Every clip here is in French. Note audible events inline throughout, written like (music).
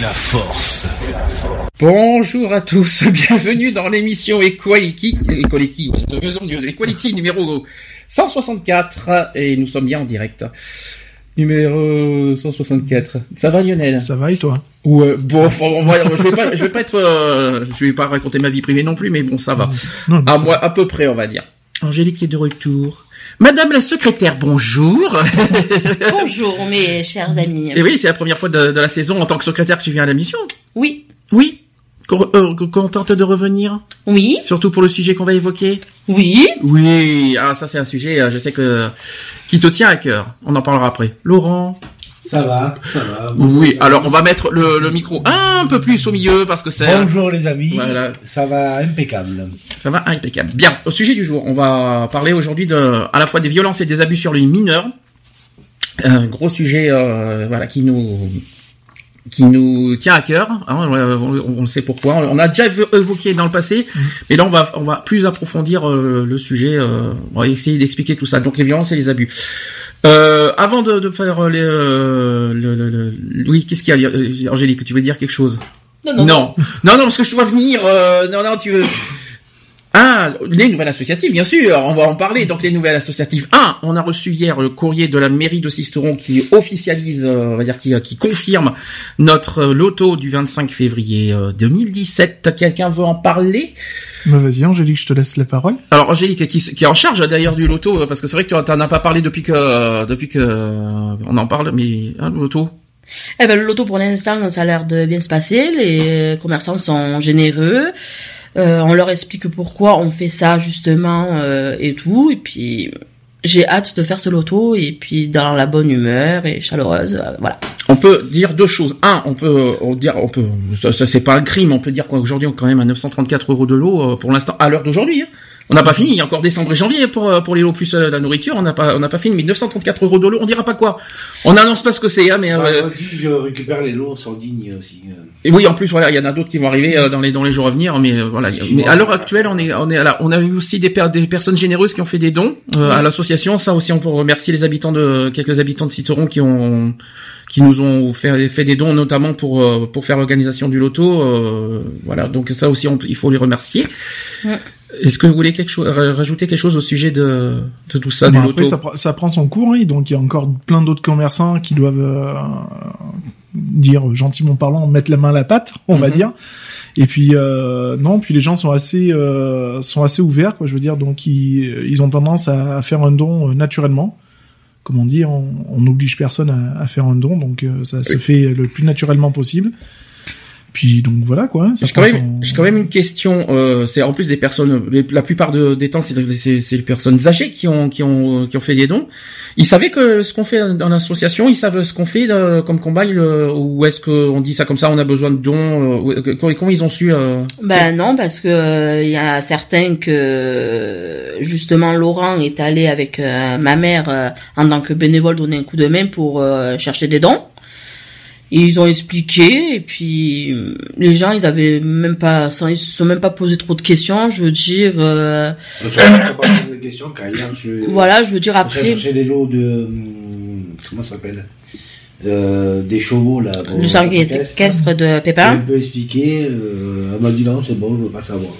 La force. Bonjour à tous, (laughs) bienvenue dans l'émission Equality, Equality, Equality numéro 164 et nous sommes bien en direct. Numéro 164. Ça va Lionel? Ça va et toi? Ouais, bon, on va- je vais pas, je vais pas être, euh, je vais pas raconter ma vie privée non plus, mais bon, ça va. Non, À ça moi, à peu près, on va dire. Angélique est de retour. Madame la secrétaire, bonjour. (laughs) Bonjour mes chers amis. Et oui, c'est la première fois de, de la saison en tant que secrétaire que tu viens à la mission. Oui, Oui. Euh, contente de revenir, oui, surtout pour le sujet qu'on va évoquer? oui. Oui, ah ça c'est un sujet, euh, je sais que qui te tient à cœur. On en parlera après. Laurent. Ça va, ça va. Oui, alors on va mettre le, le micro un peu plus au milieu parce que c'est Bonjour les amis. Voilà. Ça va impeccable. ça va impeccable. Bien, au sujet du jour, on va parler aujourd'hui de à la fois des violences et des abus sur les mineurs. Un gros sujet, euh, voilà, qui nous qui nous tient à cœur. hein, on, on sait pourquoi. On a déjà évo- évoqué dans le passé, mais là on va on va plus approfondir euh, le sujet. euh, on va essayer d'expliquer tout ça. Donc les violences et les abus. Euh, avant de, de faire les, euh, le, le, le- oui, qu'est-ce qu'il y a, euh, Angélique Tu veux dire quelque chose? Non, non, non, non, parce que je dois venir. euh, non, non, tu veux. (coughs) Ah, les nouvelles associatives, bien sûr, on va en parler. Donc les nouvelles associatives. Un, on a reçu hier le courrier de la mairie de Sisteron qui officialise, euh, on va dire, qui, qui confirme notre euh, loto du 25 février euh, 2017. Quelqu'un veut en parler? Bah vas-y Angélique, je te laisse la parole. Alors Angélique, qui, qui est en charge d'ailleurs du loto, euh, parce que c'est vrai que tu n'en as pas parlé depuis que euh, depuis que euh, on en parle, mais hein, le loto? Eh ben, le loto pour l'instant, ça a l'air de bien se passer. Les commerçants sont généreux. Euh, on leur explique pourquoi on fait ça justement euh, et tout. Et puis j'ai hâte de faire ce loto et puis dans la bonne humeur et chaleureuse. euh, voilà. On peut dire deux choses. Un, on peut on dire, on peut, ça, ça, c'est pas un crime. On peut dire qu'aujourd'hui on est quand même à 934 euros de lot euh, pour l'instant à l'heure d'aujourd'hui. hein. On n'a pas fini. Il y a encore décembre et janvier pour euh, pour les lots plus euh, la nourriture. On n'a pas on n'a pas fini. Mais 934 euros de lot, on dira pas quoi. On annonce pas ce que c'est, hein, mais. euh, je récupère les lots aussi. euh. et oui, en plus voilà, il y en a d'autres qui vont arriver euh, dans les dans les jours à venir, mais euh, voilà. Mais à l'heure actuelle, on est on est à la- on a eu aussi des, per- des personnes généreuses qui ont fait des dons euh, à l'association. Ça aussi, on peut remercier les habitants de quelques habitants de Citeron qui ont qui nous ont fait, fait des dons, notamment pour euh, pour faire l'organisation du loto. euh, voilà, donc ça aussi, on- il faut les remercier. Ouais. Est-ce que vous voulez quelque chose rajouter quelque chose au sujet de de tout ça Bon, du après loto ça, pr- ça prend son cours, oui, donc il y a encore plein d'autres commerçants qui doivent euh, dire gentiment parlant, mettre la main à la pâte, on va Mhm. dire. Et puis euh, non, puis les gens sont assez euh, sont assez ouverts, quoi. Je veux dire, donc ils, ils ont tendance à, à faire un don euh, naturellement. Comme on dit, on n'oblige personne à, à faire un don, donc euh, ça se fait le plus naturellement possible. Puis donc voilà quoi. hein, ça J'ai quand j'ai quand même une question. Euh, c'est en plus des personnes, la plupart de- des temps, c'est les personnes âgées qui ont qui ont qui ont fait des dons. Ils savaient que ce qu'on fait dans l'association, ils savent ce qu'on fait euh, comme combat, ils, euh, ou est-ce qu'on dit ça comme ça, on a besoin de dons euh, euh, comment, comment ils ont su euh, Ben non, parce que euh, il y a certains que justement Laurent est allé avec euh, ma mère euh, en tant que bénévole donner un coup de main pour euh, chercher des dons. Ils ont expliqué et puis euh, les gens ils avaient même pas ils se sont même pas posé trop de questions. Je veux dire euh, pas de questions car hier je. voilà, je veux dire J'ai après cherché les lots de. hum, Comment ça s'appelle euh, Des chevaux là. le sang l'orchestre. équestre de Pépin. peu expliqué. Euh, elle m'a dit non, c'est bon, je veux pas savoir.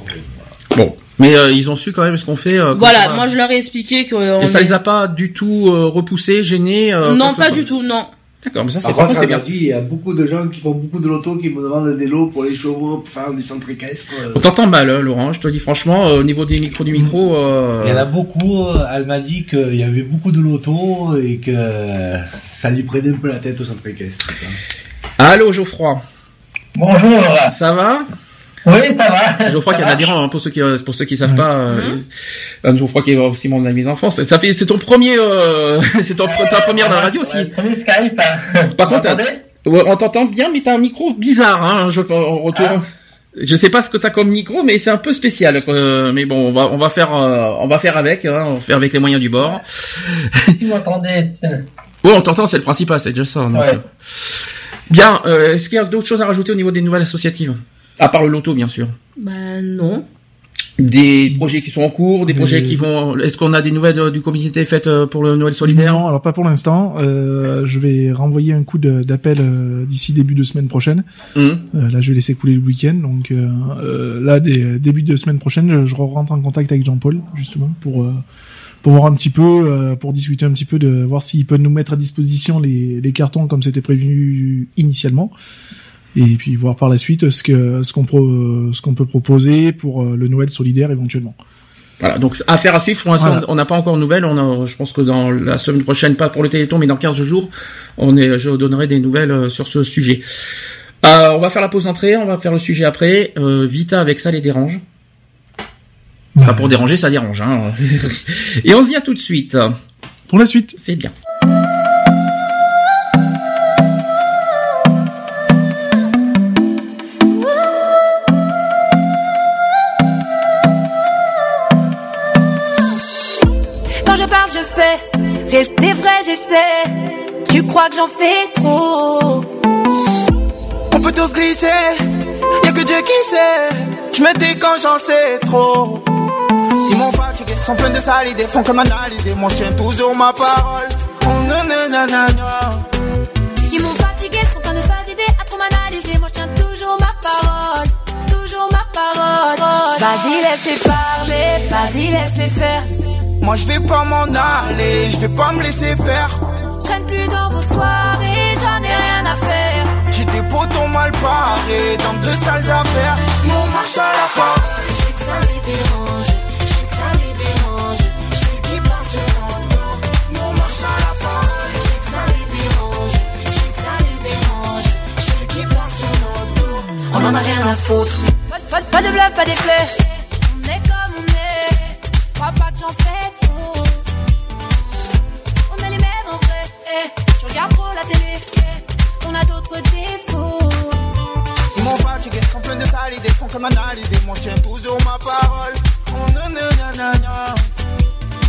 Bon, mais euh, ils ont su quand même ce qu'on fait. euh, Voilà, ça. moi je leur ai expliqué que on Et ça est- les a pas du tout euh, repoussés, gênés. euh, non pas du tout non. D'accord, mais ça, c'est contre, c'est bien. dit, il y a beaucoup de gens qui font beaucoup de loto qui me demandent des lots pour les chevaux, pour faire du centre équestre. euh. On t'entend mal, hein, Laurent. Je te dis franchement, euh, au niveau des micros du micro, euh, Il y en a beaucoup, elle m'a dit qu'il y avait beaucoup de loto et que ça lui prenait un peu la tête au centre équestre. Allô, Geoffroy. Bonjour. Ça va? Oui, ça va. Geoffroy Ça va. Canadien, hein, pour ceux qui, pour ceux qui savent Ouais. pas, euh, euh, Geoffroy qui est aussi mon ami d'enfance. Ça fait, c'est ton premier, euh, (laughs) c'est ton, ta première dans la radio aussi. Ouais, premier Skype. Par Vous contre, on t'entend bien, mais t'as un micro bizarre, hein, je, en retour. Ah. Je sais pas ce que t'as comme micro, mais c'est un peu spécial. Euh, mais bon, on va, on va faire, euh, on va faire avec, hein, on va faire avec les moyens du bord. si vous m'entendez, c'est- Ouais, on t'entend, c'est le principal, c'est déjà ça. donc, Ouais. euh. Bien, euh, est-ce qu'il y a d'autres choses à rajouter au niveau des nouvelles associatives? À part le loto, bien sûr. Ben non. Des projets qui sont en cours, des projets qui vont. Est-ce qu'on a des nouvelles euh, du comité faites euh, pour le Noël solidaire? Non, alors pas pour l'instant. Euh, je vais renvoyer un coup d'appel euh, d'ici début de semaine prochaine. Hum. Euh, là, je vais laisser couler le week-end. Donc là, des, début de semaine prochaine, je, je rentre en contact avec Jean-Paul justement pour euh, pour voir un petit peu, euh, pour discuter un petit peu de voir s'il peut nous mettre à disposition les, les cartons comme c'était prévu initialement. Et puis voir par la suite ce que ce qu'on pro- ce qu'on peut proposer pour euh, le Noël solidaire éventuellement. Voilà, donc affaire à suivre. Pour l'instant, Voilà. on n'a pas encore de nouvelles. On a, je pense que dans la semaine prochaine, pas pour le Téléthon, mais dans 15 jours, on est, je donnerai des nouvelles euh, sur ce sujet. Euh, on va faire la pause d'entrée, on va faire le sujet après. Euh, Vita avec ça les dérange. Enfin, pour déranger, ça dérange. Hein. (laughs) Et on se dit à tout de suite. Pour la suite. C'est bien. Rester vrai, j'essaie. Tu crois que j'en fais trop? On peut tous glisser, y'a que Dieu qui sait. Je me dis quand j'en sais trop. Ils m'ont fatigué, sont pleins de sales idées, font comme analyser. Moi je tiens toujours ma parole. Oh, nanana. Ils m'ont fatigué, sont plein de fausses idées à trop m'analyser. Moi je tiens toujours ma parole. Toujours ma parole. Vas-y, laisse-les parler. Vas-y, laisse-les faire. Moi je vais pas m'en aller, je vais pas me laisser faire. Je traîne plus dans vos soirées, j'en ai rien à faire. J'ai des potons mal parés dans de sales affaires. Nous on marche à la parole. Je sais que ça les dérange, je sais que ça les dérange. Je sais qu'ils pensent sur mon marche à la parole. Je sais que ça les dérange, je sais que ça les dérange. Je sais qu'ils pensent sur mon dos. On en a rien à foutre. Pas, pas, pas de bluff, pas d'effet. On Crois pas que j'en fais trop. On est les mêmes en vrai. eh. Je regarde trop la télé. eh. On a d'autres défauts. Ils m'ont fatigué, sont pleins de sales idées, font comme analyser. Moi je tiens toujours ma parole. Oh.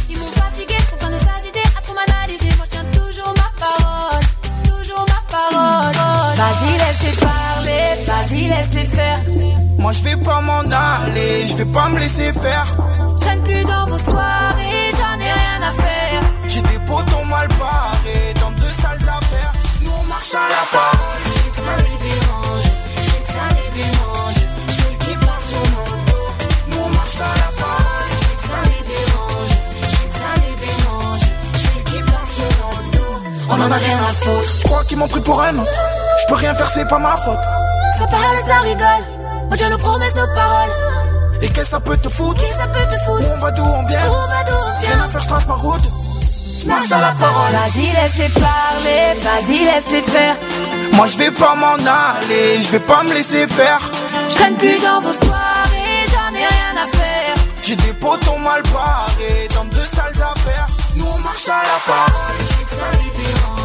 Ils m'ont fatigué, sont plein de fausses idées à trop m'analyser. Moi je tiens toujours ma parole. Toujours ma parole. Vas-y, laisse-les parler. Vas-y, laisse-les faire. Moi je vais pas m'en aller, je vais pas me laisser faire. Je traîne plus dans vos soirées, j'en ai rien à faire. J'ai des potons mal parés dans de sales affaires. Nous on marche à la parole. Je sais que ça les dérange, je sais que ça les dérange. Je sais qu'ils passent sur mon dos. Nous on marche à la parole. Je sais que ça les dérange, je sais que ça les dérange. Je sais qu'ils passent sur mon dos. On en a rien à foutre. Je crois qu'ils m'ont pris pour un autre. Je peux rien faire, c'est pas ma faute. Ça parle, ça rigole. On tient nos promesses, nos paroles. Et qu'est-ce que ça peut te foutre Qui ça peut te Où on va d'où on vient Où on va d'où on Rien vient à faire, je trace ma route. Je marche à la parole. Vas-y, laisse-les parler. Vas-y, laisse-les faire. Moi je vais pas m'en aller, je vais pas me laisser faire. Je traîne plus dans vos soirées, j'en ai rien à faire. J'ai des potons mal parés dans de sales affaires. Nous on marche à la parole. Je sais que ça les dérange,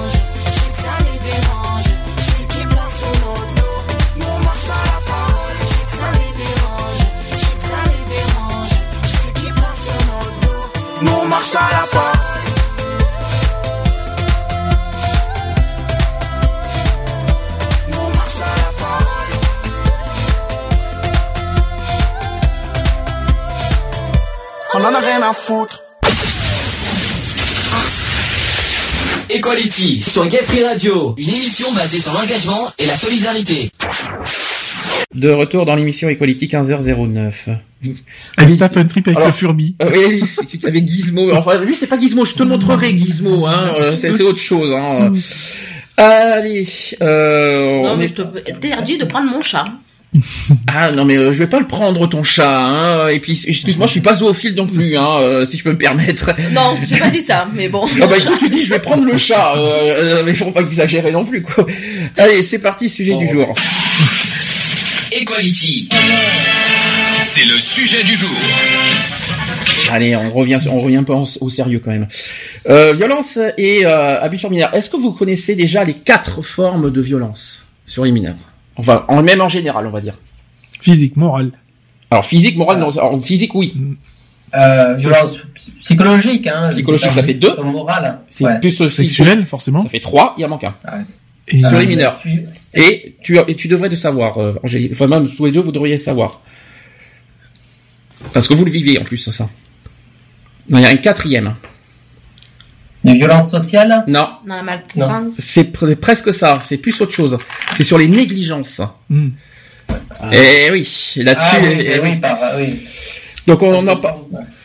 on en a rien à foutre. Equality sur Gay Free Radio, une émission basée sur l'engagement et la solidarité. De retour dans l'émission Equality 15h09. Elle se tape un trip avec Alors- le Furby. Euh, oui, avec Gizmo. Enfin, lui, c'est pas Gizmo. Je te montrerai Gizmo. Hein. euh, C'est autre chose. Hein. Allez, euh, Non, on mais est- je te interdis de prendre mon chat. (laughs) Ah non mais euh, je vais pas le prendre ton chat hein. et puis excuse-moi je suis pas zoophile non plus hein euh, si je peux me permettre. Non, j'ai pas dit ça, mais bon. Ah bah écoute tu dis je vais prendre le chat euh, euh, mais faut pas exagérer non plus quoi. Allez c'est parti sujet du jour. Equality. C'est le sujet du jour. Allez on revient on revient un peu en- au sérieux quand même. Euh, violence et euh, abus sur mineurs. Est-ce que vous connaissez déjà les quatre formes de violence sur les mineurs? Enfin en même en général on va dire. Physique, morale. Alors physique morale non alors, physique oui. Euh, violence psychologique, hein. Psychologique, ça fait deux. Morale. C'est Ouais. plus Sexuel, forcément. Ça fait trois il en manque un. Et sur Euh, les mineurs. Et tu, et tu devrais le savoir, euh, Angélique. Enfin, même tous les deux, vous devriez le savoir. Parce que vous le vivez en plus, ça. Non, il y a un quatrième. De violence sociale? Non, Dans la maltraitance. c'est pr- presque ça. C'est plus autre chose. C'est sur les négligences. Hmm. Et oui, là-dessus. Ah oui, eh oui, oui. par- oui. Donc on en par-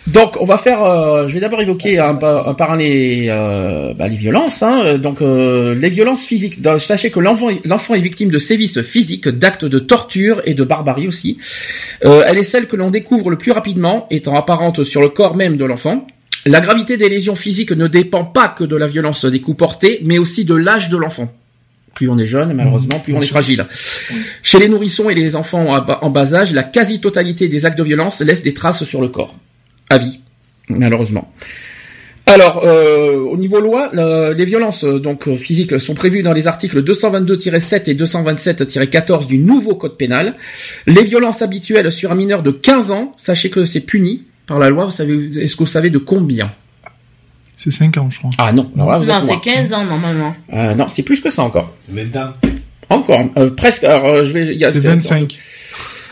Donc on va faire. euh, je vais d'abord évoquer un, un par un les, euh, bah, les violences. Hein. Donc euh, les violences physiques. Donc, sachez que l'enfant est victime de sévices physiques, d'actes de torture et de barbarie aussi. Euh, elle est celle que l'on découvre le plus rapidement, étant apparente sur le corps même de l'enfant. La gravité des lésions physiques ne dépend pas que de la violence des coups portés, mais aussi de l'âge de l'enfant. Plus on est jeune, malheureusement, plus on est fragile. Chez les nourrissons et les enfants en bas- en bas âge, la quasi-totalité des actes de violence laisse des traces sur le corps. À vie, malheureusement. Alors, euh, au niveau loi, le- les violences euh, donc euh, physiques sont prévues dans les articles 222-7 et 227-14 du nouveau code pénal. Les violences habituelles sur un mineur de 15 ans, sachez que c'est puni par la loi. Vous savez, est-ce que vous savez de combien? C'est 5 ans, je crois. Ah non, alors là, vous Non, êtes c'est loin. 15 ans normalement. Euh, non, c'est plus que ça encore. 20 ans. Encore, euh, presque. Alors, euh, je vais. C'est 25.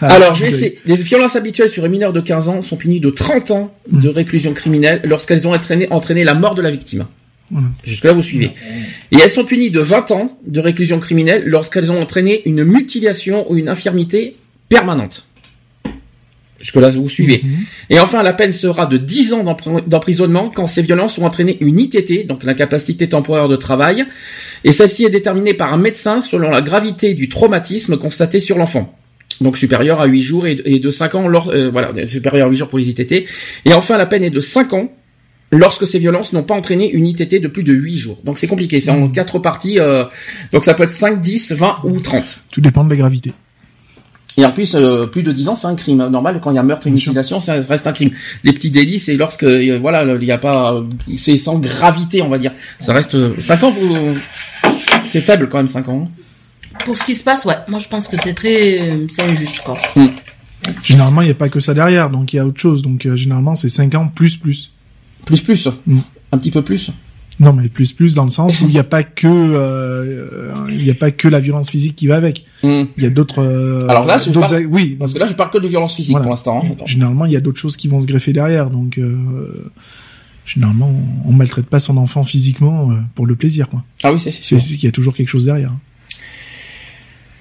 Alors, Ah, je vais essayer. Les violences habituelles sur un mineur de 15 ans sont punies de 30 ans de réclusion criminelle lorsqu'elles ont entraîné, entraîné la mort de la victime. Jusque-là, vous suivez. Et elles sont punies de 20 ans de réclusion criminelle lorsqu'elles ont entraîné une mutilation ou une infirmité permanente. Jusque-là, vous suivez. Mhm. Et enfin, la peine sera de 10 ans d'empr- d'emprisonnement quand ces violences ont entraîné une ITT, donc l'incapacité temporaire de travail, et celle-ci est déterminée par un médecin selon la gravité du traumatisme constaté sur l'enfant. Donc supérieur à 8 jours et et de 5 ans, lors, euh, voilà, supérieur à 8 jours pour les ITT. Et enfin, la peine est de 5 ans lorsque ces violences n'ont pas entraîné une ITT de plus de 8 jours. Donc c'est compliqué, c'est en quatre parties, euh, donc ça peut être 5, 10, 20 ou 30. Tout dépend de la gravité. Et en plus, euh, plus de 10 ans, c'est un crime. Normal, quand il y a meurtre et mutilation, ça reste un crime. Les petits délits, c'est lorsque, euh, voilà, il n'y a pas, euh, c'est sans gravité, on va dire. Ça reste, 5 ans, vous, c'est faible quand même, 5 ans. Pour ce qui se passe, ouais. Moi, je pense que c'est très, c'est injuste, quoi. Généralement, il n'y a pas que ça derrière, donc il y a autre chose. Donc euh, généralement, c'est 5 ans plus plus. Plus, plus. Mm. Un petit peu plus. Non, mais plus plus dans le sens où il n'y a pas que euh, il n'y a pas que la violence physique qui va avec. Mm. Il y a d'autres. euh, Alors là, je parle- oui. Parce que là, je parle que de violence physique Voilà. pour l'instant. hein. Généralement, il y a d'autres choses qui vont se greffer derrière. Donc, euh, généralement, on maltraite pas son enfant physiquement euh, pour le plaisir. Quoi. Ah oui, c'est c'est C'est sûr. c'est qu'il y a toujours quelque chose derrière.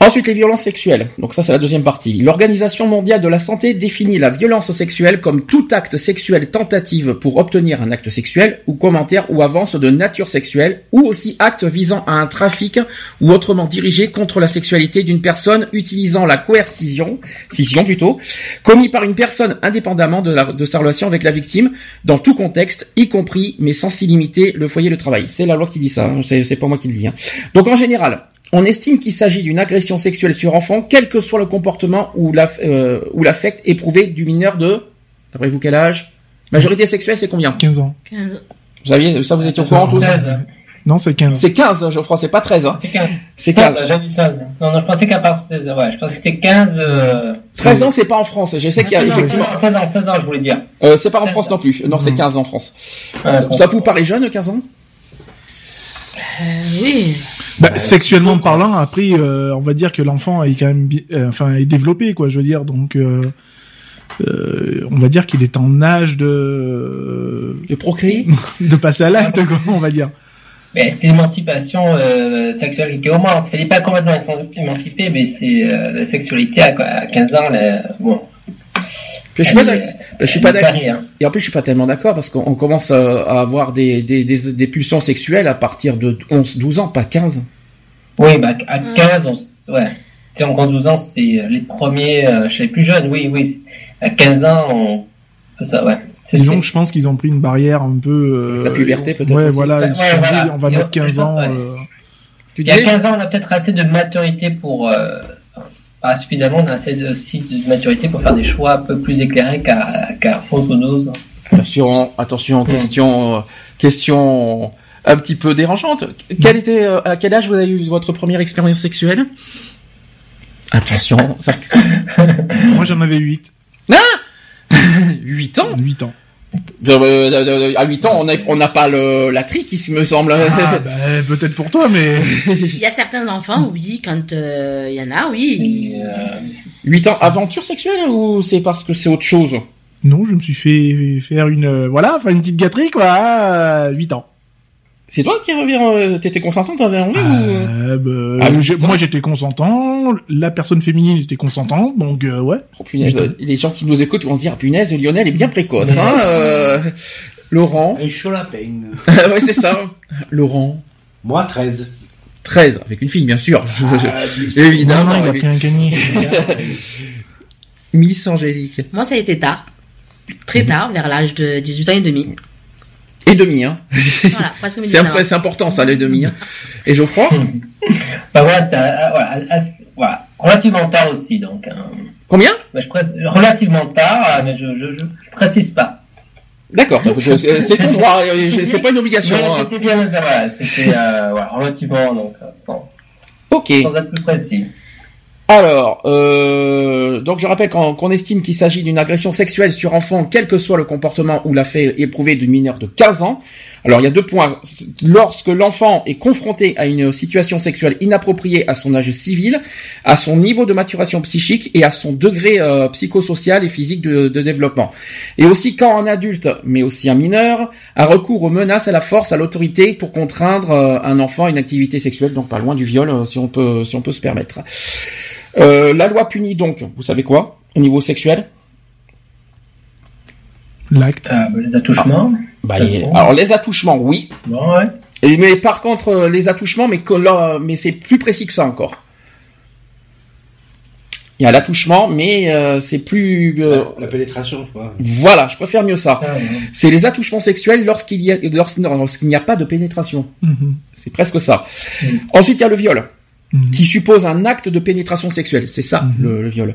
Ensuite, les violences sexuelles. Donc ça, c'est la deuxième partie. L'Organisation mondiale de la santé définit la violence sexuelle comme tout acte sexuel tentative pour obtenir un acte sexuel ou commentaire ou avance de nature sexuelle ou aussi acte visant à un trafic ou autrement dirigé contre la sexualité d'une personne utilisant la coercition, scission plutôt, commis par une personne indépendamment de, sa relation avec la victime dans tout contexte, y compris mais sans s'y limiter le foyer, le travail. C'est la loi qui dit ça. hein. C'est c'est pas moi qui le dis. hein. Donc en général, on estime qu'il s'agit d'une agression sexuelle sur enfant, quel que soit le comportement ou euh, l'affect éprouvé du mineur de, d'après vous quel âge? Majorité sexuelle, c'est combien? 15 ans. 15. Vous saviez, ça vous étiez au courant tous 16. Non, c'est 15. C'est 15, je crois, c'est pas 13. Hein. C'est 15. C'est 15. 16, j'ai dit 16. Non, non, je pensais qu'à part 16, ouais, je pensais que c'était 15, euh... 13 ans, c'est pas en France. Je sais qu'il y a non, effectivement. 16 ans, 16 ans, je voulais dire. Euh, c'est pas en France non plus. Non, c'est Non. 15 en France. Ouais, ça, bon. ça vous paraît jeune, 15 ans? Euh, oui. Bah, sexuellement parlant, après, euh, on va dire que l'enfant est quand même, euh, enfin, est développé, quoi. Je veux dire, donc, euh, euh, on va dire qu'il est en âge de De procréer (laughs) de passer à l'acte, quoi. On va dire. Mais c'est l'émancipation euh, sexuelle qui commence. Elle n'est pas complètement émancipée, mais c'est euh, la sexualité à, à 15 ans. Là, bon, Je suis pas Je suis pas d'accord. Et en plus, je suis pas tellement d'accord parce qu'on commence à, à avoir des, des, des, des pulsions sexuelles à partir de 11, 12 ans, pas 15. Oui, bah, à 15, on, ouais. Si on compte 12 ans, c'est les premiers euh, chez les plus jeunes, oui, oui. À 15 ans, on peut ça, ouais. Disons que je pense qu'ils ont pris une barrière un peu. euh, La puberté, peut-être Ouais, aussi. voilà, Ouais, sont dit, voilà. on va Et mettre en 15 plus, ans. ouais. euh, Tu Il y a disais 15 ans, on a peut-être assez de maturité pour. Euh, pas suffisamment, on a assez de, aussi de maturité pour faire des choix un peu plus éclairés qu'à qu'à 11 ou 12. Attention, attention, question, euh, question un petit peu dérangeante. Quel était, euh, à quel âge vous avez eu votre première expérience sexuelle? Attention, ça... (laughs) Moi, j'en avais 8. 8 (laughs) ans? 8 ans. Euh, euh, euh, À 8 ans, on n'a pas le, la tri qui me semble. Ah, (laughs) bah, peut-être pour toi, mais. Il y a certains enfants, oui, quand euh, il y en a, oui. Et, euh, 8 ans, aventure sexuelle ou c'est parce que c'est autre chose? Non, je me suis fait faire une. euh, Voilà, enfin une petite gâterie, quoi, à 8 ans. C'est toi qui avais, euh, t'étais consentante, t'avais envie ou... Euh, bah, Ah, j'ai- huit ans. moi, j'étais consentant. La personne féminine était consentante, donc euh, ouais. Oh, punaise, les gens qui nous écoutent vont se dire, ah, punaise, Lionel est bien précoce, hein (laughs) euh, Laurent Un chaud lapin. (laughs) Ouais, c'est ça. Laurent Moi, 13. 13, avec une fille, bien sûr. Ah, (laughs) Évidemment. Non, non, il a pris un caniche. Miss Angélique. Moi, ça a été tard. Très tard, vers l'âge de 18 ans et demi. Et demi, hein. Voilà, (laughs) C'est 19 ans. un- c'est important, ça, les demi. Hein. Et Geoffroy? (laughs) Bah voilà, euh, voilà, assez- voilà, relativement tard aussi, donc. hein. Combien? Bah, je précise- relativement tard, euh, mais je, je, je, je précise pas. D'accord, donc, c'est c'est ton droit, c'est c'est pas une obligation. Mais hein. C'était bien, voilà, c'était euh, voilà, relativement, donc, euh, sans, Ok. sans être plus précis. Alors, euh, donc je rappelle qu'on estime qu'il s'agit d'une agression sexuelle sur enfant, quel que soit le comportement ou la fait éprouvé du mineur de 15 ans. Alors il y a deux points. Lorsque l'enfant est confronté à une situation sexuelle inappropriée à son âge civil, à son niveau de maturation psychique et à son degré euh, psychosocial et physique de, développement. Et aussi quand un adulte, mais aussi un mineur, a recours aux menaces, à la force, à l'autorité pour contraindre euh, un enfant à une activité sexuelle, donc pas loin du viol, euh, si on peut, si on peut se permettre. La loi punit donc, vous savez quoi, au niveau sexuel? L'acte. Euh, les attouchements. bah, bon. Alors les attouchements, oui. Bon, ouais. Et, mais par contre, euh, les attouchements, mais, que là- mais c'est plus précis que ça encore. Il y a l'attouchement, mais euh, c'est plus... euh, La pénétration, je crois. voilà, je préfère mieux ça. Ah, ouais. C'est les attouchements sexuels lorsqu'il y a, lorsqu'il non, lorsqu'il n'y a pas de pénétration. Mhm. C'est presque ça. Mhm. Ensuite, il y a le viol. Mhm. qui suppose un acte de pénétration sexuelle. C'est ça, Mhm. le, le viol.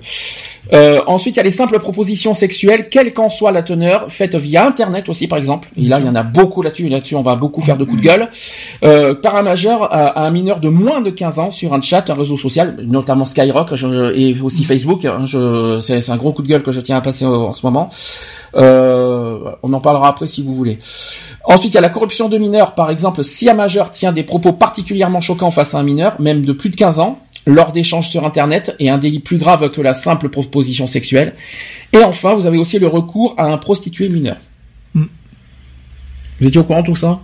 Euh, ensuite, il y a les simples propositions sexuelles, quelle qu'en soit la teneur, faites via Internet aussi, par exemple. Et là, il y en a beaucoup là-dessus. Là-dessus, on va beaucoup faire de coups de gueule. Euh, par un majeur à, à un mineur de moins de 15 ans sur un chat, un réseau social, notamment Skyrock je- et aussi Facebook. hein, je- c'est un gros coup de gueule que je tiens à passer en, en ce moment. Euh, on en parlera après si vous voulez. Ensuite, il y a la corruption de mineurs. Par exemple, si un majeur tient des propos particulièrement choquants face à un mineur, même de plus de 15 ans, lors d'échanges sur Internet, est un délit plus grave que la simple proposition sexuelle. Et enfin, vous avez aussi le recours à un prostitué mineur. Mm. Vous étiez au courant de tout ça?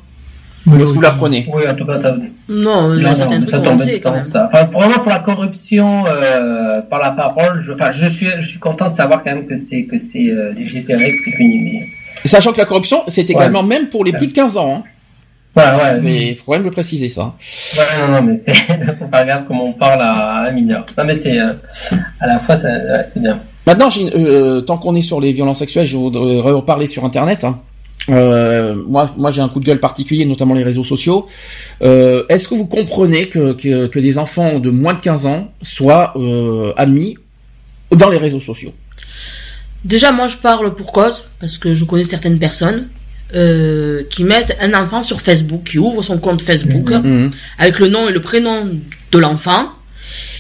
Ou est-ce que vous l'apprenez? Oui, en tout cas, ça. Non, il y a certains trucs ça de quand même. ça. Enfin, vraiment pour la corruption euh, par la parole, je, enfin, je suis, je suis content de savoir quand même que c'est que c'est euh, légiféré, que c'est puni. Sachant que la corruption, c'est également même pour les plus de 15 ans. Hein. Ouais. mais- Il faut quand même le préciser ça. Ouais, non, non, mais c'est (laughs) pas grave comment on parle à un mineur. Non, mais c'est euh, à la fois, ouais, c'est bien. Maintenant, euh, tant qu'on est sur les violences sexuelles, je voudrais reparler sur Internet. hein. Euh, moi, moi, j'ai un coup de gueule particulier, notamment les réseaux sociaux. Euh, Est-ce que vous comprenez que, que, que des enfants de moins de 15 ans soient euh, admis dans les réseaux sociaux? Déjà, moi, je parle pour cause, parce que je connais certaines personnes euh, qui mettent un enfant sur Facebook, qui ouvre son compte Facebook Mhm. avec le nom et le prénom de l'enfant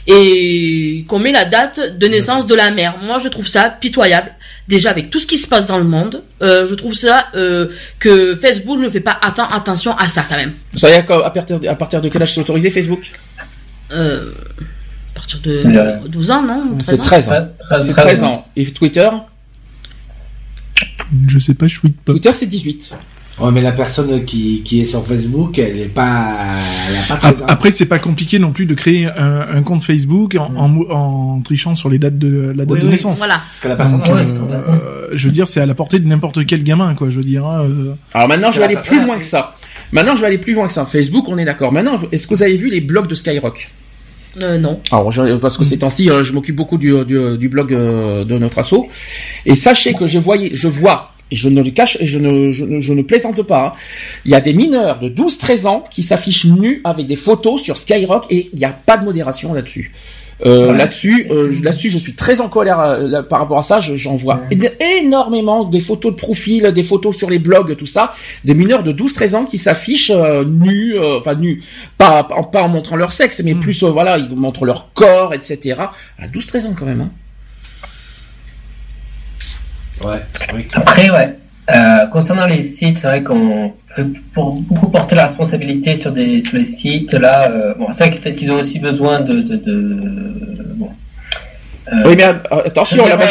et qu'on met la date de naissance de la mère. Moi, je trouve ça pitoyable. Déjà, avec tout ce qui se passe dans le monde, euh, je trouve ça euh, que Facebook ne fait pas atten- attention à ça quand même. Vous savez à, quoi- à partir, de- à partir de quel âge c'est autorisé Facebook? Euh, à partir de Ouais. 12 ans, non C'est 13 13 ans. C'est 13 ans. Et Twitter Je sais pas, je suis pas. Twitter, c'est 18. Ouais, mais la personne qui, qui est sur Facebook, elle est pas, elle a pas 13 ans. Après, c'est pas compliqué non plus de créer un, un compte Facebook en, en, trichant sur les dates de la date Oui, de oui, naissance. Voilà. Parce que la personne, Donc, Ouais, euh, euh, je veux dire, c'est à la portée de n'importe quel gamin, quoi. Je veux dire. hein, euh. Alors maintenant, je vais aller plus loin que ça. Maintenant, je vais aller plus loin que ça. Facebook, on est d'accord. Maintenant, est-ce que vous avez vu les blogs de Skyrock? Euh, non. Alors, je- parce que ces temps-ci, euh, je m'occupe beaucoup du, du, du blog euh, de notre asso. Et sachez que je voyais, je vois, et je ne le cache, et je ne, je, ne- je ne plaisante pas, hein, il y a des mineurs de 12-13 ans qui s'affichent nus avec des photos sur Skyrock et il n'y a pas de modération là-dessus. Euh, Là-dessus, euh, je- là-dessus, je suis très en colère euh, là, par rapport à ça. Je- J'en vois énormément des photos de profil, des photos sur les blogs, tout ça, des mineurs de 12-13 ans qui s'affichent euh, nus, euh, enfin nus, pas, pas pas en montrant leur sexe, mais plus euh, voilà, ils montrent leur corps, etc. À 12-13 ans quand même. Hein. Ouais, c'est vrai que. Après, ouais. Euh, concernant les sites, c'est vrai qu'on peut pour beaucoup porter la responsabilité sur des sur les sites. Là, euh, bon, c'est vrai que peut-être qu'ils ont aussi besoin de de, de bon. Euh, Oui, mais euh, attention, la pas,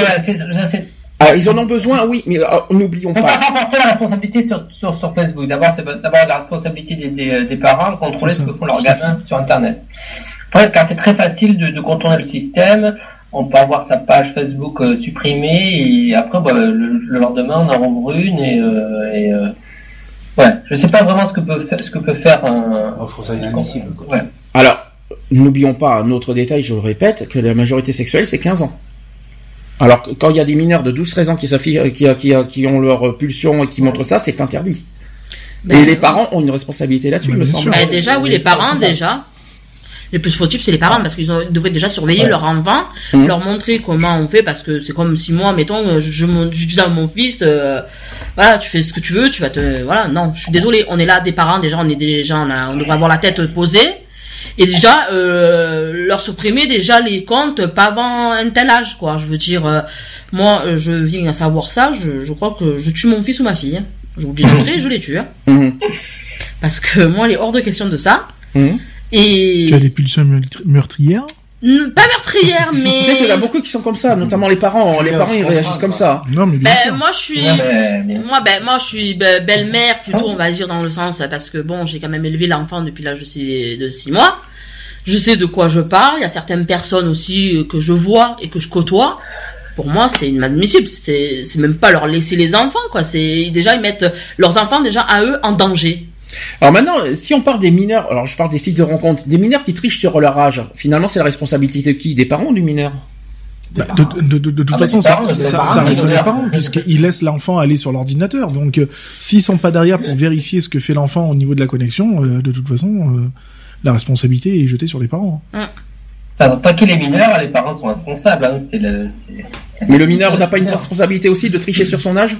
Ah, ils en ont besoin, oui, mais euh, n'oublions On peut pas pas. porter la responsabilité sur, sur, sur Facebook. D'abord, c'est d'avoir la responsabilité des, des, des parents de contrôler ce que font leurs gamins sur Internet. Après, car c'est très facile de, de contourner le système, on peut avoir sa page Facebook euh, supprimée et après, bah, le, le lendemain, on en rouvre une et, euh, et euh, ouais, je sais pas vraiment ce que peut faire, ce que peut faire un. Oh, je trouve ça inadmissible. quoi. Ouais. Alors, n'oublions pas un autre détail, je le répète, que la majorité sexuelle, c'est 15 ans. Alors, quand il y a des mineurs de 12-13 ans qui, qui, qui, qui ont leur pulsion et qui montrent ça, c'est interdit. Ben, et les parents ont une responsabilité là-dessus, il me semble. Ben, déjà, oui, les parents, déjà. Les plus fautifs, c'est les parents, parce qu'ils devraient déjà surveiller leur enfant, Mhm. leur montrer comment on fait, parce que c'est comme si moi, mettons, je, je, je disais à mon fils, euh, voilà, tu fais ce que tu veux, tu vas te, voilà, non, je suis désolé, on est là, des parents, déjà, on est déjà, on, a- on devrait avoir la tête posée, et déjà, euh, leur supprimer déjà les comptes, pas avant un tel âge, quoi. Je veux dire, euh, moi, euh, je viens à savoir ça, je, je crois que je tue mon fils ou ma fille. hein. Je vous dis d'entrée, je les tue, hein. Mhm. Parce que moi, il est hors de question de ça. Et Tu as des pulsions meurtri- meurtrières pas meurtrière, Tu sais qu'il y en a mais beaucoup qui sont comme ça, notamment les parents. Les parents, ils réagissent comme ça. Non, mais bien ben, sûr. moi je suis Ouais, mais- mais- moi ben moi je suis be- belle-mère plutôt on va dire dans le sens parce que bon j'ai quand même élevé l'enfant depuis l'âge de six de six mois. Je sais de quoi je parle. Il y a certaines personnes aussi euh, que je vois et que je côtoie. Pour moi, c'est inadmissible. C'est c'est même pas leur laisser les enfants quoi. C'est déjà ils mettent leurs enfants déjà à eux en danger. Alors maintenant, si on parle des mineurs, alors je parle des sites de rencontres, des mineurs qui trichent sur leur âge, finalement, c'est la responsabilité de qui? Des parents ou du mineur? Bah, de, de, de, de toute Ah, façon, ça, parents, ça, les ça, parents, ça ils reste les parents, puisqu'ils laissent l'enfant aller sur l'ordinateur. Donc, euh, s'ils sont pas derrière pour vérifier ce que fait l'enfant au niveau de la connexion, euh, de toute façon, euh, la responsabilité est jetée sur les parents. Enfin, tant qu'il est mineur, les parents sont responsables. Hein. Le. Mais le mineur n'a pas une responsabilité aussi de tricher sur son âge?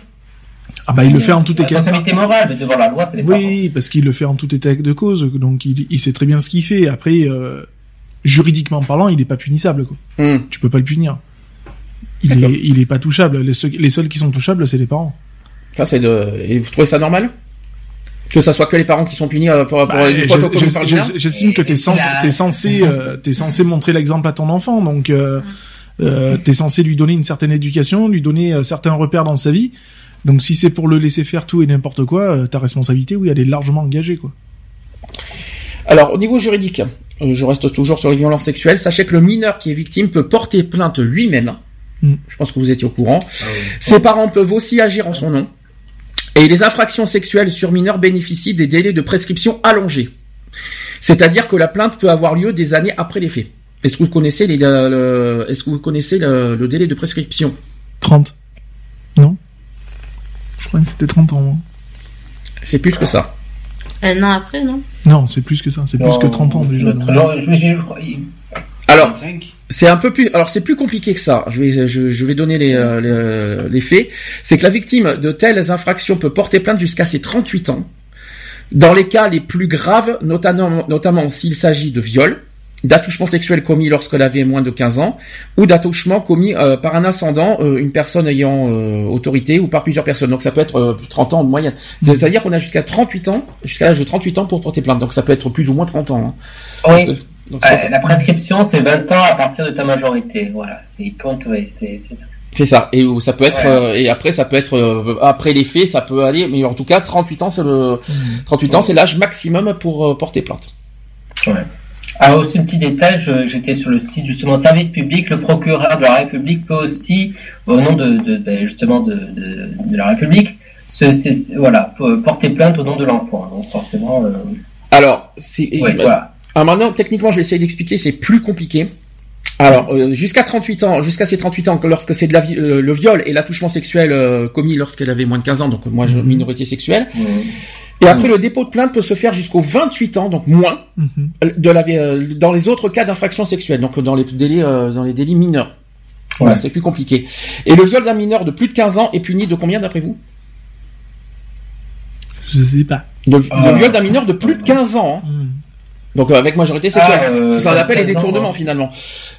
Ah bah, il le fait en tout état. responsabilité morale, mais devant la loi, c'est les parents. Oui, parce qu'il le fait en tout état de cause, donc il, il sait très bien ce qu'il fait. Après, euh, juridiquement parlant, il n'est pas punissable. Quoi. Hmm. Tu peux pas le punir. Il est, il est pas touchable. Les, seuls- les seuls qui sont touchables, c'est les parents. Ça, c'est de... Et vous trouvez ça normal? Que ça soit que les parents qui sont punis euh, pour, pour Bah, une J'estime que t'es censé, la- t'es censé, euh, t'es censé montrer l'exemple à ton enfant, donc euh, euh, t'es censé lui donner une certaine éducation, lui donner euh, certains repères dans sa vie. Donc si c'est pour le laisser faire tout et n'importe quoi, euh, ta responsabilité, oui, elle est largement engagée, quoi. Alors, au niveau juridique, euh, je reste toujours sur les violences sexuelles. Sachez que le mineur qui est victime peut porter plainte lui-même. Mm. Je pense que vous étiez au courant. Ses parents peuvent aussi agir en son nom. Et les infractions sexuelles sur mineurs bénéficient des délais de prescription allongés. C'est-à-dire que la plainte peut avoir lieu des années après les faits. Est-ce que vous connaissez les, le- est-ce que vous connaissez le, le délai de prescription? 30. Non Je crois que c'était 30 ans. hein. C'est plus que ça. Un an après, non? Non, c'est plus que ça, c'est plus que 30 ans déjà. Non, je, je, je crois- il- Alors, 25 C'est un peu plus. Alors c'est plus compliqué que ça. Je vais je, je vais donner les, euh, les, les faits. C'est que la victime de telles infractions peut porter plainte jusqu'à ses 38 ans. Dans les cas les plus graves, notamment notamment s'il s'agit de viol, d'attouchement sexuel commis lorsqu'elle avait moins de 15 ans, ou d'attouchement commis euh, par un ascendant, euh, une personne ayant euh, autorité, ou par plusieurs personnes. Donc ça peut être euh, 30 ans de moyenne. C'est-à-dire qu'on a jusqu'à 38 ans, jusqu'à l'âge de 38 ans pour porter plainte. Donc ça peut être plus ou moins 30 ans. hein. Oui. que- donc, c'est Ouais, pour ça- la prescription, c'est 20 ans à partir de ta majorité. Voilà, c'est compte, oui, c'est ça. C'est ça. Et où ça peut être Ouais. euh, et après ça peut être euh, après les faits, ça peut aller mais en tout cas 38 ans c'est le 38 ans c'est l'âge maximum pour euh, porter plainte. Alors aussi un petit détail, j'étais sur le site justement service public, le procureur de la République peut aussi, au nom de, de- de- justement de, la République, voilà, porter plainte au nom de l'enfant. Donc forcément, euh, Alors, c'est ouais, voilà. alors maintenant, techniquement, je vais essayer d'expliquer, c'est plus compliqué. Alors, euh, jusqu'à 38 ans, jusqu'à ses 38 ans, que lorsque c'est de la, euh, le viol et l'attouchement sexuel commis lorsqu'elle avait moins de 15 ans, donc moi, je- Mhm. minorité sexuelle. Et après, le dépôt de plainte peut se faire jusqu'au 28 ans, donc moins, Mhm. euh, de la, euh, dans les autres cas d'infraction sexuelle, donc dans les délits, euh, dans les délits mineurs. Voilà, Ouais. c'est plus compliqué. Et le viol d'un mineur de plus de 15 ans est puni de combien d'après vous? Je sais pas. le, le Ah. viol d'un mineur de plus de 15 ans. hein. Mhm. Donc euh, avec majorité sexuelle. Ah, euh, qu'on appelle les 15 ans, détournements ouais. finalement.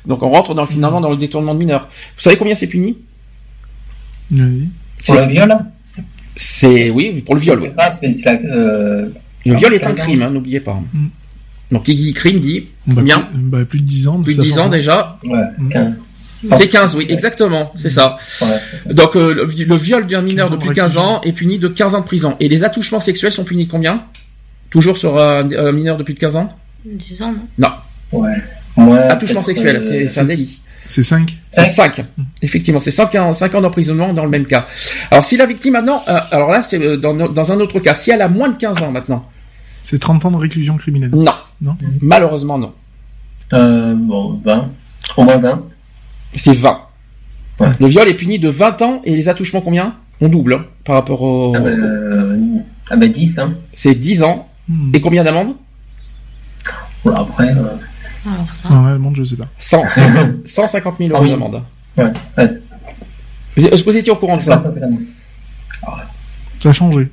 Donc on rentre dans, finalement dans le détournement de mineurs. Vous savez combien c'est puni? C'est- le viol, C'est oui pour le viol. oui. la- euh, Le viol est 15 un crime, hein, n'oubliez pas. Mm. Donc qui dit crime dit Bah, Combien plus, bah, plus de 10 ans. plus de ça 10 force, ans hein. déjà. ouais, Mhm. 15. C'est 15, oui, exactement, c'est ça. Ouais. Donc euh, le, le viol d'un mineur 15 ans de plus de 15 réclusion. ans est puni de 15 ans de prison. Et les attouchements sexuels sont punis de combien? Toujours sur un un mineur de plus de 15 ans? 10 ans, non? Non, Ouais. Attouchement peut-être, sexuel, euh, c'est c'est un délit. C'est 5. C'est Cinq. 5. Effectivement, c'est 5 ans, 5 ans d'emprisonnement dans le même cas. Alors si la victime maintenant, euh, alors là c'est euh, dans, dans un autre cas, si elle a moins de 15 ans maintenant, C'est 30 ans de réclusion criminelle. non. Non. Malheureusement non. Euh, bon, 20. Au moins 20. C'est 20. Ouais. Le viol est puni de 20 ans et les attouchements combien? On double hein, par rapport au... Ah, bah, euh, ah bah 10, hein. C'est 10 ans. Mhm. Et combien d'amendes? Voilà, après, euh, Alors ça. Non, réellement, je sais pas. 150, 150 000 euros Ah oui. d'amende. ouais, ouais, Vous- Est-ce que vous étiez au courant de ça comme- Ça a changé.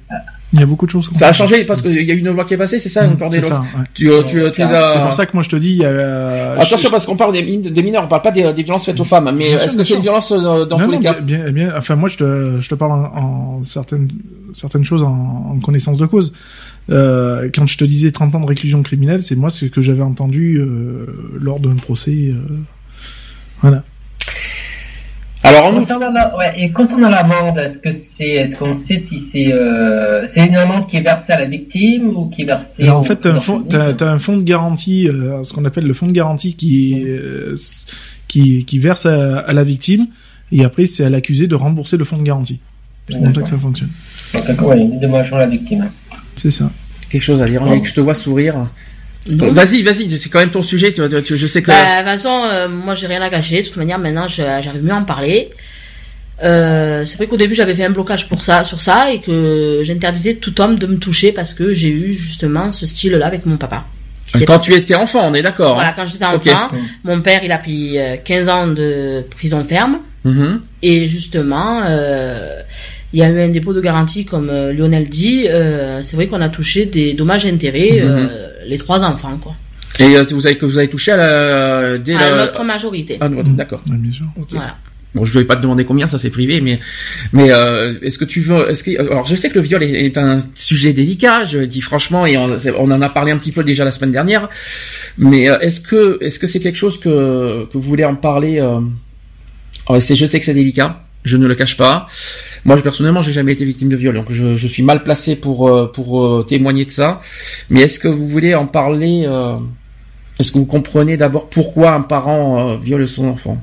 Il y a beaucoup de choses. qui ont Ça a changé. parce qu'il y a eu une loi qui est passée, c'est ça, Mhm, encore des C'est lois ouais. Tu, euh, tu, tu les as... C'est pour ça que moi je te dis, a. Attention parce qu'on parle des, min- des mineurs, on parle pas des, des violences faites aux femmes, mais est-ce que c'est une violence euh, dans Non, tous non, les cas bien, bien, bien- enfin moi je te, je te parle en, en certaines, certaines choses en, en connaissance de cause. Euh, quand je te disais 30 ans de réclusion criminelle, c'est moi ce que j'avais entendu euh, lors d'un procès. euh, voilà. Alors en outre, Concernant la, ouais, et concernant l'amende, est-ce que c'est, est-ce qu'on sait si c'est, euh, c'est une amende qui est versée à la victime ou qui est versée Alors, en fait, t'as un, président fonds, public t'as, t'as un fonds de garantie, euh, ce qu'on appelle le fonds de garantie qui, euh, qui, qui verse à, à la victime, et après c'est à l'accusé de rembourser le fonds de garantie. C'est comme ça que ça fonctionne. Donc, d'accord, ouais, des dommages à la victime. C'est ça. quelque chose à dire, Angélique, je te vois sourire. Vas-y, vas-y, c'est quand même ton sujet, tu, tu- je sais que... Bah, façon, euh, moi, j'ai rien à cacher. De toute manière, maintenant, j'arrive mieux à en parler. Euh, c'est vrai qu'au début, j'avais fait un blocage pour ça, sur ça, et que j'interdisais tout homme de me toucher parce que j'ai eu justement ce style-là avec mon papa. C'est quand tu étais enfant, on est d'accord. Voilà, hein quand j'étais enfant, mon père, il a pris euh, 15 ans de prison ferme. Mhm. Et justement, euh, il y a eu un dépôt de garantie, comme euh, Lionel dit. euh, c'est vrai qu'on a touché des dommages et intérêts, Mhm. euh, les trois enfants, quoi. Et euh, vous avez que vous avez touché à la dès À la- notre majorité. Ah, Mm. d'accord. Voilà. Bon, je vais pas te demander combien, ça c'est privé, mais mais euh, est-ce que tu veux, est-ce que alors je sais que le viol est, est un sujet délicat, je le dis franchement, et on, en a parlé un petit peu déjà la semaine dernière, mais euh, est-ce que est-ce que c'est quelque chose que que vous voulez en parler euh, alors, je sais que c'est délicat, je ne le cache pas. Moi, je, personnellement, j'ai jamais été victime de viol, donc je, je suis mal placé pour euh, pour euh, témoigner de ça. Mais est-ce que vous voulez en parler euh, Est-ce que vous comprenez d'abord pourquoi un parent viole son enfant?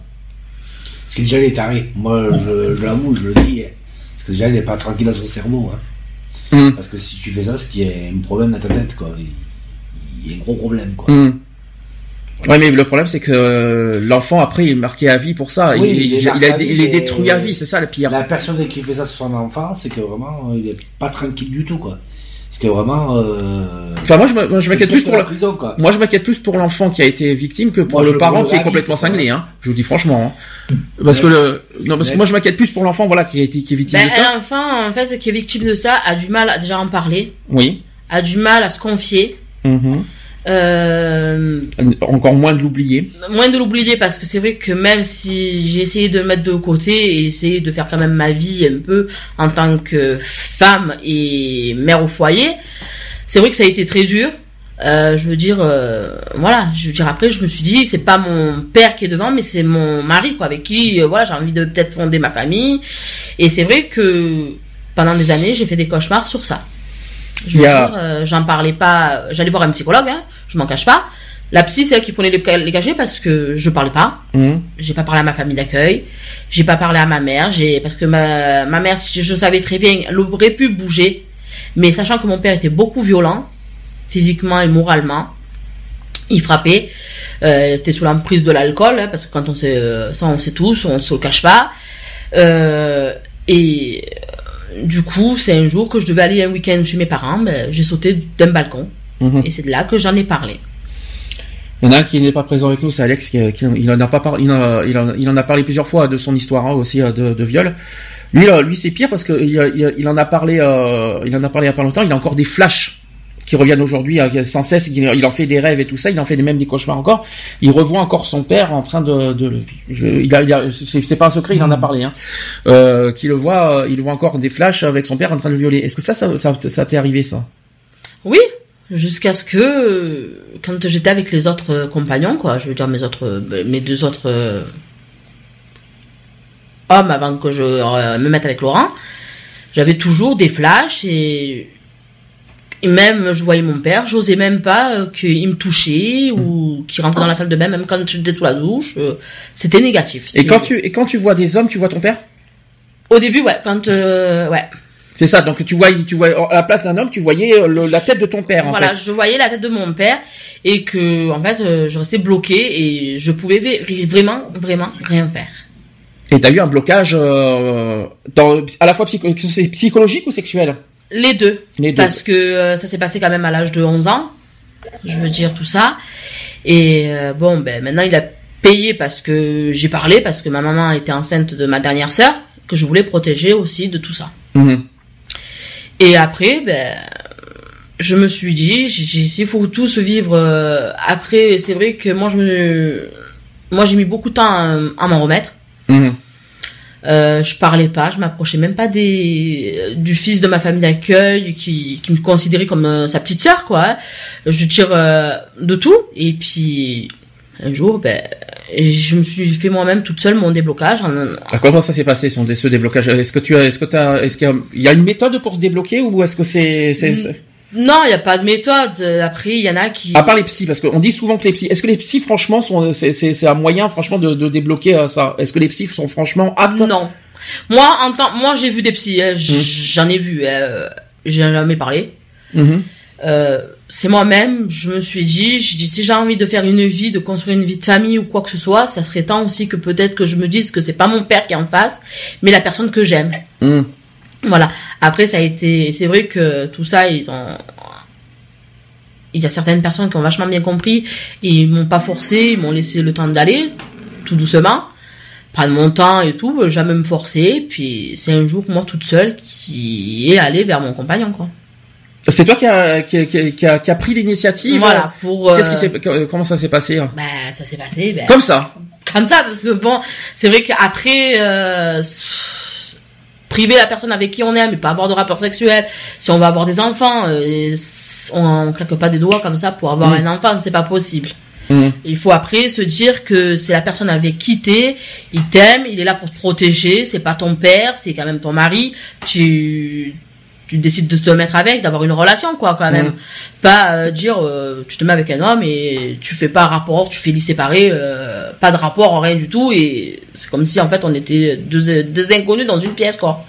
Parce que déjà, il est taré. Moi, je, je l'avoue, je le dis. Parce que déjà, il n'est pas tranquille dans son cerveau. Hein. Hum. Parce que si tu fais ça, c'est qu'il y a un problème dans ta tête, quoi. Il, il y a un gros problème, quoi. Hmm. Ouais, mais le problème, c'est que euh, l'enfant, après, il est marqué à vie pour ça. Oui, il, il est il, a- il détruit à vie, c'est ça le pire. La personne qui fait ça sur son enfant, c'est que vraiment, euh, il est pas tranquille du tout, quoi. Parce que vraiment. Euh, Enfin, moi, je m'inquiète plus pour la la... prison, quoi. Moi, je m'inquiète plus pour l'enfant qui a été victime que pour Moi, le parent qui est complètement cinglé. Hein. Je vous dis franchement. Hein. Parce que le, non, parce que moi, je m'inquiète plus pour l'enfant, voilà, qui a été qui est victime Ben, de ça. un enfant, en fait, qui est victime de ça, a du mal à déjà en parler, Oui. a du mal à se confier, Mhm. Euh, Encore moins de l'oublier. moins de l'oublier parce que c'est vrai que même si j'ai essayé de me mettre de côté et essayer de faire quand même ma vie un peu en tant que femme et mère au foyer, c'est vrai que ça a été très dur. Euh, je veux dire, euh, voilà, je veux dire après, je me suis dit, c'est pas mon père qui est devant, mais c'est mon mari, quoi, avec qui, euh, voilà, j'ai envie de peut-être fonder ma famille. Et c'est vrai que pendant des années, j'ai fait des cauchemars sur ça. Je Il veux y a- dire, euh, j'en parlais pas, j'allais voir un psychologue, hein, je m'en cache pas. La psy, c'est elle qui prenait les, les cachets parce que je parlais pas. Mhm. J'ai pas parlé à ma famille d'accueil. J'ai pas parlé à ma mère. J'ai parce que ma, ma mère, je, je savais très bien, elle aurait pu bouger, mais sachant que mon père était beaucoup violent, physiquement et moralement, il frappait. Euh, était sous l'emprise de l'alcool, hein, parce que quand on sait, euh, ça on sait tous, on se le cache pas. Euh, et du coup, c'est un jour que je devais aller un week-end chez mes parents, ben, j'ai sauté d'un balcon. Mhm. Et c'est de là que j'en ai parlé. Il y en a un qui n'est pas présent avec nous, c'est Alex, qui, qui- il en a pas parlé, il en a, il en, il en a parlé plusieurs fois de son histoire hein, aussi euh, de, de viol. Lui, euh, lui c'est pire parce que il, il- il en a parlé, euh, il en a parlé il y a pas longtemps. Il a encore des flashs qui reviennent aujourd'hui sans cesse. Il, en fait des rêves et tout ça. Il en fait même des cauchemars encore. Il revoit encore son père en train de, il a, c'est pas un secret, il en a parlé. Hein, euh, qu'il le voit, euh, il voit encore des flashs avec son père en train de le violer. Est-ce que ça, ça, ça, ça t'est arrivé ça? Oui, jusqu'à ce que quand j'étais avec les autres euh, compagnons, quoi, je veux dire mes autres, euh, mes deux autres hommes avant que je me mette avec Laurent, j'avais toujours des flashs et, et même je voyais mon père, j'osais même pas euh, qu'il me touchait ou qu'il rentrait dans la salle de bain, même quand j'étais sous la douche, euh, c'était négatif. Et quand tu, et quand tu vois des hommes, tu vois ton père? Au début, ouais, quand euh, ouais. C'est ça. Donc tu vois, tu vois à la place d'un homme, tu voyais le- la tête de ton père en voilà, fait. je voyais la tête de mon père et que en fait je restais bloquée et je pouvais vraiment vraiment rien faire. Et t'as eu un blocage euh, dans, à la fois psycho- psychologique ou sexuel? Les deux. Les deux. Parce que euh, ça s'est passé quand même à l'âge de 11 ans. Je veux dire tout ça. Et euh, bon, ben maintenant il a payé parce que j'ai parlé, parce que ma maman était enceinte de ma dernière sœur, que je voulais protéger aussi de tout ça. Mhm. Et après, ben, je me suis dit, j'ai j'ai dit, il faut tous vivre. euh, après, c'est vrai que moi, je me, moi, j'ai mis beaucoup de temps à, à m'en remettre. Mhm. Euh, je parlais pas, je m'approchais même pas des du fils de ma famille d'accueil qui, qui me considérait comme euh, sa petite sœur quoi. hein. Je tire euh, de tout et puis un jour ben je me suis fait moi-même toute seule mon déblocage. À comment ça s'est passé son, ce déblocage? Est-ce que tu as, est-ce que t'as, est-ce qu'il y a, une méthode pour se débloquer ou est-ce que c'est, Mm. c'est- Non, il y a pas de méthode. Euh, Après, il y en a qui à part les psys parce qu'on dit souvent que les psys, est-ce que les psys franchement sont, c'est, un moyen franchement de, de débloquer euh, ça? Est-ce que les psys sont franchement aptes? Non. Moi, en temps, moi, j'ai vu des psys. j- Mm. J'en ai vu. Euh, j'ai jamais parlé. Euh, c'est moi-même, je me suis dit, je dis si j'ai envie de faire une vie, de construire une vie de famille ou quoi que ce soit, ça serait temps aussi que peut-être que je me dise que c'est pas mon père qui est en face, mais la personne que j'aime. Mhm. Voilà. Après, ça a été, c'est vrai que tout ça, ils ont, il y a certaines personnes qui ont vachement bien compris, et ils m'ont pas forcé, ils m'ont laissé le temps d'aller, tout doucement, prendre mon temps et tout, jamais me forcer, puis c'est un jour, moi, toute seule, qui est allée vers mon compagnon, quoi. C'est toi qui a, qui, a- qui a- qui a, pris l'initiative Voilà, pour, euh, Qu'est-ce qui comment ça s'est passé hein? Bah, ça s'est passé, ben, Comme ça? comme ça, parce que bon, c'est vrai qu'après, euh, priver la personne avec qui on est, mais pas avoir de rapport sexuel, si on va avoir des enfants, euh, et on, on claque pas des doigts comme ça pour avoir Mm. un enfant, c'est pas possible. Mhm. Il faut après se dire que c'est la personne avec qui t'es, il t'aime, il est là pour te protéger, c'est pas ton père, c'est quand même ton mari, tu, tu décides de te mettre avec, d'avoir une relation quoi quand même. Mhm. Pas euh, dire euh, tu te mets avec un homme et tu fais pas rapport, tu fais lit séparé, euh, pas de rapport, rien du tout et c'est comme si en fait on était deux, deux inconnus dans une pièce quoi.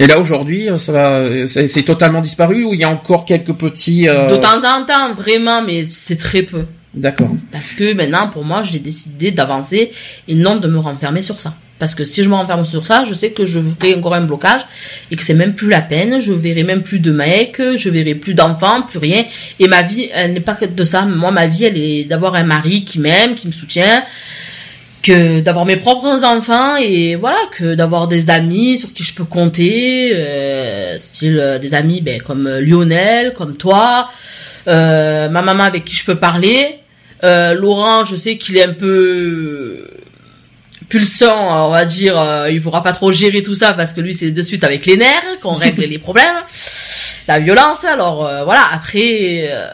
Et là aujourd'hui, ça va, c'est, totalement disparu ou il y a encore quelques petits. De temps en temps vraiment mais c'est très peu. D'accord. Parce que maintenant, pour moi, j'ai décidé d'avancer et non de me renfermer sur ça. Parce que si je me renferme sur ça, je sais que je ferai encore un blocage et que c'est même plus la peine. Je verrai même plus de mecs, je verrai plus d'enfants, plus rien. Et ma vie, elle n'est pas que de ça. Moi, ma vie, elle est d'avoir un mari qui m'aime, qui me soutient, que d'avoir mes propres enfants et voilà, que d'avoir des amis sur qui je peux compter, euh, style euh, des amis ben, comme Lionel, comme toi, euh, ma maman avec qui je peux parler. Euh, Laurent, je sais qu'il est un peu pulsant, on va dire, euh, il pourra pas trop gérer tout ça parce que lui c'est de suite avec les nerfs qu'on règle les problèmes, (laughs) la violence. Alors euh, voilà, après, euh,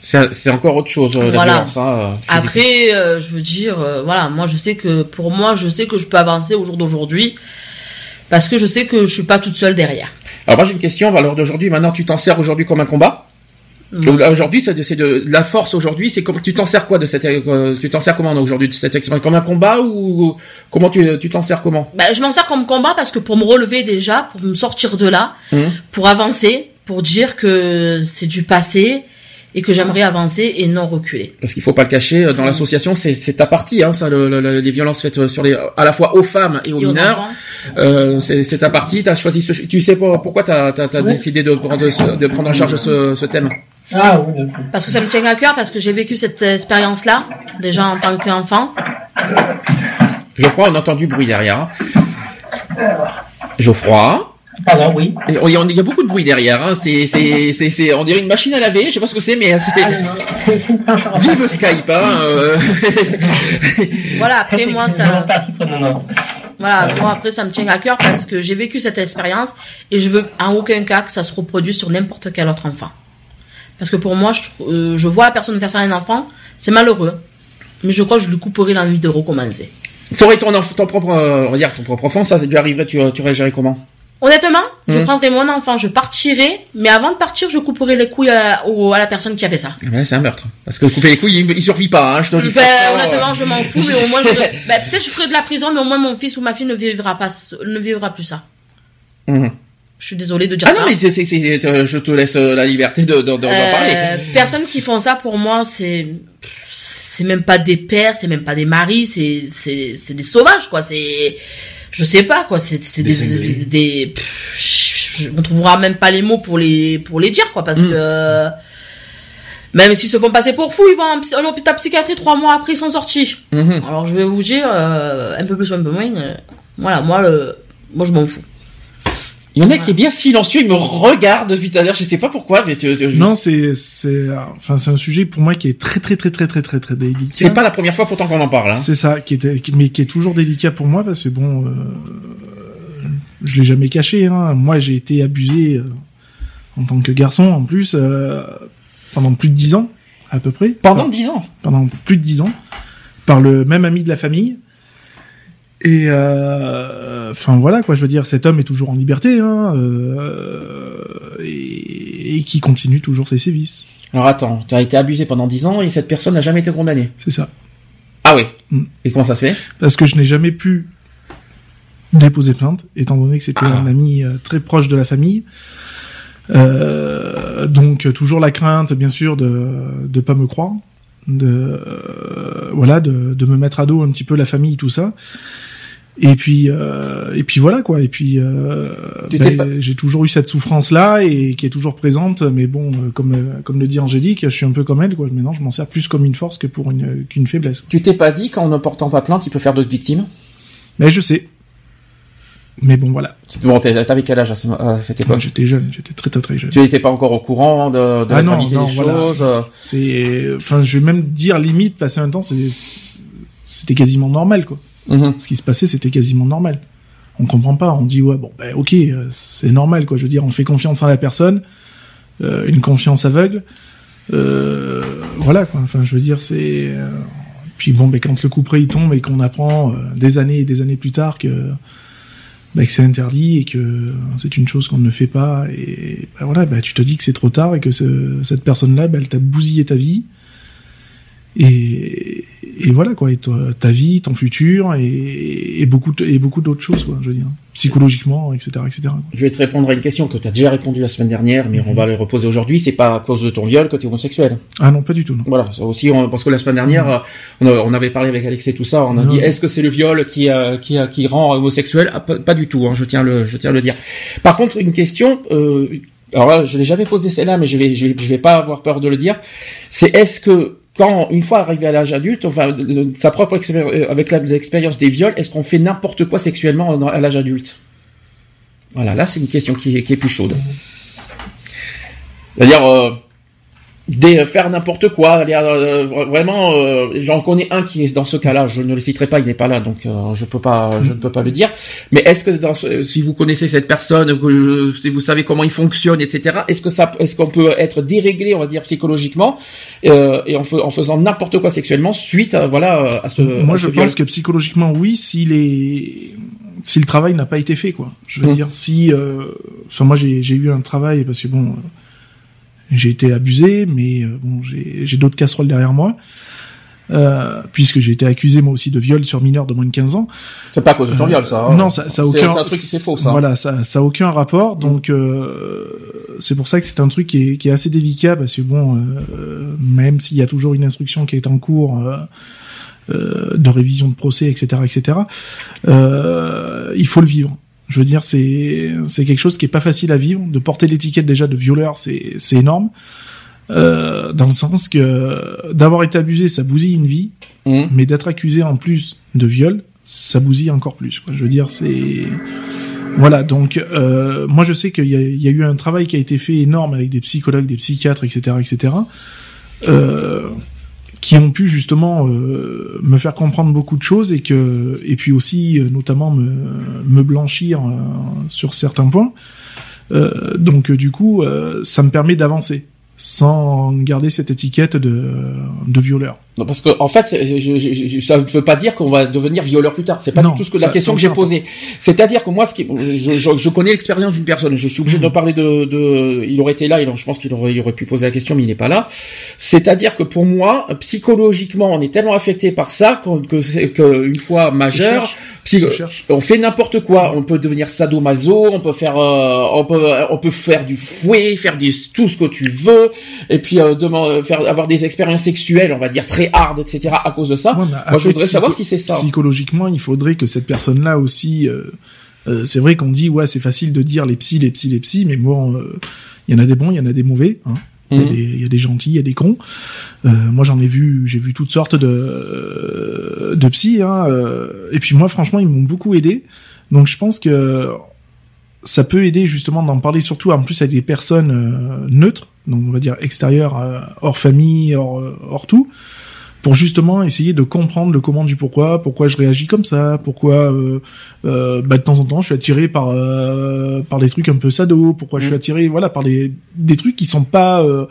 C'est, encore autre chose, euh, la Voilà. violence, hein, euh, après, euh, je veux dire, euh, voilà, moi je sais que pour moi, je sais que je peux avancer au jour d'aujourd'hui parce que je sais que je suis pas toute seule derrière. Alors moi j'ai une question, à l'heure d'aujourd'hui, maintenant tu t'en sers aujourd'hui comme un combat? Donc là, Aujourd'hui, c'est de, la force. Aujourd'hui, c'est comment tu t'en sers quoi de cette euh, Tu t'en sers comment aujourd'hui de cette expérience? Comme un combat ou comment tu tu t'en sers comment? Bah, je m'en sers comme combat parce que pour me relever déjà, pour me sortir de là, Hum. pour avancer, pour dire que c'est du passé et que j'aimerais avancer et non reculer. Parce qu'il faut pas le cacher, euh, dans l'association, c'est ta partie, hein, ça, le- le- les violences faites sur les, à la fois aux femmes et aux Et mineurs. Euh, c'est ta partie. T'as choisi. Ce, tu sais pas pourquoi t'as as, décidé de prendre de prendre en charge ce, ce thème? Ah oui, d'accord. Parce que ça me tient à cœur, parce que j'ai vécu cette expérience-là, déjà en tant qu'enfant. Geoffroy, on entend du bruit derrière. hein. Geoffroy? Pardon, oui. Il y, a- il y a beaucoup de bruit derrière. Hein. C'est, c'est, c'est, c'est, on dirait une machine à laver. Je sais pas ce que c'est, mais Ah, c'est vive Skype. Hein. euh. Voilà, après moi ça, voilà, moi après ça me tient à cœur parce que j'ai vécu cette expérience et je veux en aucun cas que ça se reproduise sur n'importe quel autre enfant. Parce que pour moi, je, euh, je vois la personne faire ça à un enfant, c'est malheureux. Mais je crois que je lui couperai l'envie de recommencer. T'aurais ton, ton propre, euh, on va dire ton propre enfant, ça, tu arriverais, tu, tu réagirais comment? Honnêtement, je Mhm. prendrai mon enfant, je partirai, mais avant de partir, je couperai les couilles à, au- à la personne qui a fait ça. Ouais, c'est un meurtre. Parce que couper les couilles, il, il survit pas. Hein, je te dis. Franchement, honnêtement, je m'en fous, mais au moins, je... (laughs) bah, peut-être je ferai de la prison, mais au moins mon fils ou ma fille ne vivra pas, ne vivra plus ça. euh, mhm. Je suis désolée de dire Ah ça. non, mais c'est, c'est, c'est- euh, je te laisse euh, la liberté de, de, de- d'en Euh, parler. personnes qui font ça, pour moi, c'est, c'est même pas des pères, c'est même pas des maris, c'est, c'est, c'est des sauvages, quoi. C'est, je sais pas, quoi. C'est, c'est Des des, cinglés. des, pff, je- je- on trouvera même pas les mots pour les, pour les dire, quoi, parce Mm. que, même s'ils se font passer pour fous, ils vont en, en hôpital psychiatrie trois mois après, ils sont sortis. Mhm. Alors, je vais vous dire, euh, un peu plus ou un peu moins, euh, voilà, moi, le, moi, je m'en fous. Il y en a qui est bien silencieux, il me regarde depuis tout à l'heure, je sais pas pourquoi, mais tu, tu- Non, c'est c'est enfin c'est un sujet pour moi qui est très très très très très très très délicat. c'est pas la première fois pourtant qu'on en parle. Hein. C'est ça, qui qui- mais qui est toujours délicat pour moi parce que bon, euh, je l'ai jamais caché. Hein. Moi, j'ai été abusé euh, en tant que garçon, en plus, euh, pendant plus de dix ans, à peu près. Pendant dix ans. pendant plus de dix ans, par le même ami de la famille. Et euh, enfin voilà quoi, je veux dire, cet homme est toujours en liberté, hein, euh, et, et qui continue toujours ses sévices. Alors attends, tu as été abusé pendant dix ans et cette personne n'a jamais été condamnée. C'est ça. Ah oui. Mm. Et comment ça se fait? Parce que je n'ai jamais pu déposer plainte, étant donné que c'était Ah. un ami euh, très proche de la famille. Euh, donc toujours la crainte, bien sûr, de de pas me croire, de euh, voilà, de, de me mettre à dos un petit peu la famille, tout ça. Et puis euh, et puis voilà quoi. Et puis euh, ben, pas- j'ai toujours eu cette souffrance là et qui est toujours présente. Mais bon, euh, comme comme le dit Angélique, je suis un peu comme elle quoi. Maintenant, je m'en sers plus comme une force que pour une qu'une faiblesse. Tu t'es pas dit qu'en ne portant pas plainte, il peut faire d'autres victimes? Mais je sais. Mais bon, voilà. Bon, t'avais quel âge à, ce- à cette époque? J'étais jeune, j'étais très très très jeune. Tu n'étais pas encore au courant de, de Ah la non, non, des voilà. choses C'est, enfin, je vais même dire limite, passer un temps, c'était quasiment normal, quoi. Mhm. Ce qui se passait, c'était quasiment normal. On comprend pas, on dit ouais, bon, ben ok, euh, c'est normal, quoi. Je veux dire, on fait confiance à la personne, euh, une confiance aveugle. Euh, voilà, quoi. Enfin, je veux dire, c'est. Puis bon, ben quand le coup près il tombe et qu'on apprend des années et des années plus tard que bah, que c'est interdit et que c'est une chose qu'on ne fait pas et bah, voilà bah, tu te dis que c'est trop tard et que ce- cette personne là bah, elle t'a bousillé ta vie et voilà quoi et toi, ta vie ton futur et, et beaucoup de- et beaucoup d'autres choses quoi je veux dire psychologiquement etc etc quoi. Je vais te répondre à une question que tu as déjà répondu la semaine dernière, mais on va les reposer aujourd'hui. C'est pas à cause de ton viol que tu es homosexuel. ah non pas du tout non Voilà, ça aussi, on- parce que la semaine dernière, euh, on, avait parlé avec Alex et tout ça, on a Non. dit est-ce que c'est le viol qui, euh, qui, euh, qui rend homosexuel? Ah, pas, pas du tout, hein, je tiens le, je tiens à le dire. Par contre, une question, euh, alors là, je l'ai jamais posé celle-là, mais je vais, je vais, je vais pas avoir peur de le dire. C'est est-ce que quand une fois arrivé à l'âge adulte, enfin, sa propre expéri- euh, avec l'expérience des viols, est-ce qu'on fait n'importe quoi sexuellement à l'âge adulte? Voilà, là, c'est une question qui, est- qui est plus chaude. C'est-à-dire euh, des, faire n'importe quoi, euh, vraiment. euh, J'en connais un qui est dans ce cas-là. Je ne le citerai pas, il n'est pas là, donc euh, je peux pas, je ne peux pas le dire. Mais est-ce que dans ce- si vous connaissez cette personne, que, si vous savez comment il fonctionne, etc. Est-ce que ça, est-ce qu'on peut être déréglé, on va dire psychologiquement, euh, et en, fais- en faisant n'importe quoi sexuellement suite, à, voilà, euh, à ce. moi à je ce viol? pense que psychologiquement oui si les si le travail n'a pas été fait quoi je veux Mm. dire si euh, enfin moi j'ai j'ai eu un travail parce que bon euh, j'ai été abusé, mais euh, bon, j'ai d'autres casseroles derrière moi. Euh, puisque j'ai été accusé moi aussi de viol sur mineur de moins de 15 ans. C'est pas à cause de ton viol, ça. hein. Non, ça, ça a aucun. C'est un truc c'est faux, ça. Voilà, ça, ça a aucun rapport. Donc euh, c'est pour ça que c'est un truc qui est, qui est assez délicat parce que bon, euh, même s'il y a toujours une instruction qui est en cours. euh, euh, de révision de procès, etc., etc. Euh, il faut le vivre. Je veux dire, c'est c'est quelque chose qui est pas facile à vivre. De porter l'étiquette déjà de violeur, c'est c'est énorme. Euh, dans le sens que d'avoir été abusé, ça bousille une vie, Mhm. mais d'être accusé en plus de viol, ça bousille encore plus. Quoi. Je veux dire, c'est voilà. Donc, euh, moi, je sais qu'il y, a- il y a eu un travail qui a été fait énorme avec des psychologues, des psychiatres, etc., etc. Euh, qui ont pu justement euh, me faire comprendre beaucoup de choses et que et puis aussi euh, notamment me me blanchir euh, sur certains points. Donc du coup, ça me permet d'avancer sans garder cette étiquette de de violeur. Non, parce que en fait, je, je, je- ça ne veut pas dire qu'on va devenir violeur plus tard. C'est pas Non, du tout ce que ça- la question que j'ai posée. C'est-à-dire que moi, ce qui, je, je, je connais l'expérience d'une personne. Je suis obligé de parler de, de. Il aurait été là. Il, je pense qu'il aurait, il aurait pu poser la question, mais il n'est pas là. C'est-à-dire que pour moi, psychologiquement, on est tellement affecté par ça qu'on- que, c'est- que une fois majeur, psy- on fait n'importe quoi. On peut devenir sadomaso, on peut faire, euh, on peut, on peut faire du fouet, faire des, tout ce que tu veux, et puis euh, demander- faire avoir des expériences sexuelles, on va dire très hard, etc. À cause de ça. Ouais, Moi, je voudrais savoir si c'est ça. Psychologiquement, il faudrait que cette personne-là aussi. euh, euh, c'est vrai qu'on dit ouais, c'est facile de dire les psys, les psys, les psys, mais bon, euh, il y en a des bons, il y en a des mauvais. Hein. Il y a Mhm. y, a des gentils, il y a des cons. Euh, moi, j'en ai vu, j'ai vu toutes sortes de de psys. Hein, euh, et puis moi, franchement, ils m'ont beaucoup aidé. Donc, je pense que ça peut aider justement d'en parler, surtout en plus avec des personnes euh, neutres, donc on va dire extérieures, euh, hors famille, hors, euh, hors tout, pour justement essayer de comprendre le comment du pourquoi, pourquoi je réagis comme ça, pourquoi euh, euh, bah, de temps en temps je suis attiré par euh, par des trucs un peu sado, pourquoi je suis Mm. attiré voilà par des des trucs qui sont pas euh,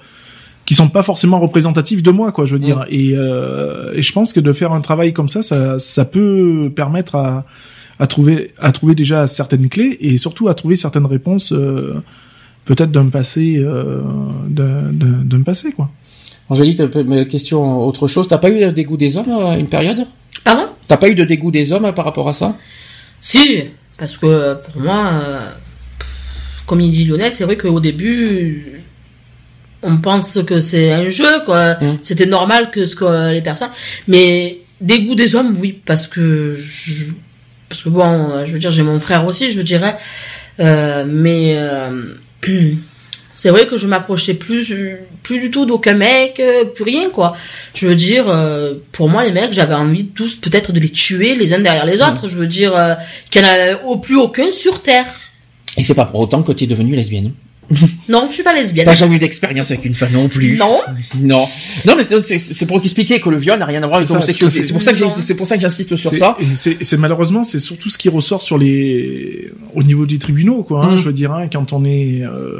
qui sont pas forcément représentatifs de moi quoi je veux dire. Et euh, et je pense que de faire un travail comme ça ça ça peut permettre à à trouver à trouver déjà certaines clés et surtout à trouver certaines réponses euh, peut-être d'un passé euh, d'un passé quoi Angélique, mais question autre chose. T'as pas eu de dégoût des hommes à une période? Pardon? T'as pas eu de dégoût des hommes euh, par rapport à ça? Si, parce que euh, pour moi, euh, comme il dit Lionel, c'est vrai qu'au début, on pense que c'est un jeu, quoi. Mm. C'était normal que ce que les personnes. Mais dégoût des hommes, oui, parce que je- parce que bon, euh, je veux dire, j'ai mon frère aussi, je dirais, Euh, mais euh, (clears throat) c'est vrai que je m'approchais plus plus du tout d'aucun mec, euh, plus rien quoi. Je veux dire, euh, pour moi les mecs, j'avais envie tous peut-être de les tuer les uns derrière les autres. Je veux dire euh, qu'il n'y en a au plus aucun sur terre. Et c'est pas pour autant que tu es devenue lesbienne. (laughs) Non, je suis pas lesbienne. T'as jamais eu d'expérience avec une femme non plus. Non. Non. Non, mais c'est- pour expliquer que le viol n'a rien à voir avec l'homosexualité. C'est pour ça que j'ai- Non. c'est pour ça que j'insiste sur ça. c'est malheureusement c'est surtout ce qui ressort sur les au niveau des tribunaux quoi. Hein, Mm. Je veux dire hein, quand on est euh,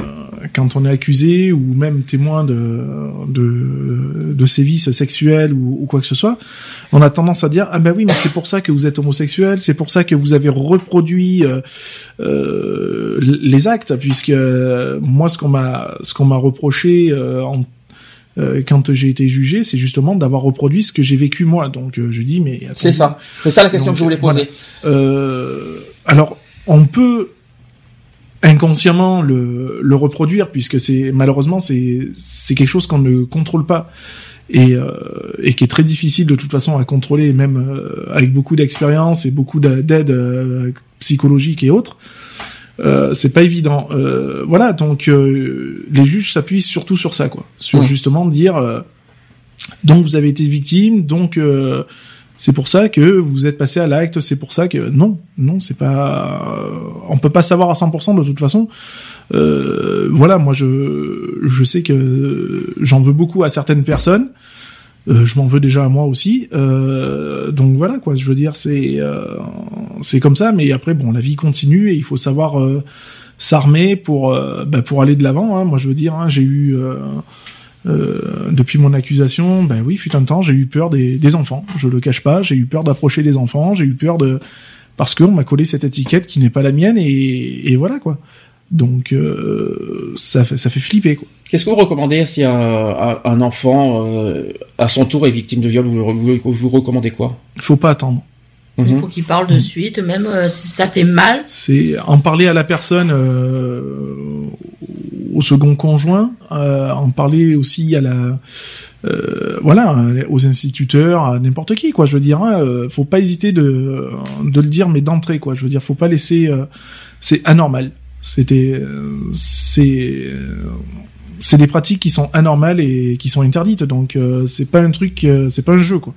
quand on est accusé ou même témoin de de, de sévices sexuels ou, ou quoi que ce soit, on a tendance à dire ah ben oui mais c'est pour ça que vous êtes homosexuel, c'est pour ça que vous avez reproduit euh, euh, les actes puisque euh, moi ce qu'on m'a ce qu'on m'a reproché euh, en quand j'ai été jugé, c'est justement d'avoir reproduit ce que j'ai vécu moi. Donc je dis mais C'est ça. C'est ça la question Donc, que je voulais poser. euh, alors, on peut inconsciemment le, le reproduire puisque c'est malheureusement c'est c'est quelque chose qu'on ne contrôle pas et euh, et qui est très difficile de toute façon à contrôler même euh, avec beaucoup d'expérience et beaucoup d'a- d'aide euh, psychologique et autres. Euh, c'est pas évident. Euh, voilà, donc euh, les juges s'appuient surtout sur ça, quoi, sur Ouais. justement dire euh, donc vous avez été victime, donc euh, c'est pour ça que vous êtes passé à l'acte, c'est pour ça que non, non, c'est pas, euh, on peut pas savoir à 100% de toute façon. Euh, voilà, moi je je sais que j'en veux beaucoup à certaines personnes. Euh, je m'en veux déjà à moi aussi. Euh, donc voilà quoi, je veux dire c'est euh, c'est comme ça, mais après bon la vie continue et il faut savoir euh, s'armer pour bah, pour aller de l'avant. Hein. Moi je veux dire, hein, j'ai eu euh, depuis mon accusation, ben oui, fut un temps, j'ai eu peur des, des enfants. Je le cache pas, j'ai eu peur d'approcher des enfants, j'ai eu peur de parce qu'on m'a collé cette étiquette qui n'est pas la mienne et, et voilà quoi. Donc euh, ça fait ça fait flipper quoi. Qu'est-ce que vous recommandez si un, enfant euh, à son tour est victime de viol Vous, vous, vous recommandez quoi? Il faut pas attendre. Il Mhm. faut qu'il parle de suite, même euh, si ça fait mal. C'est en parler à la personne, euh, au second conjoint, euh, en parler aussi à la, euh, voilà, aux instituteurs, à n'importe qui, quoi. Je veux dire, hein, euh, faut pas hésiter de de le dire, mais d'entrée, quoi. Je veux dire, faut pas laisser, euh, c'est anormal. C'était, euh, c'est euh, c'est des pratiques qui sont anormales et qui sont interdites, donc euh, c'est pas un truc, euh, c'est pas un jeu, quoi.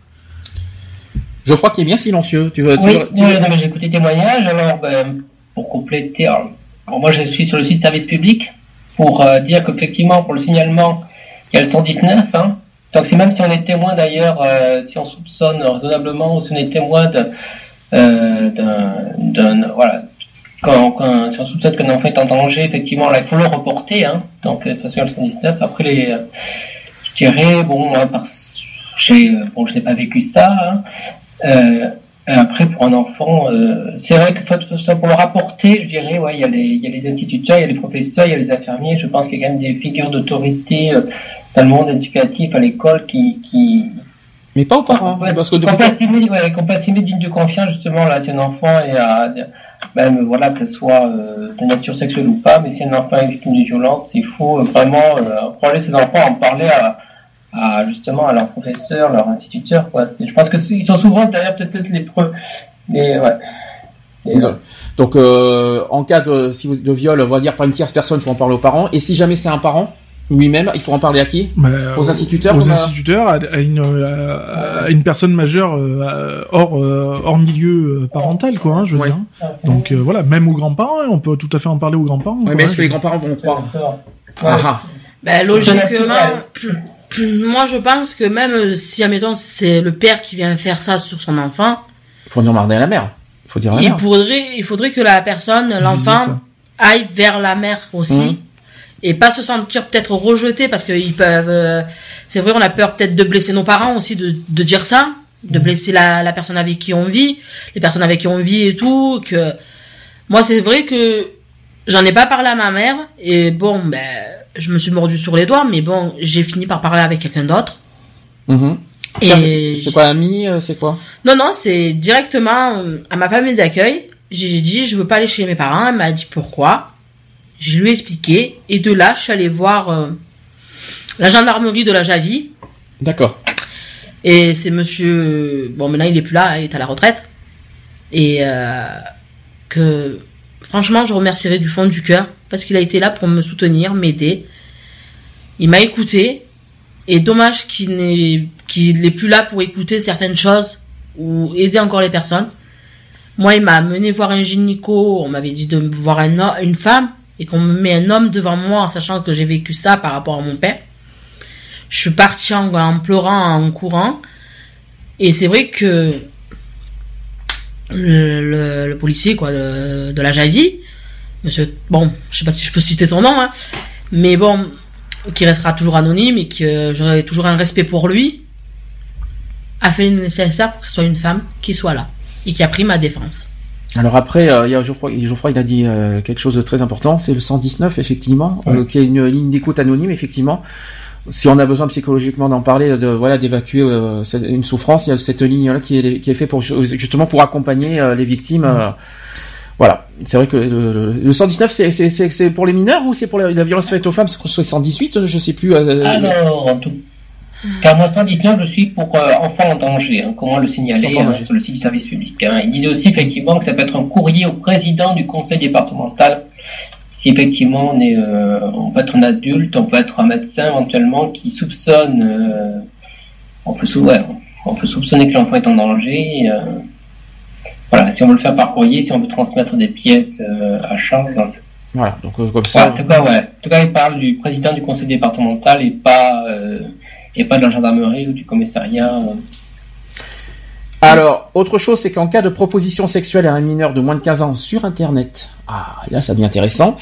Geoffroy qui est bien silencieux. Tu veux, tu Oui, veux- tu oui, veux- j'ai écouté le témoignage. Alors, ben, pour compléter, alors, bon, moi je suis sur le site service public pour euh, dire qu'effectivement, pour le signalement, il y a le 119. Hein. Donc, c'est même si on est témoin d'ailleurs, euh, si on soupçonne raisonnablement ou si on est témoin de, euh, d'un, d'un- voilà, quand, quand- si on soupçonne qu'un enfant est en danger, effectivement, là, il faut le reporter. Hein. Donc, de toute façon, il y a le 119. Après, les, je dirais, bon, moi, par, j'ai, bon, je n'ai pas vécu ça. Hein. Euh, après, pour un enfant, euh, c'est vrai que faut, faut- pour le rapporter, je dirais, ouais, il y, a les, il y a les instituteurs, il y a les professeurs, il y a les infirmiers. Je pense qu'il y a quand même des figures d'autorité euh, dans le monde éducatif, à l'école, qui, qui, Mais pas aux parents. Ouais, parce que qu'on ouais, qu'on estimer digne de confiance, justement, là, si un enfant est à, même, voilà, que ce soit euh, de nature sexuelle ou pas, mais si un enfant est victime de violence, il faut vraiment euh, encourager ses enfants à en parler à, à, justement, à leurs professeurs, leurs instituteurs, quoi. Je pense que c- ils sont souvent derrière peut-être les preuves, mais ouais. C'est- Donc, euh, en cas de, si vous- de viol, on va dire par une tierce personne, il faut en parler aux parents. Et si jamais c'est un parent lui-même, il faut en parler à qui? Bah, Aux instituteurs, aux a- instituteurs, à, une à, à une personne majeure euh, hors euh, hors milieu euh, parental, quoi. hein, je veux Ouais. dire. Donc euh, voilà, même aux grands-parents, hein, on peut tout à fait en parler aux grands-parents. Ouais, mais hein, est-ce que les grands-parents vont croire? Ouais. Ah ah. C'est logiquement. (clears throat) moi je pense que même euh, si, admettons, c'est le père qui vient faire ça sur son enfant, Il faut demander à la mère. Faut dire à la il mère. faudrait, il faudrait que la personne, l'enfant, aille vers la mère aussi. Mhm. Et pas se sentir peut-être rejeté parce qu'ils peuvent. euh, c'est vrai, on a peur peut-être de blesser nos parents aussi, de, de dire ça, de blesser la, la personne avec qui on vit, les personnes avec qui on vit et tout. Que moi, c'est vrai que j'en ai pas parlé à ma mère et bon, ben, je me suis mordu sur les doigts, mais bon, j'ai fini par parler avec quelqu'un d'autre. Mhm. Et C'est quoi, ami euh, C'est quoi? Non, non, c'est directement euh, à ma famille d'accueil. J'ai dit, je veux pas aller chez mes parents. Elle m'a dit pourquoi. Je lui ai expliqué. Et de là, je suis allée voir euh, la gendarmerie de la Javie. D'accord. Et c'est monsieur. Bon, maintenant, il est plus là, il est à la retraite. Et euh, que, franchement, je remercierai du fond du cœur. Parce qu'il a été là pour me soutenir, m'aider. Il m'a écouté. Et dommage qu'il n'est plus là pour écouter certaines choses ou aider encore les personnes. Moi, il m'a amené voir un gynéco. On m'avait dit de voir un une femme et qu'on me met un homme devant moi en sachant que j'ai vécu ça par rapport à mon père. Je suis partie en pleurant, en courant. Et c'est vrai que le, le- le policier quoi de, de la Javie, monsieur, bon, je sais pas si je peux citer son nom, hein, mais bon, qui restera toujours anonyme et que j'aurai toujours un respect pour lui, a fait le nécessaire pour que ce soit une femme qui soit là et qui a pris ma défense. Alors après, euh, il y a Geoffroy, Geoffroy, il a dit euh, quelque chose de très important, c'est le 119 effectivement, euh, qui est une ligne d'écoute anonyme effectivement. Si on a besoin psychologiquement d'en parler, de voilà d'évacuer euh, une souffrance, il y a cette ligne là qui est qui est fait pour justement pour accompagner euh, les victimes. euh, voilà, c'est vrai que le, le- le 119 c'est c'est c'est c'est pour les mineurs ou c'est pour la, la violence faite aux femmes? Soit 118, je sais plus. Alors, en tout car moi, 119, je suis pour enfants en danger, hein, comment le signaler hein, sur le site du service public. hein. Il disait aussi effectivement que ça peut être un courrier au président du conseil départemental. Si effectivement on est, euh, on peut être un adulte, on peut être un médecin éventuellement qui soupçonne, euh, on peut, sou- ouais, on peut soupçonner que l'enfant est en danger. euh, voilà, si on veut le faire par courrier, si on veut transmettre des pièces à charge. donc, Voilà, donc comme Ouais, ça. en tout cas, ouais. En tout cas, il parle du président du conseil départemental et pas, et pas de la gendarmerie ou du commissariat. Alors, autre chose, c'est qu'en cas de proposition sexuelle à un mineur de moins de 15 ans sur Internet, ah, là, ça devient intéressant,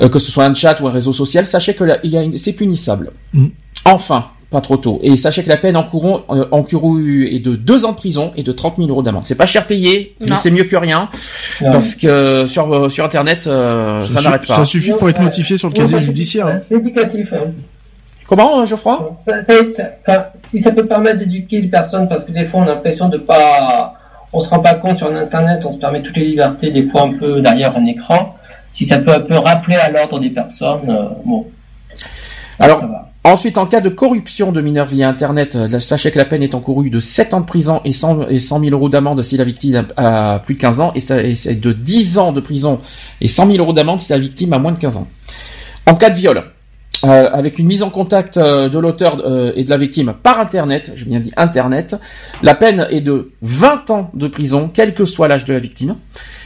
euh, que ce soit un chat ou un réseau social, sachez que là, il y a une- c'est punissable. Mm. Enfin, pas trop tôt. Et sachez que la peine encourue, euh, encourue est de 2 ans de prison et de 30 000 euros d'amende. C'est pas cher payé, mais c'est mieux que rien, Ouais. parce que sur euh, sur internet, euh, ça, su- n'arrête pas. ça suffit pour être notifié sur le casier judiciaire. hein. C'est éducatif. hein. Comment, euh, Geoffroy? Enfin, si ça peut permettre d'éduquer les personnes, parce que des fois on a l'impression de pas, on se rend pas compte sur Internet, on se permet toutes les libertés, des fois un peu derrière un écran. Si ça peut un peu rappeler à l'ordre des personnes, euh, bon. Alors. Ensuite, en cas de corruption de mineurs via Internet, euh, sachez que la peine est encourue de 7 ans de prison et 100, et 100 000 euros d'amende si la victime a, plus de 15 ans, et de 10 ans de prison et 100 000 euros d'amende si la victime a moins de 15 ans. En cas de viol, euh, avec une mise en contact euh, de l'auteur euh, et de la victime par Internet, je viens dire Internet, la peine est de 20 ans de prison, quel que soit l'âge de la victime.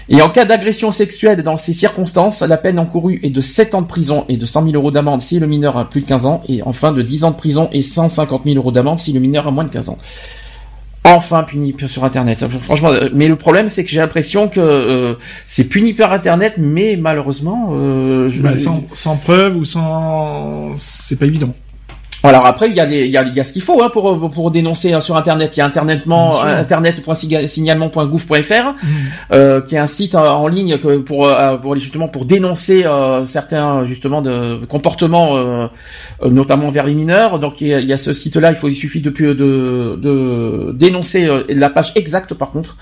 Et en cas d'agression sexuelle dans ces circonstances, la peine encourue est de 7 ans de prison et de 100 000 euros d'amende si le mineur a plus de 15 ans, et enfin de 10 ans de prison et 150 000 euros d'amende si le mineur a moins de 15 ans. Enfin puni sur Internet. Franchement, euh, mais le problème c'est que j'ai l'impression que euh, c'est puni par Internet, mais malheureusement, euh, Bah, sans preuve ou sans, c'est pas évident. Alors après, il y a, des, il y a, il y a ce qu'il faut hein, pour, pour dénoncer hein, sur Internet. Il y a internetement, internet.signalement.gouv.fr, Mhm. euh, qui est un site euh, en ligne que pour, euh, pour justement pour dénoncer euh, certains justement de comportements, euh, euh, notamment vers les mineurs. Donc il y a, il y a ce site-là. Il faut il suffit de, de, de dénoncer euh, la page exacte par contre.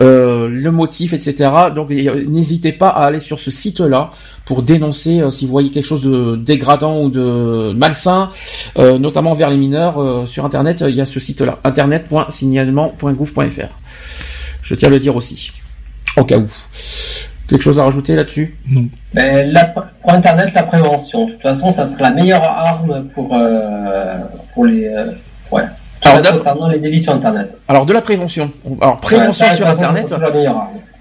Euh, le motif, etc. Donc a- n'hésitez pas à aller sur ce site-là pour dénoncer euh, si vous voyez quelque chose de dégradant ou de malsain, euh, notamment vers les mineurs. euh, sur Internet, il y a ce site-là, internet.signalement.gouv.fr. Je tiens à le dire aussi, au cas où. Quelque chose à rajouter là-dessus? Non. Ben, la- pour Internet, la prévention. De toute façon, ça sera la meilleure arme pour, euh, pour les, euh, ouais. Alors, concernant les délits sur Internet. Alors de la prévention. Alors prévention Ouais, ça, sur Internet.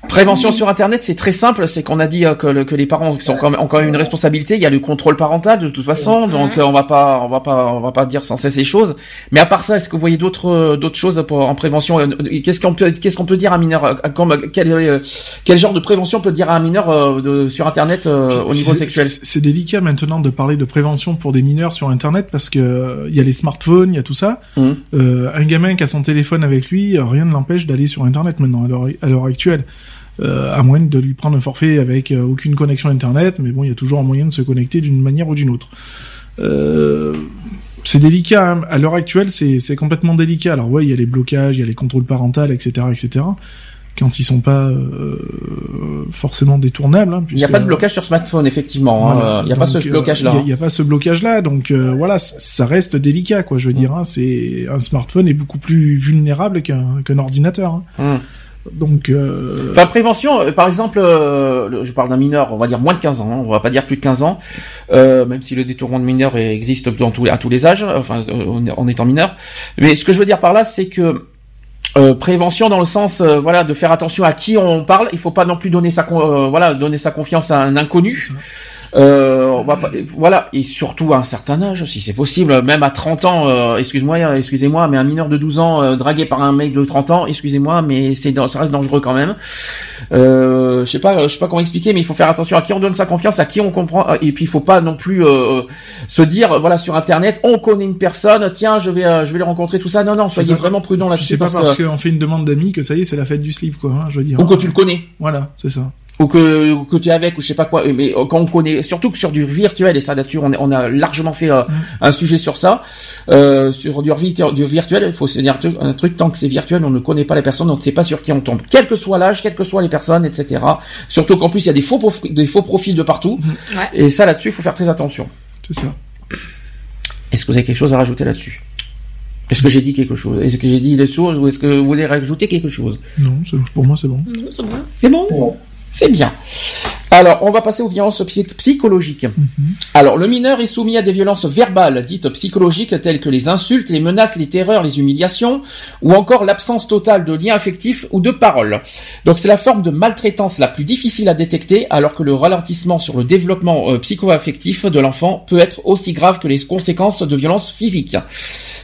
Prévention sur Internet, c'est très simple. C'est qu'on a dit euh, que, le- que les parents sont quand même, ont quand même une responsabilité. Il y a le contrôle parental de toute façon, donc euh, on va pas, on va pas, on va pas dire sans cesse ces choses. Mais à part ça, est-ce que vous voyez d'autres, euh, d'autres choses pour, en prévention Qu'est-ce qu'on peut, qu'est-ce qu'on peut dire à un mineur comme, quel, quel genre de prévention peut dire à un mineur de, sur Internet euh, au niveau sexuel? c'est- délicat maintenant de parler de prévention pour des mineurs sur Internet parce que il y a les smartphones, il y a tout ça. Euh, un gamin qui a son téléphone avec lui, rien ne l'empêche d'aller sur Internet maintenant à l'heure actuelle. Euh, à moins de lui prendre un forfait avec euh, aucune connexion Internet, mais bon, il y a toujours un moyen de se connecter d'une manière ou d'une autre. Euh, c'est délicat. hein. À l'heure actuelle, c'est complètement délicat. Alors ouais, il y a les blocages, il y a les contrôles parentaux, etc., etc. Quand ils sont pas euh, forcément détournables. hein, Il n'y a pas de blocage sur smartphone effectivement. hein. Il n'y a pas ce blocage-là. Il y a- pas ce blocage-là, donc euh, voilà, ça reste délicat, quoi. Je veux dire, hein, c'est un smartphone est beaucoup plus vulnérable qu'un ordinateur. hein. Donc, euh, Enfin, prévention, euh, par exemple, euh, je parle d'un mineur, on va dire moins de 15 ans, hein, on va pas dire plus de 15 ans, euh, même si le détournement de mineurs existe dans à tous les âges, enfin, euh, en étant mineur. Mais ce que je veux dire par là, c'est que euh, prévention dans le sens, voilà, de faire attention à qui on parle. Il faut pas non plus donner sa, euh, voilà, donner sa confiance à un inconnu. Euh, on va pas, voilà, et surtout à un certain âge, si c'est possible, même à 30 ans, euh, excuse-moi, euh, excusez-moi, mais un mineur de 12 ans euh, dragué par un mec de 30 ans, excusez-moi, mais c'est ça reste dangereux quand même. Euh, je sais pas, je sais pas comment expliquer, mais il faut faire attention à qui on donne sa confiance, à qui on comprend, et puis il faut pas non plus euh, se dire, voilà, sur internet, on connaît une personne, tiens, je vais, euh, je vais le rencontrer, tout ça. Non, non, soyez pas- vraiment prudent là-dessus c'est pas parce, qu'on fait une demande d'amis que ça y est, c'est la fête du slip, quoi. hein, je veux dire. ou que tu le connais. Voilà, c'est ça. Ou que, ou que tu es avec ou je sais pas quoi. Mais euh, quand on connaît surtout que sur du virtuel et ça là-dessus on, a largement fait euh, un sujet sur ça. Euh, sur du, virtu- du virtuel il faut se dire un truc, tant que c'est virtuel on ne connaît pas les personnes on ne sait pas sur qui on tombe. Quel que soit l'âge quelles que soient les personnes etc surtout qu'en plus il y a des faux des faux profils de partout. Ouais. et ça là-dessus il faut faire très attention. C'est ça. est-ce que vous avez quelque chose à rajouter là-dessus? Est-ce que j'ai dit quelque chose? Est-ce que j'ai dit des choses ou est-ce que vous voulez rajouter quelque chose? Non, pour moi, c'est bon. C'est bon. C'est bon? Bon. C'est bien. Alors, on va passer aux violences psy- psychologiques. Alors, le mineur est soumis à des violences verbales, dites psychologiques, telles que les insultes, les menaces, les terreurs, les humiliations, ou encore l'absence totale de lien affectif ou de parole. Donc, c'est la forme de maltraitance la plus difficile à détecter, alors que le ralentissement sur le développement euh, psycho-affectif de l'enfant peut être aussi grave que les conséquences de violences physiques.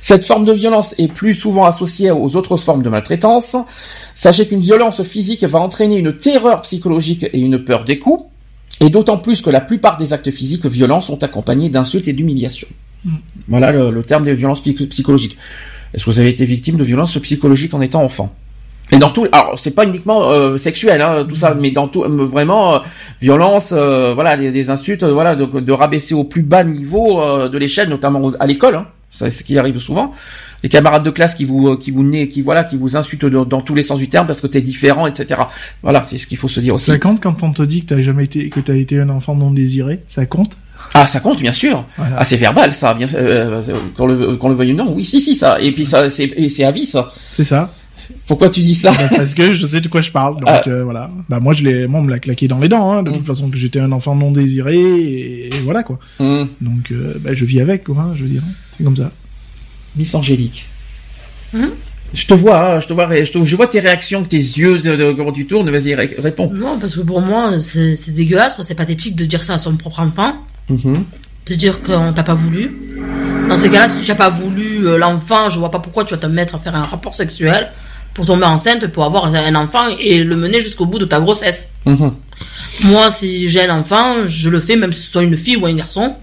Cette forme de violence est plus souvent associée aux autres formes de maltraitance. Sachez qu'une violence physique va entraîner une terreur psychologique et une peur des coups, et d'autant plus que la plupart des actes physiques violents sont accompagnés d'insultes et d'humiliations. Voilà le, le terme des violences psy- psychologiques. Est-ce que vous avez été victime de violences psychologiques en étant enfant? Et dans tout, alors c'est pas uniquement euh, sexuel, hein, tout ça, mais dans tout, euh, vraiment euh, violence, voilà, des, des insultes, voilà, de, de rabaisser au plus bas niveau de l'échelle, notamment à l'école, hein, c'est ce qui arrive souvent. Les camarades de classe qui vous, euh, qui vous nez, qui voilà, qui vous insultent dans, dans tous les sens du terme parce que t'es différent, etc. Voilà, c'est ce qu'il faut se dire aussi. Ça compte quand on te dit que t'as jamais été, que t'as été un enfant non désiré? Ça compte? Ah, ça compte, bien sûr. Voilà. Ah, c'est verbal, ça, bien, euh, euh, qu'on le, qu'on le veuille ou non. Oui, si, si, ça. Et puis ça, c'est, et c'est à vie, ça. C'est ça. Pourquoi tu dis ça Bah, parce que je sais de quoi je parle. Donc Ah. euh, voilà. Bah moi je l'ai, moi on me l'a claqué dans les dents. Hein, de toute façon que j'étais un enfant non désiré et, et voilà quoi. Hum. Donc euh, bah, je vis avec quoi. hein, je veux dire. C'est comme ça. Miss Angélique. Je te vois, hein, je te vois, je, te- je vois tes réactions, tes yeux, de, de- comment tu tournes. Vas-y, ré- réponds. Non, parce que pour moi, c'est dégueulasse, c'est pathétique de dire ça à son propre enfant, Mhm. de dire qu'on t'a pas voulu. Dans ces cas-là, si tu n'as pas voulu euh, l'enfant, je vois pas pourquoi tu vas te mettre à faire un rapport sexuel pour tomber enceinte, pour avoir un enfant et le mener jusqu'au bout de ta grossesse. Mhm. Moi, si j'ai un enfant, je le fais même si ce soit une fille ou un garçon.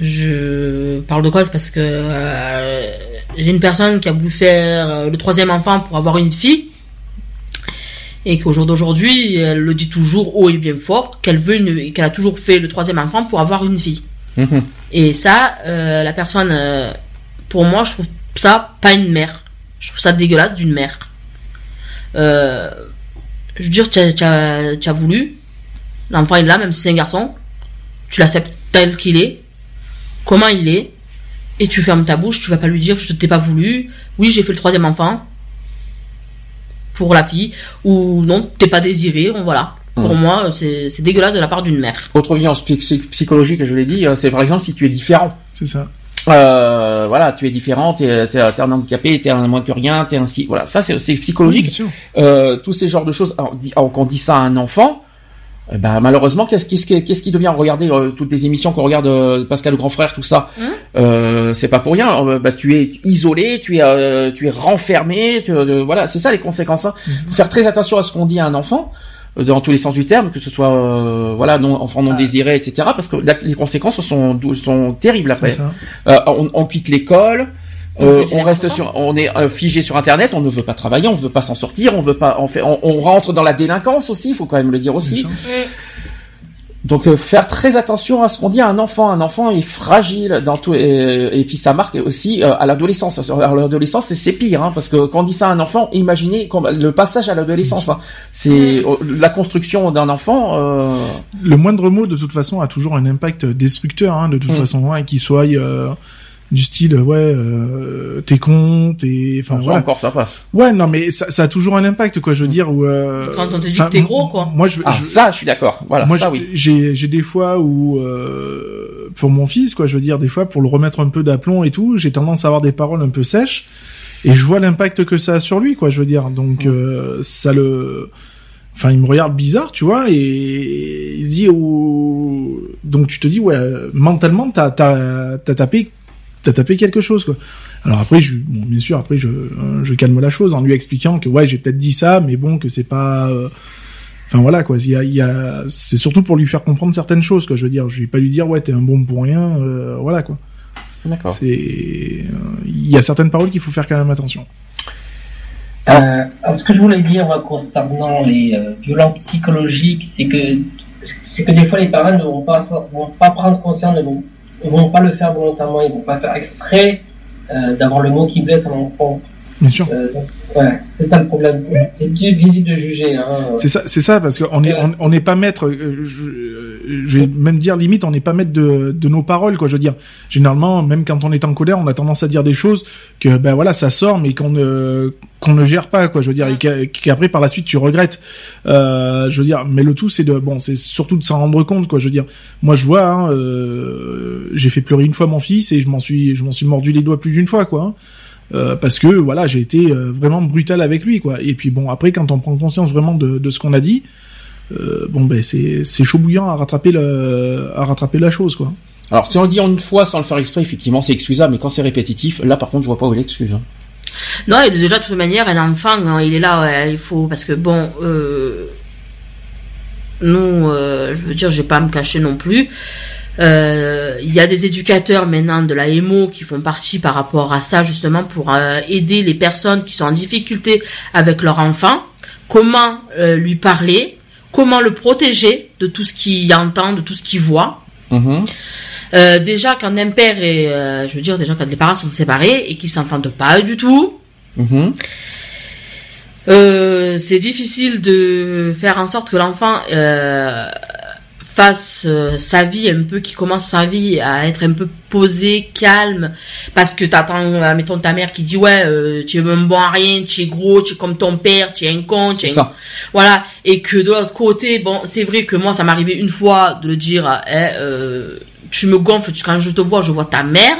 Je parle de cause parce que euh, j'ai une personne qui a voulu faire euh, le troisième enfant pour avoir une fille et qu'au jour d'aujourd'hui, elle le dit toujours haut et bien fort qu'elle veut une, qu'elle a toujours fait le troisième enfant pour avoir une fille. Mhm. Et ça, euh, la personne, euh, pour moi, je trouve ça pas une mère. Je trouve ça dégueulasse d'une mère. Euh, je veux dire, tu as, voulu, l'enfant est là, même si c'est un garçon, tu l'acceptes tel qu'il est, comment il est, et tu fermes ta bouche, tu vas pas lui dire je t'ai pas voulu, oui j'ai fait le troisième enfant pour la fille, ou non, t'es pas désiré, voilà. Pour Mhm. moi, c'est c'est dégueulasse de la part d'une mère. Autre violence psy- psychologique, je l'ai dit, euh, c'est par exemple si tu es différent. C'est ça. Euh, voilà, tu es différent, t'es, t'es, t'es un handicapé, t'es un moins que rien, t'es un si, voilà, ça c'est, Oui, psychologique. Euh, tous ces genres de choses. Alors, alors, quand on dit ça à un enfant, eh ben malheureusement, qu'est-ce qui, qu'est-ce qui devient? Regardez euh, toutes les émissions qu'on regarde, euh, Pascal le grand frère, tout ça. Hein euh, c'est pas pour rien. Euh, bah, tu es isolé, tu es, euh, tu es renfermé. Tu, euh, voilà, c'est ça les conséquences. Hein. Faut faire très attention à ce qu'on dit à un enfant. Euh, Dans tous les sens du terme, que ce soit euh, voilà non enfant non désiré, etc. Parce que la- les conséquences sont sont terribles après. Euh, on, on quitte l'école, On euh, on reste sur, on est euh, figé sur Internet, on ne veut pas travailler, on veut pas s'en sortir, on veut pas, on fait, on, on rentre dans la délinquance aussi, il faut quand même le dire aussi. Donc euh, faire très attention à ce qu'on dit à un enfant. Un enfant est fragile dans tout, et, et puis ça marque aussi euh, à l'adolescence. À l'adolescence, c'est- pire, hein, parce que quand on dit ça à un enfant, imaginez le passage à l'adolescence. hein. c'est euh, la construction d'un enfant. euh, Le moindre mot, de toute façon, a toujours un impact destructeur, hein, de toute Mm. façon, hein, qu'il soit euh, du style, ouais, euh, t'es con, t'es, enfin voilà. encore, ça passe. Ouais, non, mais ça, ça a toujours un impact, quoi. Je veux dire, où, euh, Quand on te dit que t'es gros, quoi. Moi, je, Ah, je- ça, je suis d'accord. Voilà, moi, ça oui. j'ai, j'ai des fois où, euh, pour mon fils, quoi, je veux dire, des fois, pour le remettre un peu d'aplomb et tout, j'ai tendance à avoir des paroles un peu sèches, et je vois l'impact que ça a sur lui, quoi, je veux dire. Donc, euh, ça le, enfin, il me regarde bizarre, tu vois, et il dit, oh... donc tu te dis, ouais, mentalement, t'as, t'as, t'as tapé, t'as tapé quelque chose, quoi. Alors après, je, bon, bien sûr, après, je, je calme la chose en lui expliquant que, ouais, j'ai peut-être dit ça, mais bon, que c'est pas, euh, Enfin voilà quoi, il y a, il y a... c'est surtout pour lui faire comprendre certaines choses quoi. Je veux dire, je vais pas lui dire ouais t'es un bon pour rien, euh, voilà quoi. D'accord. C'est, euh, il y a certaines paroles qu'il faut faire quand même attention. Euh, ce que je voulais dire concernant les euh, violences psychologiques, c'est que c'est que des fois les parents ne vont pas vont pas prendre conscience, ne ne vont pas le faire volontairement, ils vont pas faire exprès euh, d'avoir le mot qui blesse à. Bien sûr. Euh, donc, ouais, c'est ça le problème. C'est difficile de juger. Hein. C'est ça, c'est ça parce qu'on est, on, on n'est pas maître. euh, je, euh, je vais même dire limite, on n'est pas maître de, de nos paroles, quoi. Je veux dire, généralement, même quand on est en colère, on a tendance à dire des choses que, ben voilà, ça sort, mais qu'on ne qu'on ne gère pas, quoi. Je veux dire, et qu'a- qu'après par la suite tu regrettes. Euh, je veux dire, mais le tout, c'est de, bon, c'est surtout de s'en rendre compte, quoi. Je veux dire, moi, je vois, hein, euh, j'ai fait pleurer une fois mon fils et je m'en suis, je m'en suis mordu les doigts plus d'une fois, quoi. hein. Euh, parce que voilà, j'ai été euh, vraiment brutal avec lui, quoi. Et puis bon, après, quand on prend conscience vraiment de, de ce qu'on a dit, euh, bon ben c'est c'est chaud bouillant à rattraper le à rattraper la chose, quoi. Alors, si on le dit en une fois sans le faire exprès, effectivement, c'est excusable, mais quand c'est répétitif, là, par contre, je vois pas où est l'excuse. hein. Non, et déjà, de toute manière, un enfant, hein, il est là, ouais, il faut. Parce que bon, euh, nous, euh, je veux dire, j'ai pas à me cacher non plus. Euh, Il y a des éducateurs maintenant de la EMO qui font partie par rapport à ça justement pour euh, aider les personnes qui sont en difficulté avec leur enfant. Comment euh, lui parler, comment le protéger de tout ce qu'il entend, de tout ce qu'il voit? Mhm. Euh, déjà quand un père et je veux dire déjà quand les parents sont séparés et qu'ils s'entendent pas du tout, Mhm. euh, c'est difficile de faire en sorte que l'enfant fasse euh, sa vie un peu, qui commence sa vie à être un peu posé, calme, parce que t'attends, euh, mettons ta mère qui dit ouais, euh, tu es même bon à rien, tu es gros, tu es comme ton père, tu es un con, tu es un- voilà, et que de l'autre côté, bon, c'est vrai que moi ça arrivé une fois de le dire, eh, euh, tu me gonfles, tu- quand je te vois, je vois ta mère.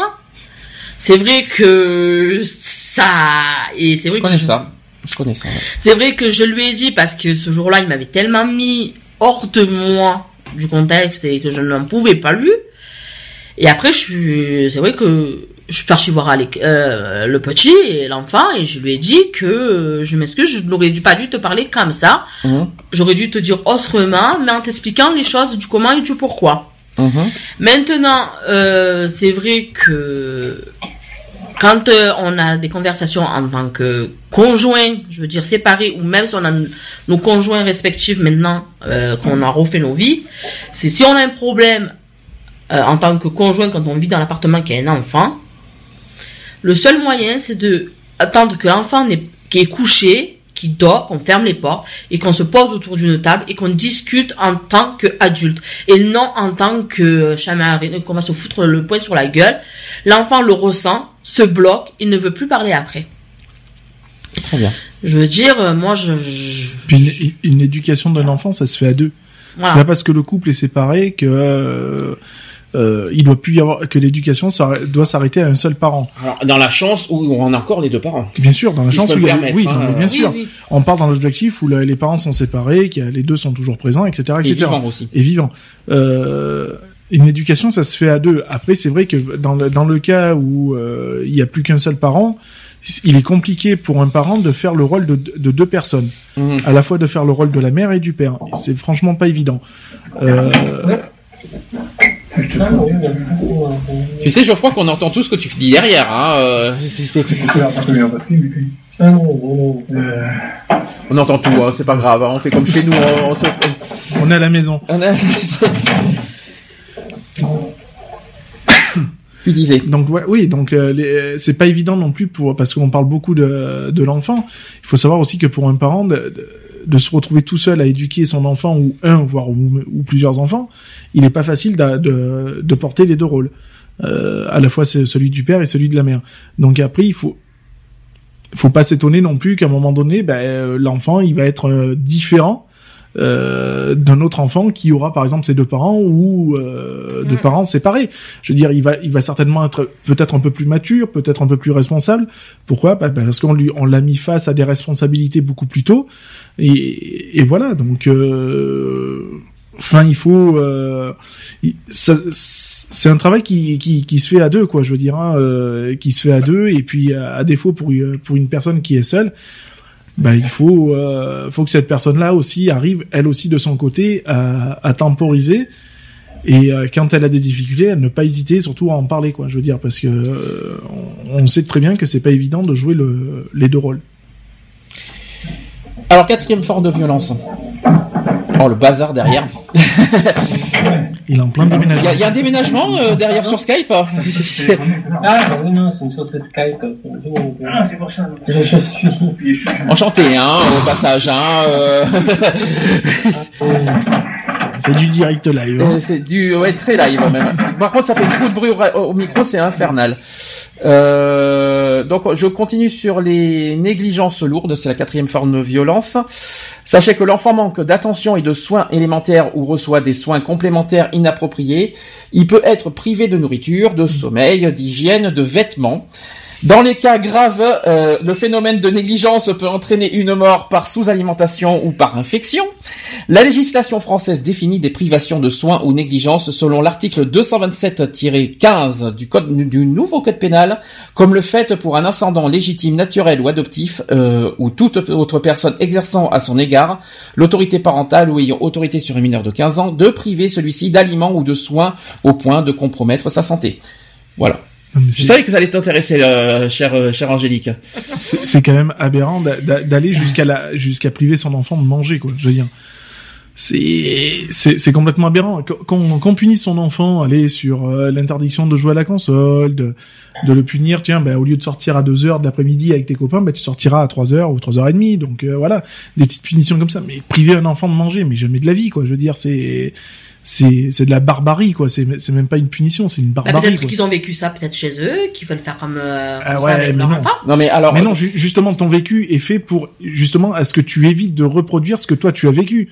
C'est vrai que ça, et c'est vrai Je que connais je- ça. Je connais ça. ouais. c'est vrai que je lui ai dit parce que ce jour-là, il m'avait tellement mis hors de moi du contexte et que je n'en pouvais pas lui. Et après, je suis, c'est vrai que je suis partie voir Alec- euh, le petit et l'enfant et je lui ai dit que euh, je m'excuse, je n'aurais dû pas dû te parler comme ça. Mhm. J'aurais dû te dire autrement, mais en t'expliquant les choses du comment et du pourquoi. Mhm. Maintenant, euh, c'est vrai que quand euh, on a des conversations en tant que conjoints, je veux dire séparés, ou même si on a nos conjoints respectifs maintenant, euh, qu'on a refait nos vies, c'est si on a un problème euh, en tant que conjoint quand on vit dans l'appartement qui a un enfant, le seul moyen c'est de attendre que l'enfant qui est couché, qui dort, qu'on ferme les portes et qu'on se pose autour d'une table et qu'on discute en tant qu'adulte et non en tant que chamarine, qu'on va se foutre le poing sur la gueule. L'enfant le ressent, se bloque, il ne veut plus parler après. Très bien. Je veux dire, euh, moi, je, je- Puis une, une éducation d'un enfant, ça se fait à deux. voilà. C'est pas parce que le couple est séparé que euh, il doit plus y avoir que l'éducation doit s'arrêter à un seul parent. Alors, dans la chance où on a encore les deux parents. Bien sûr, dans la Si chance où il y a- permettre, oui, hein, non, bien euh, sûr, Oui, oui. on part dans l'objectif où le- les parents sont séparés, que les deux sont toujours présents, etc., Et etc. vivant aussi. et vivant. Euh, une éducation, ça se fait à deux. Après, c'est vrai que dans le, dans le cas où euh, il y a plus qu'un seul parent, il est compliqué pour un parent de faire le rôle de, de deux personnes, Mhm. à la fois de faire le rôle de la mère et du père. Et C'est franchement pas évident. Euh, Ah, euh, Tu sais, Geoffroy, qu'on entend tout ce que tu dis derrière. Hein. euh, c'est-. On entend tout, hein, c'est pas grave. hein, On fait comme chez nous. On, on se- on est à la maison. tu disais. Donc ouais, oui, donc euh, les- c'est pas évident non plus pour parce qu'on parle beaucoup de, de l'enfant. Il faut savoir aussi que pour un parent de, de, de se retrouver tout seul à éduquer son enfant ou un voire ou, ou plusieurs enfants, il est pas facile de, de porter les deux rôles. Euh, à la fois c'est celui du père et celui de la mère. Donc après il faut faut pas s'étonner non plus qu'à un moment donné, ben, euh, l'enfant il va être euh, différent euh, d'un autre enfant qui aura par exemple ses deux parents ou euh, deux Mm. parents séparés. Je veux dire, il va, il va certainement être peut-être un peu plus mature, peut-être un peu plus responsable. Pourquoi? Bah, Parce qu'on lui, on l'a mis face à des responsabilités beaucoup plus tôt. Et, voilà, donc. Euh, Enfin, il faut. Euh, c'est un travail qui, qui, se fait à deux, quoi. Je veux dire, hein, euh, qui se fait à deux. Et puis, à, défaut pour pour une personne qui est seule, bah, il faut faut que cette personne-là aussi arrive, elle aussi de son côté, à, temporiser. Et quand elle a des difficultés, à ne pas hésiter, surtout à en parler, quoi. Je veux dire, parce que on, sait très bien que c'est pas évident de jouer le, les deux rôles. Alors, quatrième forme de violence. Oh, le bazar derrière. (laughs) Il est en plein déménagement. il y a un déménagement euh, derrière sur Skype. Ah, bah oui, non, c'est une sauce Skype. Ah, c'est pour ça. Je, je suis. Enchanté, hein, au passage. Hein, euh, (laughs) C'est du direct live. hein. Euh, c'est du ouais très live même. Par contre, ça fait beaucoup de bruit au, au micro, c'est infernal. Euh, donc, je continue sur les négligences lourdes. C'est la quatrième forme de violence. Sachez que l'enfant manque d'attention et de soins élémentaires ou reçoit des soins complémentaires inappropriés. Il peut être privé de nourriture, de sommeil, d'hygiène, de vêtements. Dans les cas graves, euh, le phénomène de négligence peut entraîner une mort par sous-alimentation ou par infection. La législation française définit des privations de soins ou négligence selon l'article 227-15 du code du nouveau code pénal, comme le fait pour un ascendant légitime, naturel ou adoptif, euh, ou toute autre personne exerçant à son égard l'autorité parentale ou ayant autorité sur un mineur de 15 ans, de priver celui-ci d'aliments ou de soins au point de compromettre sa santé. Voilà. Je savais que ça allait t'intéresser, euh, chère, euh, chère Angélique. c'est quand même aberrant d'a- d'a- d'aller jusqu'à la jusqu'à priver son enfant de manger quoi je veux dire. C'est c'est complètement aberrant. Qu- qu'on qu'on punisse son enfant aller sur euh, l'interdiction de jouer à la console de de le punir tiens ben au lieu de sortir à 2 heures de l'après-midi avec tes copains ben tu sortiras à 3 heures ou 3 heures et demie. Donc euh, voilà. Des petites punitions comme ça. Mais priver un enfant de manger mais jamais de la vie quoi je veux dire c'est c'est c'est de la barbarie quoi c'est c'est même pas une punition c'est une Bah, barbarie peut-être quoi. qu'ils ont vécu ça peut-être chez eux, qu'ils veulent faire comme, euh, Ah comme ouais, ça avec mais leur non. enfant. Non mais alors, Mais non, ju- justement, ton vécu est fait pour justement à ce que tu évites de reproduire ce que toi tu as vécu.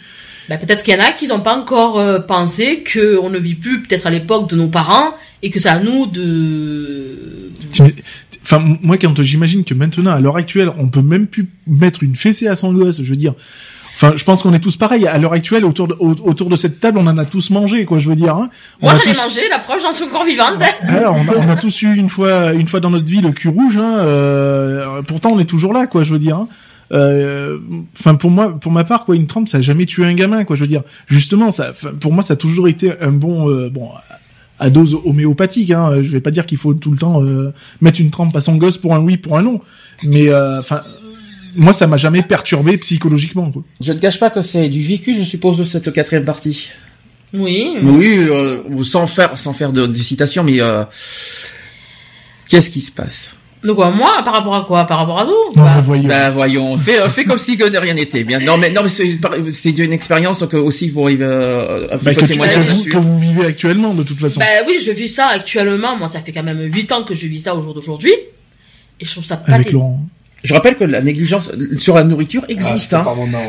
Bah, peut-être qu'il y en a qui n'ont pas encore euh, pensé qu'on ne vit plus peut-être à l'époque de nos parents et que c'est à nous de... Enfin, moi, quand j'imagine que maintenant, à l'heure actuelle, on peut même plus mettre une fessée à son gosse, je veux dire. Enfin, je pense qu'on est tous pareils. À l'heure actuelle, autour de, au- autour de cette table, on en a tous mangé, quoi, je veux dire. Hein. On Moi a j'en ai tous- mangé, la preuve j'en suis encore vivante. (laughs) Ah, on, a, on a tous eu une fois, une fois dans notre vie le cul rouge. Hein, euh, pourtant, on est toujours là, quoi. Je veux dire. hein. Euh, Enfin, pour moi, pour ma part, quoi, une trempe, ça a jamais tué un gamin, quoi. Je veux dire. Justement, ça, pour moi, ça a toujours été un bon, euh, bon, à dose homéopathique. Hein. Je vais pas dire qu'il faut tout le temps euh, mettre une trempe à son gosse pour un oui, pour un non. Mais euh, enfin, moi, ça m'a jamais perturbé psychologiquement, quoi. je ne cache pas que c'est du vécu, je suppose, de cette quatrième partie. Oui. Oui, euh, sans faire, sans faire de, de citation, mais euh, qu'est-ce qui se passe? Donc quoi, moi, par rapport à quoi? Par rapport à nous Bah, voyons. Ben voyons, fais, euh, fais comme si que de rien n'était. Bien, non mais non mais c'est une expérience donc aussi pour euh, un petit Bah, peu que, tu- témoigner que vous, là-dessus. que vous vivez actuellement, de toute façon. Bah oui, je vis ça actuellement. Moi, ça fait quand même 8 ans que je vis ça au jour d'aujourd'hui. Et je trouve ça pas avec. Laurent. Je rappelle que la négligence sur la nourriture existe. hein.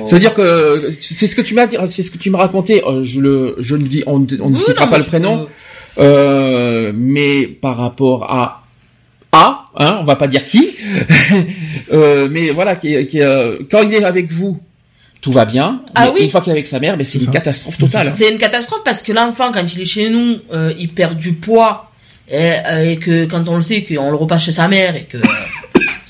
Ça veut dire que c'est ce que tu m'as dit, c'est ce que tu m'as raconté. euh, je le, je ne dis, on, ne- on ne Oui, citera non, pas mais le prénom, euh, mais par rapport à A, hein, on va pas dire qui, (laughs) euh, mais voilà, qui, qui, euh, quand il est avec vous, tout va bien. Ah mais oui. Une fois qu'il est avec sa mère, ben, c'est une ça. catastrophe totale. C'est une catastrophe parce que l'enfant, quand il est chez nous, euh, il perd du poids et, euh, et que quand on le sait qu'on le repasse chez sa mère et que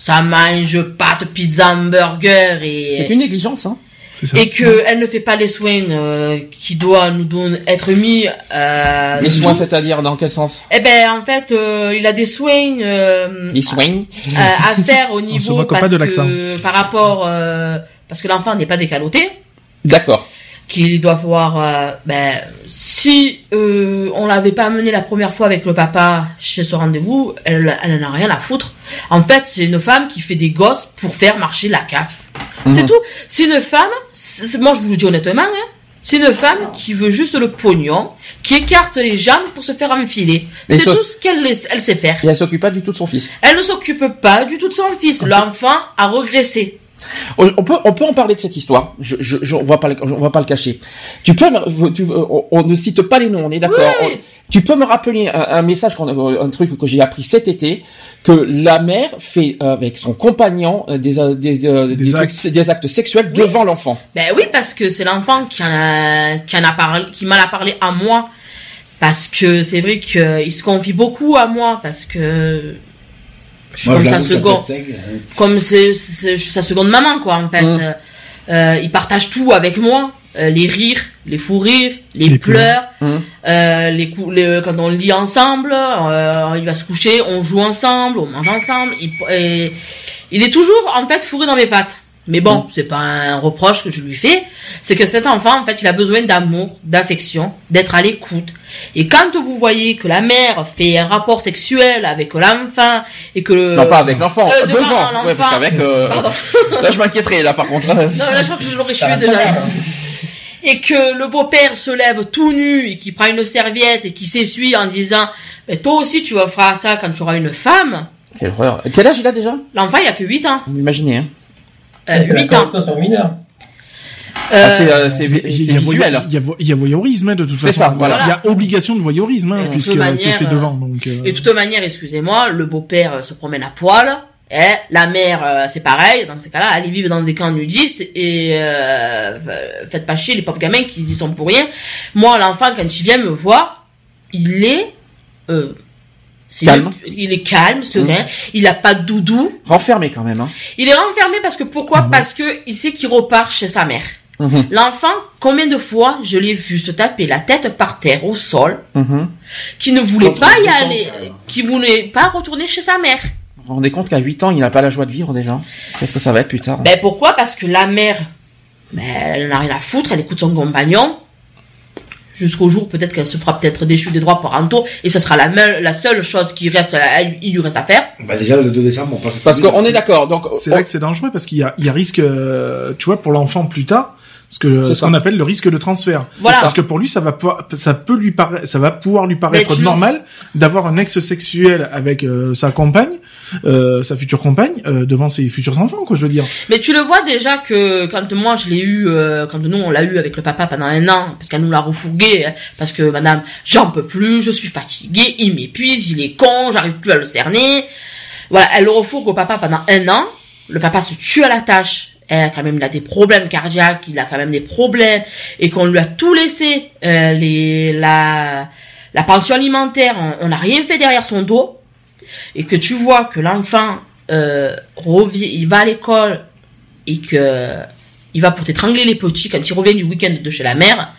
ça mange pâtes, pizza, hamburger et C'est une négligence, hein. C'est ça. et que elle ne fait pas les soins euh, qui doivent nous donner, être mis. Euh, Les soins, c'est-à-dire dans quel sens? Eh ben en fait, euh, il a des soins euh, Les soins. à, à (laughs) faire au niveau moque pas parce de l'accent. que par rapport euh, parce que l'enfant n'est pas décaloté. D'accord. Qu'il doit voir euh, ben si euh, on l'avait pas amené la première fois avec le papa chez ce rendez-vous elle elle en a rien à foutre en fait c'est une femme qui fait des gosses pour faire marcher la CAF c'est Mhm. tout c'est une femme c'est- moi je vous le dis honnêtement hein, c'est une femme qui veut juste le pognon, qui écarte les jambes pour se faire enfiler. C'est tout ce qu'elle elle sait faire. Et elle s'occupe pas du tout de son fils. Elle ne s'occupe pas du tout de son fils. L'enfant a régressé. On on peut, on peut en parler de cette histoire. Je, je, je- on va pas, le- on va pas le cacher. Tu peux, tu, on, on ne cite pas les noms, on est d'accord. Oui, oui. On- Tu peux me rappeler un, un message, qu'on a- un truc que j'ai appris cet été, que la mère fait euh, avec son compagnon euh, des, euh, des, euh, des, Des trucs- actes. des actes sexuels devant l'enfant. Ben oui, parce que c'est l'enfant qui en a, qui en a parlé, qui m'en a parlé à moi. Parce que c'est vrai qu'il se confie beaucoup à moi, parce que je suis comme sa seconde, suis sa seconde maman, quoi, en fait. Mm. Euh, il partage tout avec moi. Euh, les rires, les fous rires, les, Les pleurs, Mm. euh, les coups, les- quand on lit ensemble, il va se coucher, on joue ensemble, on mange ensemble. Il, et il est toujours en fait fourré dans mes pattes. Mais bon, c'est pas un reproche que je lui fais, c'est que cet enfant, en fait, il a besoin d'amour, d'affection, d'être à l'écoute. Et quand vous voyez que la mère fait un rapport sexuel avec l'enfant et que le... non, pas avec l'enfant, Euh, devant devant. l'enfant. Ouais, parce qu'avec, euh, (laughs) là, je m'inquiéterais, là, par contre. Non, là, je crois que je l'aurais tué déjà. (laughs) Et que le beau-père se lève tout nu et qui prend une serviette et qui s'essuie en disant Mais toi aussi, tu vas faire ça quand tu auras une femme. Quelle horreur. Quel âge il a déjà? L'enfant, il a que 8 ans. Vous imaginez, hein. Euh, C'est la 8 ans. corruption sur mineur. Ah, c'est, euh, c'est visuel. il y a vo- il y a voyeurisme hein, de toute façon. ça, voilà. Il y a obligation de voyeurisme hein, Et de puisque toute c'est manière, fait euh, devant. Donc, euh, Et de toute manière, excusez-moi, le beau-père euh, se promène à poil. Et la mère, euh, c'est pareil. Dans ces cas-là, allez vivre dans des camps nudistes et euh, faites pas chier les pauvres gamins qui y sont pour rien. Moi, l'enfant, quand il vient me voir, il est euh, Calme. il est calme, serein. Il a pas de doudou. Renfermé quand même. Hein. Il est renfermé parce que pourquoi? Parce que il sait qu'il repart chez sa mère. Mhm. L'enfant, combien de fois je l'ai vu se taper la tête par terre au sol, qui ne voulait Contre pas y aller, qui voulait pas retourner chez sa mère. Vous vous rendez compte qu'à 8 ans, il n'a pas la joie de vivre déjà? Qu'est-ce que ça va être plus tard? Ben pourquoi? Parce que la mère, ben, elle n'a rien à foutre, elle écoute son compagnon. Jusqu'au jour peut-être qu'elle se fera peut-être déchue des droits parentaux et ce sera la, me- la seule chose qui reste, à- il lui reste à faire. Bah déjà le 2 décembre, on. Parce qu'on est d'accord. Donc, c'est on- là que c'est dangereux parce qu'il y a, il y a risque, euh, tu vois, pour l'enfant plus tard, ce que C'est ce qu'on appelle le risque de transfert. Voilà. Parce que pour lui, ça va pouvoir, ça peut lui paraître, ça va pouvoir lui paraître normal d'avoir un ex sexuel avec euh, sa compagne, euh, sa future compagne, euh, devant ses futurs enfants, quoi, je veux dire. Mais tu le vois déjà que quand moi je l'ai eu, euh, quand nous on l'a eu avec le papa pendant un an, parce qu'elle nous l'a refourgué, hein, parce que madame, j'en peux plus, je suis fatiguée, il m'épuise, il est con, j'arrive plus à le cerner. Voilà, elle le refourgue au papa pendant un an. Le papa se tue à la tâche. Elle, quand même, il a des problèmes cardiaques, il a quand même des problèmes, et qu'on lui a tout laissé, euh, les, la, la pension alimentaire, on- on n'a rien fait derrière son dos, et que tu vois que l'enfant euh, revient, il va à l'école et que il va pour t'étrangler les petits quand il revient du week-end de chez la mère,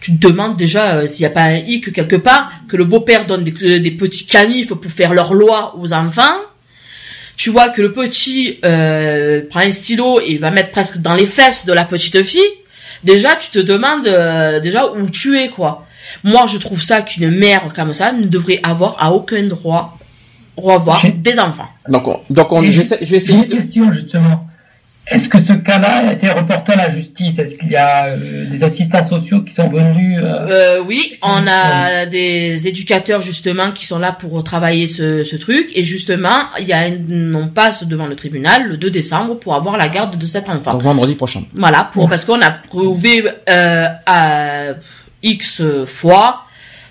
tu te demandes déjà euh, s'il n'y a pas un hic quelque part, que le beau-père donne des, des petits canifs pour faire leur loi aux enfants. Tu vois que le petit euh, prend un stylo et va mettre presque dans les fesses de la petite fille. Déjà, tu te demandes euh, déjà où tu es, quoi. Moi, je trouve ça qu'une mère comme ça ne devrait avoir à aucun droit revoir J'ai- des enfants. donc, on- donc on, j'essaie- je vais J'ai essayer une de. question justement. Est-ce que ce cas-là a été reporté à la justice? Est-ce qu'il y a euh, des assistants sociaux qui sont venus euh, Euh, oui, on a des éducateurs justement qui sont là pour travailler ce, ce truc et justement, il y a une, on passe devant le tribunal le 2 décembre pour avoir la garde de cet enfant. Donc vendredi prochain. Voilà, pour parce qu'on a prouvé euh, à X fois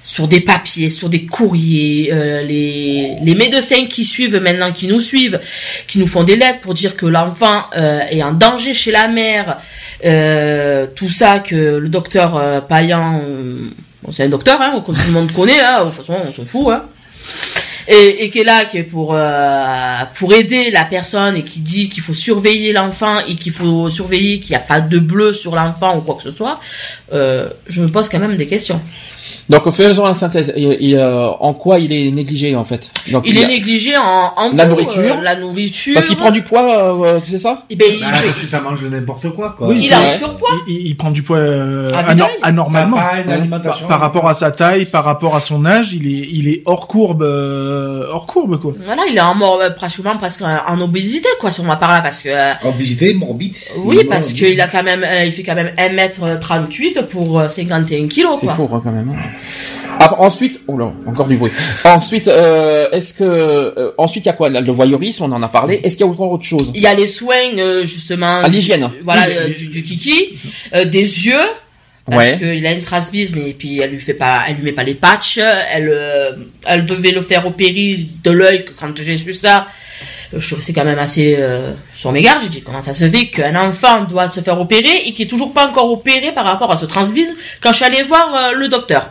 sur des papiers, sur des courriers, euh, les, les médecins qui suivent maintenant, qui nous suivent, qui nous font des lettres pour dire que l'enfant euh, est en danger chez la mère, euh, tout ça que le docteur Payan, bon, c'est un docteur, hein, que tout le monde connaît, hein, de toute façon on s'en fout, hein, et, et qui est là, qui est pour pour aider la personne et qui dit qu'il faut surveiller l'enfant et qu'il faut surveiller qu'il n'y a pas de bleu sur l'enfant ou quoi que ce soit, je me pose quand même des questions. Donc faisons la synthèse. Et, et, euh, en quoi il est négligé en fait? Donc, Il y est a- négligé en, en La tout, nourriture. euh, la nourriture. Parce qu'il prend du poids, euh, c'est ça? Eh ben, il, Bah, parce que ça mange n'importe quoi, quoi. Oui, il a un Ouais. surpoids. Il, il- il prend du poids euh, Ah, anor- anormalement. Ça une Par, alimentation. par rapport à sa taille, par rapport à son âge, il est, il est hors courbe, euh, hors courbe quoi. Voilà, il est en mort, euh, pratiquement presque en en obésité, quoi, si on va par là, parce que, euh, Obésité, morbide. oui, Il parce qu'il a quand même, euh, il fait quand même 1m38 pour euh, 51 kilos, C'est quoi. faux hein, quand même. hein. Ah, ensuite, oh là, encore du bruit. Ensuite, euh, est-ce que euh, ensuite il y a quoi? Le voyeurisme, on en a parlé. Est-ce qu'il y a encore autre chose? Il y a les soins, euh, justement. À l'hygiène. Voilà, euh, du, du kiki, euh, des yeux. Parce Ouais. qu'il a une transbise, mais puis elle lui fait pas, elle lui met pas les patchs. Elle, euh, elle devait le faire opérer de l'œil. que Quand j'ai su ça, euh, je suis resté quand même assez euh, sur mes gardes. J'ai dit comment ça se fait qu'un enfant doit se faire opérer et qui est toujours pas encore opéré par rapport à ce transbise quand je suis allée voir euh, le docteur?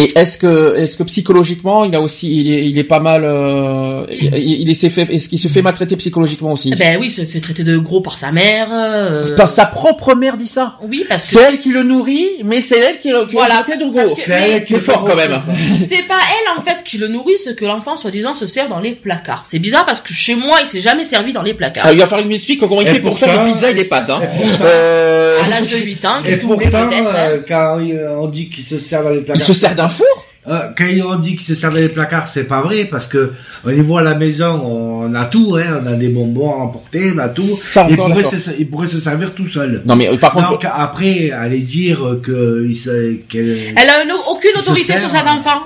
Et est-ce que, est-ce que psychologiquement, il a aussi, il est, il est pas mal, euh, il, il, il s'est fait, est-ce qu'il se fait maltraiter psychologiquement aussi? Ben oui, il se fait traiter de gros par sa mère. euh, C'est pas sa propre mère dit ça. Oui, parce C'est que elle qui le nourrit, mais c'est elle qui, le- qui Voilà. l'a traité de gros. C'est elle qui C'est fort quand même. (laughs) c'est pas elle en fait qui le nourrit, c'est que l'enfant soi-disant se sert dans les placards. C'est bizarre parce que chez moi, il s'est jamais servi dans les placards. Ah, il va falloir qu'il m'explique comment il Et fait pour faire des pizzas et des pâtes. Hein. et pourtant- Euh, À l'âge de 8 ans, qu'est-ce que vous voulez peut-être hein? euh, quand on dit qu'il se sert dans les il placards. se sert d'un four euh, quand ils ont dit qu'ils se servaient des placards, c'est pas vrai parce que au niveau à la maison, on a tout, hein, on a des bonbons à emporter, on a tout. Ça, ils, pourraient se, ils pourraient se servir tout seuls. Non, mais par contre, Donc après, aller dire que ils se, que- Elle a une- aucune se autorité sur cet enfant.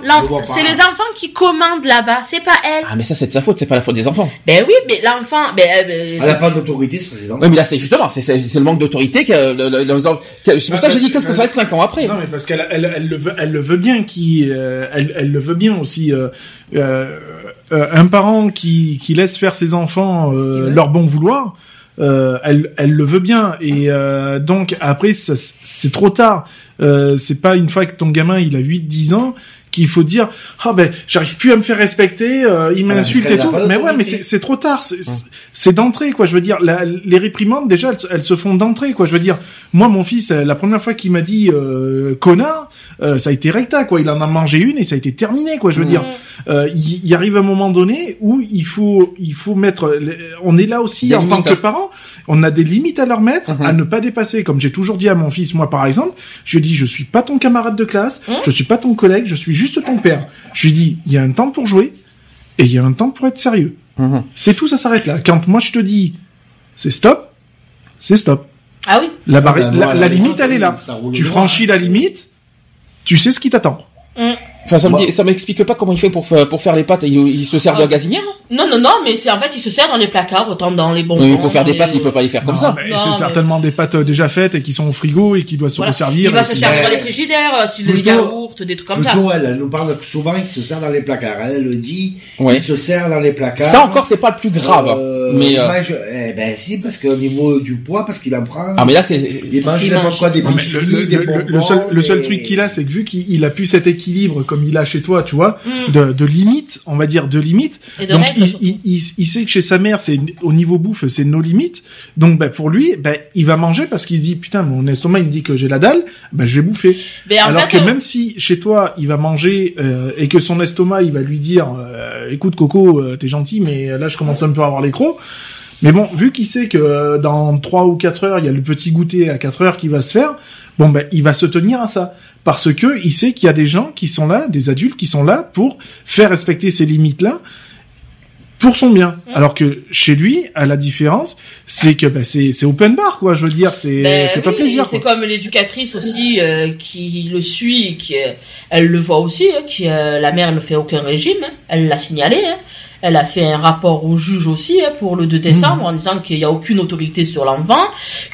C'est les enfants qui commandent là-bas, c'est pas elle. ah mais ça c'est de sa faute, c'est pas la faute des enfants. Ben oui, mais l'enfant, ben, euh, ben, elle n'a pas d'autorité sur ses enfants. Oui, mais là c'est justement, c'est le manque d'autorité que le, le, le- que- c'est pour ça que j'ai dit qu'est-ce que ça va être 5 ans après. Non, mais parce qu'elle elle, elle le veut, elle le veut bien, qui, euh, elle, elle le veut bien aussi. euh, euh, euh, un parent qui, qui laisse faire ses enfants euh, leur bon vouloir, euh, elle, elle le veut bien. Et euh, donc après, c'est trop tard. Euh, c'est pas une fois que ton gamin il a 8-10 ans qu'il faut dire ah ben j'arrive plus à me faire respecter, euh, il m'insulte et tout. Mais ouais, mais c'est trop tard. C'est- d'entrée quoi. Je veux dire, la- les réprimandes déjà elles, se- elles se font d'entrée quoi. Je veux dire, moi mon fils, euh, la première fois qu'il m'a dit euh, connard, euh, ça a été recta quoi. Il en a mangé une et ça a été terminé quoi. Je veux dire, euh, il, il arrive un moment donné où il faut il faut mettre. On est là aussi Des en tant que hein. parents. On a des limites à leur mettre, Mhm. à ne pas dépasser. Comme j'ai toujours dit à mon fils, moi par exemple, je dis je suis pas ton camarade de classe, Mhm. je suis pas ton collègue, je suis juste ton père. Je lui dis il y a un temps pour jouer et il y a un temps pour être sérieux. Mhm. C'est tout, ça s'arrête là. Quand moi je te dis c'est stop, c'est stop. Ah oui. La, barri- Ah ben, la, voilà, la les limite, elle est là. Tu franchis la limite, tu sais ce qui t'attend. Enfin, ça me ça m'explique pas comment il fait pour faire, pour faire les pâtes. Il, il se sert de la gazinière. Non, non, non, mais c'est en fait, il se sert dans les placards, autant dans les bonbons. Oui, pour faire des pâtes, il peut pas les faire comme Non, ça. mais Non, c'est mais- certainement des pâtes euh, déjà faites et qui sont au frigo et qui doivent se Voilà. resservir. Il va se servir dans les frigidaires, euh, si des yaourts, des trucs comme ça. Plutôt, elle, elle nous parle souvent qu'il se sert dans les placards. Elle, elle le dit, Ouais. il se sert dans les placards. Ça encore, c'est pas le plus grave. Euh, mais il euh, mange- eh ben si, parce qu'au niveau du poids, parce qu'il en prend. ah mais là c'est il mange n'importe mange. quoi, des biscuits, le, le- des le- bonbons. le seul, le seul truc qu'il a, c'est que vu qu'il il a plus cet équilibre comme il a chez toi, tu vois, Mm. de, de limite, on va dire de limite. Et de Donc il, il, il, il sait que chez sa mère, c'est au niveau bouffe, c'est nos limites. Donc ben, pour lui, ben, il va manger parce qu'il se dit putain, mon estomac il me dit que j'ai la dalle, ben je vais bouffer. Mais en Alors fait, que euh, même si chez toi il va manger euh, et que son estomac il va lui dire euh, écoute Coco euh, t'es gentil mais là je commence un peu à avoir les crocs mais bon vu qu'il sait que euh, dans 3 ou 4 heures il y a le petit goûter à 4 heures qui va se faire bon ben il va se tenir à ça parce que il sait qu'il y a des gens qui sont là des adultes qui sont là pour faire respecter ces limites là pour son bien. Mm. Alors que chez lui, à la différence, c'est que ben, c'est c'est open bar quoi. Je veux dire, c'est Ben fait pas plaisir. C'est comme l'éducatrice aussi euh, qui le suit, qui euh, elle le voit aussi, hein, qui euh, la mère ne fait aucun régime, hein, elle l'a signalé. hein. Elle a fait un rapport au juge aussi hein, pour le 2 décembre en disant qu'il n'y a aucune autorité sur l'enfant,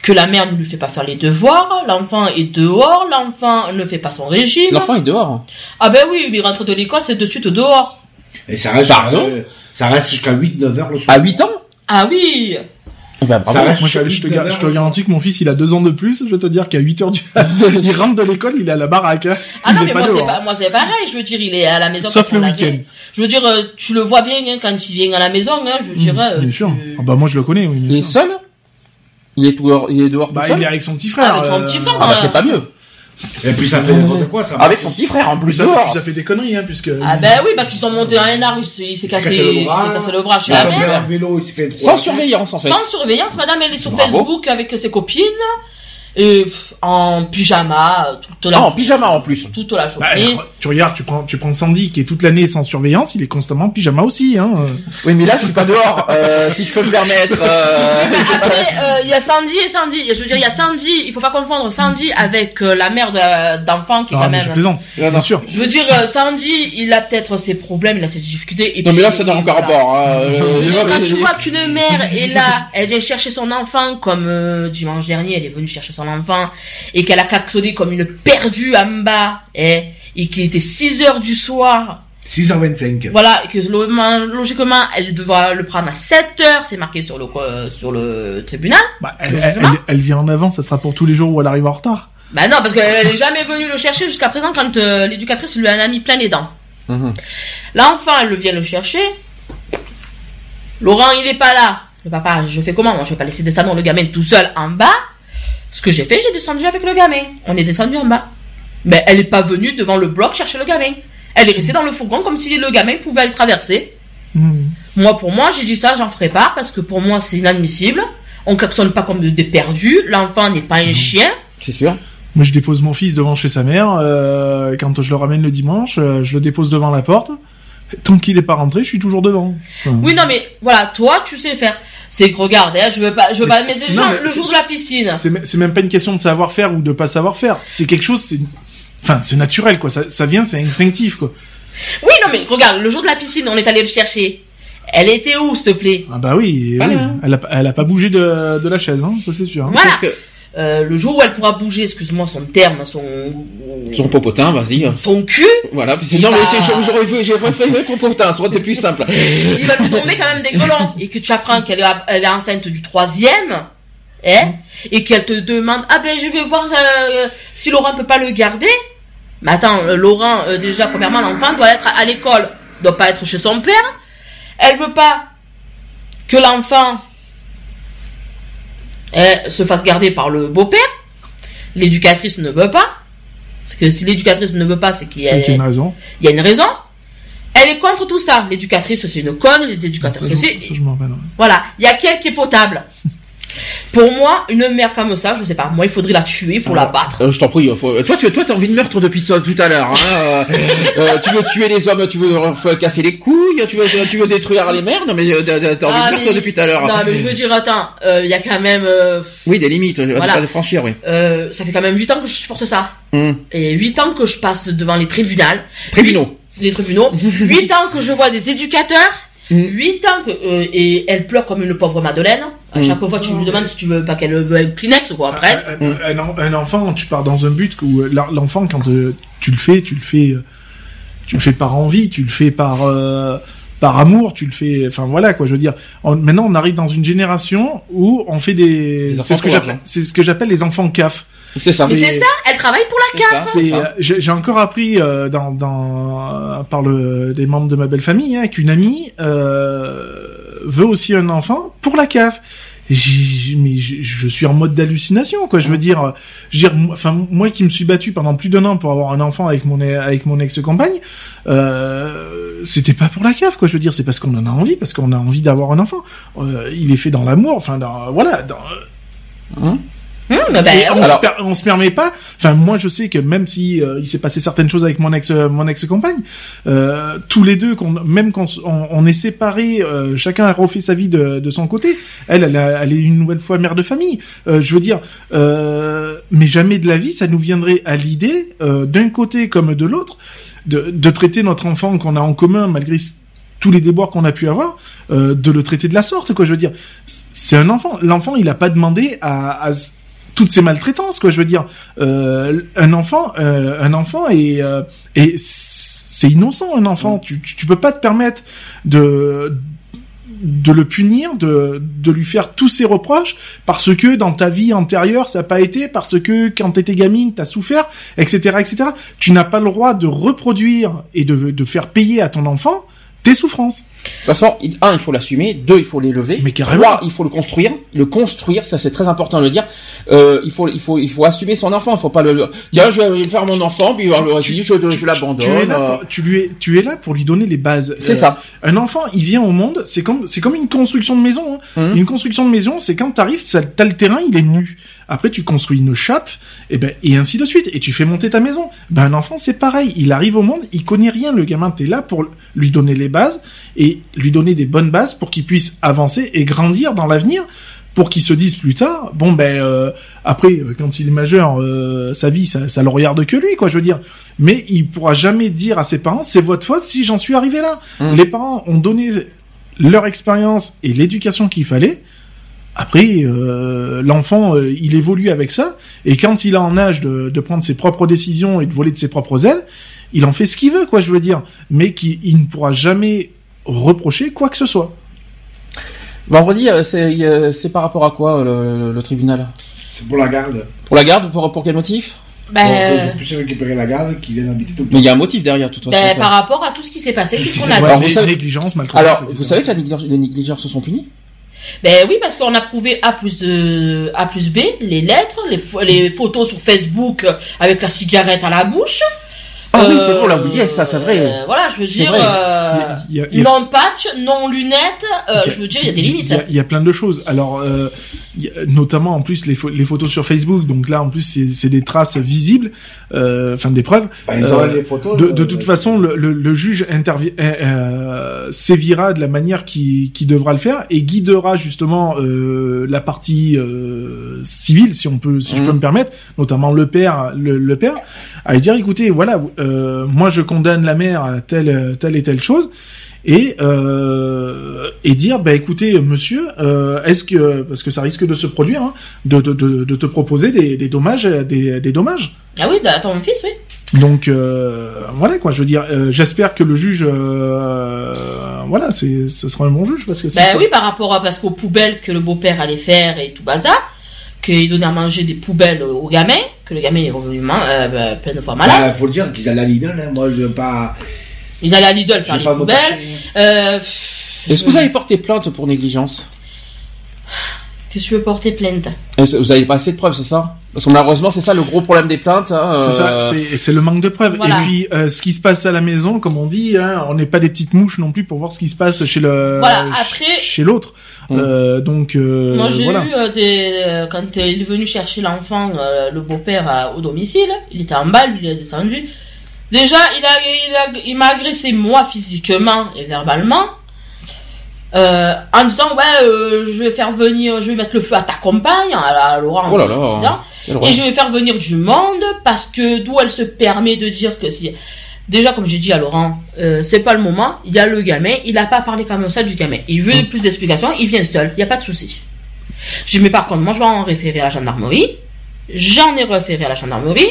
que la mère ne lui fait pas faire les devoirs, l'enfant est dehors, l'enfant ne fait pas son régime. l'enfant est dehors. Ah ben oui, il rentre de l'école, c'est de suite dehors. Et ça reste, Pardon euh, ça reste jusqu'à 8-9 heures le soir. À 8 ans Ah oui Eh ben, bravo. Ça reste Moi, je, te, 8-9 gar- je te heures. garantis que mon fils, il a deux ans de plus. Je vais te dire qu'à 8 heures du, (laughs) il rentre de l'école, il est à la baraque. hein. Ah non, mais pas moi c'est pas, moi c'est pareil, je veux dire, il est à la maison. Sauf le week-end. Je veux dire, euh, tu le vois bien hein, quand il vient à la maison, hein, je dirais. euh, Bien tu- sûr. Ah bah moi je le connais. Oui, bien Il est sûr. seul? Il est dehors, il est dehors Bah, tout seul? il est avec son petit frère. Avec son petit frère, Ah bah euh, c'est pas mieux. Et puis ça fait n'importe quoi, ça. Avec son petit frère en plus ça, dehors. ça fait des conneries, hein, puisque. Ah ben oui, parce qu'ils sont montés à un arbre, il s'est cassé, cassé le il bras. s'est cassé le bras chez Il la mère. vélo, il s'est fait Sans surveillance en fait. Sans surveillance, madame, elle est sur Bravo. Facebook avec ses copines, et pff, en pyjama, euh, toute la, Ah, en pyjama en plus. toute la Bah, journée. tu regardes, tu prends, tu prends Sandy qui est toute l'année sans surveillance, il est constamment en pyjama aussi. Hein. Oui, mais là je suis pas dehors, euh, si je peux me permettre. euh, Après, euh, il y a Sandy et Sandy. Je veux dire, il y a Sandy, il faut pas confondre Sandy avec euh, la mère de- d'enfant qui est Ah, quand mais je même... plaisante, bien sûr. Je veux dire, euh, Sandy, il a peut-être ses problèmes, il a ses difficultés. Et Non, mais là ça n'a aucun voilà. rapport. hein. Euh, quand tu vois qu'une mère est là, elle vient chercher son enfant comme euh, dimanche dernier, elle est venue chercher son enfant et qu'elle a klaxonné comme une perdue en bas, eh, et qu'il était 6 heures du soir, 6h25. voilà, et que lo- logiquement elle devra le prendre à 7 heures, c'est marqué sur le euh, sur le tribunal. Bah, elle, elle, elle- elle vient en avant, ça sera pour tous les jours où elle arrive en retard. Bah non, parce qu'elle est jamais venue le chercher jusqu'à présent quand euh, l'éducatrice lui en a mis plein les dents. Mhm. L'enfant, elle le vient le chercher. Laurent, il est pas là. Le papa, je fais comment? Moi, je vais pas laisser descendre le gamin tout seul en bas. Ce que j'ai fait, j'ai descendu avec le gamin. On est descendu en bas. Mais elle est pas venue devant le bloc chercher le gamin. Elle est restée dans le fourgon comme si le gamin pouvait le traverser. Hmm. Moi, pour moi, j'ai dit ça, j'en ferai pas parce que pour moi, c'est inadmissible. On klaxonne pas comme des perdus. L'enfant n'est pas un chien. C'est sûr. Moi, je dépose mon fils devant chez sa mère. euh, quand je le ramène le dimanche, euh, je le dépose devant la porte. Tant qu'il est pas rentré, je suis toujours devant. Enfin, Oui, non, mais voilà, toi, tu sais faire. C'est que regarde, hein, je veux pas, je veux Mais pas, non, déjà, mais le jour de la piscine. C'est même pas une question de savoir faire ou de pas savoir faire. C'est quelque chose, c'est, enfin, c'est naturel quoi. Ça, ça vient, c'est instinctif quoi. Oui, non, mais regarde, le jour de la piscine, on est allé le chercher. Elle était où, s'il te plaît? Ah bah oui, Voilà. oui. Elle, a, elle a pas bougé de, de la chaise, hein, ça c'est sûr. hein. Voilà. Parce que Euh, le jour où elle pourra bouger, excuse-moi son terme, son son popotin, vas-y. son cul, Voilà, puis c'est non mais va- c'est j'aurais vu, j'ai préféré popotin, aurait été plus simple. il va lui tomber quand même des golons. Et que tu apprends qu'elle est, elle est enceinte du troisième, hein, et qu'elle te demande, ah ben je vais voir euh, si Laurent peut pas le garder. Mais attends, euh, Laurent, euh, déjà, premièrement, l'enfant doit être à, à l'école, doit pas être chez son père. Elle veut pas que l'enfant euh, se fasse garder par le beau-père. L'éducatrice ne veut pas. Parce que si l'éducatrice ne veut pas, c'est qu'il y, a- une raison. il y a une raison. Elle est contre tout ça. L'éducatrice, c'est une conne. Les éducateurs, c'est... Voilà. Il y a qu'elle qui est potable. (laughs) Pour moi, une mère comme ça, je sais pas. Moi, il faudrait la tuer, il faut la battre. Euh, je t'en prie, faut- toi tu toi t'as envie de meurtre depuis tout à l'heure. Hein. euh, euh, tu veux tuer les hommes, tu veux leur casser les couilles, tu veux tu veux détruire les mères, non mais euh, t'as envie Ah, de meurtre mais- depuis tout à l'heure. Non, mais je veux dire, attends, euh, il y a quand même, euh, Oui, des limites, je Voilà. pas de franchir, oui. euh, ça fait quand même 8 ans que je supporte ça. Hum. Et 8 ans que je passe devant les tribunaux. Tribunaux. Les tribunaux. (laughs) 8 ans que je vois des éducateurs. Mm. 8 ans que, euh, et elle pleure comme une pauvre Madeleine. À Mm. chaque fois, tu lui demandes si tu veux pas qu'elle veut un Kleenex ou quoi, presque. Un, un- un- un enfant, tu pars dans un but où euh, l'en- l'enfant, quand euh, tu le fais, tu le fais, tu le fais par envie, tu le fais par euh, par amour, tu le fais. Enfin voilà quoi, je veux dire. On- maintenant, on arrive dans une génération où on fait des. Des C'est ce que j'appelle, c'est ce que j'appelle les enfants CAF. C'est ça. C'est- ça, elle travaille pour la CAF. euh, j'ai encore appris euh, dans, dans par le des membres de ma belle famille hein, qu'une amie euh, veut aussi un enfant pour la CAF. Mais je, suis en mode d'hallucination quoi. Je veux dire, je veux dire, moi- enfin moi qui me suis battu pendant plus d'un an pour avoir un enfant avec mon avec mon ex-compagne, euh, c'était pas pour la CAF quoi. Je veux dire, c'est parce qu'on en a envie, parce qu'on a envie d'avoir un enfant. Euh, il est fait dans l'amour, enfin dans, voilà. Dans, Hum, bah, et on, alors- se per- on se permet pas. Enfin, moi, je sais que même si euh, il s'est passé certaines choses avec mon ex, euh, mon ex compagne, euh, tous les deux, qu'on, même quand on, on est séparés, euh, chacun a refait sa vie de, de son côté. Elle, elle, a- elle est une nouvelle fois mère de famille. Euh, je veux dire, euh, mais jamais de la vie, ça nous viendrait à l'idée, euh, d'un côté comme de l'autre, de, de traiter notre enfant qu'on a en commun malgré tous les déboires qu'on a pu avoir, euh, de le traiter de la sorte, quoi. Je veux dire, c'est un enfant. L'enfant, il a pas demandé à, à toutes ces maltraitances, quoi. Je veux dire, euh, un enfant, euh, un enfant et euh, et c'est innocent, un enfant. Tu, tu tu peux pas te permettre de de le punir, de, de lui faire tous ses reproches, parce que dans ta vie antérieure, ça n'a pas été, parce que quand t'étais gamine, t'as souffert, etc., etc. Tu n'as pas le droit de reproduire et de, de faire payer à ton enfant tes souffrances. De toute façon, un, il faut l'assumer. Deux, il faut l'élever. Mais carrément. Trois, il faut le construire. Le construire, ça c'est très important de le dire. Euh, il faut, il faut, il faut assumer son enfant. Il faut pas le, dire, je vais faire mon enfant, puis alors, je, dis, je, je l'abandonne. Tu es, là euh, pour, tu, lui es, tu es là pour lui donner les bases. C'est Euh, ça. Un enfant, il vient au monde, c'est comme, c'est comme une construction de maison. Hein. Mhm. Une construction de maison, c'est quand t'arrives, t'as le terrain, il est nu. Après, tu construis une chape, et ben, et ainsi de suite. Et tu fais monter ta maison. Ben, un enfant, c'est pareil. Il arrive au monde, il connaît rien. Le gamin, t'es là pour lui donner les bases et lui donner des bonnes bases pour qu'il puisse avancer et grandir dans l'avenir. Pour qu'il se dise plus tard, bon ben euh, après euh, quand il est majeur, euh, sa vie ça, ça le regarde que lui quoi, je veux dire. Mais il pourra jamais dire à ses parents c'est votre faute si j'en suis arrivé là. Mhm. Les parents ont donné leur expérience et l'éducation qu'il fallait. Après, euh, l'enfant, euh, il évolue avec ça, et quand il a en âge de, de prendre ses propres décisions et de voler de ses propres ailes, il en fait ce qu'il veut, quoi, je veux dire, mais qu'il il ne pourra jamais reprocher quoi que ce soit. Vendredi, c'est, c'est par rapport à quoi euh, le, le tribunal? C'est pour la garde. Pour la garde Pour, pour quel motif? Ben, Donc, je puisse récupérer la garde qui vient habiter tout le Mais il y a un motif derrière, de toute façon. ben, ça. par rapport à tout ce qui s'est passé, tout ce qu'on a dit. Alors, vous savez- Négligence, maltraitance, Alors, etc. vous savez que la négligence- les négligences se sont punies? Ben oui, parce qu'on a prouvé A plus, euh, A plus B, les lettres, les, pho- les photos sur Facebook euh, avec la cigarette à la bouche. Ah oui, Euh, c'est vrai, on l'a oublié, ça, c'est vrai. euh, voilà, je veux dire, euh, y y non patch, non lunettes, euh, je veux dire, il y a des limites. y il y a plein de choses. Alors, euh, y notamment en plus les, les photos sur Facebook. Donc là, en plus, c'est- c'est des traces visibles, euh, enfin des preuves. Bah, ils Euh, les photos. de, toute façon, le, le, le juge intervi- euh, sévira de la manière qui, qui devra le faire et guidera justement euh, la partie euh, civile, si on peut, si je peux me permettre, notamment le père, le, le père, à lui dire écoutez, voilà, euh, moi je condamne la mère à telle, telle et telle chose. Et euh, et dire bah écoutez monsieur euh, est-ce que parce que ça risque de se produire hein, de, de, de, de te proposer des, des dommages des, des dommages Ah oui, à ton fils, oui. donc euh, voilà quoi, je veux dire, euh, j'espère que le juge, euh, voilà, c'est, ce sera un bon juge parce que c'est. Ben oui, par rapport à parce qu'aux poubelles que le beau-père allait faire et tout bazar, qu'il donnait à manger des poubelles au gamin, que le gamin est revenu euh, ben, plein de fois malade. Bah, faut le dire qu'ils allaient à Lidl, hein. moi je veux pas. Ils allaient à Lidl faire je les pas poubelles. Euh, Est-ce que vous avez porté plainte pour négligence que tu veux porter plainte Vous avez pas assez de preuves, c'est ça? Parce que malheureusement, c'est ça le gros problème des plaintes. hein, C'est ça, euh, c'est, c'est le manque de preuves. Voilà. Et puis, euh, ce qui se passe à la maison, comme on dit, hein, on n'est pas des petites mouches non plus pour voir ce qui se passe chez le, Voilà, après- chez l'autre. Mm. Euh, donc, euh, Moi, j'ai voilà. eu euh, des. euh, quand euh, il est venu chercher l'enfant, euh, le beau-père, au domicile, il était en bas, lui, il est descendu. Déjà, il a, il a, il m'a agressé moi physiquement et verbalement. Euh, en disant ouais euh, je vais faire venir je vais mettre le feu à ta compagne à, Laurent Oh là là. et je vais faire venir du monde parce que d'où elle se permet de dire que si déjà comme j'ai dit à Laurent euh, c'est pas le moment il y a le gamin il a pas parlé comme ça du gamin il veut plus d'explications il vient seul il y a pas de souci dit, mais par contre moi je vais en référer à la gendarmerie j'en ai référé à la gendarmerie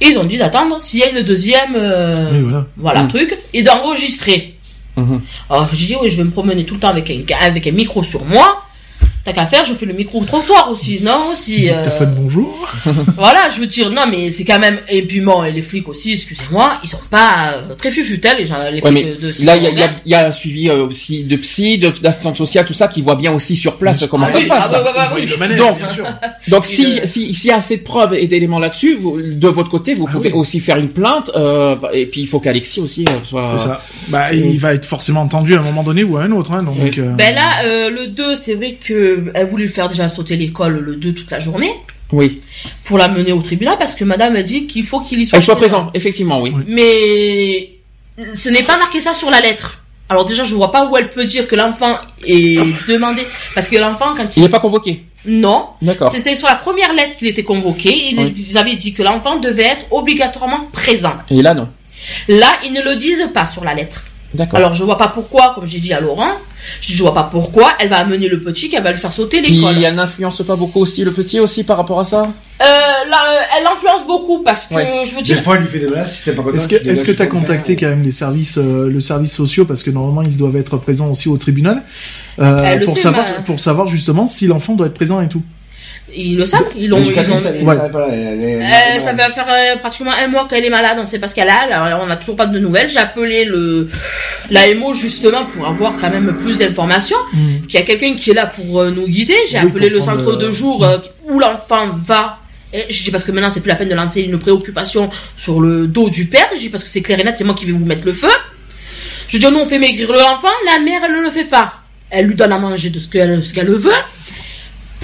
ils ont dit d'attendre s'il y a une deuxième euh, Oui, voilà. voilà Mm. truc et d'enregistrer Mhm. alors j'ai dit oui je vais me promener tout le temps avec un, avec un micro sur moi T'as qu'à faire, je fais le micro trottoir aussi, non Si, Dites euh, ta fête bonjour. (laughs) voilà, je veux dire, non, mais c'est quand même. Et puis bon, et les flics aussi, excusez-moi, ils sont pas euh, très fufutés, les gens, les Ouais, flics de. de là, il y a, il y a- il y a un suivi euh, aussi de psy, d'assistante sociale, tout ça, qui voit bien aussi sur place comment Ah ça oui, se passe. ah oui. Le manège, Donc, bien sûr. (laughs) Donc, si, de- si, s'il y a assez de preuves et d'éléments là-dessus, vous, de votre côté, vous Ah pouvez oui. aussi faire une plainte, euh, et puis il faut qu'Alexis aussi euh, soit. C'est ça. Bah, il va être forcément entendu à un moment donné ou à un autre, hein, donc. Oui. euh, Ben là, euh, le 2, c'est vrai que elle voulait faire déjà sauter l'école le 2 toute la journée Oui. pour la mener au tribunal parce que madame a dit qu'il faut qu'il y soit Elle soit présent, effectivement, oui. Mais ce n'est pas marqué ça sur la lettre. Alors déjà, je vois pas où elle peut dire que l'enfant est demandé parce que l'enfant quand Il il n'est pas convoqué. non, D'accord. c'était sur la première lettre qu'il était convoqué. Ils, Oui. ils avaient dit que l'enfant devait être obligatoirement présent. Et là, non. Là, ils ne le disent pas sur la lettre. Alors je vois pas pourquoi, comme j'ai dit à Laurent, je dis, je vois pas pourquoi elle va amener le petit qu'elle va lui faire sauter l'école. il n'influence pas beaucoup aussi le petit aussi par rapport à ça? Euh, là, euh, elle l'influence beaucoup parce que Ouais. je veux Des dire, fois, elle lui fait des menaces si t'es pas content. Est-ce que tu est-ce que t'as contacté quand même les services euh, le service sociaux parce que normalement ils doivent être présents aussi au tribunal euh, pour sait, savoir pour savoir justement si l'enfant doit être présent et tout? Ils le savent, ils l'ont, ils ont. est- Ouais. pas elle Euh, ça va faire euh, pratiquement un mois qu'elle est malade, on sait pas ce qu'elle a, alors on n'a toujours pas de nouvelles. J'ai appelé le l'AMO justement pour avoir quand même plus d'informations. Qu'il y a quelqu'un qui est là pour euh, nous guider. J'ai Oui, appelé le centre euh, de jour euh, où l'enfant va. Et je dis parce que maintenant c'est plus la peine de lancer une préoccupation sur le dos du père. Je dis parce que c'est clair et net, c'est moi qui vais vous mettre le feu. Je dis non, on fait maigrir l'enfant, la mère elle ne le fait pas. Elle lui donne à manger de ce qu'elle ce qu'elle veut.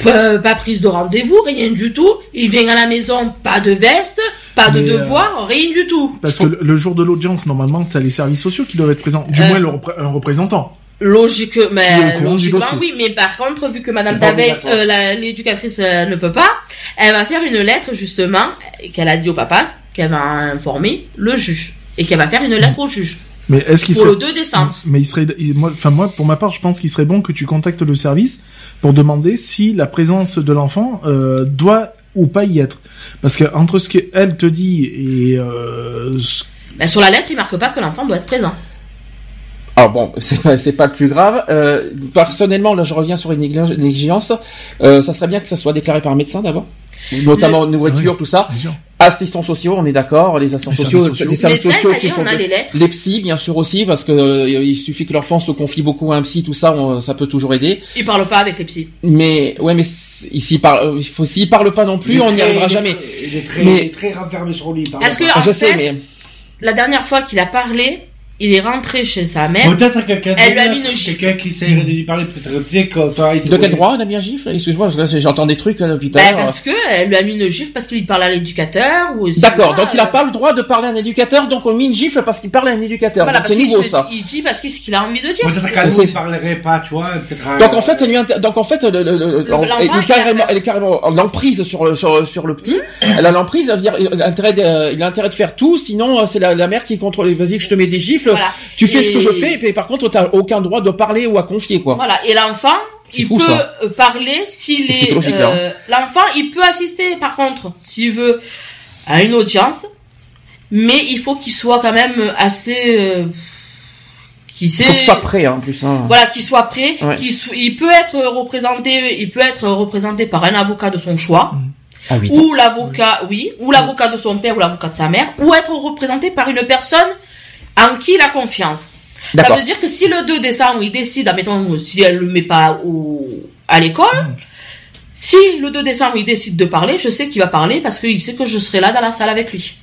Pas, pas prise de rendez-vous, rien du tout. Il vient à la maison, pas de veste, pas de Mais, euh, devoir, rien du tout. Parce que le- jour de l'audience normalement t'as les services sociaux qui doivent être présents, du Euh, moins le repré- un représentant. Logique, mais logiquement oui, mais par contre, vu que Madame Davet, euh, l'éducatrice euh, ne peut pas, elle va faire une lettre justement euh, qu'elle a dit au papa, qu'elle va informer le juge et qu'elle va faire une lettre au juge Mais est-ce qu'il pour serait le 2 décembre. mais il serait moi enfin moi pour ma part je pense qu'il serait bon que tu contactes le service pour demander si la présence de l'enfant euh, doit ou pas y être parce que entre ce qu'elle te dit et euh, ce- Ben, sur la lettre, il marque pas que l'enfant doit être présent. Alors bon, (laughs) c'est pas, c'est pas le plus grave. Euh, personnellement, là, je reviens sur une négli- négligence. Euh, ça serait bien que ça soit déclaré par un médecin d'abord, notamment nourriture, oui. tout ça. Assistants sociaux, on est d'accord. Les assistants Les sociaux, services sociaux. des services sociaux ça qui sont on a les lettres. les psys, bien sûr aussi, parce que euh, il suffit que l'enfant se confie beaucoup à un psy, tout ça, on- ça peut toujours aider. Il parle pas avec les psys. Mais ouais, mais c- ici parle, euh, il faut s'il parle pas non plus, on n'y très- arrivera il est jamais. très- Il est très, Mais- très renfermé sur lui. Parce que Ah, en je fait, sais, mais la dernière fois qu'il a parlé, il est rentré chez sa mère. Peut-être quelqu'un Elle lui a mis une gifle. quelqu'un qui essayerait de lui parler, peut-être, tu sais, quand toi, il te De quel droit on a mis un gifle? Excuse-moi, parce que j'entends des trucs là, depuis tout à Ben, l'heure. parce que elle lui a mis une gifle parce qu'il parle à l'éducateur ou. D'accord, donc il a euh, pas le droit de parler à un éducateur, donc on met une gifle parce qu'il parle à un éducateur. Voilà, donc parce c'est nouveau ça. il dit parce qu'il ce qu'il a envie de dire. Peut-être qu'à Mais nous, c'est- il parlerait pas, tu vois, Donc en fait, elle donc en fait, elle, est carrément, a- elle est carrément en l'emprise sur sur sur le petit. Elle a l'emprise, il a intérêt de, faire tout, sinon euh, c'est la, la mère qui contrôle. Vas-y, je te mets des gifles. Voilà. Tu fais ce que je fais, et par contre, t'as aucun droit de parler ou à confier quoi. Voilà, et l'enfant, il fou, peut ça. euh, parler s'il est. psychologique, euh, L'enfant, il peut assister, par contre, s'il veut, à une audience, mais il faut qu'il soit quand même assez. Euh, qu'il Il faut tu sois prêt hein, en plus. Hein. Voilà, qu'il soit prêt, Ouais. qu'il so- il peut être représenté, il peut être représenté par un avocat de son choix, 8 ans. ou l'avocat, oui, ou l'avocat de son père ou l'avocat de sa mère, ou être représenté par une personne en qui il a confiance? Ça veut dire que si le 2 décembre, il décide, admettons, si elle le met pas au, à l'école, si le 2 décembre, il décide de parler, je sais qu'il va parler parce qu'il sait que je serai là dans la salle avec lui.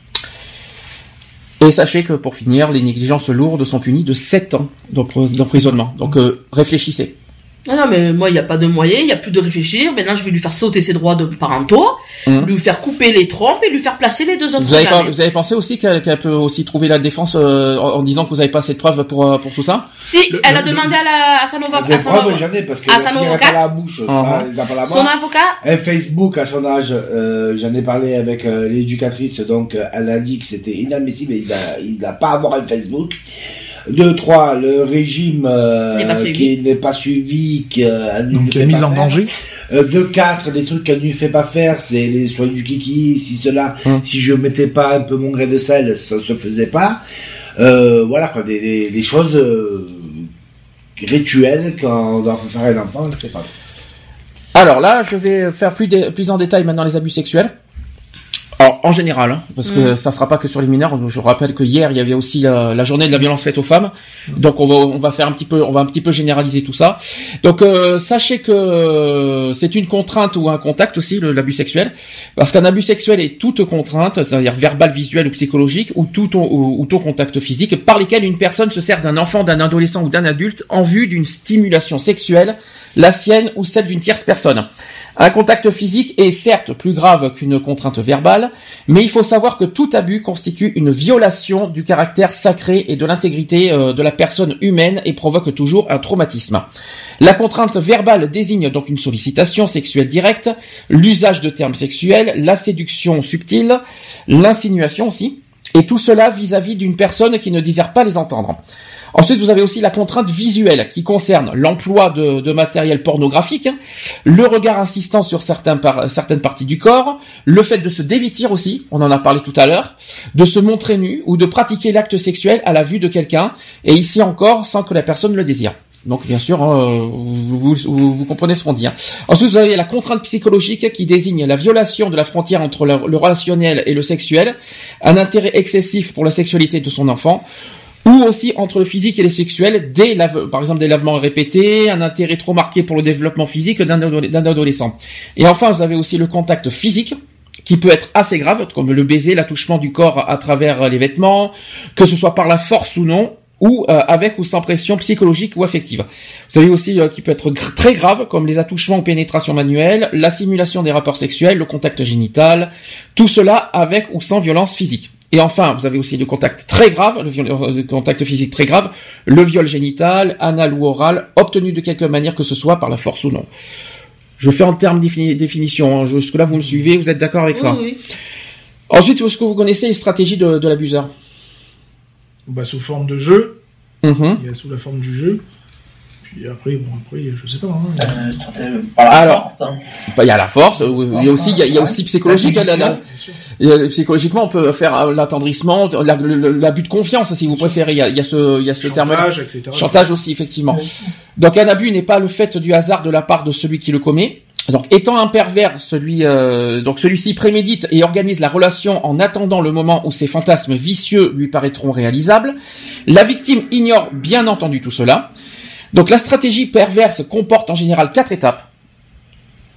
Et sachez que pour finir, les négligences lourdes sont punies de 7 ans d'empr- d'emprisonnement. Donc euh, réfléchissez. Non, non, mais moi, il n'y a pas de moyen, il n'y a plus de réfléchir. Maintenant, je vais lui faire sauter ses droits de parentaux, Mhm. lui faire couper les trompes et lui faire placer les deux autres Vous avez, pas- vous avez pensé aussi qu'elle peut aussi trouver la défense euh, en, en disant que vous n'avez pas assez de preuves pour, euh, pour tout ça? Si, Le- elle a le- demandé à, la, à son avocat, Des preuves, j'en ai, parce que à si son elle n'a avocat. pas la bouche, Ah. n'a pas la son avocat, Un Facebook à son âge, euh, j'en ai parlé avec euh, l'éducatrice, donc euh, elle a dit que c'était inadmissible, il n'a il a pas à avoir un Facebook. Deux, trois, le régime euh, N'est pas suivi. qui n'est pas suivi, qui, euh, Donc, est mis en faire. danger. Euh, deux, quatre, les trucs qu'elle ne lui fait pas faire, c'est les soins du kiki, si cela, Hum. si je mettais pas un peu mon gré de sel, ça se faisait pas. Euh, voilà quoi, des, des, des choses euh, rituelles quand on doit faire un enfant, on ne le fait pas. Alors là, je vais faire plus, plus en détail maintenant les abus sexuels. Alors, en général, hein, parce que Mm. ça sera pas que sur les mineurs. Je rappelle que hier, il y avait aussi la, la journée de la violence faite aux femmes. Donc, on va, on va faire un petit peu, on va un petit peu généraliser tout ça. Donc, euh, sachez que euh, c'est une contrainte ou un contact aussi, l'abus sexuel. Parce qu'un abus sexuel est toute contrainte, c'est-à-dire verbale, visuelle ou psychologique, ou tout, ton- ou, ou tout contact physique, par lesquels une personne se sert d'un enfant, d'un adolescent ou d'un adulte en vue d'une stimulation sexuelle, la sienne ou celle d'une tierce personne. Un contact physique est certes plus grave qu'une contrainte verbale, mais il faut savoir que tout abus constitue une violation du caractère sacré et de l'intégrité euh, de la personne humaine et provoque toujours un traumatisme. La contrainte verbale désigne donc une sollicitation sexuelle directe, l'usage de termes sexuels, la séduction subtile, l'insinuation aussi, et tout cela vis-à-vis d'une personne qui ne désire pas les entendre. Ensuite, vous avez aussi la contrainte visuelle qui concerne l'emploi de, matériel pornographique, le regard insistant sur certaines parties du corps, le fait de se dévêtir aussi, on en a parlé tout à l'heure, de se montrer nu ou de pratiquer l'acte sexuel à la vue de quelqu'un, et ici encore sans que la personne le désire. Donc bien sûr, hein, vous, comprenez ce qu'on dit. hein. Ensuite, vous avez la contrainte psychologique qui désigne la violation de la frontière entre le relationnel et le sexuel, un intérêt excessif pour la sexualité de son enfant, ou aussi entre le physique et le sexuel, des par exemple des lavements répétés, un intérêt trop marqué pour le développement physique d'un adole- d'un adolescent. Et enfin, vous avez aussi le contact physique qui peut être assez grave, comme le baiser, l'attouchement du corps à travers les vêtements, que ce soit par la force ou non, ou euh, avec ou sans pression psychologique ou affective. Vous avez aussi euh, qui peut être très grave, comme les attouchements ou pénétrations manuelles, la simulation des rapports sexuels, le contact génital, tout cela avec ou sans violence physique. Et enfin, vous avez aussi le contact très grave, le, viol- euh, le contact physique très grave, le viol génital, anal ou oral, obtenu de quelque manière que ce soit par la force ou non. Je fais en termes défini- définition. Hein. Jusque-là, vous me suivez, vous êtes d'accord avec ça oui. Ensuite, est-ce que vous connaissez les stratégies de, de l'abuseur? Bah, sous forme de jeu. Mhm. Il y a sous la forme du jeu. Puis après, bon, après, je sais pas. hein. Euh, par la Alors. force. hein. Bah, Il y a la force, euh, il y a aussi, il y a, il y a aussi psychologique. hein, Psychologiquement, on peut faire euh, l'attendrissement, l'abus de confiance, si vous préférez. Il y a, il y a ce, il y a ce. Chantage, etc. Chantage aussi, effectivement. Donc un abus n'est pas le fait du hasard de la part de celui qui le commet. Donc étant un pervers, celui euh, donc celui-ci prémédite et organise la relation en attendant le moment où ses fantasmes vicieux lui paraîtront réalisables. La victime ignore bien entendu tout cela. Donc la stratégie perverse comporte en général quatre étapes.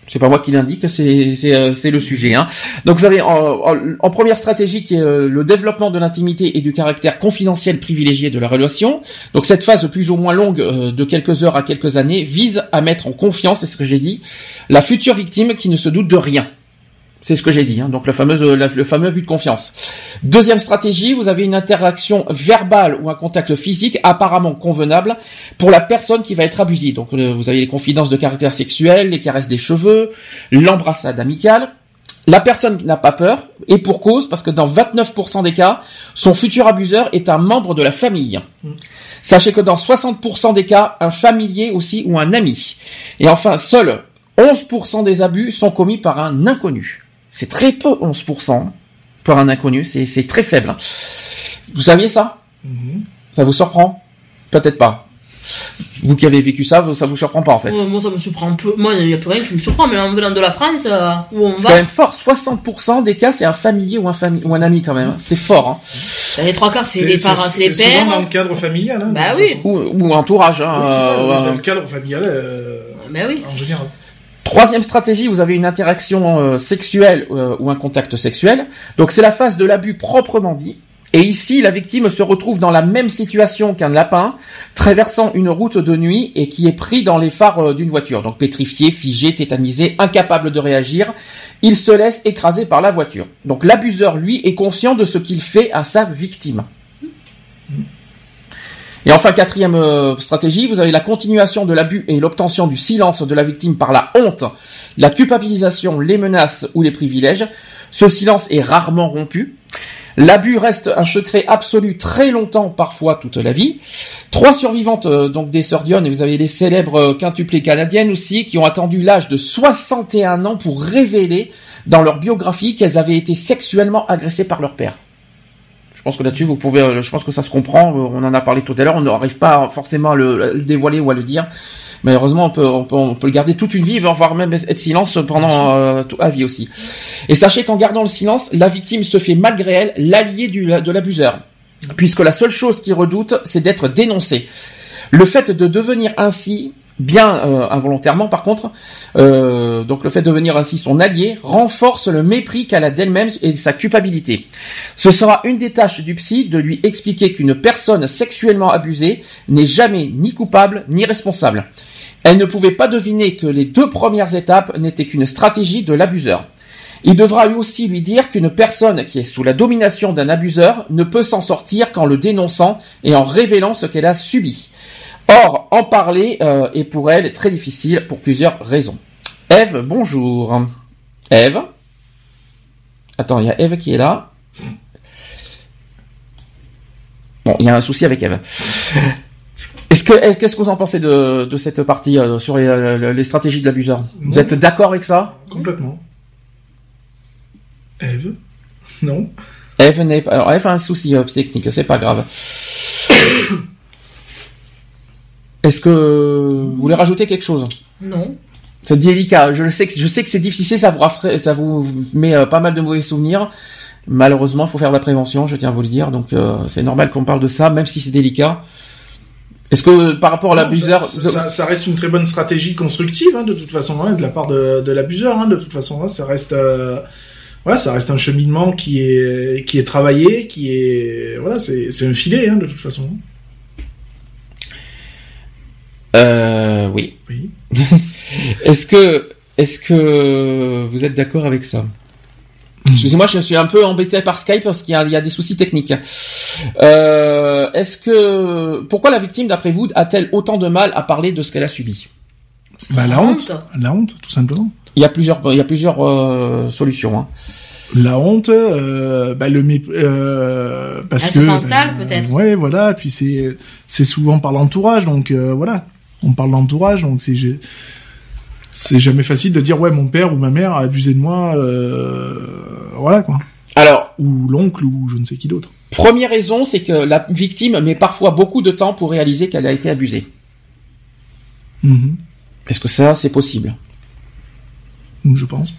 C'est pas moi qui l'indique, c'est euh, le sujet. Hein. Donc vous avez en première stratégie qui est euh, le développement de l'intimité et du caractère confidentiel privilégié de la relation. Donc cette phase plus ou moins longue euh, de quelques heures à quelques années vise à mettre en confiance, c'est ce que j'ai dit, la future victime qui ne se doute de rien. C'est ce que j'ai dit, hein. donc le fameux, la- le fameux but de confiance. Deuxième stratégie, vous avez une interaction verbale ou un contact physique apparemment convenable pour la personne qui va être abusée. Donc euh, vous avez les confidences de caractère sexuel, les caresses des cheveux, l'embrassade amicale. La personne n'a pas peur, et pour cause, parce que dans 29% des cas, son futur abuseur est un membre de la famille. Sachez que dans 60% des cas, un familier aussi ou un ami. Et enfin, seuls 11% des abus sont commis par un inconnu. C'est très peu, 11%, par un inconnu, c'est c'est très faible. hein. Vous saviez ça? Ça vous surprend? Peut-être pas. Vous qui avez vécu ça, ça vous surprend pas en fait. Ouais, moi, ça me surprend un peu. Moi, il n'y a plus rien qui me surprend, mais en venant de la France, euh, où on C'est va, quand même fort. 60% des cas, c'est un familier ou un, fami- ou un ami quand même. hein. C'est fort. Hein. bah, les trois quarts, c'est les parents, c'est les souvent dans pères. le cadre familial. Hein, Bah oui. Ou, ou entourage. Hein, Oui, c'est ça, euh, dans le cadre familial euh, Bah oui. en général. Troisième stratégie, vous avez une interaction euh, sexuelle euh, ou un contact sexuel. Donc c'est la phase de l'abus proprement dit. Et ici, la victime se retrouve dans la même situation qu'un lapin traversant une route de nuit et qui est pris dans les phares euh, d'une voiture. Donc pétrifié, figé, tétanisé, incapable de réagir, il se laisse écraser par la voiture. Donc l'abuseur, lui, est conscient de ce qu'il fait à sa victime. Et enfin, quatrième euh, stratégie, vous avez la continuation de l'abus et l'obtention du silence de la victime par la honte, la culpabilisation, les menaces ou les privilèges. Ce silence est rarement rompu. L'abus reste un secret absolu très longtemps, parfois toute la vie. Trois survivantes euh, donc des sœurs et vous avez les célèbres euh, quintuplées canadiennes aussi, qui ont attendu l'âge de 61 ans pour révéler dans leur biographie qu'elles avaient été sexuellement agressées par leur père. Je pense que là-dessus, vous pouvez, euh, je pense que ça se comprend. euh, On en a parlé tout à l'heure. On n'arrive pas forcément à le, à le dévoiler ou à le dire. Mais heureusement, on peut, on peut, on peut le garder toute une vie, voire même être silence pendant euh, toute la vie aussi. Et sachez qu'en gardant le silence, la victime se fait malgré elle l'allié de l'abuseur, puisque la seule chose qu'il redoute, c'est d'être dénoncé. Le fait de devenir ainsi, bien euh, involontairement par contre, euh, donc le fait de devenir ainsi son allié, renforce le mépris qu'elle a d'elle-même et sa culpabilité. Ce sera une des tâches du psy de lui expliquer qu'une personne sexuellement abusée n'est jamais ni coupable ni responsable. Elle ne pouvait pas deviner que les deux premières étapes n'étaient qu'une stratégie de l'abuseur. Il devra lui aussi lui dire qu'une personne qui est sous la domination d'un abuseur ne peut s'en sortir qu'en le dénonçant et en révélant ce qu'elle a subi. Or, en parler euh, est pour elle très difficile pour plusieurs raisons. Eve, bonjour. Eve Attends, il y a Eve qui est là. Bon, il y a un souci avec Eve. Est-ce que, qu'est-ce que vous en pensez de, de cette partie euh, sur les, euh, les stratégies de l'abuseur Vous êtes d'accord avec ça? Complètement. Eve Non Eve n'est pas. Alors, Eve a un souci euh, technique, c'est pas grave. (coughs) Est-ce que vous voulez rajouter quelque chose? Non. C'est délicat. Je le sais que je sais que c'est difficile, ça vous raffra- ça vous met euh, pas mal de mauvais souvenirs. Malheureusement, il faut faire de la prévention, je tiens à vous le dire. Donc euh, c'est normal qu'on parle de ça, même si c'est délicat. Est-ce que par rapport à l'abuseur, ça, ça- ça reste une très bonne stratégie constructive, hein, de toute façon, hein, de la part de, de l'abuseur. hein, de toute façon, ça reste, euh, voilà, ça reste un cheminement qui est qui est travaillé, qui est, voilà, c'est c'est un filet, de toute façon. Euh, oui. Oui. (laughs) Est-ce que est-ce que vous êtes d'accord avec ça? Excusez-moi, je suis un peu embêté par Skype parce qu'il y a, il y a des soucis techniques. Euh, est-ce que pourquoi la victime, d'après vous, a-t-elle autant de mal à parler de ce qu'elle a subi? Bah, la honte, la honte, tout simplement. Il y a plusieurs, il y a plusieurs euh, solutions. Hein. La honte, euh, bah, le mép- euh, parce Elle que se sent sale, peut-être. Ouais, voilà. Puis c'est c'est souvent par l'entourage, donc euh, voilà. On parle d'entourage, donc c'est jamais facile de dire ouais mon père ou ma mère a abusé de moi, euh, voilà quoi. Alors, Ou l'oncle ou je ne sais qui d'autre. première raison, c'est que la victime met parfois beaucoup de temps pour réaliser qu'elle a été abusée. Mhm. Est-ce que ça, c'est possible? Je pense.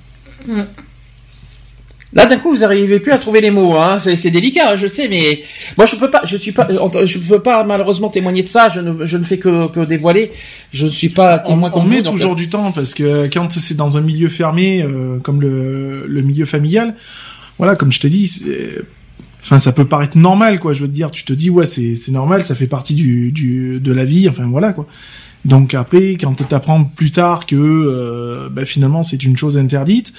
Là, d'un coup, vous n'arrivez plus à trouver les mots. Hein. C'est délicat, je sais, mais moi, je peux pas. Je suis pas. Je peux pas malheureusement témoigner de ça. Je ne, je ne fais que, que dévoiler. Je ne suis pas témoin on, on met toujours du temps parce que quand c'est dans un milieu fermé, euh, comme le, le milieu familial, voilà, comme je t'ai dit, enfin, ça peut paraître normal, quoi. Je veux te dire, tu te dis, ouais, c'est c'est normal, ça fait partie du, du de la vie. Enfin, voilà, quoi. Donc après, quand tu apprends plus tard que euh, bah, finalement c'est une chose interdite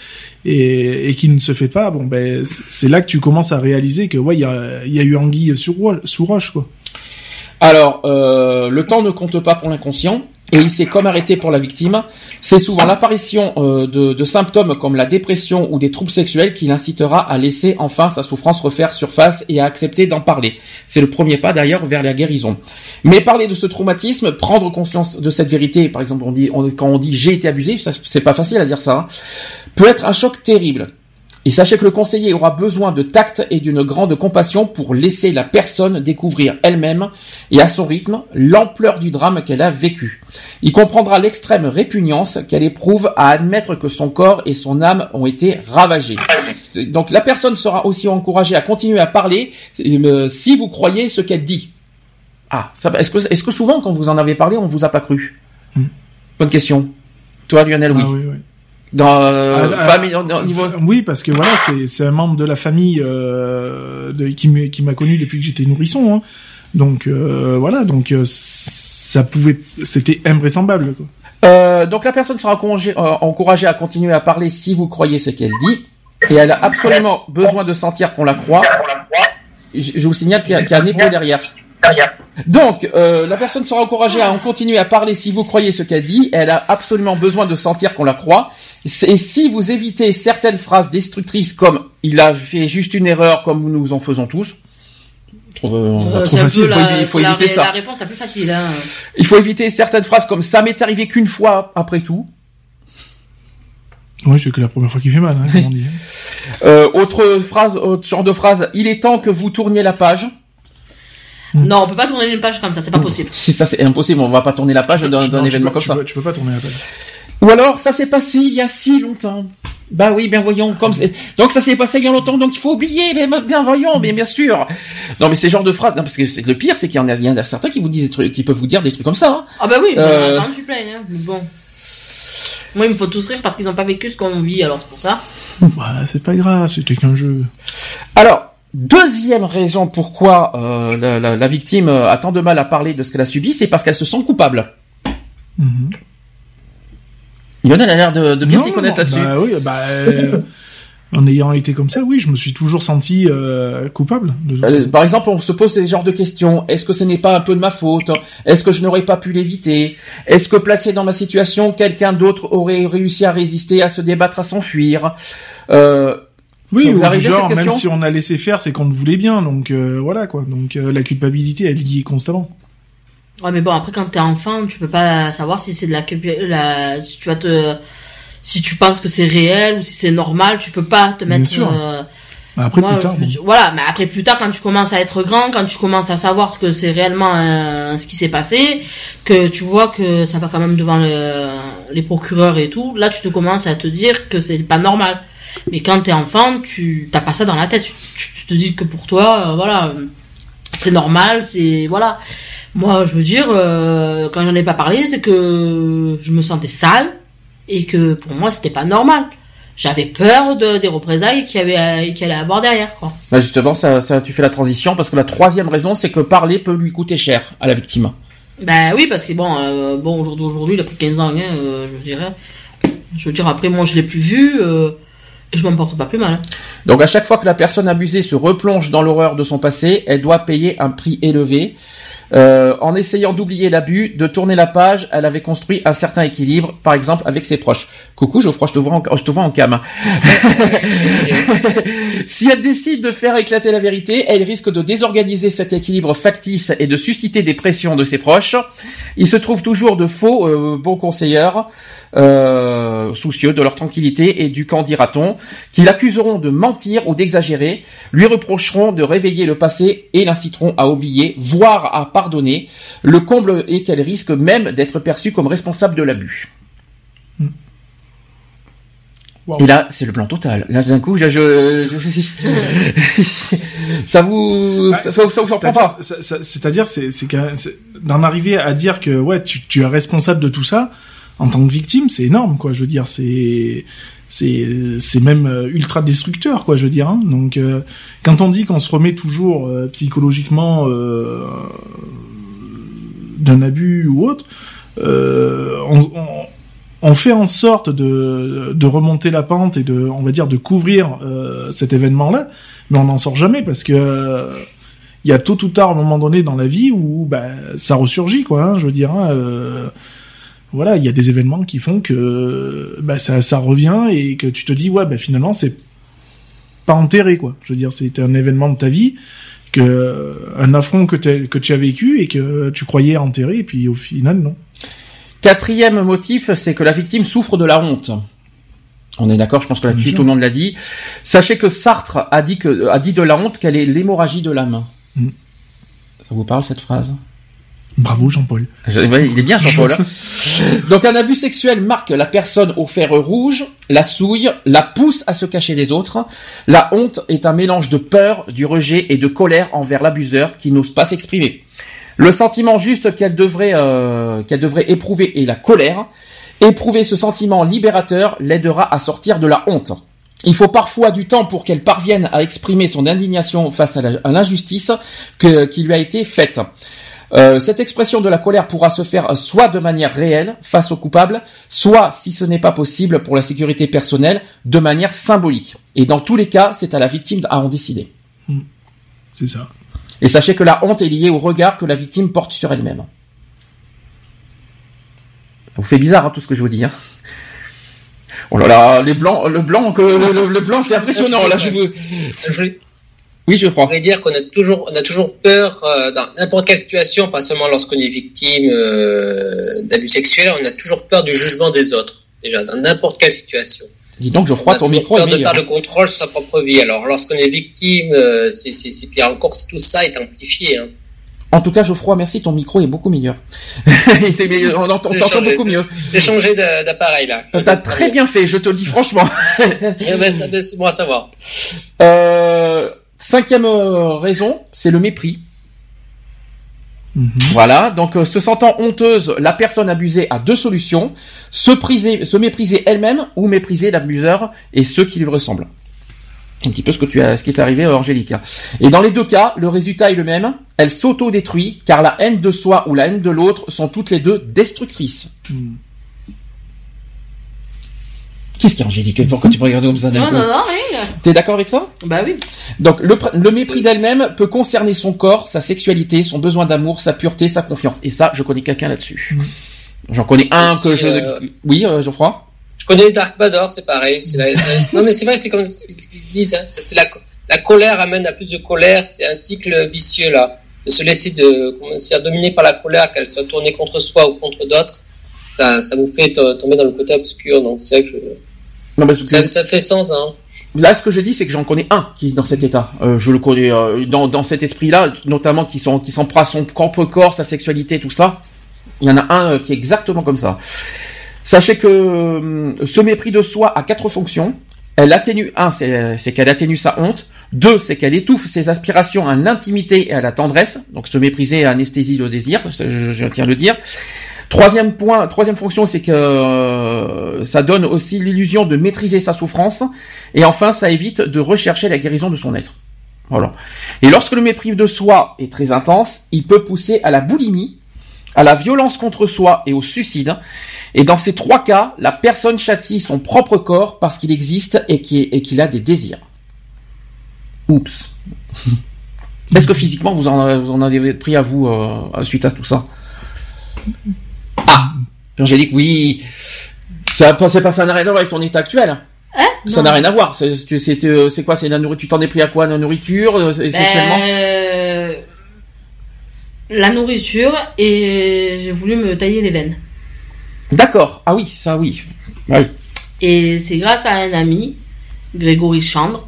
et, et qui ne se fait pas, bon ben c'est là que tu commences à réaliser que ouais il y a, y a eu anguille sur sous roche quoi. Alors euh, le temps ne compte pas pour l'inconscient et il s'est comme arrêté pour la victime. C'est souvent l'apparition euh, de, symptômes comme la dépression ou des troubles sexuels qui l'incitera à laisser enfin sa souffrance refaire surface et à accepter d'en parler. C'est le premier pas d'ailleurs vers la guérison. Mais parler de ce traumatisme, prendre conscience de cette vérité, par exemple quand on dit j'ai été abusé, c'est pas facile à dire ça, hein, peut être un choc terrible. Et sachez que le conseiller aura besoin de tact et d'une grande compassion pour laisser la personne découvrir elle-même et à son rythme l'ampleur du drame qu'elle a vécu. Il comprendra l'extrême répugnance qu'elle éprouve à admettre que son corps et son âme ont été ravagés. Donc la personne sera aussi encouragée à continuer à parler euh, si vous croyez ce qu'elle dit. Ah, est-ce que, est que souvent quand vous en avez parlé, on vous a pas cru? Hmm. Bonne question. Toi, Lionel, oui. Ah, oui, oui dans euh, ah, ah, famille niveau... oui parce que voilà c'est c'est un membre de la famille euh, de, qui qui m'a connu depuis que j'étais nourrisson hein. donc euh, voilà donc euh, ça pouvait c'était invraisemblable quoi. Euh, donc la personne sera encouragée à continuer à parler si vous croyez ce qu'elle dit et elle a absolument besoin de sentir qu'on la croit je, je vous signale qu'il y, a un écho derrière donc, euh, la personne sera encouragée à en continuer à parler si vous croyez ce qu'elle dit. Elle a absolument besoin de sentir qu'on la croit. Et si vous évitez certaines phrases destructrices comme il a fait juste une erreur comme nous en faisons tous, euh, trop facile. il faut, éviter ça. La réponse la plus facile. Hein. Il faut éviter certaines phrases comme ça m'est arrivé qu'une fois après tout. Oui, c'est que la première fois qu'il fait mal, hein, comme on dit. (laughs) euh, autre phrase, autre genre de phrase. Il est temps que vous tourniez la page. Non, on peut pas tourner une page comme ça, c'est pas possible. (laughs) Ça, c'est impossible. On va pas tourner la page d'un événement comme ça. tu peux pas tourner la page. Ou alors, ça s'est passé il y a si longtemps. Bah oui, bien voyons, comme c'est. Donc ça s'est passé il y a longtemps, donc il faut oublier, mais bien voyons, bien bien sûr. Non mais ces genres de phrases, non, parce que le pire, c'est qu'il y en a, il y en a certains qui vous disent des trucs, qui peuvent vous dire des trucs comme ça. Hein. Ah bah oui, euh... je suis plein, hein, mais bon. Moi, il me faut tous rire parce qu'ils n'ont pas vécu ce qu'on vit, alors c'est pour ça. Bah, c'est pas grave, c'était qu'un jeu. Alors, deuxième raison pourquoi euh, la, la, la, victime a tant de mal à parler de ce qu'elle a subi, c'est parce qu'elle se sent coupable. Mm Lionel a l'air de, de bien s'y connaître là-dessus. Bah oui, bah, euh, (laughs) en ayant été comme ça, oui, je me suis toujours senti euh, coupable. Euh, par exemple, on se pose ces genres de questions. Est-ce que ce n'est pas un peu de ma faute? Est-ce que je n'aurais pas pu l'éviter? Est-ce que placé dans ma situation, quelqu'un d'autre aurait réussi à résister, à se débattre, à s'enfuir? Euh, oui, ou du genre, même si on a laissé faire, c'est qu'on le voulait bien, donc voilà quoi. Donc la culpabilité, elle y est constamment. Ouais, mais bon, après, quand t'es enfant, tu peux pas savoir si c'est de la, la, si tu vas te, si tu penses que c'est réel ou si c'est normal, tu peux pas te mettre. Euh, après plus tard. Voilà, mais après plus tard, quand tu commences à être grand, quand tu commences à savoir que c'est réellement euh, ce qui s'est passé, que tu vois que ça va quand même devant le, les procureurs et tout, là tu te commences à te dire que c'est pas normal. Mais quand t'es enfant, tu t'as pas ça dans la tête. Tu, te dis que pour toi, euh, voilà, c'est normal, c'est voilà. Moi, je veux dire, euh, quand j'en ai pas parlé, c'est que je me sentais sale et que pour moi, c'était pas normal. J'avais peur de, des représailles qu'il y, avait, qu'il allait avoir derrière. Quoi. Bah justement, ça, ça, tu fais la transition parce que la troisième raison, c'est que parler peut lui coûter cher à la victime. Ben oui, parce que bon, euh, bon aujourd'hui, il a pris 15 ans, hein, euh, je dirais. Je veux dire, après, moi, je l'ai plus vu. Euh, et je m'en porte pas plus mal. Hein. Donc à chaque fois que la personne abusée se replonge dans l'horreur de son passé, elle doit payer un prix élevé. Euh, en essayant d'oublier l'abus, de tourner la page, elle avait construit un certain équilibre, par exemple avec ses proches. Coucou Geoffroy, je te vois en, je te vois en cam. (laughs) (laughs) si elle décide de faire éclater la vérité, elle risque de désorganiser cet équilibre factice et de susciter des pressions de ses proches. Il se trouve toujours de faux euh, bons conseillers, euh, soucieux de leur tranquillité et du camp dira-t-on, qui l'accuseront de mentir ou d'exagérer, lui reprocheront de réveiller le passé et l'inciteront à oublier, voire à pardonner. Le comble est qu'elle risque même d'être perçue comme responsable de l'abus. Et là, c'est le plan total. Là, d'un coup, je, je, je- (laughs) ça vous, Ouais, ça, ça, ça vous surprend pas. C'est-à-dire- c'est- c'est d'en arriver à dire que ouais, tu, tu es responsable de tout ça en tant que victime, c'est énorme, quoi. Je veux dire, c'est c'est c'est même euh, ultra destructeur, quoi. Je veux dire. hein. Donc, euh, quand on dit qu'on se remet toujours euh, psychologiquement euh, d'un abus ou autre, on, on, on fait en sorte de, de remonter la pente et de, on va dire, de couvrir euh, cet événement-là, mais on n'en sort jamais parce que euh, il y a tôt ou tard, à un moment donné dans la vie où bah, ça ressurgit, quoi. hein, je veux dire. hein, euh, voilà, il y a des événements qui font que bah, ça, ça revient et que tu te dis ouais, bah, finalement c'est pas enterré, quoi. Je veux dire, c'était un événement de ta vie un affront que, que tu as vécu et que tu croyais enterré et puis au final non. Quatrième motif, c'est que la victime souffre de la honte. On est d'accord, je pense que là-dessus Bien tout le monde l'a dit. Sachez que Sartre a dit que a dit de la honte qu'elle est l'hémorragie de l'âme. Mm. Ça vous parle cette phrase? Bravo Jean-Paul. Je- ouais, il est bien Jean-Paul. hein. (laughs) Donc un abus sexuel marque la personne au fer rouge, la souille, la pousse à se cacher des autres. La honte est un mélange de peur, du rejet et de colère envers l'abuseur qui n'ose pas s'exprimer. Le sentiment juste qu'elle devrait, euh, qu'elle devrait éprouver est la colère. Éprouver ce sentiment libérateur l'aidera à sortir de la honte. Il faut parfois du temps pour qu'elle parvienne à exprimer son indignation face à l'injustice qui lui a été faite. Euh, cette expression de la colère pourra se faire soit de manière réelle face au coupable, soit, si ce n'est pas possible pour la sécurité personnelle, de manière symbolique. Et dans tous les cas, c'est à la victime à en décider. C'est ça. Et sachez que la honte est liée au regard que la victime porte sur elle-même. Ça vous fait bizarre hein, tout ce que je vous dis. Hein oh là là, les blancs, le blanc, que, le, blanc, c'est impressionnant. Là, je voulais, Oui, je crois. je voulais dire qu'on a toujours, on a toujours peur euh, dans n'importe quelle situation, pas seulement lorsqu'on est victime euh, d'abus sexuels, on a toujours peur du jugement des autres. Déjà, dans n'importe quelle situation. Dis donc, On Geoffroy, ton micro est peur de meilleur. perdre le contrôle sur sa propre vie. Alors, lorsqu'on est victime, euh, c'est c'est- c'est pire encore. Tout ça est amplifié. Hein. En tout cas, Geoffroy, merci, ton micro est beaucoup meilleur. (laughs) Il était meilleur, on t'entend changé. beaucoup mieux. J'ai changé d'appareil là. T'as très bien fait, je te le dis franchement. (laughs) Eh ben, ça- ben, C'est bon à savoir. Euh, cinquième euh, raison, c'est le mépris. Voilà, donc euh, se sentant honteuse, la personne abusée a deux solutions se, priser, se mépriser elle-même ou mépriser l'abuseur et ceux qui lui ressemblent. Un petit peu ce que tu as, ce qui est arrivé à Angélique. Et dans les deux cas, le résultat est le même. Elle s'auto-détruit car la haine de soi ou la haine de l'autre sont toutes les deux destructrices. Qu'est-ce qu'il y a, Angélique? Pourquoi tu me regardes comme ça d'un Non, coup? non, non, rien. T'es d'accord avec ça? Bah oui. donc le, pr- le mépris d'elle-même peut concerner son corps, sa sexualité, son besoin d'amour, sa pureté, sa confiance. Et ça, je connais quelqu'un là-dessus. J'en connais un que je... euh, Oui, euh, Geoffroy? Je connais Dark Vador, c'est pareil. c'est la- la- non, mais c'est vrai, c'est comme ce qu'ils disent. hein. C'est la, co- la colère amène à plus de colère. C'est un cycle vicieux là. De se laisser de, comment dire, dominer par la colère, qu'elle soit tournée contre soi ou contre d'autres, ça, ça vous fait to- tomber dans le côté obscur. Donc c'est vrai que je- Non, que ça, ça fait sens. Hein. là, ce que je dis, c'est que j'en connais un qui est dans cet état. Euh, je le connais euh, dans, dans cet esprit-là, notamment qui sont qui s'en prend à son propre corps, sa sexualité, tout ça. Il y en a un euh, qui est exactement comme ça. Sachez que euh, ce mépris de soi a quatre fonctions. Elle atténue un, c'est qu'elle atténue sa honte. Deux, c'est qu'elle étouffe ses aspirations à l'intimité et à la tendresse. Donc se mépriser anesthésie le désir, je, je tiens à le dire. Troisième point, troisième fonction, c'est que euh, ça donne aussi l'illusion de maîtriser sa souffrance. Et enfin, ça évite de rechercher la guérison de son être. Voilà. Et lorsque le mépris de soi est très intense, il peut pousser à la boulimie, à la violence contre soi et au suicide. Et dans ces trois cas, la personne châtie son propre corps parce qu'il existe et qu'il a des désirs. Oups. Est-ce que physiquement vous en, vous en avez pris à vous euh, suite à tout ça? Ah, Angélique, oui. Ça, c'est pas ça n'a rien à voir avec ton état actuel. Hein? Ça n'a rien à voir. C'est c'est- c'est, euh, quoi C'est la nourriture. Tu t'en es pris à quoi La nourriture euh, c'est- Ben, euh, la nourriture et j'ai voulu me tailler les veines. D'accord. Ah oui, ça oui. Oui. Et c'est grâce à un ami, Grégory Chandre,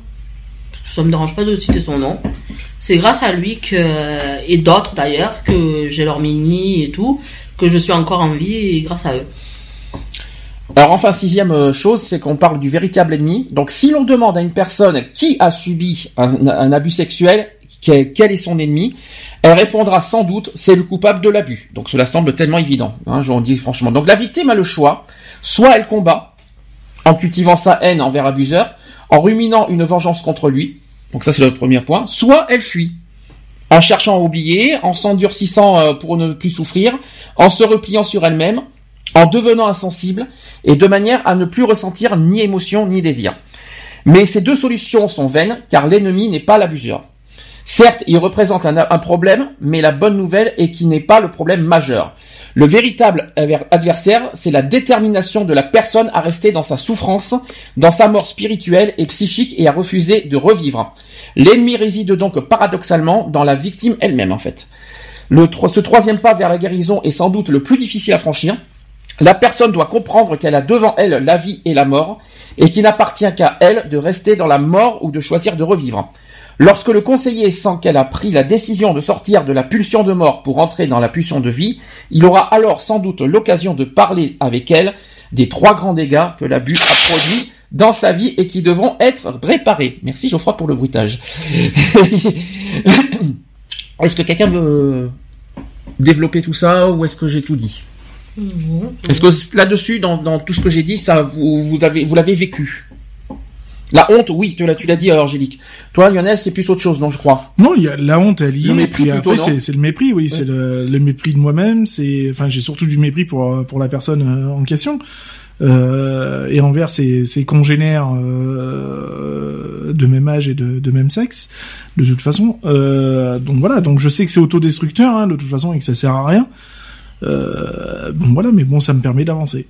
ça me dérange pas de citer son nom, c'est grâce à lui que, et d'autres d'ailleurs, que j'ai leur mini et tout, que je suis encore en vie grâce à eux. Alors enfin, sixième euh, chose, c'est qu'on parle du véritable ennemi. Donc si l'on demande à une personne qui a subi un, abus sexuel, quel, est son ennemi, elle répondra sans doute c'est le coupable de l'abus. Donc cela semble tellement évident, hein, je vous dis franchement. Donc la victime a le choix, soit elle combat en cultivant sa haine envers l'abuseur, en ruminant une vengeance contre lui, donc ça c'est le premier point, soit elle fuit en cherchant à oublier, en s'endurcissant euh, pour ne plus souffrir, en se repliant sur elle-même, en devenant insensible, et de manière à ne plus ressentir ni émotion ni désir. Mais ces deux solutions sont vaines, car l'ennemi n'est pas l'abuseur. Certes, il représente un, problème, mais la bonne nouvelle est qu'il n'est pas le problème majeur. Le véritable adversaire, c'est la détermination de la personne à rester dans sa souffrance, dans sa mort spirituelle et psychique et à refuser de revivre. L'ennemi réside donc paradoxalement dans la victime elle-même en fait. Ce troisième pas vers la guérison est sans doute le plus difficile à franchir. La personne doit comprendre qu'elle a devant elle la vie et la mort, et qu'il n'appartient qu'à elle de rester dans la mort ou de choisir de revivre. Lorsque le conseiller sent qu'elle a pris la décision de sortir de la pulsion de mort pour entrer dans la pulsion de vie, il aura alors sans doute l'occasion de parler avec elle des trois grands dégâts que l'abus a produits dans sa vie et qui devront être réparés. Merci Geoffroy pour le bruitage. (laughs) est-ce que quelqu'un veut développer tout ça ou est-ce que j'ai tout dit? Est-ce que là-dessus, dans, dans, tout ce que j'ai dit, ça vous, vous avez vous l'avez vécu? La honte, oui, tu l'as, tu l'as dit, Angélique. Toi, Lionel, c'est plus autre chose, non, je crois. Non, il y a la honte, elle y Le est. mépris après, c'est, c'est le mépris, oui, c'est le, le mépris de moi-même. C'est, enfin, j'ai surtout du mépris pour pour la personne euh, en question euh, et envers ses, ses congénères euh, de même âge et de, de même sexe. De toute façon, euh, donc voilà. Donc je sais que c'est autodestructeur, hein, de toute façon, et que ça sert à rien. Euh, bon voilà, mais bon, ça me permet d'avancer.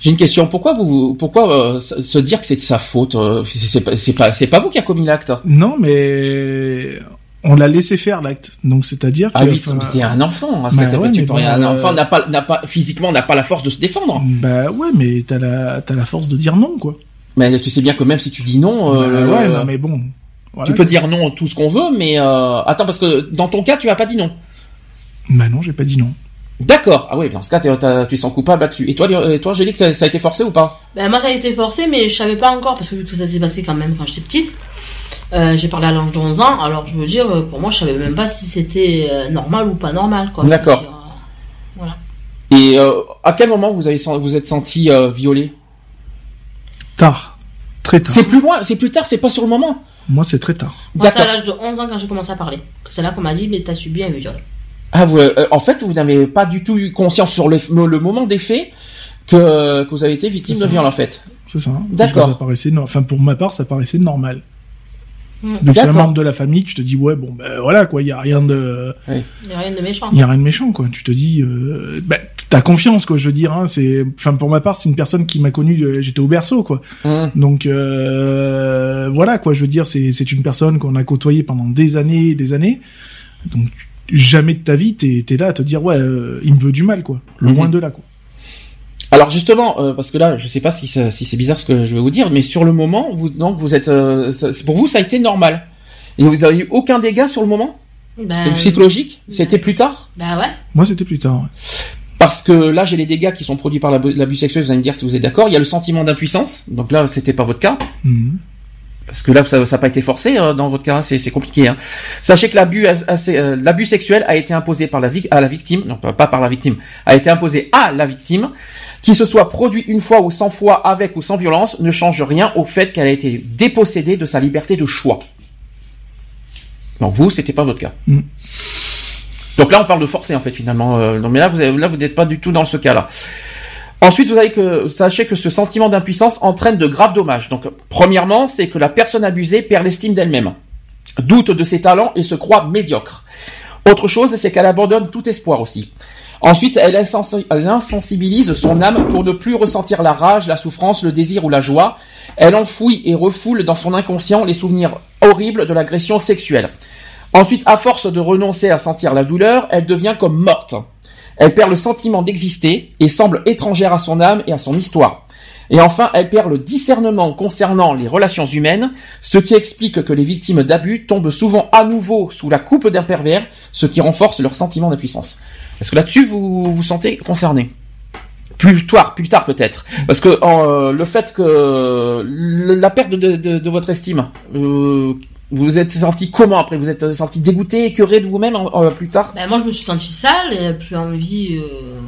J'ai une question. Pourquoi vous, pourquoi euh, se dire que c'est de sa faute euh, C'est pas, c'est pas, c'est pas vous qui a commis l'acte. Non, mais on l'a laissé faire l'acte. Donc c'est-à-dire Ah que, oui, t'es un enfant. hein, bah c'est- ouais, tu mais peux bon, rien- un euh, enfant n'a pas, n'a pas, physiquement, n'a pas la force de se défendre. Bah ouais, mais t'as la t'as la force de dire non, quoi. Mais tu sais bien que même si tu dis non, Bah ouais, non, mais bon. Voilà, tu peux dire non tout ce qu'on veut, mais euh, attends parce que dans ton cas, tu as pas dit non. Bah non, j'ai pas dit non. D'accord. Ah oui, dans ce cas, t'es- t'as- tu es sens coupable là-dessus. Et toi, et toi, Angélique, ça ça a été forcé ou pas? Ben, moi, ça a été forcé, mais je savais pas encore, parce que vu que ça s'est passé quand même quand j'étais petite, euh, j'ai parlé à l'âge de 11 ans, alors je veux dire, euh, pour moi, je savais même pas si c'était euh, normal ou pas normal, quoi. D'accord. euh, Voilà. Et euh, à quel moment vous avez vous êtes senti euh, violé? Tard. Très tard. C'est plus loin, c'est plus tard, c'est pas sur le moment? Moi, c'est très tard. Moi, c'est à l'âge de 11 ans quand j'ai commencé à parler. C'est là qu'on m'a dit, mais t'as subi un viol. Ah, vous, euh, en fait, vous n'avez pas du tout eu conscience sur le, le moment des faits que, que vous avez été victime de viol, en fait. C'est ça. D'accord. Ça paraissait, enfin pour ma part, ça paraissait normal. Mm. Donc c'est un membre de la famille, tu te dis ouais bon ben voilà quoi, il y a rien de, Il n'y a rien de méchant. il y a rien de méchant quoi. Tu te dis, euh, ben t'as confiance quoi, je veux dire. Hein, c'est, enfin pour ma part, c'est une personne qui m'a connu, de- j'étais au berceau quoi. Hum. Donc euh, voilà quoi, je veux dire, c'est c'est une personne qu'on a côtoyée pendant des années, et des années. Donc jamais de ta vie t'es t'es là à te dire ouais, euh, il me veut du mal quoi. Loin Mhm. de là quoi. Alors justement, euh, parce que là, je sais pas si, si c'est bizarre ce que je vais vous dire, mais sur le moment, vous donc vous êtes, euh, ça- pour vous, ça a été normal. Et vous avez eu aucun dégât sur le moment? Ben, psychologique? C'était plus tard? Bah ouais. Moi c'était plus tard. ouais. Parce que là, j'ai les dégâts qui sont produits par l'abus l'abus sexuel. Vous allez me dire si vous êtes d'accord. Il y a le sentiment d'impuissance. Donc là, c'était pas votre cas. Mhm. Parce que là, ça n'a pas été forcé euh, dans votre cas, c'est compliqué. Hein. Sachez que l'abus euh, l'abus sexuel a été imposé par la vic- à la victime, non pas par la victime, a été imposé à la victime, qui se soit produit une fois ou cent fois avec ou sans violence, ne change rien au fait qu'elle a été dépossédée de sa liberté de choix. Donc vous, c'était pas votre cas. Mm. Donc là, on parle de forcé en fait finalement. Euh, non, mais là, vous avez- là, vous n'êtes pas du tout dans ce cas-là. Ensuite, vous avez que sachez que ce sentiment d'impuissance entraîne de graves dommages. Donc, premièrement, c'est que la personne abusée perd l'estime d'elle-même, doute de ses talents et se croit médiocre. Autre chose, c'est qu'elle abandonne tout espoir aussi. Ensuite, elle insensibilise son âme pour ne plus ressentir la rage, la souffrance, le désir ou la joie. Elle enfouit et refoule dans son inconscient les souvenirs horribles de l'agression sexuelle. Ensuite, à force de renoncer à sentir la douleur, elle devient comme morte. Elle perd le sentiment d'exister et semble étrangère à son âme et à son histoire. Et enfin, elle perd le discernement concernant les relations humaines, ce qui explique que les victimes d'abus tombent souvent à nouveau sous la coupe d'un pervers, ce qui renforce leur sentiment d'impuissance. Est-ce que là-dessus vous vous sentez concerné? Plus tard, plus tard peut-être, parce que euh, le fait que la perte de votre estime, euh, vous vous êtes senti comment après? Vous êtes senti dégoûté, écœuré de vous-même euh, plus tard? Ben, moi, je me suis sentie sale et plus envie. euh,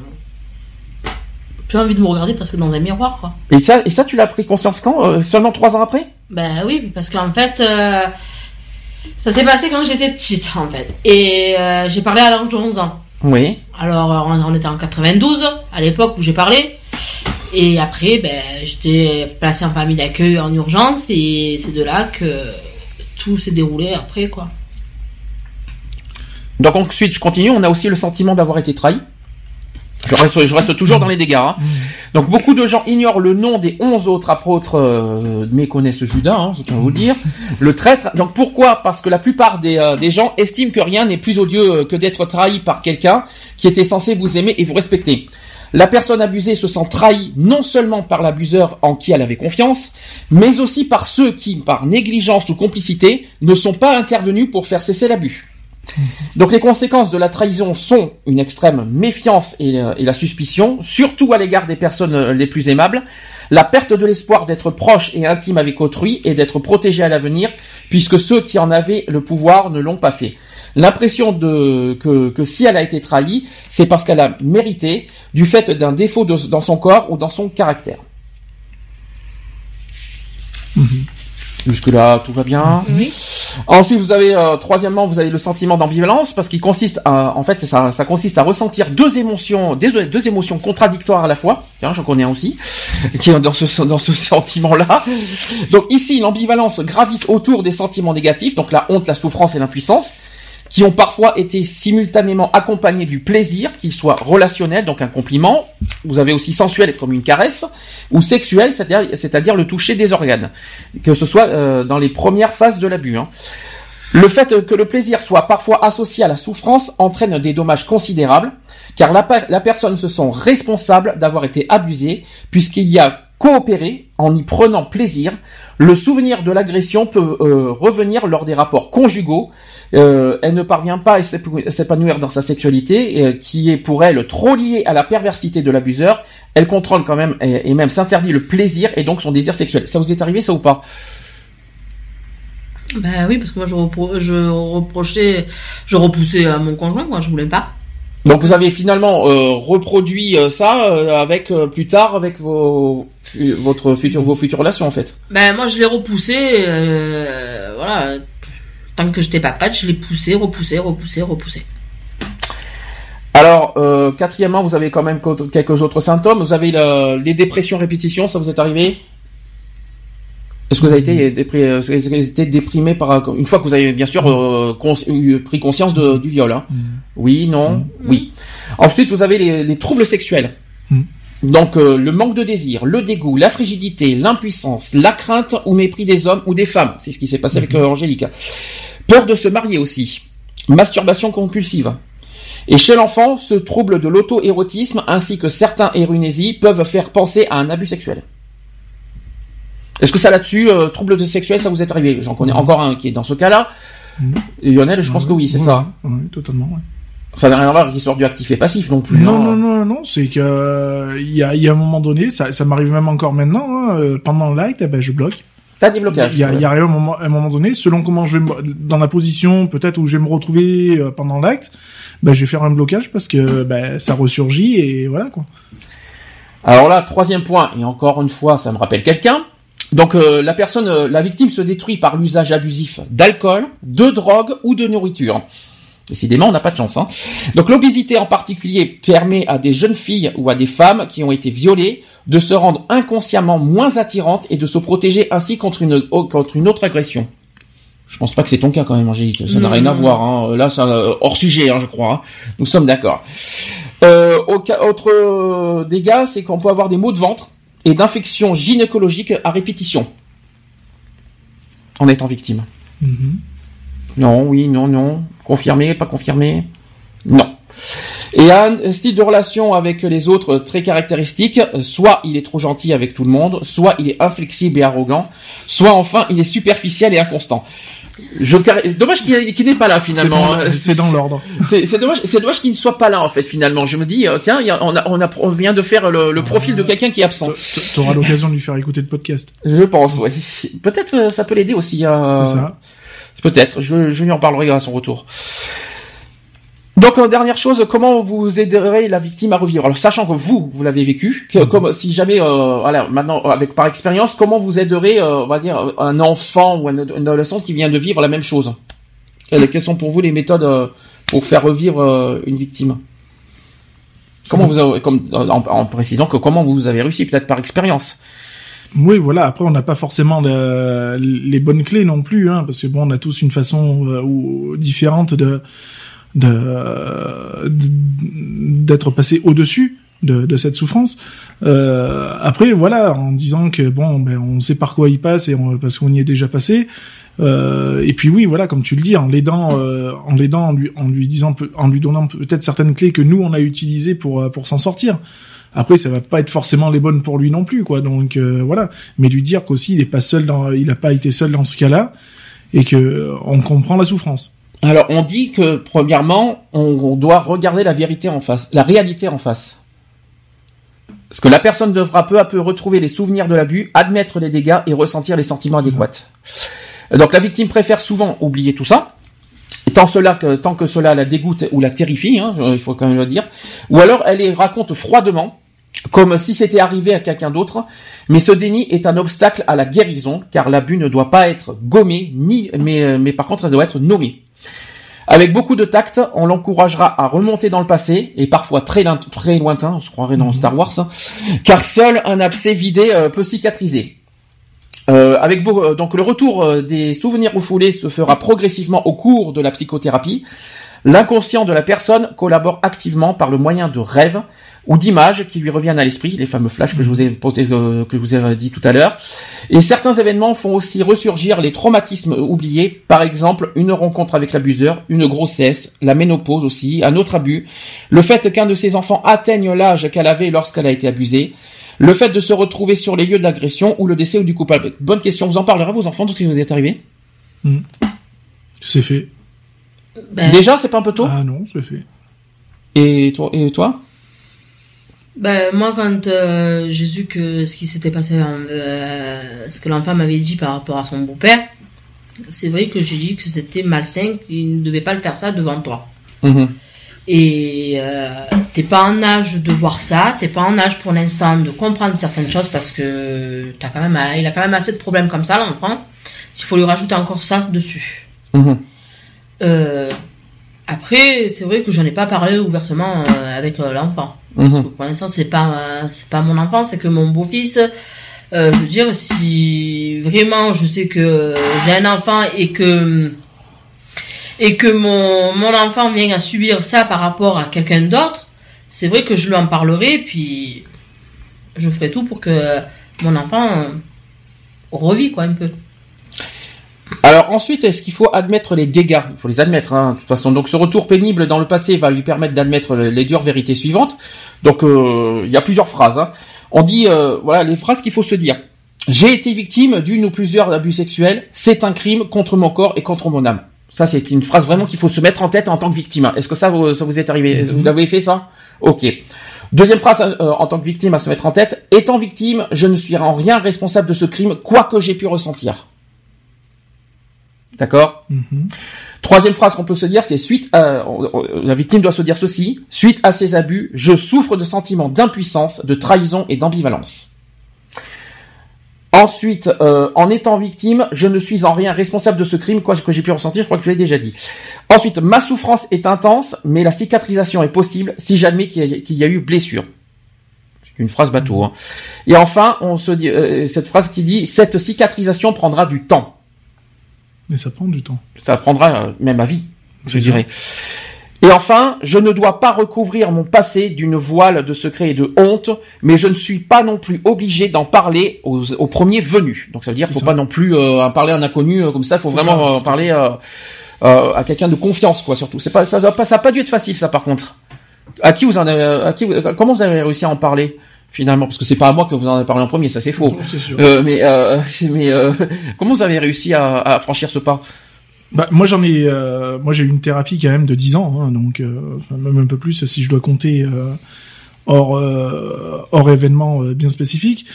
Plus envie de me regarder parce que dans un miroir, quoi. Et ça, et ça, tu l'as pris conscience quand? Euh, Seulement trois ans après? Ben oui, parce qu'en fait, ça s'est passé quand j'étais petite, en fait. Et j'ai parlé à l'âge de 11 ans. Oui. Alors, on, on était en 92, à l'époque où j'ai parlé. Et après, ben, j'étais placée en famille d'accueil en urgence. Et c'est de là que tout s'est déroulé après, quoi. Donc ensuite, je continue. On a aussi le sentiment d'avoir été trahi. Je reste, toujours dans les dégâts. hein. Donc beaucoup de gens ignorent le nom des onze autres apôtres, euh, mais connaissent Judas, hein, je tiens à vous le dire. Le traître. Donc pourquoi? Parce que la plupart des, euh, des gens estiment que rien n'est plus odieux que d'être trahi par quelqu'un qui était censé vous aimer et vous respecter. La personne abusée se sent trahie non seulement par l'abuseur en qui elle avait confiance, mais aussi par ceux qui, par négligence ou complicité, ne sont pas intervenus pour faire cesser l'abus. (laughs) Donc les conséquences de la trahison sont une extrême méfiance et, euh, et la suspicion, surtout à l'égard des personnes euh, les plus aimables, la perte de l'espoir d'être proche et intime avec autrui et d'être protégé à l'avenir, puisque ceux qui en avaient le pouvoir ne l'ont pas fait. L'impression de que, que si elle a été trahie, c'est parce qu'elle a mérité du fait d'un défaut de- dans son corps ou dans son caractère. Jusque là, tout va bien. Oui. Ensuite, vous avez euh, troisièmement, vous avez le sentiment d'ambivalence parce qu'il consiste à, en fait, ça, ça consiste à ressentir deux émotions, deux, deux émotions contradictoires à la fois. Tiens, j'en connais un aussi (laughs) qui est dans ce dans ce sentiment-là. Donc ici, l'ambivalence gravite autour des sentiments négatifs, donc la honte, la souffrance et l'impuissance, qui ont parfois été simultanément accompagnés du plaisir, qu'il soit relationnel, donc un compliment. Vous avez aussi sensuel comme une caresse, ou sexuel, c'est-à-dire le toucher des organes, que ce soit euh, dans les premières phases de l'abus. hein. Le fait que le plaisir soit parfois associé à la souffrance entraîne des dommages considérables, car la, per- la personne se sent responsable d'avoir été abusée, puisqu'il y a coopéré en y prenant plaisir. Le souvenir de l'agression peut euh, revenir lors des rapports conjugaux. Euh, elle ne parvient pas à s'ép- s'épanouir dans sa sexualité, euh, qui est pour elle trop liée à la perversité de l'abuseur. Elle contrôle quand même et, même s'interdit le plaisir et donc son désir sexuel. Ça vous est arrivé ça ou pas? Ben oui, parce que moi, je, repro- je reprochais, je repoussais à mon conjoint, quoi. Je voulais pas. Donc vous avez finalement euh, reproduit euh, ça euh, avec plus tard avec vos fu- votre futur vos futures relations en fait. Ben moi, je l'ai repoussé, voilà. Tant que j'étais pas prête, je l'ai poussé, repoussé, repoussé, repoussé. Alors quatrièmement vous avez quand même quelques autres symptômes. Vous avez le- les dépressions répétitions, ça vous est arrivé? Est-ce que vous avez été, dépri- euh, vous avez été déprimé par une fois que vous avez bien sûr euh, eu- pris conscience de- du viol hein Oui, non, oui. Ensuite vous avez les, les troubles sexuels. Mm. Donc euh, le manque de désir, le dégoût, la frigidité, l'impuissance, la crainte ou mépris des hommes ou des femmes. C'est ce qui s'est passé avec euh, Angélique. Peur de se marier aussi. Masturbation compulsive. Et chez l'enfant, ce trouble de l'auto-érotisme ainsi que certains érunésies peuvent faire penser à un abus sexuel. Est-ce que ça là-dessus, euh, trouble de sexuel, ça vous est arrivé J'en connais encore un qui est dans ce cas-là. Et Lionel, je pense que oui, c'est ça. Oui, totalement. ouais. Ça n'a rien à voir avec l'histoire du actif et passif non plus. Non, hein. non, non, non, c'est que euh, il y, a, y a un moment donné, ça, ça m'arrive même encore maintenant, hein, euh, pendant le l'acte, eh ben, je bloque. T'as des blocages. Il y a, il y a un moment, un moment donné, selon comment je vais me- dans la position peut-être où je vais me retrouver euh, pendant l'acte, ben, je vais faire un blocage parce que ben, ça ressurgit et voilà quoi. Alors là, troisième point, et encore une fois, ça me rappelle quelqu'un. Donc euh, la personne, euh, la victime se détruit par l'usage abusif d'alcool, de drogue ou de nourriture. Décidément, on n'a pas de chance. Hein. Donc l'obésité en particulier permet à des jeunes filles ou à des femmes qui ont été violées de se rendre inconsciemment moins attirantes et de se protéger ainsi contre une, contre une autre agression. Je pense pas que c'est ton cas quand même, Angélique. Ça n'a Non, rien à voir. Hein. Là, ça euh, hors sujet, hein, je crois. hein. Nous sommes d'accord. Euh, autre dégât, c'est qu'on peut avoir des maux de ventre et d'infections gynécologiques à répétition en étant victime. Mhm. Non, oui, non, non. Confirmé, pas confirmé? Non. Et un style de relation avec les autres très caractéristique, soit il est trop gentil avec tout le monde, soit il est inflexible et arrogant, soit enfin il est superficiel et inconstant. Je, dommage qu'il n'est pas là finalement. C'est dans l'ordre. C'est dommage, c'est dommage qu'il ne soit pas là en fait finalement. Je me dis euh, tiens, on, a, on, a, on vient de faire le, profil de quelqu'un qui est absent. Tu auras l'occasion de lui faire écouter le podcast. Je pense, ouais. Peut-être euh, ça peut l'aider aussi. Euh... C'est ça. Peut-être. Je, je lui en parlerai à son retour. Donc euh, dernière chose, comment vous aiderez la victime à revivre? Alors sachant que vous, vous l'avez vécu, que, mhm. comme si jamais, euh, voilà, maintenant avec par expérience, comment vous aiderez, euh, on va dire, un enfant ou un, adolescent qui vient de vivre la même chose? Quelles sont pour vous les méthodes pour faire revivre une victime? Comment vous avez, comme, en, précisant que comment vous avez réussi, peut-être par expérience oui, voilà. Après, on n'a pas forcément les bonnes clés non plus, hein, parce que bon, on a tous une façon ou, différente de de d'être passé au-dessus de, de, cette souffrance. Euh, après, voilà, en disant que bon, ben, on sait par quoi il passe et on, parce qu'on y est déjà passé. Euh, et puis oui, voilà, comme tu le dis, en l'aidant, euh, en l'aidant, en lui, en lui disant, en lui donnant peut-être certaines clés que nous on a utilisées pour euh, pour s'en sortir. Après, ça va pas être forcément les bonnes pour lui non plus, quoi. Donc euh, voilà, mais lui dire qu'aussi il est pas seul dans, il a pas été seul dans ce cas-là et que on comprend la souffrance. Alors, on dit que, premièrement, on, doit regarder la vérité en face, la réalité en face. Parce que la personne devra peu à peu retrouver les souvenirs de l'abus, admettre les dégâts et ressentir les sentiments adéquats. Donc, la victime préfère souvent oublier tout ça. Tant, cela que, tant que cela la dégoûte ou la terrifie, hein, il faut quand même le dire. Ou alors, elle les raconte froidement, comme si c'était arrivé à quelqu'un d'autre, mais ce déni est un obstacle à la guérison, car l'abus ne doit pas être gommé, ni, mais, mais par contre, elle doit être nommé. Avec beaucoup de tact, on l'encouragera à remonter dans le passé, et parfois très, très lointain, on se croirait dans mhm. Star Wars, hein, car seul un abcès vidé euh, peut cicatriser. Euh, avec euh, donc le retour des souvenirs refoulés se fera progressivement au cours de la psychothérapie. L'inconscient de la personne collabore activement par le moyen de rêves, ou d'images qui lui reviennent à l'esprit, les fameux flashs que je vous ai posé, euh, que je vous ai dit tout à l'heure. Et certains événements font aussi ressurgir les traumatismes oubliés, par exemple une rencontre avec l'abuseur, une grossesse, la ménopause aussi, un autre abus, le fait qu'un de ses enfants atteigne l'âge qu'elle avait lorsqu'elle a été abusée, le fait de se retrouver sur les lieux de l'agression ou le décès du coupable. Bonne question, vous en parlerez vos enfants tout ce qui vous est arrivé hmm. C'est fait. Ben. Déjà, c'est pas un peu tôt? Ah non, c'est fait. Et toi, et toi? Ben, moi, quand euh, j'ai su que ce qui s'était passé, euh, ce que l'enfant m'avait dit par rapport à son beau-père, c'est vrai que j'ai dit que c'était malsain, qu'il ne devait pas le faire ça devant toi. Mhm. Et euh, t'es pas en âge de voir ça, t'es pas en âge pour l'instant de comprendre certaines choses parce que as quand même, il a quand même assez de problèmes comme ça, l'enfant. S'il faut lui rajouter encore ça dessus. Mhm. après, c'est vrai que j'en ai pas parlé ouvertement avec l'enfant. Parce mhm. que pour l'instant, c'est pas, c'est pas mon enfant, c'est que mon beau-fils. Euh, je veux dire, si vraiment je sais que j'ai un enfant et que et que mon, mon enfant vient à subir ça par rapport à quelqu'un d'autre, c'est vrai que je lui en parlerai, puis je ferai tout pour que mon enfant revit quoi un peu. Alors ensuite, est-ce qu'il faut admettre les dégâts? Il faut les admettre, hein, de toute façon. Donc ce retour pénible dans le passé va lui permettre d'admettre les dures vérités suivantes. Donc euh, il y a plusieurs phrases. Hein. On dit, euh, voilà, les phrases qu'il faut se dire. J'ai été victime d'une ou plusieurs abus sexuels. C'est un crime contre mon corps et contre mon âme. Ça, c'est une phrase vraiment qu'il faut se mettre en tête en tant que victime. Est-ce que ça, vous, ça vous est arrivé? Mhm. Vous avez fait ça? Ok. Deuxième phrase euh, en tant que victime à se mettre en tête. Étant victime, je ne suis en rien responsable de ce crime, quoi que j'ai pu ressentir. D'accord mhm. Troisième phrase qu'on peut se dire, c'est suite à, la victime doit se dire ceci, suite à ces abus, je souffre de sentiments d'impuissance, de trahison et d'ambivalence. Ensuite, euh, en étant victime, je ne suis en rien responsable de ce crime quoi, que j'ai pu ressentir, je crois que je l'ai déjà dit. Ensuite, ma souffrance est intense, mais la cicatrisation est possible si j'admets qu'il y, a eu blessure. C'est une phrase bateau. Hein. Et enfin, on se dit, euh, cette phrase qui dit, cette cicatrisation prendra du temps. Mais ça prend du temps. Ça prendra euh, même à vie, je dirais. Et enfin, je ne dois pas recouvrir mon passé d'une voile de secret et de honte, mais je ne suis pas non plus obligé d'en parler aux, premiers venus. Donc ça veut dire qu'il faut pas non plus euh, en parler à un inconnu euh, comme ça. Il faut vraiment en parler à quelqu'un de confiance, quoi. Surtout, c'est pas ça, n'a pas, ça pas dû être facile, ça par contre. À qui vous en avez, à qui, comment vous avez réussi à en parler? Finalement parce que c'est pas à moi que vous en avez parlé en premier ça c'est faux euh, mais euh, (laughs) mais euh, comment vous avez réussi à, à, franchir ce pas? Bah, moi j'en ai, euh, moi j'ai eu une thérapie quand même de 10 ans, hein, donc euh, même un peu plus si je dois compter euh, hors euh, hors événement bien spécifique.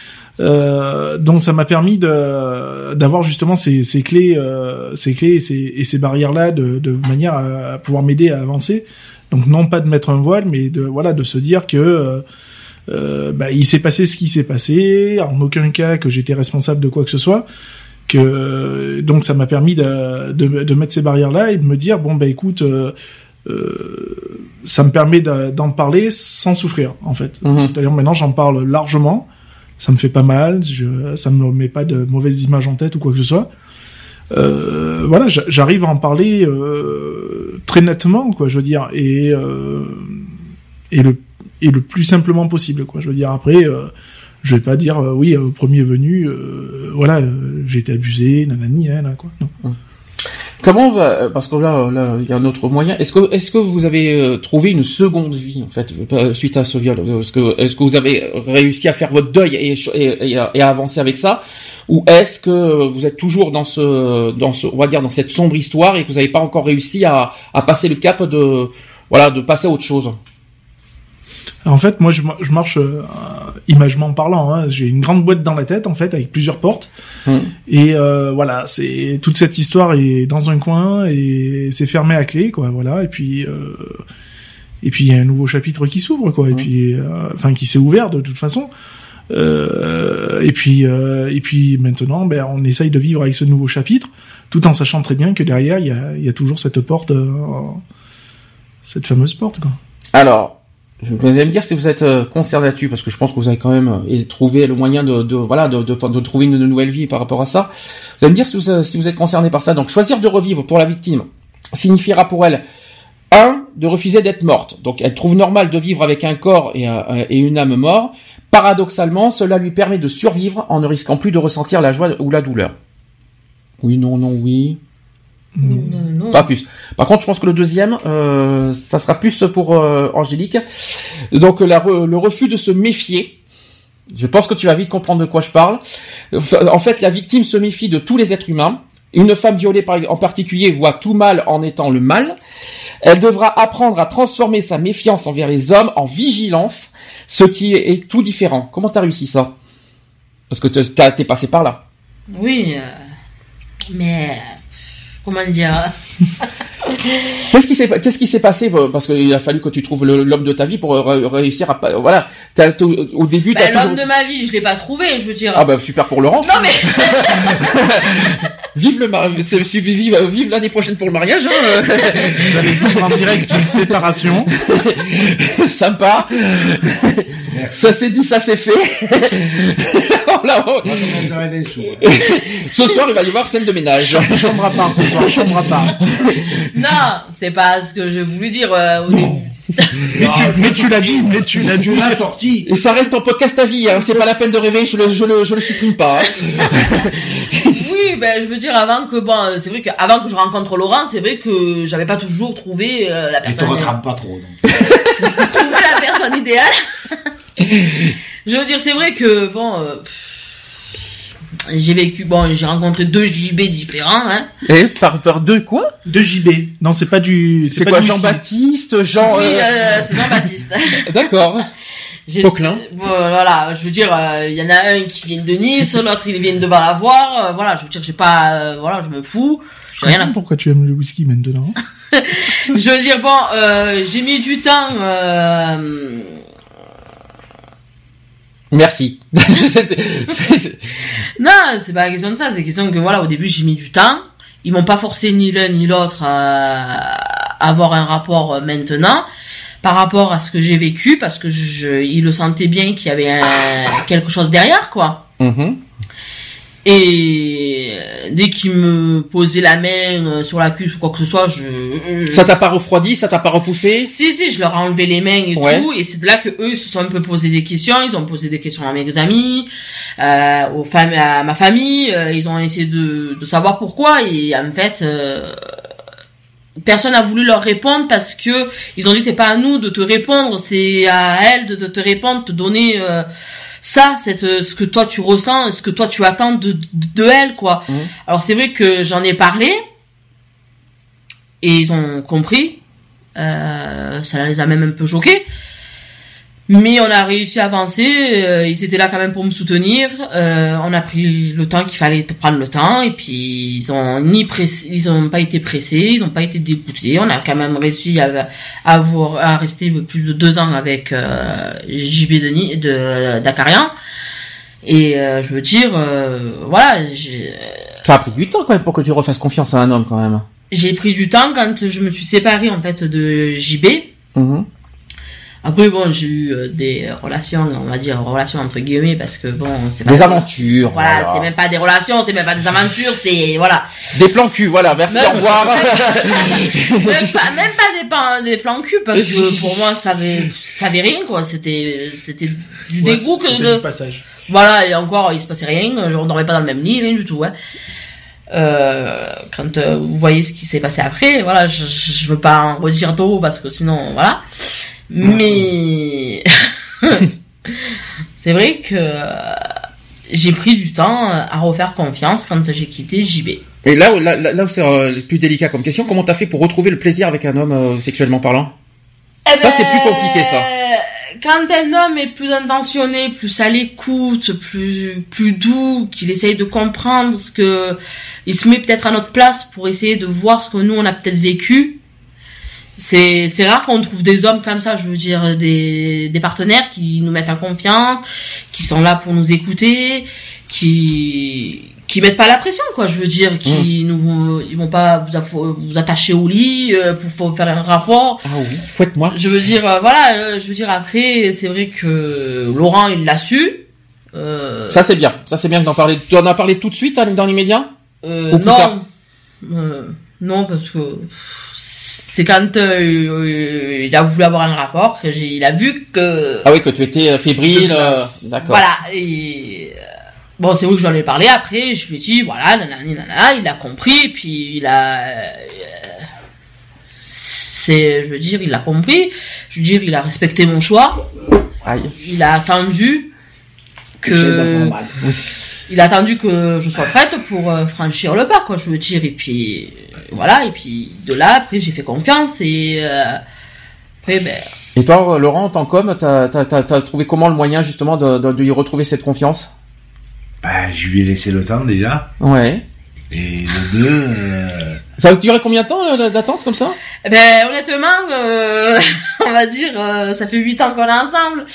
Euh, donc ça m'a permis de d'avoir justement ces, ces clés, euh, ces clés et ces, et ces barrières là de, de manière à, pouvoir m'aider à avancer. Donc non pas de mettre un voile, mais de voilà de se dire que euh, euh, bah, il s'est passé ce qui s'est passé, en aucun cas que j'étais responsable de quoi que ce soit que donc ça m'a permis de, de, de, mettre ces barrières là et de me dire bon bah écoute euh, euh, ça me permet d'en parler sans souffrir en fait. Mhm. c'est-à-dire maintenant j'en parle largement. Ça me fait pas mal je, ça me met pas de mauvaises images en tête ou quoi que ce soit. Euh, voilà j'a- j'arrive à en parler euh, très nettement quoi je veux dire. Et euh, et le et le plus simplement possible quoi. Je veux dire après euh, je vais pas dire euh, oui au premier venu euh, voilà euh, j'ai été abusé nanani hein, là, quoi. Non. Comment va, parce que là, il y a un autre moyen. Est-ce que, est-ce que vous avez euh, trouvé une seconde vie en fait euh, suite à ce viol? Est-ce que, est-ce que vous avez réussi à faire votre deuil et à avancer avec ça, ou est-ce que vous êtes toujours dans ce, dans ce, on va dire dans cette sombre histoire et que vous n'avez pas encore réussi à, à passer le cap de, voilà, de passer à autre chose? En fait moi je, ma- je marche euh, imagement parlant hein. j'ai une grande boîte dans la tête en fait avec plusieurs portes Hmm. et euh, voilà c'est toute cette histoire est dans un coin et c'est fermé à clé quoi voilà et puis euh, et puis il y a un nouveau chapitre qui s'ouvre quoi et Mhm. puis euh, enfin qui s'est ouvert de toute façon Euh, et puis euh, et puis maintenant ben on essaye de vivre avec ce nouveau chapitre tout en sachant très bien que derrière il y a, y a toujours cette porte cette fameuse porte quoi Alors, vous allez me dire si vous êtes euh, concerné là-dessus, parce que je pense que vous avez quand même euh, trouvé le moyen de, voilà de, de, trouver une nouvelle vie par rapport à ça. Vous allez me dire si vous, euh, si vous êtes concerné par ça. Donc, choisir de revivre pour la victime signifiera pour elle un de refuser d'être morte. Donc, elle trouve normal de vivre avec un corps et, et une âme mort. Paradoxalement, cela lui permet de survivre en ne risquant plus de ressentir la joie ou la douleur. Oui, non, non, oui. Non, non. Pas plus. Par contre, je pense que le deuxième, euh, ça sera plus pour euh, Angélique. Donc, la re- le refus de se méfier. Je pense que tu vas vite comprendre de quoi je parle. En fait, la victime se méfie de tous les êtres humains. Une femme violée en particulier voit tout mal en étant le mal. Elle devra apprendre à transformer sa méfiance envers les hommes en vigilance, ce qui est, tout différent. Comment t'as réussi ça? Parce que t'es- passé par là. Oui, euh, mais comment dire (laughs) Qu'est-ce qui s'est qu'est-ce qui s'est passé euh, parce qu'il a fallu que tu trouves l'homme de ta vie pour euh, réussir à pas- voilà t'as- t'as- au début bah, t'as toujours L'homme de ma vie, je l'ai pas trouvé, je veux dire. ah bah super pour Laurent Non mais (laughs) vive le mar- c'est- c'est- vive, vive l'année prochaine pour le mariage hein. vous allez vivre en direct d'une séparation (laughs) sympa ça c'est dit ça c'est fait là. Vous aurez des sous. hein. ce soir il va y avoir scène de ménage chambre à part ce soir chambre à part (laughs) non, c'est pas ce que j'ai voulu dire euh, au début. (laughs) mais tu, mais tu l'as dit mais tu l'as dit Tu l'as sorti. et ça reste en podcast à vie hein. c'est pas la peine de rêver je le je le, je le supprime pas hein. (laughs) Oui, ben je veux dire avant que bon, euh, c'est vrai qu'avant que je rencontre Laurent, c'est vrai que j'avais pas toujours trouvé euh, la Et te personne. recrame pas trop. donc. trouvé la personne idéale. Je veux dire, c'est vrai que bon, euh, j'ai vécu, bon, j'ai rencontré deux JB différents, hein. et par par deux quoi? De JB non c'est pas du c'est pas quoi. Jean-Baptiste Jean Oui, euh, euh, c'est Jean-Baptiste. (laughs) d'accord (laughs) Poquelin. Voilà, je veux dire, euh, il y en a un qui vient de Nice, (laughs) l'autre il vient de Balavoir, euh, voilà, je veux dire, j'ai pas, euh, voilà, je me fous, j'ai rien à pourquoi tu aimes le whisky maintenant Je veux dire, bon, euh, j'ai mis du temps. Merci (laughs) Non, c'est pas la question de ça. C'est la question que voilà, au début j'ai mis du temps. Ils m'ont pas forcé ni l'un ni l'autre à avoir un rapport euh, maintenant par rapport à ce que j'ai vécu parce que je, ils le sentaient bien qu'il y avait un- quelque chose derrière quoi. Mhm. Et euh, dès qu'ils me posaient la main euh, sur la cuisse ou quoi que ce soit, je Ça t'a pas refroidi, ça t'a pas repoussé? Si, si, je leur ai enlevé les mains et Ouais. tout, et c'est de là que eux se sont un peu posé des questions, ils ont posé des questions à mes amis, euh, aux fam- à ma famille, euh, ils ont essayé de, de savoir pourquoi, et en fait, euh, personne n'a voulu leur répondre parce que ils ont dit c'est pas à nous de te répondre, c'est à elle de, de te répondre, te donner euh, ça, cette, euh, ce que toi tu ressens, ce que toi tu attends de, de, de elle, quoi. Mhm. Alors c'est vrai que j'en ai parlé, et ils ont compris. Euh, ça les a même un peu choqués. Mais on a réussi à avancer. euh, ils étaient là quand même pour me soutenir. Euh, on a pris le temps qu'il fallait prendre le temps. Et puis ils ont ni pressé, ils ont pas été pressés, ils ont pas été dégoûtés. On a quand même réussi à, à, avoir, à rester plus de deux ans avec euh, JB Denis de Dakarian. Et euh, je veux dire, euh, voilà, Ça a pris du temps quand même pour que tu refasses confiance à un homme quand même. j'ai pris du temps quand je me suis séparée en fait de JB. Mhm. Après bon, j'ai eu euh, des relations, on va dire relations entre guillemets parce que bon, c'est pas Des aventures. Voilà, voilà. c'est même pas des relations, c'est même pas des aventures, c'est voilà. Des plans cul, voilà, merci, Même- au revoir. (laughs) même pas, même pas des, plans, des plans cul parce que (laughs) pour moi ça avait ça avait rien quoi, c'était c'était du Ouais, dégoût que c'était de du passage. voilà et encore il se passait rien, on dormait pas dans le même lit, rien du tout. Hein. Euh, quand euh, vous voyez ce qui s'est passé après, voilà, je, je je veux pas en redire trop parce que sinon voilà. Mais (laughs) c'est vrai que euh, j'ai pris du temps euh, à refaire confiance quand j'ai quitté JB. Et là, où- là, là, où c'est euh, plus délicat comme question, comment t'as fait pour retrouver le plaisir avec un homme euh, sexuellement parlant? Eh Ça, c'est plus compliqué, ça. Quand un homme est plus intentionné, plus à l'écoute, plus plus doux, qu'il essaye de comprendre ce que, il se met peut-être à notre place pour essayer de voir ce que nous on a peut-être vécu. C'est c'est rare qu'on trouve des hommes comme ça, je veux dire des des partenaires qui nous mettent en confiance, qui sont là pour nous écouter, qui qui mettent pas la pression quoi, je veux dire, qui Mmh. nous vont ils vont pas vous, vous attacher au lit euh, pour, faire un rapport. Ah oui, fouette-moi. Je veux dire, euh, voilà, euh, je veux dire après, c'est vrai que Laurent, il l'a su. Ça c'est bien, ça c'est bien d'en parler. Tu en as parlé tout de suite hein, dans l'immédiat non, non parce que c'est quand euh, il a voulu avoir un rapport que j'ai, il a vu que Ah oui, que tu étais euh, fébrile, euh, d'accord. voilà. Et, euh, bon, c'est vrai que j'en ai parlé après. Je lui ai dit voilà, nanani, nanana, il a compris, et puis il a. euh, c'est, je veux dire, il a compris. Je veux dire, il a respecté mon choix. Aïe. il a attendu que il a attendu que je sois prête pour euh, franchir le pas quoi je veux dire et puis euh, voilà et puis de là après j'ai fait confiance et euh, après ben Et toi, Laurent, en tant qu'homme, t'as t'as- t'as- t'as trouvé comment le moyen justement de, de, de lui retrouver cette confiance? Bah, je lui ai laissé le temps déjà. Ouais. Et le deux, euh, Ça a duré combien de temps d'attente comme ça? Ben honnêtement euh, (laughs) on va dire euh, ça fait 8 ans qu'on est ensemble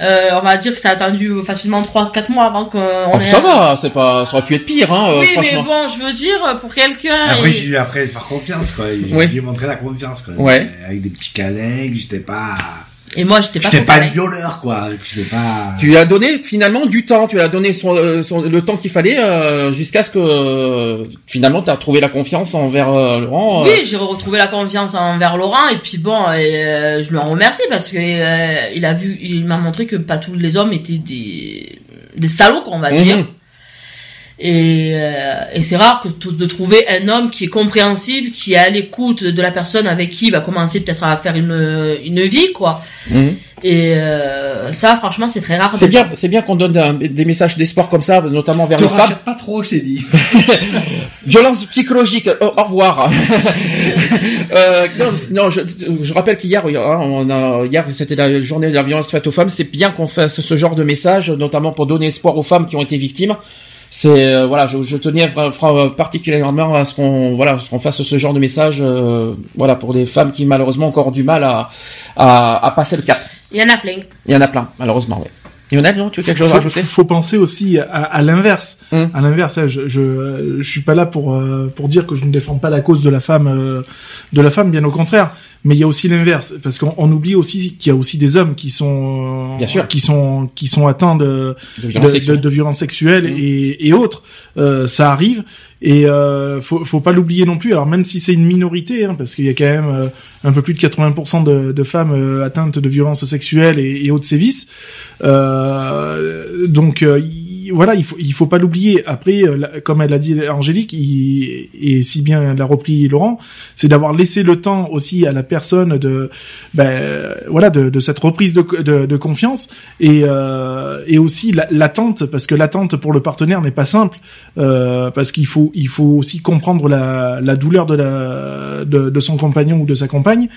Euh, on va dire que ça a attendu facilement 3-4 mois avant qu'on Oh, ait Ça va, c'est pas, ça aurait pu être pire, hein, oui mais franchement. bon je veux dire pour quelqu'un Après, et- j'ai eu après de faire confiance, quoi. Je Oui. montré la confiance, quoi. Ouais. Avec des petits câlins, que j'étais pas, et moi j'étais pas j'étais pas un violeur, quoi. pas, Tu lui as donné finalement du temps, tu lui as donné son, euh, son- le temps qu'il fallait euh, jusqu'à ce que euh, finalement tu as trouvé la confiance envers euh, Laurent. euh. Oui, j'ai retrouvé la confiance envers Laurent et puis bon, et, euh, je lui en remercie parce que euh, il a vu, il m'a montré que pas tous les hommes étaient des des salauds, qu'on va Mhm. dire. Et, euh, et c'est rare que de trouver un homme qui est compréhensible, qui est à l'écoute de la personne avec qui il va commencer peut-être à faire une une vie, quoi. Mhm. Et euh, ça, franchement, c'est très rare. C'est bien, c'est bien qu'on donne un- des messages d'espoir comme ça, notamment vers te les femmes. pas trop, je t'ai dit. (laughs) Violence psychologique. Au, au revoir. (laughs) euh, non, non, je, je rappelle qu'hier, hein, on a, hier, c'était la journée de la violence faite aux femmes. C'est bien qu'on fasse ce genre de message, notamment pour donner espoir aux femmes qui ont été victimes. C'est euh, voilà, je, je tenais particulièrement à ce qu'on voilà, ce qu'on fasse ce genre de message, euh, voilà, pour des femmes qui malheureusement ont encore du mal à, à, à passer le cap. Il y en a plein. Il y en a plein, malheureusement. Ouais. Lionel, non, tu veux quelque chose à faut, rajouter faut penser aussi à, à l'inverse. Hum. À l'inverse, hein, je, je je suis pas là pour euh, pour dire que je ne défends pas la cause de la femme euh, de la femme, bien au contraire. Mais il y a aussi l'inverse, parce qu'on on oublie aussi qu'il y a aussi des hommes qui sont Bien sûr. qui sont qui sont atteints de De de, violence de, de violences sexuelles Mhm. et, et autres. Euh, ça arrive et euh, faut, faut pas l'oublier non plus. Alors même si c'est une minorité, hein, parce qu'il y a quand même euh, un peu plus de 80% de, de femmes euh, atteintes de violences sexuelles et, et autres sévices. Euh, donc euh, y- voilà, il faut il faut pas l'oublier. Après, euh, comme elle a dit Angélique, il, et si bien l'a repris Laurent, c'est d'avoir laissé le temps aussi à la personne de, ben voilà, de, de cette reprise de, de, de confiance et euh, et aussi la- l'attente parce que l'attente pour le partenaire n'est pas simple euh, parce qu'il faut il faut aussi comprendre la, la douleur de la de, de son compagnon ou de sa compagne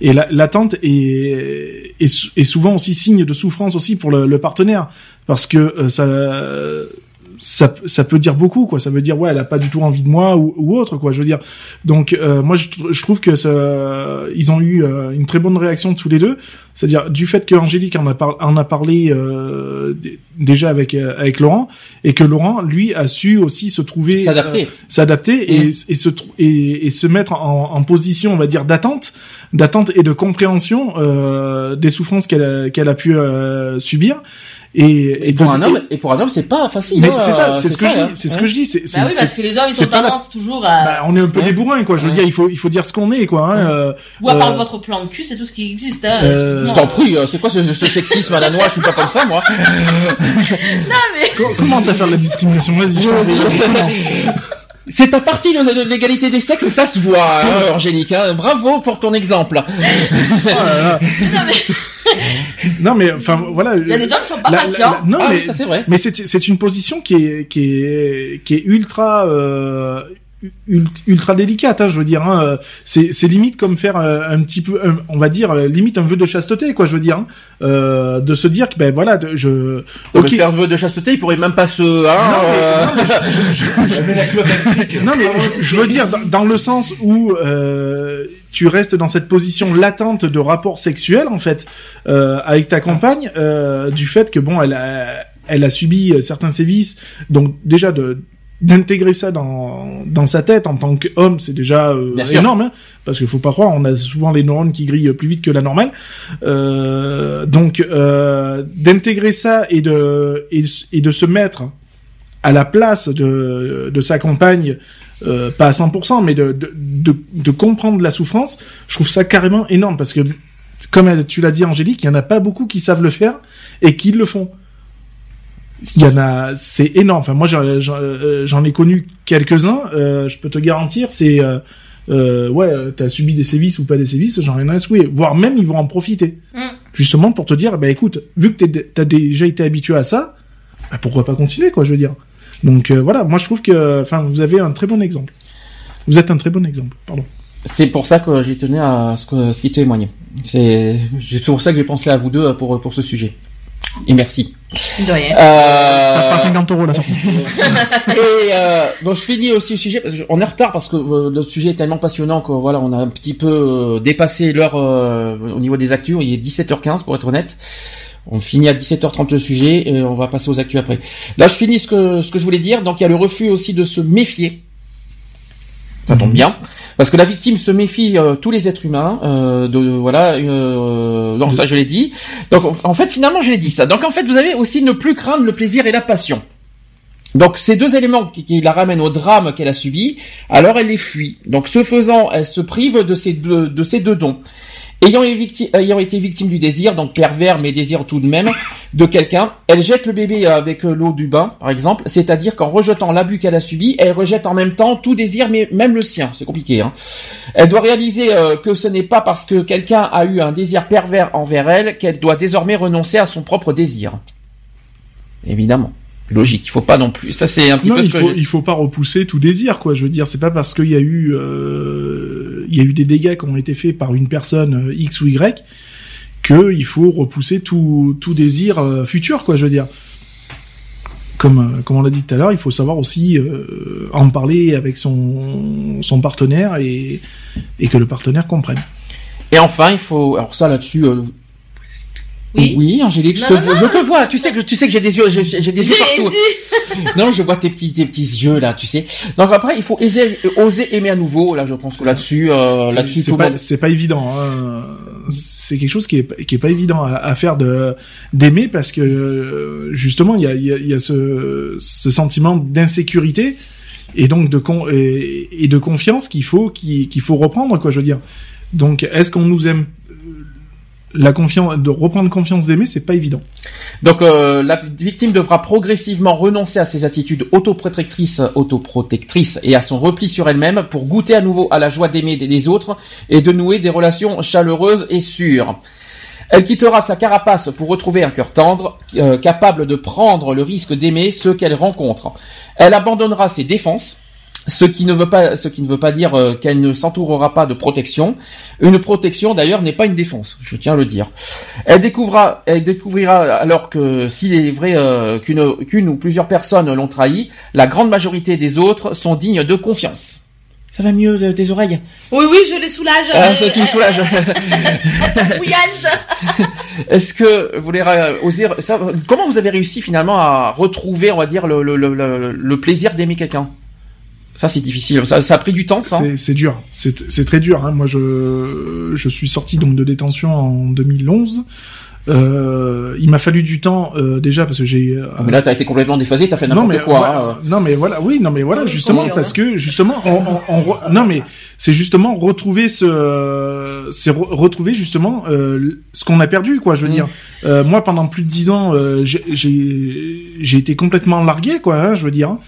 et la- l'attente est, est est souvent aussi signe de souffrance aussi pour le, le partenaire parce que euh, ça ça, ça peut dire beaucoup quoi. Ça veut dire ouais elle a pas du tout envie de moi ou, ou autre quoi je veux dire. Donc euh, moi je, je trouve que ça, ils ont eu euh, une très bonne réaction tous les deux. C'est-à-dire du fait que Angélique en a, par- en a parlé euh, déjà avec euh, avec Laurent et que Laurent lui a su aussi se trouver S'adapter. euh, s'adapter et, et se et, et se mettre en, en position on va dire d'attente d'attente et de compréhension euh, des souffrances qu'elle a, qu'elle a pu euh, subir et, Et pour un homme, et pour un homme, c'est pas facile. mais hein, c'est ça euh, c'est ce que je dis c'est ce hein. que je dis c'est Bah oui, parce que les hommes, ils ont tendance toujours à... bah, on est un peu des bourrins quoi je veux dire il faut il faut dire ce qu'on est quoi hein, euh, Ou à part euh, votre plan de cul, c'est tout ce qui existe. Hein, Je t'en prie, c'est quoi ce, sexisme à la noix Je suis pas comme ça, moi. (laughs) co- commence à faire de la discrimination vas-y je. (laughs) C'est ta partie de, l'égalité des sexes, ça se voit, hein, Angélique. hein. Bravo pour ton exemple. Oh là là. (laughs) (laughs) non mais enfin voilà Il y a des hommes qui sont pas La- patients. la- non Ah mais oui, ça c'est vrai. Mais c'est c'est une position qui est qui est qui est ultra euh, ul- ultra délicate hein, je veux dire hein. Euh, c'est c'est limite comme faire euh, un petit peu un- on va dire euh, limite un vœu de chasteté quoi je veux dire hein. Euh, de se dire que ben voilà de- je Pour ok faire vœu de chasteté, il pourrait même pas se. Hein, euh, non mais je, (laughs) je veux dire dans, dans le sens où euh, tu restes dans cette position latente de rapport sexuel en fait euh, avec ta compagne euh, du fait que bon elle a elle a subi euh, certains sévices. Donc déjà de d'intégrer ça dans dans sa tête en tant qu'homme c'est déjà euh, énorme hein, parce qu'il faut pas croire on a souvent les neurones qui grillent plus vite que la normale. Euh, donc euh, d'intégrer ça et de et, et de se mettre à la place de, de sa compagne, euh, pas à 100%, mais de, de, de, de comprendre la souffrance, je trouve ça carrément énorme parce que, comme elle- tu l'as dit Angélique, il y en a pas beaucoup qui savent le faire et qui le font. Il y en a, c'est énorme. Enfin, moi, j'en- euh, ai connu quelques-uns. euh, je peux te garantir, c'est euh, euh, ouais, t'as subi des sévices ou pas des sévices, j'en ai rien à secouer. Voire même, ils vont en profiter, Mm. justement pour te dire, bah écoute, vu que t'as déjà été habitué à ça, bah, pourquoi pas continuer, quoi, je veux dire. Donc euh, voilà, moi je trouve que, enfin, vous avez un très bon exemple. Vous êtes un très bon exemple, pardon. C'est pour ça que j'ai tenu à ce, que, ce qui témoigne. C'est c'est pour ça que j'ai pensé à vous deux pour, pour ce sujet. Et merci. De rien. Euh, Ça fera 50 euros la sortie. (laughs) Et euh, donc je finis aussi le sujet parce qu'on est en retard parce que euh, le sujet est tellement passionnant que voilà on a un petit peu euh, dépassé l'heure euh, au niveau des actus. Il est 17h15 pour être honnête. On finit à 17h30 le sujet et on va passer aux actus après. Là je finis ce que ce que je voulais dire. Donc il y a le refus aussi de se méfier. Ça tombe bien parce que la victime se méfie euh, tous les êtres humains. Euh, de voilà. Euh, donc ça je l'ai dit. Donc en fait finalement je l'ai dit ça. Donc en fait vous avez aussi ne plus craindre le plaisir et la passion. Donc ces deux éléments qui, qui la ramènent au drame qu'elle a subi, alors elle les fuit. Donc ce faisant, elle se prive de ces deux, de ces deux dons. Ayant, été victime, du désir, donc pervers mais désir tout de même, de quelqu'un, elle jette le bébé avec euh, l'eau du bain, par exemple, c'est-à-dire qu'en rejetant l'abus qu'elle a subi, elle rejette en même temps tout désir, mais même le sien, c'est compliqué. Hein. Elle doit réaliser euh, que ce n'est pas parce que quelqu'un a eu un désir pervers envers elle qu'elle doit désormais renoncer à son propre désir. Évidemment. Logique, il faut pas non plus. Ça c'est un petit Non, peu il ce faut, il faut pas repousser tout désir, quoi. Je veux dire, c'est pas parce qu'il y a eu, euh, il y a eu des dégâts qui ont été faits par une personne euh, X ou Y que il faut repousser tout, tout désir euh, futur, quoi. Je veux dire. Comme, comme on l'a dit tout à l'heure, il faut savoir aussi euh, en parler avec son, son partenaire et, et que le partenaire comprenne. Et enfin, il faut. Alors ça là-dessus. euh, Oui. Angélique, je, Non, te, non, vois- je te vois. Tu sais que tu sais que j'ai des yeux, j'ai j'ai des yeux partout. (laughs) Non, je vois tes petits tes petits yeux là, tu sais. Donc après, il faut oser, oser aimer à nouveau. Là, je pense que là-dessus, euh, là-dessus, c'est pas, monde- c'est pas évident. Hein. C'est quelque chose qui est, qui est pas évident à, à faire de d'aimer parce que euh, justement il y a, il y a, il y a ce, ce sentiment d'insécurité et donc de con, et, et de confiance qu'il faut qu'il qu'il faut reprendre quoi. Je veux dire. Donc est-ce qu'on nous aime la confiance, de reprendre confiance d'aimer, c'est pas évident. Donc euh, la victime devra progressivement renoncer à ses attitudes autoprotectrices, autoprotectrices et à son repli sur elle-même pour goûter à nouveau à la joie d'aimer les autres et de nouer des relations chaleureuses et sûres. Elle quittera sa carapace pour retrouver un cœur tendre, euh, capable de prendre le risque d'aimer ceux qu'elle rencontre. Elle abandonnera ses défenses, ce qui ne veut pas, ce qui ne veut pas dire euh, qu'elle ne s'entourera pas de protection. Une protection d'ailleurs n'est pas une défense, je tiens à le dire. Elle découvrira, elle découvrira alors que s'il est vrai euh, qu'une qu'une ou plusieurs personnes l'ont trahi, la grande majorité des autres sont dignes de confiance. Ça va mieux de tes oreilles? Oui, oui, je les soulage. Ah, euh, ça tu me soulages. (laughs) oui, Anne. (laughs) Est-ce que vous voulez euh, oser ça, Comment vous avez réussi finalement à retrouver, on va dire, le, le, le- le plaisir d'aimer quelqu'un? Ça, c'est difficile. Ça, ça a pris du temps, ça. C'est c'est dur, c'est c'est très dur. Hein. Moi, je je suis sorti donc de détention en 2011. Euh, il m'a fallu du temps euh, déjà parce que j'ai. euh, Ah, mais là, t'as été complètement déphasé, t'as fait non n'importe mais quoi. voilà, hein. non mais voilà oui non mais voilà justement oui, parce hein. que justement on, on- on non mais c'est justement retrouver ce c'est re- retrouver justement euh, ce qu'on a perdu quoi je veux Mm. dire Euh, moi pendant plus de dix ans euh, j'ai j'ai j'ai été complètement largué quoi hein, je veux dire hein.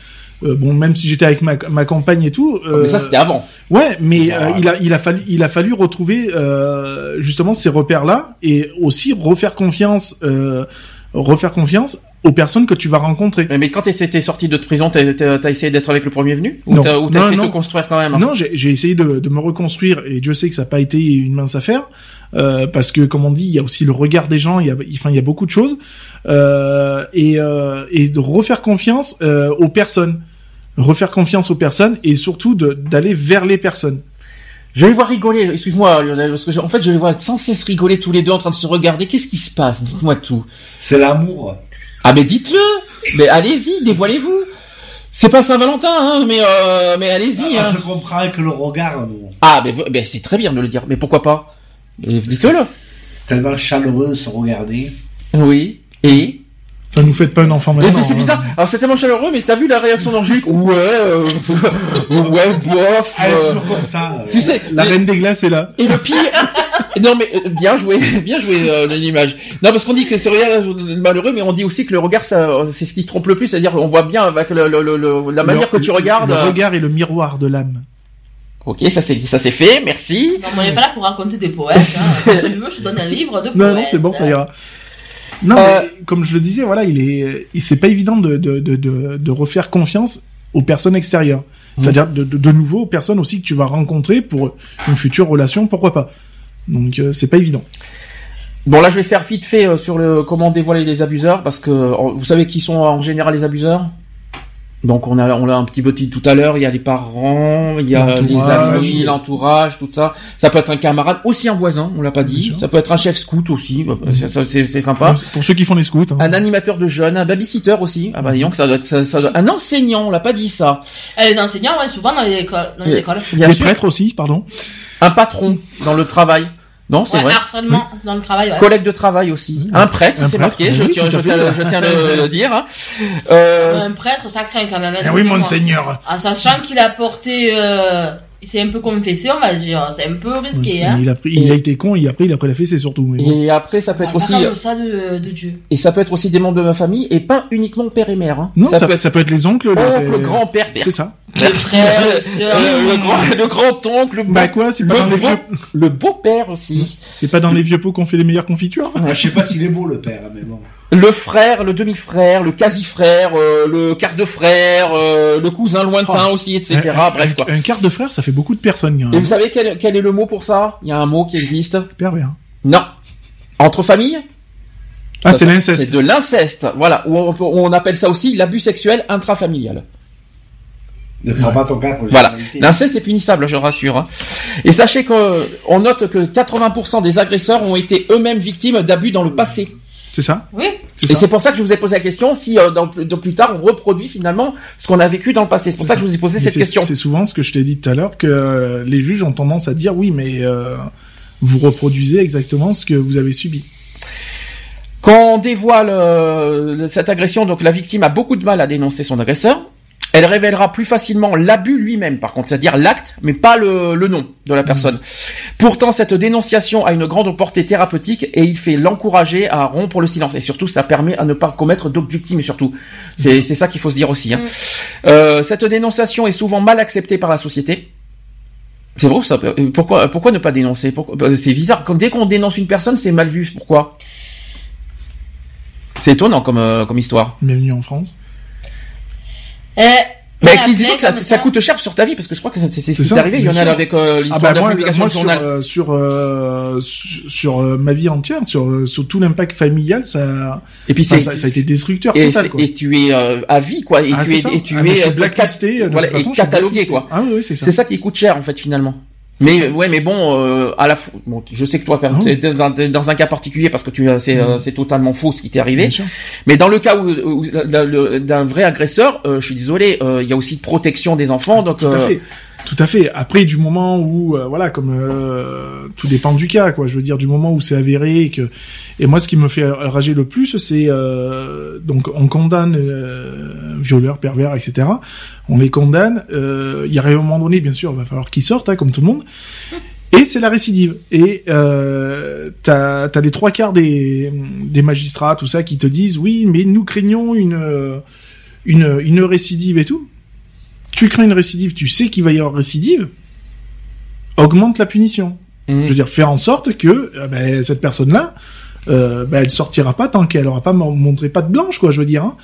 Euh, bon même si j'étais avec ma, ma compagne et tout Ah, Mais ça, euh, c'était avant. Ouais, mais Ah. euh, il a il a fallu il a fallu retrouver euh, justement ces repères là et aussi refaire confiance euh, refaire confiance aux personnes que tu vas rencontrer. Mais, mais quand t'étais sorti de prison, t'as essayé d'être avec le premier venu? Ou t'as ou t'as Non, essayé de te construire quand même Non, j'ai essayé de, de me reconstruire et Dieu sait que ça n'a pas été une mince affaire euh, parce que comme on dit, il y a aussi le regard des gens, il y a enfin il y a beaucoup de choses euh, et euh, et de refaire confiance euh, aux personnes, refaire confiance aux personnes et surtout d'aller vers les personnes. Je vais les voir rigoler, excuse-moi Lionel, parce que je- en fait je les vois sans cesse rigoler tous les deux en train de se regarder. Qu'est-ce qui se passe? Dites-moi tout. C'est l'amour. Ah mais dites-le Mais allez-y, dévoilez-vous C'est pas Saint-Valentin, hein, mais euh, mais allez-y. Ah, hein. Je comprends avec le regard, nous. Ah mais, mais c'est très bien de le dire, mais pourquoi pas? Dites-le C'est tellement chaleureux de se regarder. Oui. Et? Enfin, nous faites pas un enfant Et maintenant. puis c'est hein. bizarre. Alors c'est tellement chaleureux, mais t'as vu la réaction d'Angélique (laughs) Ouais, euh, (laughs) ouais, bof. Elle est euh, toujours comme ça. euh. tu sais, La et- reine des glaces est là. Et le pire, (laughs) non mais euh, bien joué, bien joué euh, l'image. Non parce qu'on dit que c'est regard malheureux, mais on dit aussi que le regard, ça, c'est ce qui trompe le plus, c'est-à-dire on voit bien avec le, le- le- le- la manière Le- que tu regardes. Le regard est le miroir de l'âme. Ok, ça c'est dit, ça c'est fait, merci. Non, mais on n'est pas là pour raconter des poètes. Hein. si tu veux, je te donne un livre de poètes. Non, non, c'est bon, ça ira. Non, Euh, mais comme je le disais, voilà, il est, il- c'est pas évident de, de, de, de, de refaire confiance aux personnes extérieures. C'est-à-dire de, de, de nouveau aux personnes aussi que tu vas rencontrer pour une future relation, pourquoi pas. Donc euh, c'est pas évident. Bon là je vais faire vite fait euh, sur le comment dévoiler les abuseurs parce que euh, vous savez qui sont en général les abuseurs? Donc on a on l'a un petit peu dit tout à l'heure, il y a les parents, il y a les L'entourage. amis, l'entourage, tout ça. Ça peut être un camarade, aussi un voisin, on l'a pas dit. Ça peut être un chef scout aussi, ça- c'est c'est sympa. Pour ceux qui font les scouts. hein. Un animateur de jeunes, un babysitter aussi. Ah bah disons que ça doit être ça, ça doit- un enseignant, on l'a pas dit ça. Et les enseignants, ouais, souvent dans les écoles. Dans les écoles. Bien les sûr. prêtres aussi, pardon. Un patron dans le travail. Non, c'est Ouais, vrai. harcèlement dans le travail. Ouais. Collègue de travail aussi. Un prêtre, c'est marqué, je, oui, tiens, tout à je, fait. tiens, je tiens le (laughs) dire. hein. Euh, Un prêtre, ça craint quand même. hein, Ah oui, monseigneur. En sachant qu'il a porté, euh, il s'est un peu confessé, on va dire. C'est un peu risqué, hein. Il a pris, il a été con, et après il a pris la fessée surtout. mais bon. Et après, ça peut être va aussi, ça de, de Dieu. et ça peut être aussi des membres de ma famille, et pas uniquement père et mère. Hein. Non, ça, ça, peut ça peut être les oncles. être les- oncle, grand-père, père. C'est ça. Les frères, les (laughs) sœurs. le, grand- le grand-oncle, le, Bah quoi, c'est pas dans le, les beau, vieux, le beau-père aussi. c'est pas dans les vieux pots qu'on fait les meilleures confitures? Ah, je sais pas s'il est beau, le père, mais bon. Le frère, le demi-frère, le quasi-frère, euh, le quart de frère, euh, le cousin lointain Oh. aussi, etc. Un- Bref, quoi. un, quart de frère, ça fait beaucoup de personnes. quand Et vous savez quel, quel est le mot pour ça? Il y a un mot qui existe Pervers. Non. Entre familles? Ah, c'est l'inceste. C'est de l'inceste. Voilà. Ou on, appelle ça aussi l'abus sexuel intrafamilial. Ne prends pas ton cas pour Voilà. L'inceste est punissable, je rassure. hein. Et sachez que on note que 80% des agresseurs ont été eux-mêmes victimes d'abus dans le passé. C'est ça Oui. C'est Et ça c'est pour ça que je vous ai posé la question si euh, dans, plus- dans plus tard on reproduit finalement ce qu'on a vécu dans le passé. C'est pour ça que je vous ai posé Mais cette c'est- question. C'est souvent ce que je t'ai dit tout à l'heure, que euh, les juges ont tendance à dire oui, mais euh, vous reproduisez exactement ce que vous avez subi. Quand on dévoile euh, cette agression, donc la victime a beaucoup de mal à dénoncer son agresseur. Elle révélera plus facilement l'abus lui-même, par contre, c'est-à-dire l'acte, mais pas le, le nom de la personne. Pourtant, cette dénonciation a une grande portée thérapeutique et il fait l'encourager à rompre le silence. Et surtout, ça permet à ne pas commettre d'autres victimes, surtout. C'est c'est ça qu'il faut se dire aussi. hein. Euh, cette dénonciation est souvent mal acceptée par la société. C'est vrai ça. euh, Pourquoi, pourquoi ne pas dénoncer? Euh, C'est bizarre. Comme dès qu'on dénonce une personne, c'est mal vu. Pourquoi? C'est étonnant comme, euh, comme histoire. Bienvenue en France. Eh, Mais qui disent plein que ça, ça coûte cher sur ta vie parce que je crois que c'est c'est ce C'est qui ça, t'est arrivé. Il y en a avec euh, Ah l'histoire bah de moi, publication moi du sur, journal. euh, sur, euh, sur, sur, euh, ma vie entière, sur, euh, sur tout l'impact familial, ça, Et puis enfin, c'est ça, ça a été destructeur et, total. Quoi. et tu es euh, à vie quoi. Et Ah, tu es ça. et tu Ah, es euh, blacklisté, voilà, façon, et catalogué blacklisté. quoi. Ah oui, oui, c'est ça. C'est ça qui coûte cher en fait finalement. Mais ouais, mais bon, euh, à la fois, bon, je sais que toi, Ah t'es dans, dans un cas particulier parce que tu, euh, c'est, euh, c'est totalement faux ce qui t'est arrivé. Mais dans le cas où, où- d'un- vrai agresseur, euh, je suis désolé, euh, il y a aussi protection des enfants, donc Tout à fait. Tout à fait. Après, du moment où, euh, voilà, comme euh, tout dépend du cas, quoi. Je veux dire, du moment où c'est avéré et que, et moi, ce qui me fait rager le plus, c'est euh, donc on condamne euh, violeurs, pervers, etc. On les condamne. euh, Il y a un moment donné, bien sûr, il va falloir qu'ils sortent, hein, comme tout le monde. Et c'est la récidive. Et euh, t'as as les trois quarts des, des magistrats, tout ça, qui te disent oui, mais nous craignons une une, une récidive et tout. Tu crains une récidive, tu sais qu'il va y avoir récidive. Augmente la punition. Mhm. Je veux dire, faire en sorte que euh, ben, cette personne-là, euh, ben, elle sortira pas tant qu'elle aura pas mon- montré pas de blanche, quoi. Je veux dire. Hein.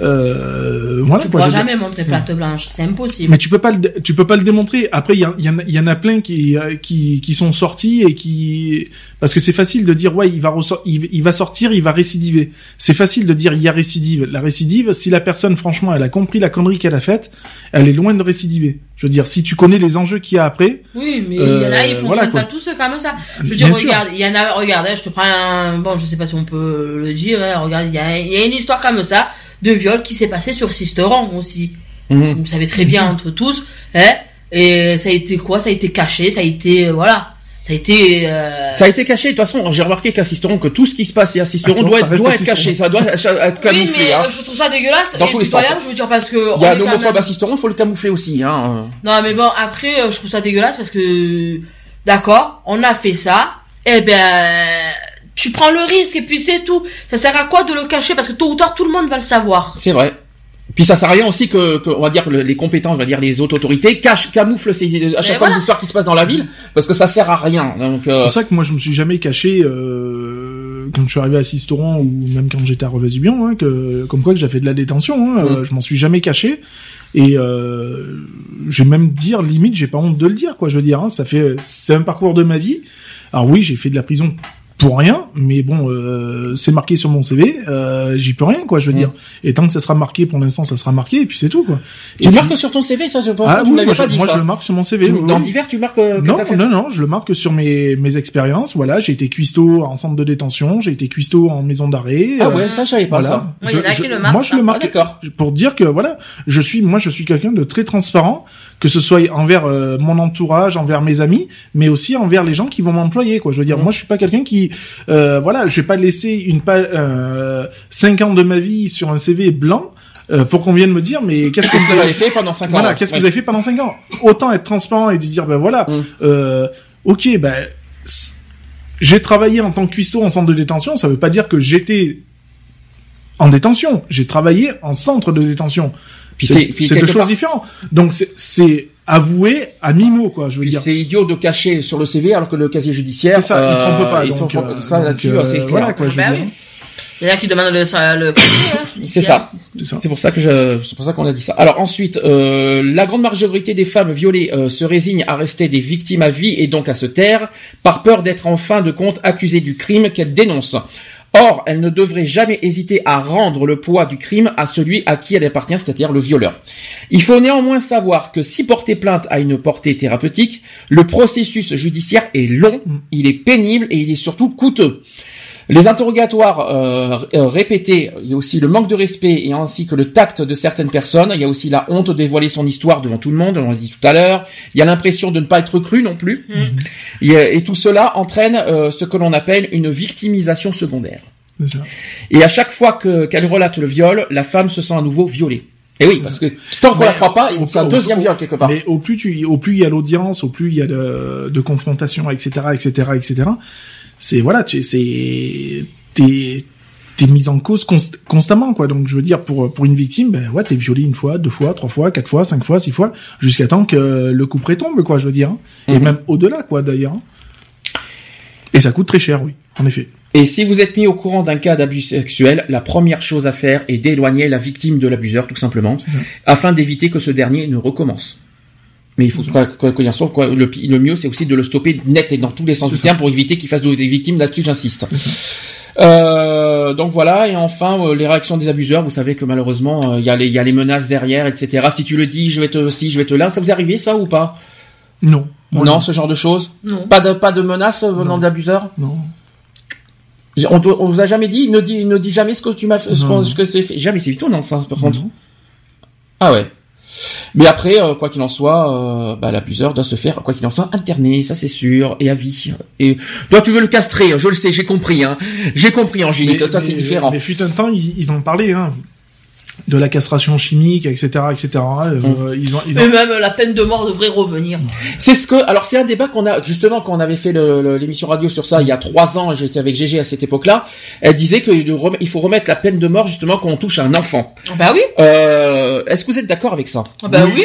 Euh, voilà, Tu pourras jamais montrer plate blanche, c'est impossible. Mais tu peux pas le, tu peux pas le démontrer. Après, il y, en- y, a- il y en a plein qui, euh, qui, qui sont sortis et qui, parce que c'est facile de dire ouais, il va il, il va sortir, il va récidiver. C'est facile de dire il y a récidive. La récidive, si la personne, franchement, elle a compris la connerie qu'elle a faite, elle est loin de récidiver. Je veux dire, si tu connais les enjeux qu'il y a après, Oui, mais en a, ils Euh, fonctionnent voilà, quoi. pas tous comme ça. Je veux dire, regarde, il y en a, regarde, je te prends un, bon, je sais pas si on peut le dire, hein, regarde, il y a, il y a une histoire comme ça de viol qui s'est passée sur Sisteron aussi. Mhm. Vous savez très bien entre tous, hein, et ça a été quoi? Ça a été caché, ça a été, euh, voilà, ça a été, euh, Ça a été caché. De toute façon, j'ai remarqué qu'assistéront que tout ce qui se passe et assisteront Assisteront, doit être, doit être caché. Ça doit être oui, camouflé. mais hein. euh, je trouve ça dégueulasse Dans et tous les sens. je veux dire parce que Il y on a l'homophobe assisteront, il faut le camoufler aussi. Hein. Non, mais bon, après, euh, je trouve ça dégueulasse parce que, d'accord, on a fait ça, et ben, tu prends le risque et puis c'est tout. Ça sert à quoi de le cacher? Parce que tôt ou tard, tout le monde va le savoir. C'est vrai. Puis ça sert à rien aussi que, que on va dire les compétences, on va dire les autres autorités cachent, camouflent ces, à chaque fois voilà. les histoires qui se passent dans la ville, parce que ça sert à rien. Donc c'est euh, pour ça que moi je me suis jamais caché euh, quand je suis arrivé à Sisteron ou même quand j'étais à Revesibion, hein, que comme quoi que j'ai fait de la détention. Hein, Mm. euh, je m'en suis jamais caché. Et euh, je vais même dire limite, j'ai pas honte de le dire, quoi. Je veux dire, hein, ça fait, c'est un parcours de ma vie. Alors oui, j'ai fait de la prison pour rien, mais bon, euh, c'est marqué sur mon CV, euh, j'y peux rien, quoi. Je veux Mm. dire. Et tant que ça sera marqué, pour l'instant, ça sera marqué, et puis c'est tout, quoi. tu Et puis- marques sur ton CV, ça je pense ah que tu oui, moi, pas je, dit moi, ça. je le marque sur mon CV. Tu- oui, dans divers, tu marques euh, que Non, fait. non, non, je le marque sur mes, mes expériences. Voilà, j'ai été cuistot en centre de détention, j'ai été cuistot en maison d'arrêt. Ah euh, ouais, ça je savais pas voilà. Ouais, il y en a Je- qui le je- marquent Moi, je le marque Ah, d'accord. pour dire que voilà, je suis, moi, je suis quelqu'un de très transparent, que ce soit envers euh, mon entourage, envers mes amis, mais aussi envers les gens qui vont m'employer. Quoi, je veux dire, Mhm. moi, je suis pas quelqu'un qui, euh, voilà, je vais pas laisser une page, euh, cinq ans de ma vie sur un CV blanc. euh, pour qu'on vienne me dire mais qu'est-ce que vous avez fait pendant 5 ans voilà, ouais. qu'est-ce que vous avez fait pendant 5 ans Autant être transparent et de dire, ben voilà, Mm. euh, ok, ben, j'ai travaillé en tant que cuistot en centre de détention, ça veut pas dire que j'étais en détention, j'ai travaillé en centre de détention. C'est deux choses différentes. Donc c'est avoué à mi-mot, quoi, je veux Puis dire. c'est idiot de cacher sur le CV alors que le casier judiciaire. C'est ça, il trompe pas. il donc, trompe- euh, ça là-dessus, euh, c'est clair. Voilà, quoi, je veux Bah dire. oui. Il y en a qui demandent le, le casier, hein, C'est ça. C'est ça. C'est pour ça que je, c'est pour ça qu'on a dit ça. Alors ensuite, euh, la grande majorité des femmes violées euh, se résignent à rester des victimes à vie et donc à se taire par peur d'être en fin de compte accusées du crime qu'elles dénoncent. Or, elles ne devraient jamais hésiter à rendre le poids du crime à celui à qui elle appartient, c'est-à-dire le violeur. Il faut néanmoins savoir que si porter plainte a une portée thérapeutique, le processus judiciaire est long, il est pénible et il est surtout coûteux. Les interrogatoires euh, euh, répétés, il y a aussi le manque de respect et ainsi que le tact de certaines personnes. Il y a aussi la honte de dévoiler son histoire devant tout le monde, on l'a dit tout à l'heure. Il y a l'impression de ne pas être cru non plus. Et, euh, et tout cela entraîne euh, ce que l'on appelle une victimisation secondaire. Ça. Et à chaque fois que qu'elle relate le viol, la femme se sent à nouveau violée. Et oui, parce que tant qu'on la croit pas, c'est un deuxième viol quelque part. Mais au plus tu, au plus il y a l'audience, au plus il y a de, de confrontation, etc., etc., etc. C'est voilà, tu, c'est t'es t'es mis en cause const- constamment quoi. Donc je veux dire pour pour une victime, ben ouais, t'es violé une fois, deux fois, trois fois, quatre fois, cinq fois, six fois, jusqu'à temps que le coup près tombe quoi. Je veux dire, hein. et Mhm. même au-delà quoi d'ailleurs. hein. Et ça coûte très cher, oui, en effet. Et si vous êtes mis au courant d'un cas d'abus sexuel, la première chose à faire est d'éloigner la victime de l'abuseur, tout simplement, afin d'éviter que ce dernier ne recommence. Mais il faut quoi, quoi, quoi, dire, quoi, le, mieux, c'est aussi de le stopper net et dans tous les sens C'est du ça. terme pour éviter qu'il fasse de- des victimes. Là-dessus, j'insiste. Euh, donc voilà, et enfin euh, les réactions des abuseurs. Vous savez que malheureusement, euh, il y a les, il y a les menaces derrière, etc. Si tu le dis, je vais te, si je vais te là, ça vous est arrivé ça ou pas? Non. Non, ce genre de choses? Non. Pas de, pas de menaces venant l'abuseur. Non. On, te- on vous a jamais dit, ne dis, ne dis jamais ce que tu m'as fait, ce, que tu fait. Jamais, c'est étonnant ça, par contre. Non. Ah ouais. Mais après, euh, quoi qu'il en soit, euh, bah, l'abuseur doit se faire, quoi qu'il en soit, interner, ça c'est sûr, et à vie. Et toi, tu veux le castrer, je le sais, j'ai compris, hein. J'ai compris, Angélique, Mais- toi c'est différent. Mais fut un temps, ils, ils en parlaient, hein, de la castration chimique, etc., etc. Euh. Ils ont, ils ont, Mais même la peine de mort devrait revenir. C'est ce que, alors c'est un débat qu'on a justement quand on avait fait l'émission radio sur ça il y a trois ans, et j'étais avec GG à cette époque-là. Elle disait qu'il faut remettre la peine de mort justement quand on touche un enfant. Ah Bah oui. Euh, Est-ce que vous êtes d'accord avec ça? Ah Bah oui.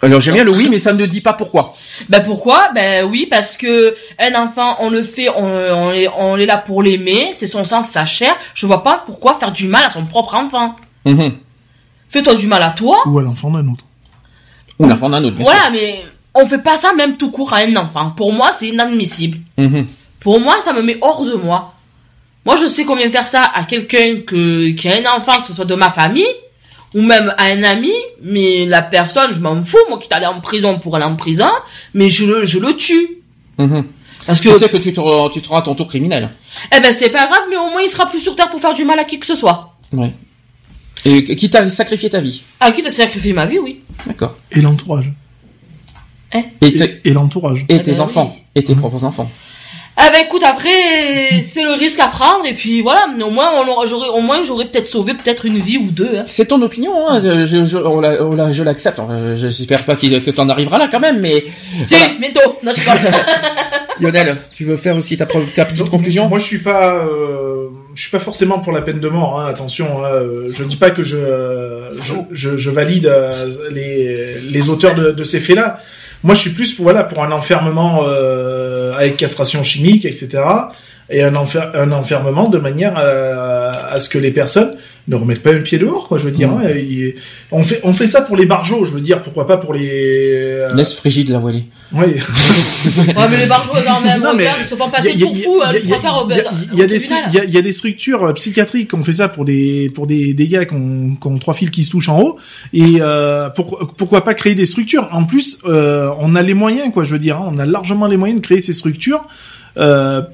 Alors j'aime bien le oui, mais ça ne dit pas pourquoi. Ben pourquoi? Ben oui, parce que un enfant, on le fait, on, on, est, on est là pour l'aimer, c'est son sang, sa chair. Je vois pas pourquoi faire du mal à son propre enfant. Mhm. Fais-toi du mal à toi. ou à l'enfant d'un autre. Ou l'enfant d'un autre. bien Voilà, mais on fait pas ça même tout court à un enfant. Pour moi, c'est inadmissible. Mhm. Pour moi, ça me met hors de moi. Moi, je sais combien faire ça à quelqu'un que, qui a un enfant, que ce soit de ma famille, ou même à un ami, mais la personne, je m'en fous, moi qui t'allais en prison pour aller en prison, mais je le, je le tue. Mhm. Parce que, Tu sais que tu te, tu te rends à ton tour criminel. eh ben, c'est pas grave, mais au moins il sera plus sur terre pour faire du mal à qui que ce soit. Ouais. Et qui t'a sacrifié ta vie. À qui t'as sacrifié ma vie, oui. D'accord. Et l'entourage. Et, Et, et l'entourage. et Eh tes ben enfants. oui. Et tes Mhm. propres enfants. Ah ben écoute, après, c'est le risque à prendre, et puis voilà, mais au moins, on j'aurais, au moins, j'aurais peut-être sauvé peut-être une vie ou deux, hein. C'est ton opinion, hein. je, je, je- on la- on la- je l'accepte. J'espère pas qu'il- que t'en arriveras là quand même, mais Si, bientôt. Non, je. (laughs) Lionel, tu veux faire aussi ta, pro- ta petite Donc, conclusion? Moi, je suis pas, euh, je suis pas forcément pour la peine de mort. Hein, attention, euh, je dis pas que je, je, je, je valide euh, les, les auteurs de, de ces faits-là. Moi, je suis plus pour voilà pour un enfermement euh, avec castration chimique, etc. Et un, enfer, un enfermement de manière à, à ce que les personnes ne remettent pas un pied dehors, quoi. Je veux dire, hein, et- on fait on fait ça pour les barjots. Je veux dire, pourquoi pas pour les. euh, Laisse frigide la voilée. ouais. (laughs) Ouais, mais les barjots, quand même, Non, mais regarde, ils se font passer Il y a- pour fous, hein, il y a- les trois quarts au il y a- il y a des il y a- des structures euh, psychiatriques qui ont fait ça pour des pour des, des gars qui ont, qui ont trois fils qui se touchent en haut et euh, pour- pourquoi pas créer des structures en plus euh, on a les moyens quoi je veux dire hein, on a largement les moyens de créer ces structures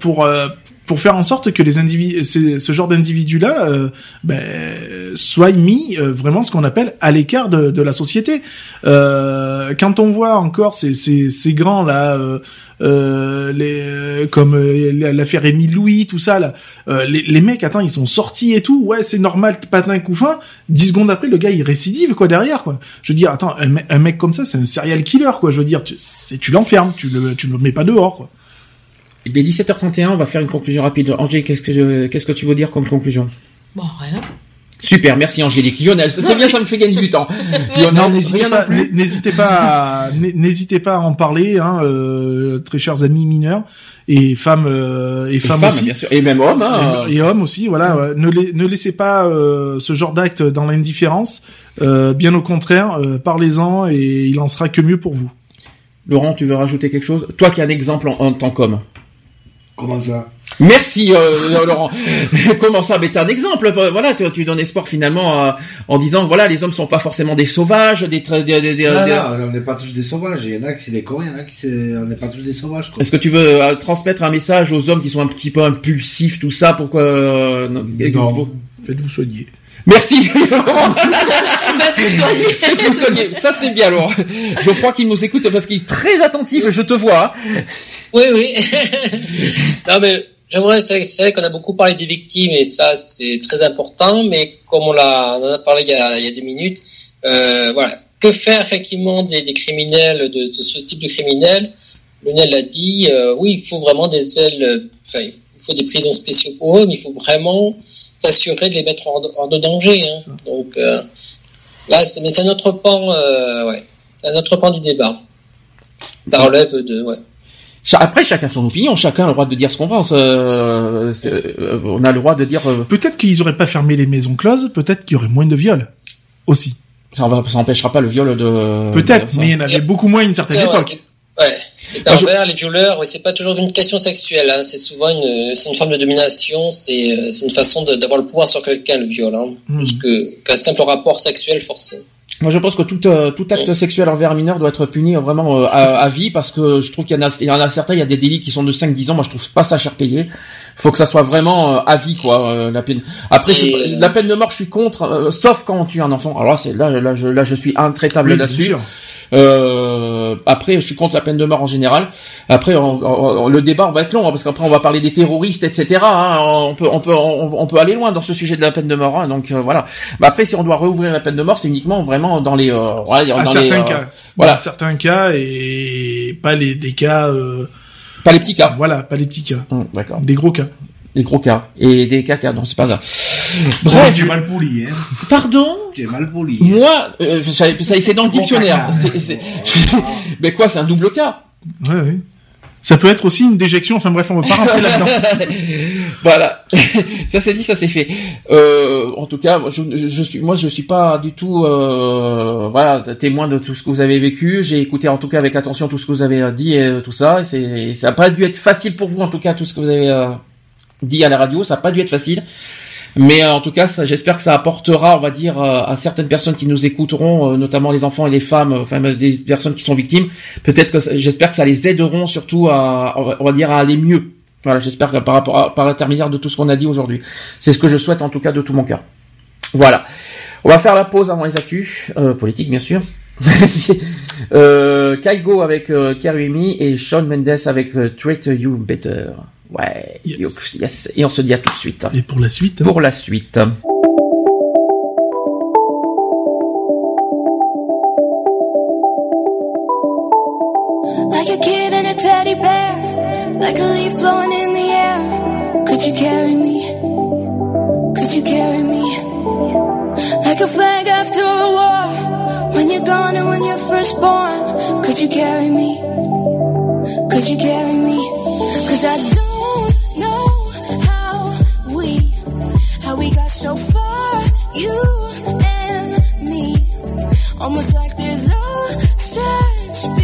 pour euh, pour faire en sorte que les individus ce genre d'individus là euh, ben, soient mis euh, vraiment ce qu'on appelle à l'écart de, de la société. Euh, quand on voit encore ces ces, ces grands là euh, euh, les euh, comme euh, l'affaire Émile Louis tout ça là euh, les, les mecs attends ils sont sortis et tout. Ouais c'est normal patin coup fin. Dix secondes après le gars il récidive quoi derrière quoi. Je veux dire attends un, un mec comme ça c'est un serial killer quoi. Je veux dire tu, tu l'enfermes tu le tu le mets pas dehors quoi Il est 17h31, on va faire une conclusion rapide. Angélique, qu'est-ce que, qu'est-ce que tu veux dire comme conclusion? Bon, rien. Super, merci Angélique. Lionel, c'est bien, ça me fait gagner du temps. (laughs) Lionel, non n'hésitez pas n'hésitez pas n'hésitez pas à en parler hein, euh, très chers amis mineurs et femmes euh, et, Et femmes femmes, aussi bien sûr. Et même hommes, hein. et, et hommes aussi, voilà. ouais. Ne, la- ne laissez pas euh, ce genre d'acte dans l'indifférence. Euh, bien au contraire, euh, parlez-en et il en sera que mieux pour vous. Laurent, tu veux rajouter quelque chose? Toi qui as un exemple en, en tant qu'homme. Comment ça Merci euh, Laurent. (laughs) Comment ça Mais t'as un exemple. euh, Voilà, tu, tu donnes espoir finalement euh, en disant voilà, les hommes sont pas forcément des sauvages, des. des- des- des- Non, des- non, on n'est pas tous des sauvages. Il y en a qui c'est des cons, il y en a qui c'est, on n'est pas tous des sauvages. Est-ce que tu veux euh, transmettre un message aux hommes qui sont un petit peu impulsifs, tout ça Pourquoi euh, non, Non. Faites-vous soigner. Merci. (laughs) (laughs) Soigner. Ça c'est bien, Laurent. Geoffroy qui nous écoute parce qu'il est très attentif. Je te vois. Oui, oui. (laughs) non, mais j'aimerais, c'est vrai qu'on a beaucoup parlé des victimes et ça c'est très important, mais comme on, l'a, on en a parlé il y a, il y a deux minutes, euh, voilà, que faire effectivement des, des criminels, de, de, ce type de criminels? Lionel l'a dit, euh, oui, il faut vraiment des ailes, enfin, il faut des prisons spéciales pour eux, mais il faut vraiment s'assurer de les mettre hors de, hors de danger. Hein. Donc euh, là, c'est, mais c'est un autre pan, euh, ouais, c'est un autre pan du débat. Ça relève de, ouais. Après, chacun son opinion, chacun a le droit de dire ce qu'on pense. euh, euh, on a le droit de dire. euh, Peut-être qu'ils auraient pas fermé les maisons closes, peut-être qu'il y aurait moins de viols. Aussi. ça, ça empêchera pas le viol de. Peut-être, mais il y en avait beaucoup moins à une certaine Ouais, époque. Ouais. Les pervers, les violeurs, c'est pas toujours une question sexuelle. Hein. C'est souvent une, c'est une forme de domination. C'est, euh, c'est une façon de- d'avoir le pouvoir sur quelqu'un, le viol, hein, Hmm. plus que qu'un simple rapport sexuel forcé. Moi, je pense que tout, euh, tout acte sexuel envers un mineur doit être puni euh, vraiment euh, à, à vie parce que je trouve qu'il y en a, il y en a certains, il y a des délits qui sont de 5-10 ans. Moi, je trouve pas ça cher payé. Faut que ça soit vraiment euh, à vie, quoi, euh, la peine. Après, je la peine de mort, je suis contre, euh, sauf quand on tue un enfant. Alors là, c'est là, là, je, là, je suis intraitable Oui, bien là-dessus. Euh, après, je suis contre la peine de mort en général. Après, on- on- le débat on va être long hein, parce qu'après on va parler des terroristes, etc. hein. on peut, on peut, on, on peut aller loin dans ce sujet de la peine de mort. hein. donc euh, voilà. Bah, après, si on doit rouvrir la peine de mort, c'est uniquement vraiment dans les, euh, voilà, dans certains les, euh, cas. voilà. Dans certains cas et pas les des cas. euh, pas les petits cas. Voilà, pas les petits cas. Hum, D'accord. Des gros cas. Des gros cas et des caca. Non, c'est pas ça. Bref, j'ai mal poli, hein. pardon. J'ai mal poli. Moi, euh, ça c'est dans le dictionnaire. caca. C'est- c'est- (laughs) Mais quoi, c'est un double cas. Ouais, ouais. Ça peut être aussi une déjection. Enfin bref, on va pas rentrer là-dedans. (laughs) voilà, (laughs) ça c'est dit, ça c'est fait. Euh, en tout cas, moi, je, je, je suis, moi je suis pas du tout, euh, voilà, témoin de tout ce que vous avez vécu. J'ai écouté en tout cas avec attention tout ce que vous avez dit et euh, tout ça. Et c'est, ça a pas dû être facile pour vous en tout cas tout ce que vous avez euh, dit à la radio. Ça a pas dû être facile. Mais euh, en tout cas, j'espère que ça apportera, on va dire, euh, à certaines personnes qui nous écouteront, euh, notamment les enfants et les femmes, enfin des personnes qui sont victimes. Peut-être que j'espère que ça les aideront surtout à, on va- dire, à aller mieux. Voilà, j'espère que par rapport à, par l'intermédiaire de tout ce qu'on a dit aujourd'hui, c'est ce que je souhaite en tout cas de tout mon cœur. Voilà, on va faire la pause avant les actus euh, politiques bien sûr. (laughs) euh, Kaigo avec euh, et Sean Mendes avec Treat You Better. Ouais, Yes. yes. Et on se dit à tout de suite. Et pour la suite. hein. Pour la suite. Like a kid and a teddy bear, like a leaf blowing in the air. Could you carry me? Could you carry me? Like a flag after a war, when you're gone and when you're first born. Could you carry me? Could you carry me? Cause I don't so far, you and me. Almost like there's a sense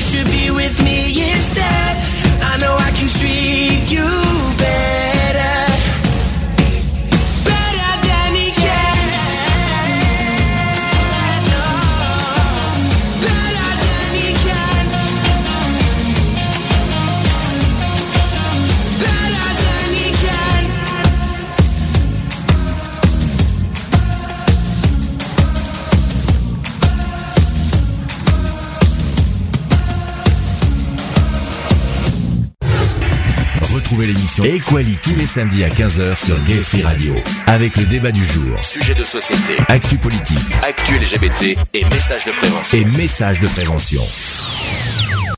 Equality tous les samedis à 15h sur Gay Free Radio. Avec le débat du jour, Sujet de société, actu politique actu LGBT et messages de prévention. et messages de prévention.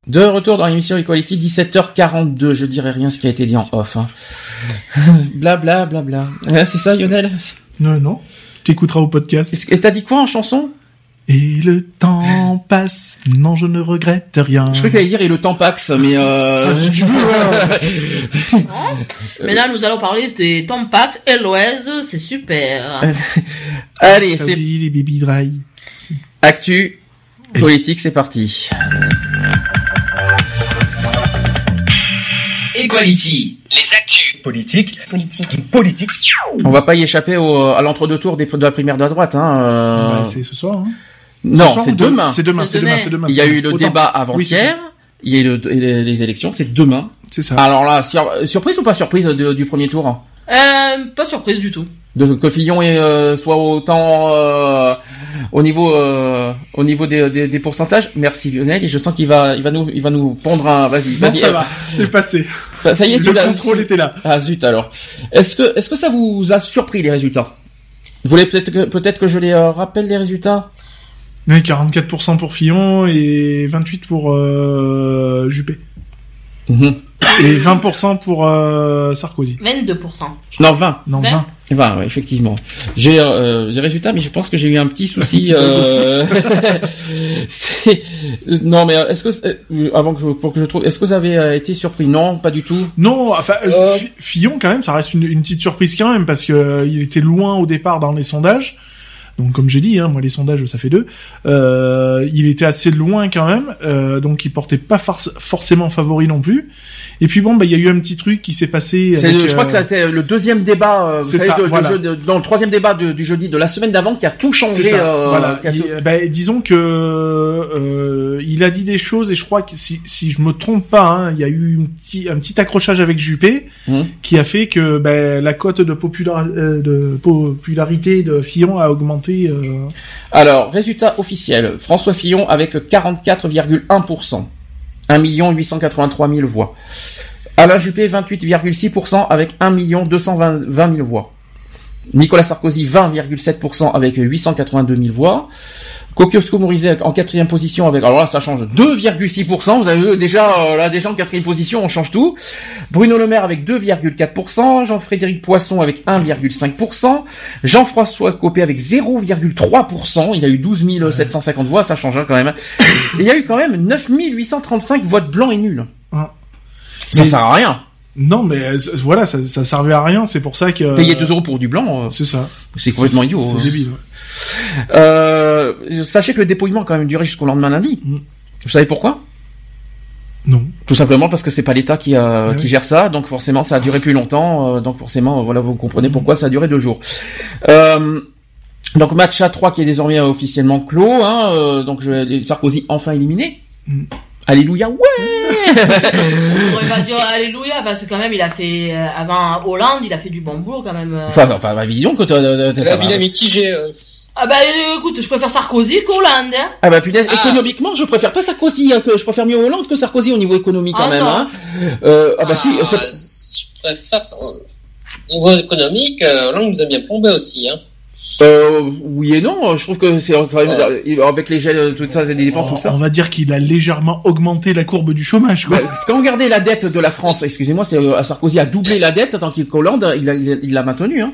De retour dans l'émission Equality, 17h42. Je dirais rien ce qui a été dit en off. Hein. (laughs) bla bla bla bla. Ouais, c'est ça, Lionel? Non, non. T'écouteras au podcast. Est-ce que- T'as dit quoi en chanson? Et le temps (laughs) passe. Non, je ne regrette rien. Je crois qu'il allait dire et le temps pax, mais euh... Ah, si tu veux, ouais. (laughs) Mais là, nous allons parler des Tampax et l'Ouest, c'est super. (laughs) Allez, Ah c'est oui, les baby dry. actu politique, c'est parti. Equality. Les actus. Politique. Politique. Politique. On va pas y échapper au, à l'entre-deux tours des, de la primaire de la droite. Hein. euh. Ouais, c'est ce soir. Hein. Non, c'est demain. C'est demain, C'est demain, c'est demain. Il y a eu le débat avant-hier. Il y a eu le- les, les élections, c'est demain. C'est ça. Alors là, sur- surprise ou pas surprise de- du premier tour Euh, pas surprise du tout. de que Fillon est, euh, soit autant euh, au niveau euh, au niveau des, des, des pourcentages. Merci Lionel et je sens qu'il va il va nous il va nous pondre un vas-y Bon, vas-y ça euh, va, c'est passé. ça, ça y est Le contrôle était là. ah zut alors est-ce que est-ce que ça vous a surpris les résultats? Vous voulez peut-être que peut-être que je les euh, rappelle les résultats? Oui, 44% pour Fillon et 28% pour euh, Juppé. Mhm. Et 20% pour euh, Sarkozy. 22%. non 20 Non, 20. 20. 20 ouais, effectivement j'ai euh, les résultats mais je pense que j'ai eu un petit souci petit euh, (laughs) c'est non mais est-ce que avant que pour que je trouve est-ce que vous avez été surpris? Non pas du tout Non, enfin. Fi- Fillon quand même, ça reste une, une petite surprise quand même parce que il était loin au départ dans les sondages. Donc comme j'ai dit, hein, moi les sondages ça fait deux. Euh, il était assez loin quand même, euh, donc il portait pas forc- forcément favori non plus. Et puis bon, bah il y a eu un petit truc qui s'est passé. Avec, le- je crois que c'était le deuxième débat, euh, vous savez, ça, de- voilà. jeu- de- dans le troisième débat de- du jeudi de la semaine d'avant qui a tout changé. Ça, euh, voilà. a Il- tout- ben, disons que euh, il a dit des choses et je crois que si, si je me trompe pas, hein, il y a eu un petit, un petit accrochage avec Juppé Mhm. qui a fait que ben, la cote de, popula- de popularité de Fillon a augmenté. euh, Alors, résultat officiel. François Fillon avec 44,1%. 1 883 000 voix. Alain Juppé, 28,6% avec 1 220 000 voix. Nicolas Sarkozy, 20,7% avec 882 000 voix. Kosciusko Morizet en quatrième position avec, alors là ça change 2,6%, vous avez déjà, euh, là déjà en quatrième position on change tout. Bruno Le Maire avec 2,4%, Jean-Frédéric Poisson avec 1,5%, Jean-François Copé avec 0,3%, il a eu 12 750 voix, ça change hein, quand même. (coughs) Il y a eu quand même 9 835 votes blancs et nuls. Ah. Ça sert à rien. Non, mais euh, voilà, ça, ça servait à rien. C'est pour ça que Payer 2 euros pour du blanc, euh, c'est ça. c'est complètement idiot. C'est hein. débile. ouais. Euh, sachez que le dépouillement a quand même duré jusqu'au lendemain lundi. Mm. Vous savez pourquoi? Non. Tout simplement parce que c'est pas l'État qui, a, Ah qui oui. gère ça, donc forcément ça a duré plus longtemps, euh, donc forcément voilà vous comprenez pourquoi ça a duré deux jours. Euh, donc match à 3 qui est désormais officiellement clos, hein, euh, donc je, Sarkozy enfin éliminé. Mm. Alléluia, ouais. (laughs) On va dire alléluia parce que quand même il a fait euh, avant Hollande, il a fait du bon boulot quand même. euh. Enfin, enfin, bah, dis donc que t'as- bilan mitigé. Ah bah euh, écoute, je préfère Sarkozy qu'Hollande. Hein. Ah bah punaise, Ah. économiquement, je préfère pas Sarkozy, hein, que je préfère mieux Hollande que Sarkozy au niveau économique quand Ah, même. Hein. Euh, ah bah si, Ah, c'est- je préfère. euh, Au niveau économique, on nous a bien plombé aussi. Hein. Euh, oui et non, je trouve que c'est quand même avec les gels, tout ça, c'est des dépenses, tout ça. On va dire qu'il a légèrement augmenté la courbe du chômage. Quoi. Parce que quand regardez la dette de la France, excusez-moi, c'est Sarkozy a doublé la dette tant qu'il Hollande, il a- l'a maintenu. Hein.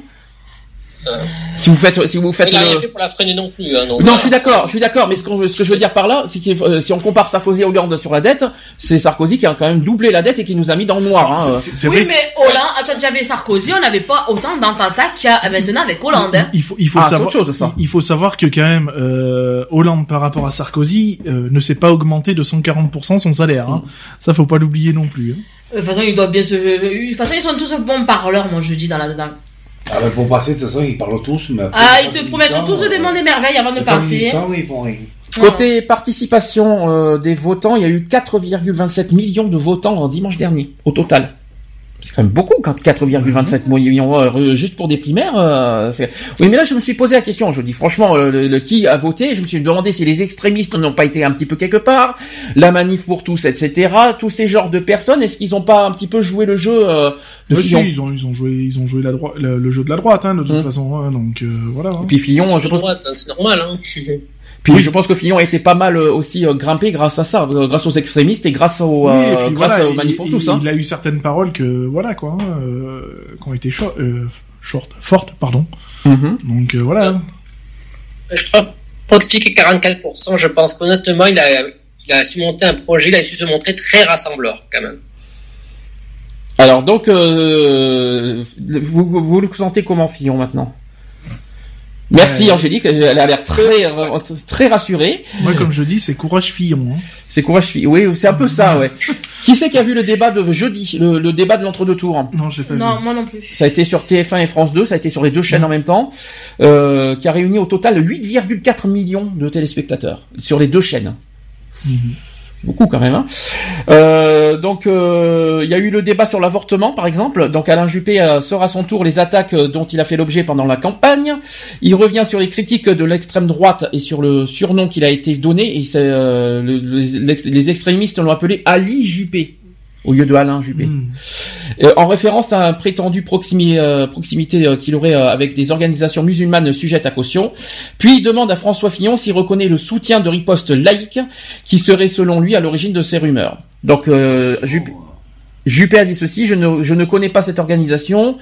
Si vous faites, si vous faites Il a rien le- fait pour la freiner non plus. Hein, donc, Non, je suis d'accord, je suis d'accord, mais ce, qu'on- ce que je veux dire par là, c'est que euh, si on compare Sarkozy et Hollande sur la dette, c'est Sarkozy qui a quand même doublé la dette et qui nous a mis dans le noir. Hein. C'est- c'est- c'est Oui vrai mais Hollande, quand j'avais Sarkozy, on n'avait pas autant d'entente qu'il y a maintenant avec Hollande. Hein. Il faut, il faut Ah, savoir, autre chose, ça. il faut savoir que quand même euh, Hollande par rapport à Sarkozy euh, ne s'est pas augmenté de 140% son salaire. Hein. Ça faut pas l'oublier non plus. hein. Euh, De toute façon, ils doivent bien se. De toute façon, ils sont tous bons parleurs, moi je dis dans la dedans. Ah, bah, pour passer, de toute façon, ils parlent tous. Mais après, Ah, ils te promettent tous des mondes des merveilles avant de ils font rien. Côté participation euh, des votants, il y a eu 4,27 millions de votants euh, dimanche dernier, au total. C'est quand même beaucoup quand 4,27 millions euh, juste pour des primaires. euh, c'est- oui, mais là je me suis posé la question. Je dis franchement, euh, le, le qui a voté Je me suis demandé si les extrémistes n'ont pas été un petit peu quelque part, la manif pour tous, etc. Tous ces genres de personnes, est-ce qu'ils n'ont pas un petit peu joué le jeu euh, de si, Fillon ils ont ils ont joué ils ont joué la droite le, le jeu de la droite hein, de toute Hum. façon hein, donc euh, voilà. hein. Et puis Fillon, c'est je pense, droite, hein, c'est normal. Hein. Puis je pense que Fillon a été pas mal euh, aussi euh, grimpé grâce à ça, euh, grâce aux extrémistes et grâce aux, Oui, et puis grâce voilà, aux manifs pour tous. Hein. il a eu certaines paroles que voilà quoi, hein, euh, qui ont été short, euh, short, fortes pardon. Mhm. Donc euh, voilà. Je crois, pour expliquer 44%, je pense qu'honnêtement, il a, il a su monter un projet, il a su se montrer très rassembleur, quand même. Alors donc, euh, vous, vous le sentez comment Fillon maintenant? Merci Ouais. Angélique, elle a l'air très très rassurée. Moi comme je dis c'est courage Fillon. Hein. C'est courage Fillon. Oui, c'est un peu ça, ouais. (laughs) qui c'est qui a vu le débat de jeudi, le, le débat de l'entre-deux tours Non je l'ai pas Non, vu. moi non plus. Ça a été sur TF1 et France 2, ça a été sur les deux chaînes en même temps, euh, qui a réuni au total 8,4 millions de téléspectateurs sur les deux chaînes. Mhm. Beaucoup quand même. Hein. Euh, donc euh, il y a eu le débat sur l'avortement par exemple. Donc Alain Juppé euh, sort à son tour les attaques dont il a fait l'objet pendant la campagne. Il revient sur les critiques de l'extrême droite et sur le surnom qu'il a été donné. Les extrémistes l'ont appelé Ali Juppé au lieu de Alain Juppé. Hum. Euh, en référence à un prétendu proximi- euh, proximité euh, qu'il aurait euh, avec des organisations musulmanes sujettes à caution. Puis il demande à François Fillon s'il reconnaît le soutien de riposte laïque qui serait selon lui à l'origine de ces rumeurs. Donc euh, Juppé, Juppé a dit ceci, je ne, je ne connais pas cette organisation.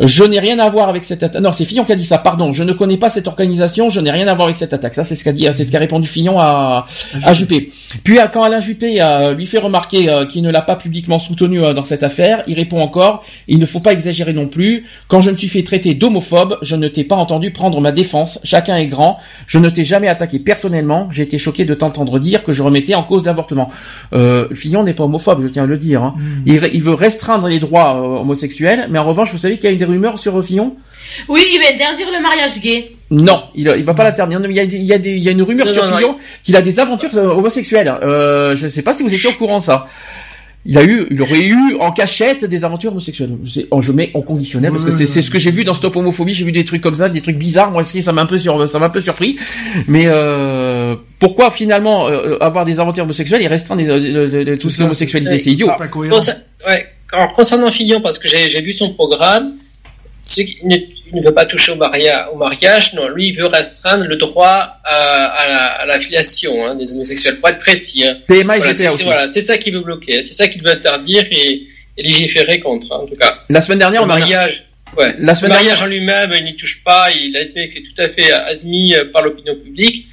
Je n'ai rien à voir avec cette attaque. Non, c'est Fillon qui a dit ça. Pardon, je ne connais pas cette organisation. Je n'ai rien à voir avec cette attaque. Ça, c'est ce qu'a dit, c'est ce qu'a répondu Fillon à, à Juppé. Puis quand Alain Juppé euh, lui fait remarquer euh, qu'il ne l'a pas publiquement soutenu euh, dans cette affaire, il répond encore il ne faut pas exagérer non plus. Quand je me suis fait traiter d'homophobe, je ne t'ai pas entendu prendre ma défense. Chacun est grand. Je ne t'ai jamais attaqué personnellement. J'ai été choqué de t'entendre dire que je remettais en cause l'avortement. Euh, Fillon n'est pas homophobe, je tiens à le dire. hein. Il, il veut restreindre les droits euh, homosexuels, mais en revanche, vous savez qu'il y a des rumeurs sur euh, Fillon Oui, il va interdire le mariage gay. non, il, il va pas l'interdire. Il y a, il y a des- il y a une rumeur Non, sur non, Fillon qu'il a des aventures euh, homosexuelles. Euh, je ne sais pas si vous étiez au courant de ça. Il a eu, il aurait eu en cachette des aventures homosexuelles. C'est- oh, je mets en conditionnel parce que c'est ce que j'ai vu dans Stop Homophobie. J'ai vu des trucs comme ça, des trucs bizarres. Moi aussi, ça m'a un peu sur, ça m'a un peu surpris. Mais euh, pourquoi finalement euh, avoir des aventures homosexuelles et restreindre euh, ça, l'homosexualité c'est- idiot. Pas ouais. Alors, concernant Fillon, parce que j'ai j'ai vu son programme, qu'il ne, il ne veut pas toucher au, maria- au mariage, non, lui il veut restreindre le droit à, à la, à la filiation hein, des homosexuels, pour être précis. Hein. PMA Voilà, c'est voilà, ça qu'il veut bloquer, c'est ça qu'il veut interdire et, et légiférer contre, hein, en tout cas. La semaine dernière, Le a mariage, ouais. La le mariage en lui-même, il n'y touche pas, il admet que c'est tout à fait admis euh, par l'opinion publique.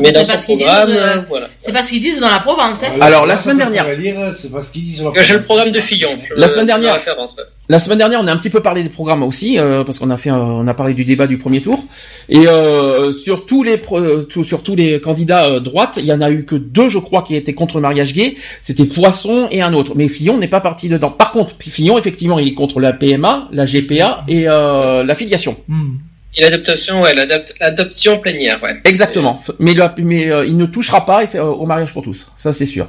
Mais dans parce qu'ils disent, programme, euh, euh, voilà. C'est pas ce qu'ils disent dans la Provence. Hein. Alors, la semaine dernière- C'est pas ce qu'il dit sur Donc, J'ai le programme de Fillon. La semaine dernière-. La semaine dernière, on a un petit peu parlé des programmes aussi, euh, parce qu'on a fait, un- on a parlé du débat du premier tour. Et euh, sur tous les pro- euh, tout- sur tous les candidats euh, droite, il y en a eu que deux, je crois, qui étaient contre le mariage gay. C'était Poisson et un autre. Mais Fillon n'est pas parti dedans. Par contre, Fillon, effectivement, il est contre la PMA, la GPA et euh, la filiation. Hmm. Et l'adaptation, ouais, l'adoption plénière, ouais. Exactement. Mais, le- mais euh, il ne touchera pas euh, au mariage pour tous. Ça, c'est sûr.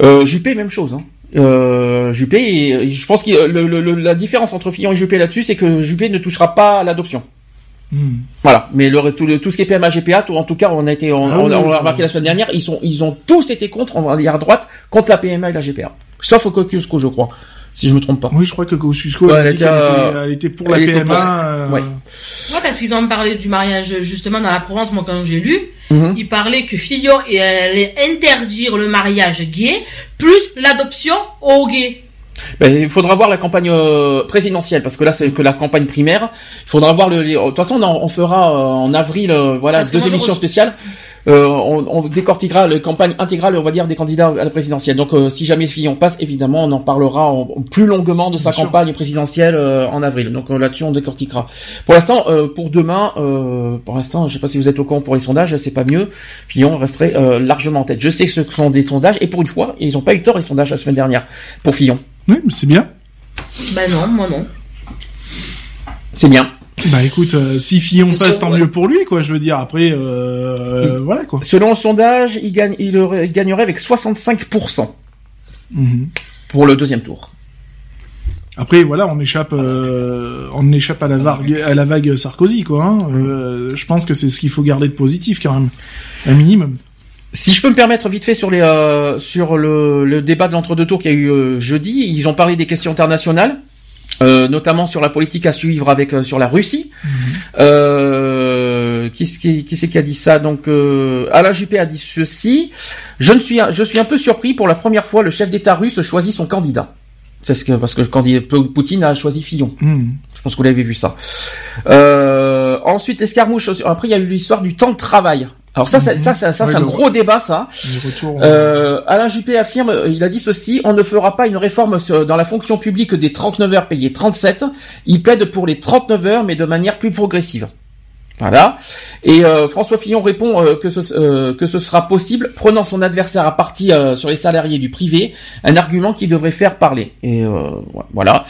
Euh, Juppé, même chose. Hein. Euh, Juppé, je pense que le, le- le- la différence entre Fillon et Juppé là-dessus, c'est que Juppé ne touchera pas à l'adoption. Hmm. Voilà, mais le, tout, le- tout ce qui est PMA, GPA, tout- en tout cas, on a été, on, Ah on oui, a, on oui, l'a remarqué oui. la semaine dernière, ils sont, ils ont tous été contre, on va dire à droite, contre la PMA et la GPA. Sauf au Kosciusko, je crois, si je me trompe pas. Oui, je crois que Kosciusko Ouais, a elle était, euh, elle pour la PMA. pour- euh, Ouais. Ouais, parce qu'ils ont parlé du mariage justement dans la Provence, moi quand j'ai lu, Mhm. ils parlaient que Fillon allait interdire le mariage gay plus l'adoption aux gays. Ben, il faudra voir la campagne euh, présidentielle parce que là c'est que la campagne primaire. Il faudra voir le. les- De toute façon, on, en- on fera euh, en avril, euh, voilà, Parce deux émissions spéciales. Euh, on, on décortiquera la campagne intégrale, on va dire, des candidats à la présidentielle. Donc, euh, si jamais Fillon passe, évidemment, on en parlera en- en plus longuement de sa Bien sûr. campagne présidentielle euh, en avril. Donc euh, là-dessus, on décortiquera. Pour l'instant, euh, pour demain, euh, pour l'instant, je sais pas si vous êtes au courant pour les sondages, c'est pas mieux. Fillon resterait euh, largement en tête. Je sais que ce sont des sondages, et pour une fois, ils n'ont pas eu tort les sondages la semaine dernière pour Fillon. Oui, mais c'est bien. Ben non, moi non. C'est bien. Bah écoute, euh, si Fillon passe, tant ouais. mieux pour lui, quoi. Je veux dire, après, euh, voilà, quoi. Selon le sondage, il, gagne, il, aurait- il gagnerait avec 65% Mhm. pour le deuxième tour. Après, voilà, on échappe, euh, on échappe à la vague, à la vague Sarkozy, quoi. hein. Euh, je pense que c'est ce qu'il faut garder de positif, quand même, un minimum. Si je peux me permettre vite fait sur les euh, sur le, le débat de l'entre-deux tours qu'il y a eu euh, jeudi, ils ont parlé des questions internationales, euh, notamment sur la politique à suivre avec euh, sur la Russie. Euh, qui, qui, qui c'est qui a dit ça Donc euh, Alain Juppé a dit ceci. Je ne suis je suis un peu surpris pour la première fois le chef d'État russe choisit son candidat. C'est ce que parce que Poutine a choisi Fillon. Mhm. Je pense que vous l'avez vu ça. Euh, ensuite, escarmouche. Après, il y a eu l'histoire du temps de travail. Alors ça, ça, ça, ça, c'est un gros débat, ça. Euh, Alain Juppé affirme, euh, il a dit ceci, on ne fera pas une réforme dans la fonction publique des 39 heures payées 37. Il plaide pour les 39 heures, mais de manière plus progressive. Voilà. Et euh, François Fillon répond euh, que, ce, euh, que ce sera possible, prenant son adversaire à partie euh, sur les salariés du privé, un argument qui devrait faire parler. Et voilà.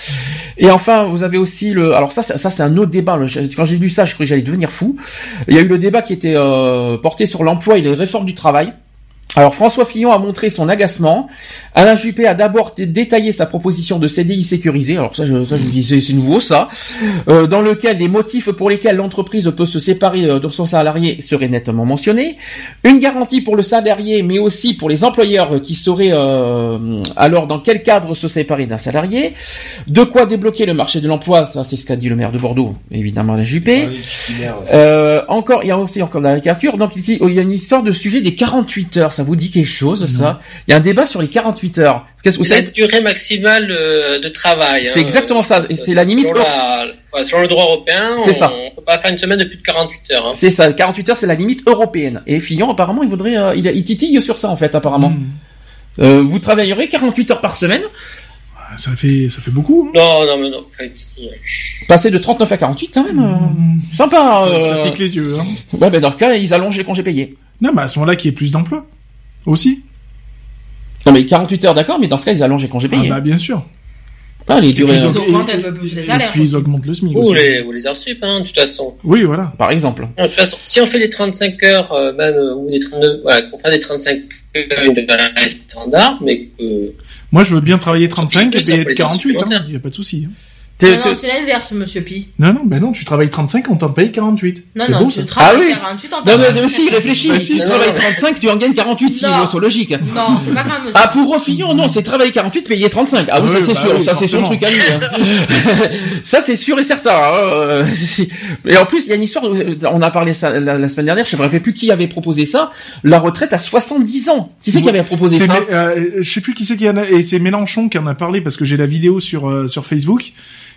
Et enfin, vous avez aussi le. Alors ça, ça c'est un autre débat. Le- Quand j'ai lu ça, je croyais que j'allais devenir fou. Il y a eu le débat qui était porté sur l'emploi et les réformes du travail. Alors François Fillon a montré son agacement. Alain Juppé a d'abord dé- détaillé sa proposition de CDI sécurisé. Alors ça, je, ça, je me dis c'est nouveau ça, euh, dans lequel les motifs pour lesquels l'entreprise peut se séparer euh, de son salarié seraient nettement mentionnés. Une garantie pour le salarié, mais aussi pour les employeurs qui sauraient euh, alors dans quel cadre se séparer d'un salarié. De quoi débloquer le marché de l'emploi, ça c'est ce qu'a dit le maire de Bordeaux, évidemment Alain Juppé. Euh, encore, il y a aussi encore de la caricature. Donc il y a une histoire de sujet des 48 heures. Ça vous dit quelque chose, ça Il y a un débat sur les 48 heures. Qu'est-ce que vous C'est la durée maximale euh, de travail. C'est hein. exactement ça. Et c'est la limite. Selon, la- ouais, selon le droit européen, C'est on, ça. on peut pas faire une semaine de plus de 48 heures. hein. C'est ça, 48 heures, c'est la limite européenne. Et Fillon, apparemment, il voudrait, euh, il, il titille sur ça, en fait, apparemment. Hmm. Euh, vous travaillerez 48 heures par semaine, Ça fait, ça fait beaucoup. hein. Non, non, mais non. Passer de 39 à 48 quand même. euh, sympa. Ça, ça euh. pique les yeux. Hein. Ouais, ben dans le cas, ils allongent les congés payés. Non, mais à ce moment-là, qu'il y ait plus d'emplois. Aussi. Non, mais 48 heures, d'accord, mais dans ce cas, ils allongent les congés Ah, payés. bah, bien sûr. Ah, les Et puis, durées. ils augmentent- Ils augmentent un peu plus les Et salaires. puis ils augmentent le SMIC Ou aussi. les, ou les heures sup, hein, de toute façon. Oui, voilà. Par exemple. De toute façon, si on fait des 35 heures, euh, même, euh, ou des 39, voilà, qu'on fait des 35 heures une standard, mais que, Moi, je veux bien travailler 35 et payer peut les 48. heures Il n'y a pas de souci. hein. T'es- Non, non, c'est l'inverse, monsieur Pi. Non, non, ben non, tu travailles 35, on t'en paye 48. Non, non, beau, tu ça. travailles Ah oui. 48 en Non, mais, temps. mais aussi, réfléchis. Bah, si tu non, travailles non. 35, tu en gagnes 48, si, Non. c'est logique. Non, c'est pas grave, monsieur. Ah, pour Fillon, non, c'est travailler 48, payer 35. Ah oui, Oui, ça c'est bah sûr, oui, ça c'est son truc à lui. hein. (laughs) ça c'est sûr et certain. hein, (laughs) Et en plus, il y a une histoire, euh, on a parlé ça la, la semaine dernière, je ne me rappelle plus qui avait proposé ça, la retraite à 70 ans. Qui c'est qui avait proposé ça euh, je sais plus qui c'est qui en a, et c'est Mélenchon qui en a parlé parce que j'ai la vidéo sur euh, sur Facebook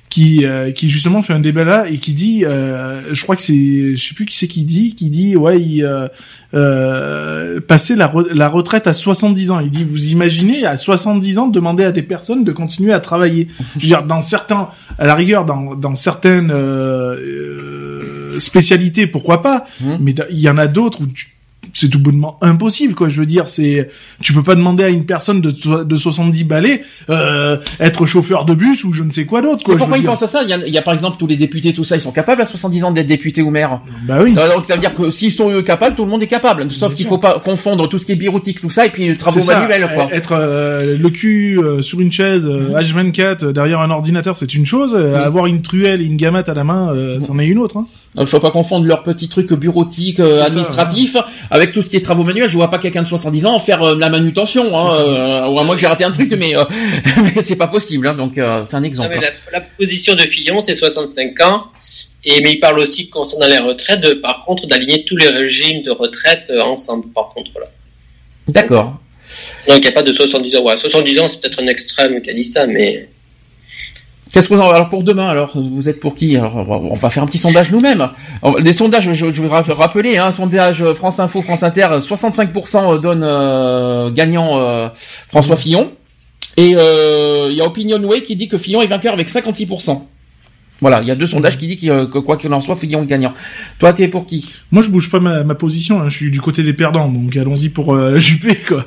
qui euh, qui justement fait un débat là et qui dit, euh, je crois que c'est, je sais plus qui c'est qui dit, qui dit ouais, il, euh, euh, passer la re- la retraite à 70 ans. Il dit, vous imaginez à 70 ans demander à des personnes de continuer à travailler. Je veux dire, dans certains, à la rigueur, dans dans certaines euh, euh, spécialités, pourquoi pas, Mhm. mais il y en a d'autres où tu- c'est tout bonnement impossible quoi je veux dire c'est tu peux pas demander à une personne de de 70 balais euh, être chauffeur de bus ou je ne sais quoi d'autre C'est quoi pourquoi veux il dire. pense à ça il y, a, il y a par exemple tous les députés, tout ça, ils sont capables à 70 ans d'être députés ou maires. bah oui Euh, Donc ça veut dire que s'ils sont eux, capables, tout le monde est capable. Sauf qu'il faut pas confondre tout ce qui est bureautique, tout ça, et puis les travaux ça, manuels, quoi. être euh, le cul euh, sur une chaise euh, H24 euh, derrière un ordinateur c'est une chose euh, Mhm. avoir une truelle et une gamate à la main euh, c'en est une autre hein. Il faut pas confondre leurs petits trucs bureautiques, euh, ça, administratifs, avec tout ce qui est travaux manuels. Je vois pas quelqu'un de 70 ans faire euh, la manutention, hein, euh, ou à moins que j'ai raté un truc, mais, euh, (laughs) mais c'est pas possible. Hein, donc euh, c'est un Non, exemple. la, la position de Fillon, c'est 65 ans. Et, mais il parle aussi concernant les retraites, de, par contre, d'aligner tous les régimes de retraite euh, ensemble, par contre, là. D'accord. Donc, il n'y a pas de 70 ans. Ouais, 70 ans, c'est peut-être un extrême qui a dit ça, mais Qu'est-ce qu'on en... alors pour demain alors vous êtes pour qui? Alors on va faire un petit sondage nous-mêmes. Les sondages je, je ra- rappeler hein, sondage France Info France Inter 65% donne euh, gagnant euh, François Fillon et euh, il y a Opinionway qui dit que Fillon est vainqueur avec 56%. Voilà, il y a deux sondages qui disent euh, que quoi qu'il en soit Fillon est gagnant. Toi t'es pour qui? Moi je bouge pas ma, ma position hein. je suis du côté des perdants donc allons-y pour euh, (laughs) Juppé quoi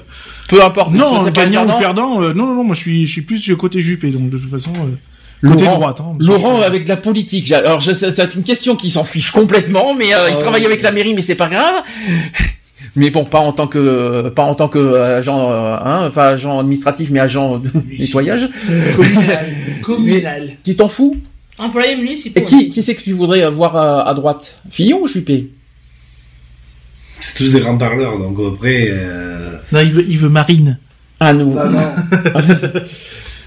Peu importe. non gagnant ou perdant euh, non non non moi je suis je suis plus du côté Juppé donc de toute façon euh, côté Laurent, droite hein, Laurent avec de la politique. Alors c'est une question qui s'en fiche complètement, mais euh, il Ah, travaille oui. avec la mairie, mais c'est pas grave. (laughs) Mais bon, pas en tant que pas en tant que agent, euh, hein, pas agent administratif, mais agent de nettoyage. Communal. (laughs) Communal. Tu t'en fous? Employé municipal. Et qui qui c'est que tu voudrais voir à, à droite? Fillon ou Juppé? C'est tous des grands parleurs, donc après. Euh... non il veut il veut Marine Ah nous. Non, non. (laughs)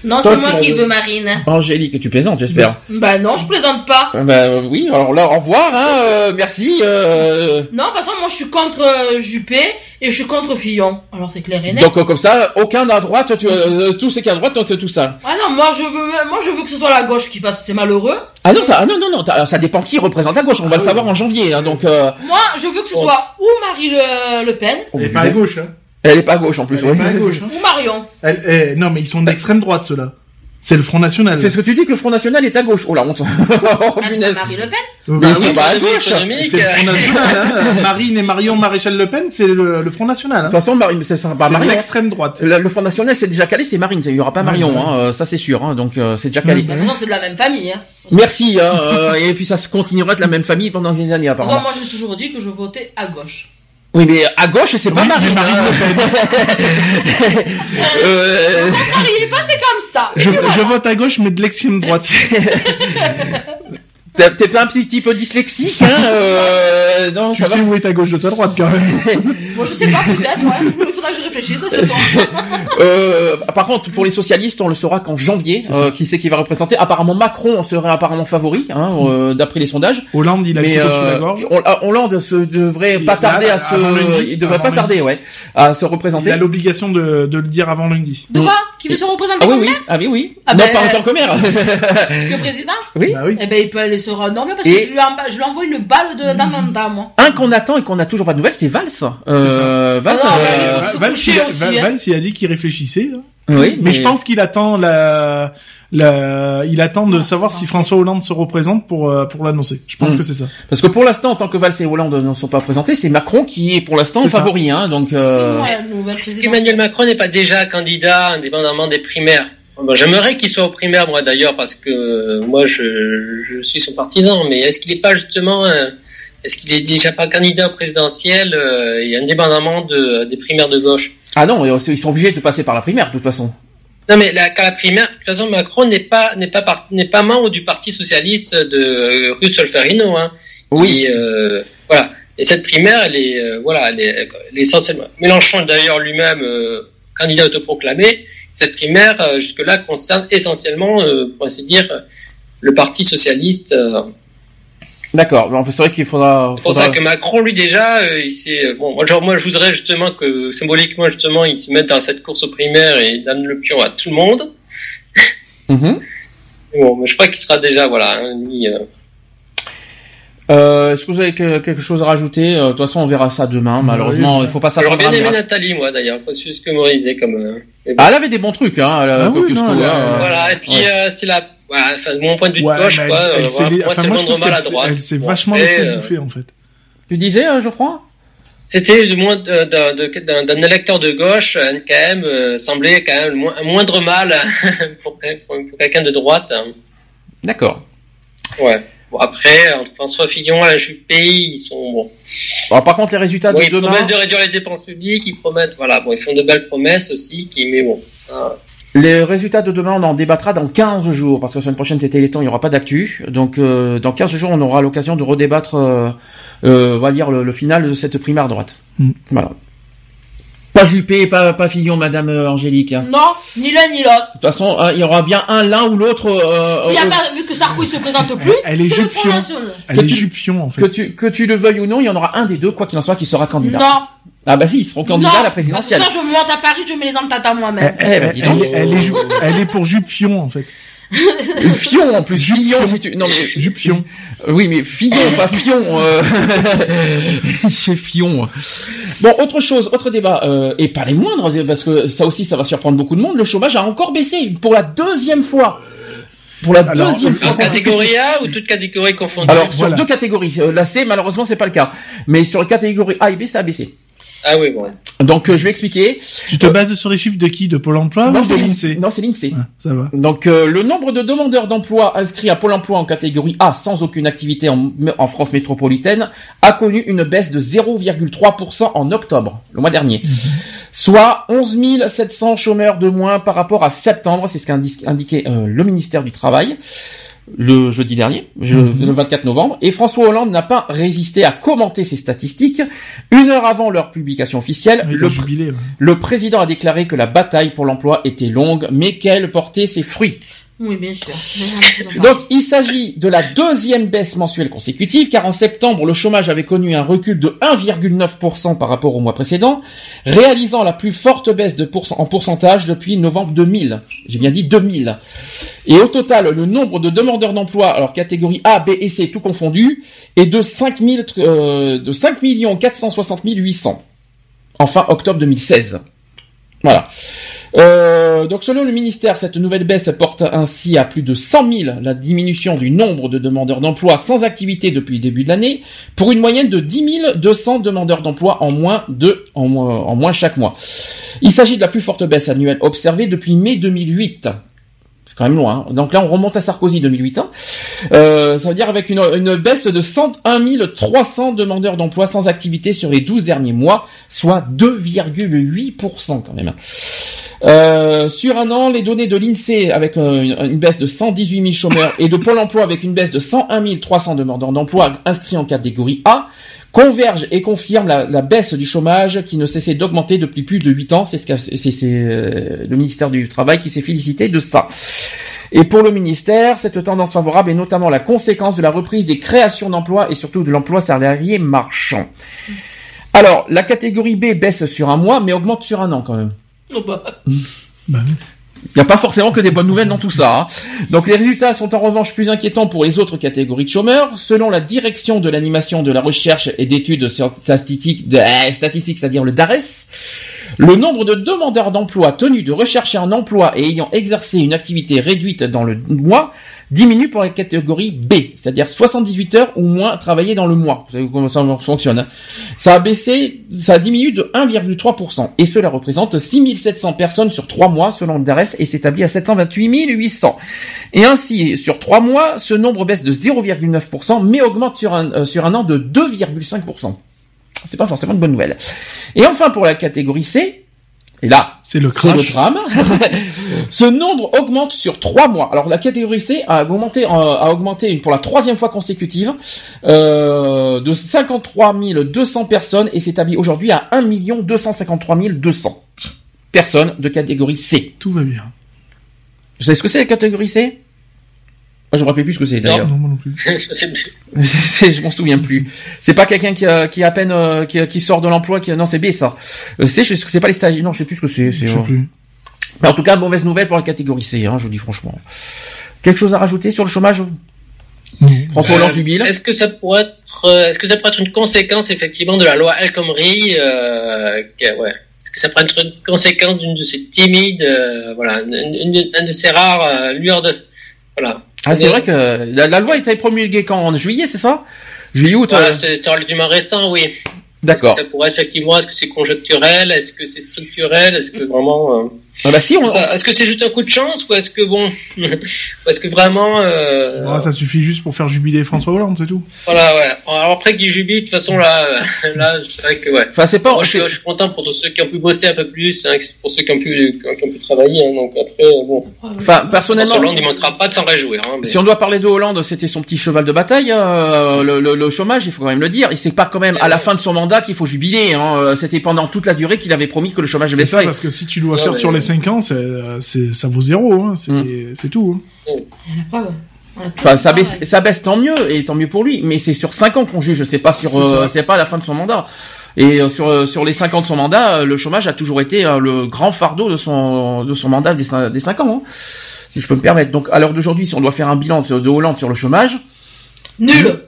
Non, c'est moi qui veux Marine. Angélique, tu plaisantes, j'espère. Bah non, je plaisante pas. Bah euh, oui, alors là, au revoir, hein, euh, merci. Euh... Non, de toute façon, moi je suis contre euh, Juppé et je suis contre Fillon. Alors c'est clair et net. Donc euh, comme ça, aucun à droite, tu, euh, tout c'est qu'à droite, donc tout ça. Ah non, moi je veux, moi je veux que ce soit la gauche qui passe, c'est malheureux. Ah non, t'as- ah non, non, non, ça dépend qui représente la gauche. On va le savoir en janvier, hein, donc. Euh... Moi, je veux que ce soit ou Marie Le, Le Pen est pas à gauche hein Elle est pas à gauche en plus. elle est ouais. pas à gauche hein. ou Marion. Elle- eh, non mais ils sont d'extrême droite ceux-là c'est le Front National C'est ce que tu dis que le Front National est à gauche. Oh la honte. Ah, c'est (laughs) Marie Le Pen Mais bah ils oui, sont pas à gauche. économique. c'est le Front National hein. (laughs) Marine et Marion Maréchal Le Pen c'est le, le Front National De hein. toute façon, Marie, c'est pas c'est Marion. l'extrême droite Le, le Front National, c'est déjà calé, c'est Marine. Il y aura pas Marion, ouais. hein, euh, ça c'est sûr. Hein, donc euh, c'est déjà calé. Bah, De toute façon, c'est de la même famille. Hein. Merci. Euh, et puis ça se continuera de la même famille pendant des années De apparemment. moi j'ai toujours dit que je votais à gauche. Oui, mais à gauche, c'est pas Oui, Marine. Marine (laughs) euh, Non, il est passé comme ça. je, je vote à gauche mais de l'extrême droite (laughs) T'es pas un petit, peu dyslexique, hein euh, Non, tu ça va. sais où est ta gauche de ta droite quand même Moi je sais pas, peut-être, ouais. Il faudra que je réfléchisse ce soir. (laughs) Euh, par contre, pour les socialistes, on le saura qu'en janvier. Euh, qui c'est qui va représenter Apparemment, Macron serait apparemment favori, hein, euh, d'après les sondages. Hollande, il a Mais la euh, gorge. Ah, Hollande se devrait Il- pas tarder là, à se, lundi, il devrait pas lundi. tarder, ouais, à se Il représenter. a l'obligation de, de le dire avant lundi. De quoi? Qui veut se représenter Ah oui, comme oui, ah oui, oui. Ah non, ben- pas en tant que maire. (laughs) Que président? Oui. Bah oui. Eh ben, il peut aller se Norvège parce Et- que je lui, envoie une balle de, dans mon dent, moi. Un qu'on attend et qu'on n'a toujours pas de nouvelles, c'est Valls. Euh, Valls, Ah se coucher il a- aussi, Valls, hein. Il a dit qu'il réfléchissait. hein. oui, Mais je pense qu'il attend la, la, il attend de savoir si François Hollande se représente pour euh, pour l'annoncer. Je pense Mm. que c'est ça. Parce que pour l'instant, en tant que Valls et Hollande ne sont pas présentés, c'est Macron qui est pour l'instant ça. favori. Hein, donc, C'est euh, Est-ce qu'Emmanuel Macron n'est pas déjà candidat indépendamment des primaires Bon, J'aimerais qu'il soit aux primaires, moi d'ailleurs, parce que euh, moi je, je suis son partisan, mais est-ce qu'il n'est pas justement, euh, est-ce qu'il est déjà pas candidat présidentiel euh, et indépendamment de, des primaires de gauche ah non, ils sont obligés de passer par la primaire de toute façon. Non mais la, la primaire, de toute façon Macron n'est pas n'est pas n'est pas membre du parti socialiste de euh, Rue Solferino, hein. Oui. Et, euh, voilà. Et cette primaire, elle est, euh, voilà, elle est, elle est essentiellement. Mélenchon d'ailleurs lui-même euh, candidat autoproclamé. Cette primaire euh, jusque-là concerne essentiellement, euh, pour ainsi dire, le Parti socialiste. D'accord. C'est vrai qu'il faudra. C'est pour faudra- ça que Macron, lui déjà, euh, il s'est euh, bon. Moi, genre, moi, je voudrais justement que symboliquement, justement, il se mette dans cette course aux primaires et il donne le pion à tout le monde. Mais (laughs) Bon, mais je crois qu'il sera déjà, voilà, hein, euh, Euh, Est-ce que vous avez que- quelque chose à rajouter? Euh, De toute façon, on verra ça demain. Malheureusement, oui. il faut pas J'aurais s'attendre bien aimé. Nathalie, moi, d'ailleurs, pas sûr ce que Maurice disait comme. euh. Ah, elle avait des bons trucs, hein. la Ah oui, non, hein, euh, Voilà, et puis ouais. euh, c'est la, voilà, enfin, de mon point de vue de gauche, elle, quoi. elle euh, voilà, moi, enfin, c'est moi, le je trouve mal à qu'elle s'est- droite. elle s'est Bon, vachement laissée euh, bouffer en fait. Tu disais, euh, Geoffroy? C'était du moins euh, d'un électeur de gauche, quand même, euh, semblait quand même un moindre mal (laughs) pour, pour- pour quelqu'un de droite. hein. D'accord. Ouais. Bon, après, entre François Fillon et la Juppé, ils sont bon. Alors, par contre, les résultats Bon, de ils demain. promettent de réduire les dépenses publiques, ils promettent, voilà, bon, ils font de belles promesses aussi, qui, mais bon, ça. Les résultats de demain, on en débattra dans 15 jours, parce que la semaine prochaine, c'était les temps, il n'y aura pas d'actu. Donc, euh, dans 15 jours, on aura l'occasion de redébattre, euh, euh, on va dire, le, le final de cette primaire droite. Mm. Voilà. Pas Juppé, pas, pas Fillon, Madame euh, Angélique. hein. Non, ni l'un ni l'autre. De toute façon, hein, il y aura bien un, l'un ou l'autre. euh, S'il y a euh, pas, vu que Sarkozy se présente plus, Elle est c'est le jupe Front fion. National. Elle Que est tu- jupion en que fait. tu, que tu le veuilles ou non, il y en aura un des deux, quoi qu'il en soit, qui sera candidat. Non. Ah bah si, ils seront candidats non. à la présidentielle. ça, je me monte à Paris, je mets les ententes à moi-même. Eh, eh, bah, Elle, est- elle est, ju- elle est pour jupion en fait. Fion en plus. Fillon, si tu... Non, mais... Jupion. Euh, Oui, mais Fillon, pas Fion. Euh... (laughs) C'est Fion. Bon, autre chose, autre débat, euh, et pas les moindres, parce que ça aussi, ça va surprendre beaucoup de monde. Le chômage a encore baissé pour la deuxième fois. Pour la Alors, deuxième euh, fois. En catégorie A ou toute catégorie confondue? Alors, sur Voilà. deux catégories. Euh, La C, malheureusement, c'est pas le cas. Mais sur la catégorie A et B, ça a baissé. Ah oui, bon. Donc, euh, je vais expliquer. Tu te bases sur les chiffres de qui? De Pôle Emploi ou Non, de c'est l'INSEE l'INSEE. Non, c'est l'INSEE. Ah, Ça va. Donc euh, le nombre de demandeurs d'emploi inscrits à Pôle emploi en catégorie A sans aucune activité en, en France métropolitaine a connu une baisse de 0,3% en octobre, le mois dernier. Soit 11 700 chômeurs de moins par rapport à septembre, c'est ce qu'a indi- indiqué euh, le ministère du Travail le jeudi dernier, je- le 24 novembre, et François Hollande n'a pas résisté à commenter ces statistiques. Une heure avant leur publication officielle, ouais. le président a déclaré que la bataille pour l'emploi était longue, mais qu'elle portait ses fruits. Oui, bien sûr. (laughs) Donc, il s'agit de la deuxième baisse mensuelle consécutive, car en septembre, le chômage avait connu un recul de 1,9% par rapport au mois précédent, réalisant la plus forte baisse en pourcentage depuis novembre 2000. J'ai bien dit 2000. Et au total, le nombre de demandeurs d'emploi, alors catégorie A, B et C, tout confondu, est de 5 000, euh, de 5 460 800. Enfin, octobre 2016. Voilà. Euh, donc selon le ministère, cette nouvelle baisse porte ainsi à plus de 100 000 la diminution du nombre de demandeurs d'emploi sans activité depuis le début de l'année, pour une moyenne de 10 200 demandeurs d'emploi en moins de en moins, en moins chaque mois. Il s'agit de la plus forte baisse annuelle observée depuis mai 2008. C'est quand même loin. hein. Donc là, on remonte à Sarkozy 2008. Hein. Euh, ça veut dire avec une, une baisse de 101 300 demandeurs d'emploi sans activité sur les 12 derniers mois, soit 2,8% quand même. Euh, sur un an, les données de l'INSEE avec euh, une, baisse de 118 000 chômeurs et de Pôle emploi avec une baisse de 101 300 demandeurs d'emploi inscrits en catégorie A convergent et confirment la, baisse du chômage qui ne cessait d'augmenter depuis plus de 8 ans. C'est ce euh, le ministère du Travail qui s'est félicité de ça. Et pour le ministère, cette tendance favorable est notamment la conséquence de la reprise des créations d'emplois et surtout de l'emploi salarié marchand. Alors, la catégorie B baisse sur un mois, mais augmente sur un an quand même. Oh bah. Bah oui. Il n'y a pas forcément que des bonnes nouvelles dans tout ça. hein. Donc les résultats sont en revanche plus inquiétants pour les autres catégories de chômeurs. Selon la direction de l'animation de la recherche et d'études statistiques, de, euh, statistiques c'est-à-dire le DARES, le nombre de demandeurs d'emploi tenus de rechercher un emploi et ayant exercé une activité réduite dans le mois diminue pour la catégorie B, c'est-à-dire 78 heures ou moins travaillées dans le mois. Vous savez comment ça fonctionne. hein. Ça a baissé, ça a diminué de 1,3%. Et cela représente 6700 personnes sur 3 mois selon le DARES et s'établit à 728 800. Et ainsi, sur 3 mois, ce nombre baisse de 0,9% mais augmente sur un, euh, sur un an de 2,5%. C'est pas forcément une bonne nouvelle. Et enfin, pour la catégorie C, et là, C'est le drame. (laughs) Ce nombre augmente sur trois mois. Alors la catégorie C a augmenté, euh, a augmenté pour la troisième fois consécutive euh, de 53 200 personnes et s'établit aujourd'hui à 1 253 200 personnes de catégorie C. Tout va bien. Vous savez ce que c'est la catégorie C? Moi, Je me rappelle plus ce que c'est d'ailleurs. Non, moi non plus. (laughs) Je. (laughs) C'est- c'est- m'en souviens plus. C'est pas quelqu'un qui, a- qui à peine euh, qui, qui sort de l'emploi. Qui non, c'est B ça. Euh, C, je sais que c'est pas les stagiaires. Non, je sais plus ce que c'est. c'est, Je sais euh, plus. Mais en tout cas, mauvaise nouvelle pour la catégorie C, hein, je vous dis franchement. Quelque chose à rajouter sur le chômage? François Hollande Euh, jubile. Est-ce que ça pourrait être, euh, est-ce que ça pourrait être une conséquence effectivement de la loi El Khomri, euh, que- ouais. Est-ce que ça pourrait être une conséquence d'une de ces timides, euh, voilà, une, une- un de ces rares euh, lueurs de, voilà. Ah, c'est vrai que la, la loi était promulguée quand en juillet, c'est ça? Juillet août. Voilà, euh, c'est c'est relativement récent, oui. D'accord. Ça pourrait effectivement, est-ce que c'est conjoncturel, est-ce que c'est structurel, est-ce que vraiment, euh, Ah bah si, on, est-ce que c'est juste un coup de chance ou est-ce que bon, (laughs) est-ce que vraiment, euh, ça suffit juste pour faire jubiler François Hollande, c'est tout. voilà, ouais. Alors après qu'il jubile, de toute façon là, euh, là, c'est vrai que ouais. Enfin, c'est pas. Moi, je, je suis content pour tous ceux qui ont pu bosser un peu plus, hein, pour ceux qui ont pu, qui ont, pu travailler. Hein, donc après, euh, bon, Enfin, personnellement, François Hollande, il manquera pas de s'en réjouir. Hein, mais... si on doit parler de Hollande, c'était son petit cheval de bataille, euh, le, le- le chômage, il faut quand même le dire. Et c'est pas quand même à la fin de son mandat qu'il faut jubiler. Hein. C'était pendant toute la durée qu'il avait promis que le chômage C'est ça, baisserait. parce que si tu dois Ouais, faire sur les 5 ans, c'est, c'est, ça vaut zéro, hein. c'est, Mm. c'est tout. Hein. La preuve. Enfin, ça baisse, ça baisse tant mieux et tant mieux pour lui. Mais c'est sur 5 ans qu'on juge. C'est pas sur, C'est euh, pas à la fin de son mandat. Et euh, sur euh, sur les 5 ans de son mandat, euh, le chômage a toujours été euh, le grand fardeau de son de son mandat des 5, des cinq ans. hein, si je peux me permettre. Donc à l'heure d'aujourd'hui, si on doit faire un bilan de, de Hollande sur le chômage, Nul.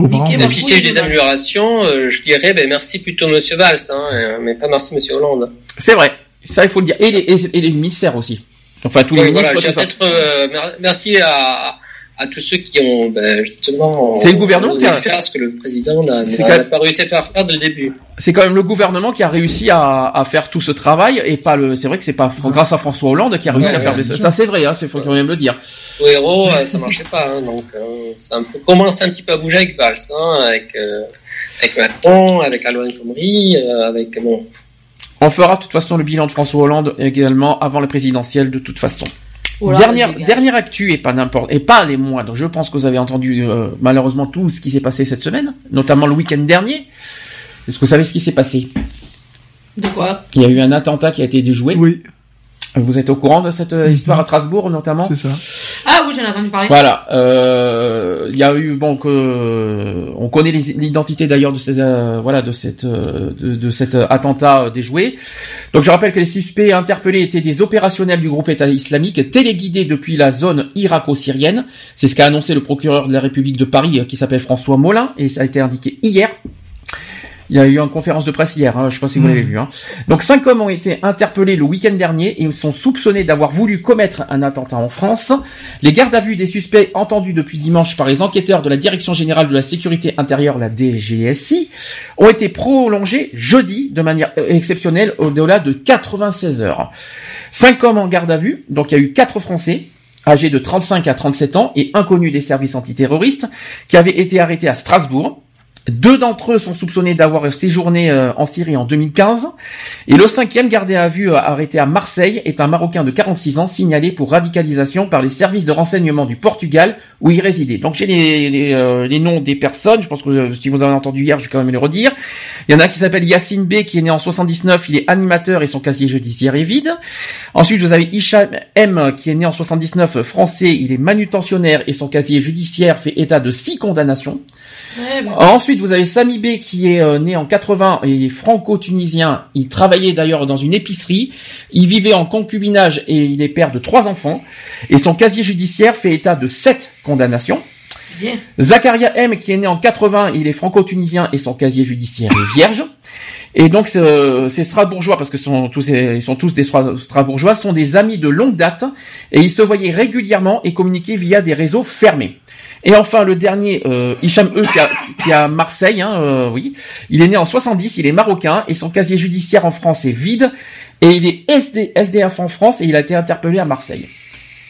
Ça rendre. Et puis s'il y a eu des améliorations, euh, je dirais ben, merci plutôt Monsieur Valls, hein, euh, mais pas merci Monsieur Hollande. c'est vrai. Ça, il faut le dire. Et les, et, et les ministères aussi. Enfin, tous les Oui, ministres. voilà, je tout ça. peut-être euh, mer- merci à, à tous ceux qui ont ben, justement C'est le gouvernement qui a- faire ce que le président n'a même- pas réussi à faire faire le début. c'est quand même le gouvernement qui a réussi à, à faire tout ce travail et pas le. C'est vrai que c'est pas grâce à François Hollande qui a réussi Ouais, à faire ouais, des- ça. C'est vrai. Hein, c'est faut quand même le dire. Au héros, ça marchait pas, hein, donc euh, ça a un petit peu à bouger avec Valls, hein, avec euh, avec Macron, avec la loi Khomri, euh, avec bon. On fera de toute façon le bilan de François Hollande également avant la présidentielle de toute façon. Dernière dernière actu et pas n'importe et pas les moindres. Je pense que vous avez entendu euh, malheureusement tout ce qui s'est passé cette semaine, notamment le week-end dernier. Est-ce que vous savez ce qui s'est passé? De quoi? Il y a eu un attentat qui a été déjoué. Oui, Vous êtes au courant de cette euh, Mhm. histoire à Strasbourg notamment c'est ça. Ah oui, j'en ai entendu parler. Voilà, euh, il y a eu bon que on connaît les- l'identité d'ailleurs de ces euh, voilà de cette euh, de, de cet attentat euh, déjoué. Donc je rappelle que les suspects interpellés étaient des opérationnels du groupe État islamique téléguidés depuis la zone irako-syrienne. C'est ce qu'a annoncé le procureur de la République de Paris euh, qui s'appelle François Molin et ça a été indiqué hier. Il y a eu une conférence de presse hier, hein, je sais pas si vous l'avez vu. Hein. Donc cinq hommes ont été interpellés le week-end dernier et ils sont soupçonnés d'avoir voulu commettre un attentat en France. Les gardes à vue des suspects entendus depuis dimanche par les enquêteurs de la Direction générale de la sécurité intérieure, la DGSI, ont été prolongés jeudi de manière exceptionnelle au-delà de 96 heures. Cinq hommes en garde à vue, donc il y a eu quatre Français âgés de 35 à 37 ans et inconnus des services antiterroristes qui avaient été arrêtés à Strasbourg. Deux d'entre eux sont soupçonnés d'avoir séjourné euh, en Syrie en 2015. Et le cinquième gardé à vue euh, arrêté à Marseille est un Marocain de 46 ans signalé pour radicalisation par les services de renseignement du Portugal où il résidait. Donc j'ai les, les, euh, les noms des personnes. Je pense que si vous avez entendu hier, je vais quand même les redire. Il y en a un qui s'appelle Yacine B qui est né en 79. Il est animateur et son casier judiciaire est vide. Ensuite vous avez Hicham M qui est né en 79, français. Il est manutentionnaire et son casier judiciaire fait état de six condamnations. Ouais, bah, Ensuite, vous avez Sami B qui est euh, né en 80 et il est franco-tunisien. Il travaillait d'ailleurs dans une épicerie. Il vivait en concubinage et il est père de trois enfants. Et son casier judiciaire fait état de sept condamnations. bien. Zakaria M qui est né en 80, il est franco-tunisien et son casier judiciaire est vierge. Et donc ces Strasbourgeois, parce que sont tous, ils sont tous des Stra- Strasbourgeois, sont des amis de longue date et ils se voyaient régulièrement et communiquaient via des réseaux fermés. Et enfin le dernier, euh, Hicham E qui, a- qui à Marseille, hein, euh, oui, il est né en 70, il est marocain et son casier judiciaire en France est vide et il est SD, SDF en France et il a été interpellé à Marseille.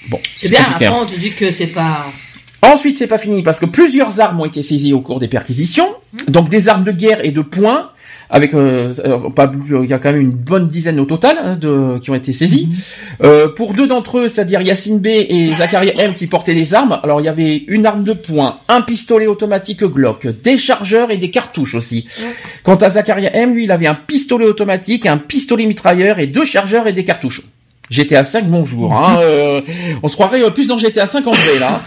Bon, C'est bien, compliqué, après hein. on te dit que c'est pas... Ensuite, c'est pas fini parce que plusieurs armes ont été saisies au cours des perquisitions. Donc des armes de guerre et de poing avec euh, euh, pas plus- il y a quand même une bonne dizaine au total hein, de qui ont été saisies. Euh, pour deux d'entre eux, c'est-à-dire Yacine B et Zakaria M qui portaient des armes. Alors il y avait une arme de poing, un pistolet automatique Glock, des chargeurs et des cartouches aussi. Quant à Zakaria M, lui, il avait un pistolet automatique, un pistolet mitrailleur et deux chargeurs et des cartouches. GTA 5, bonjour. Hein, euh, on se croirait euh, plus dans GTA 5 en vrai là.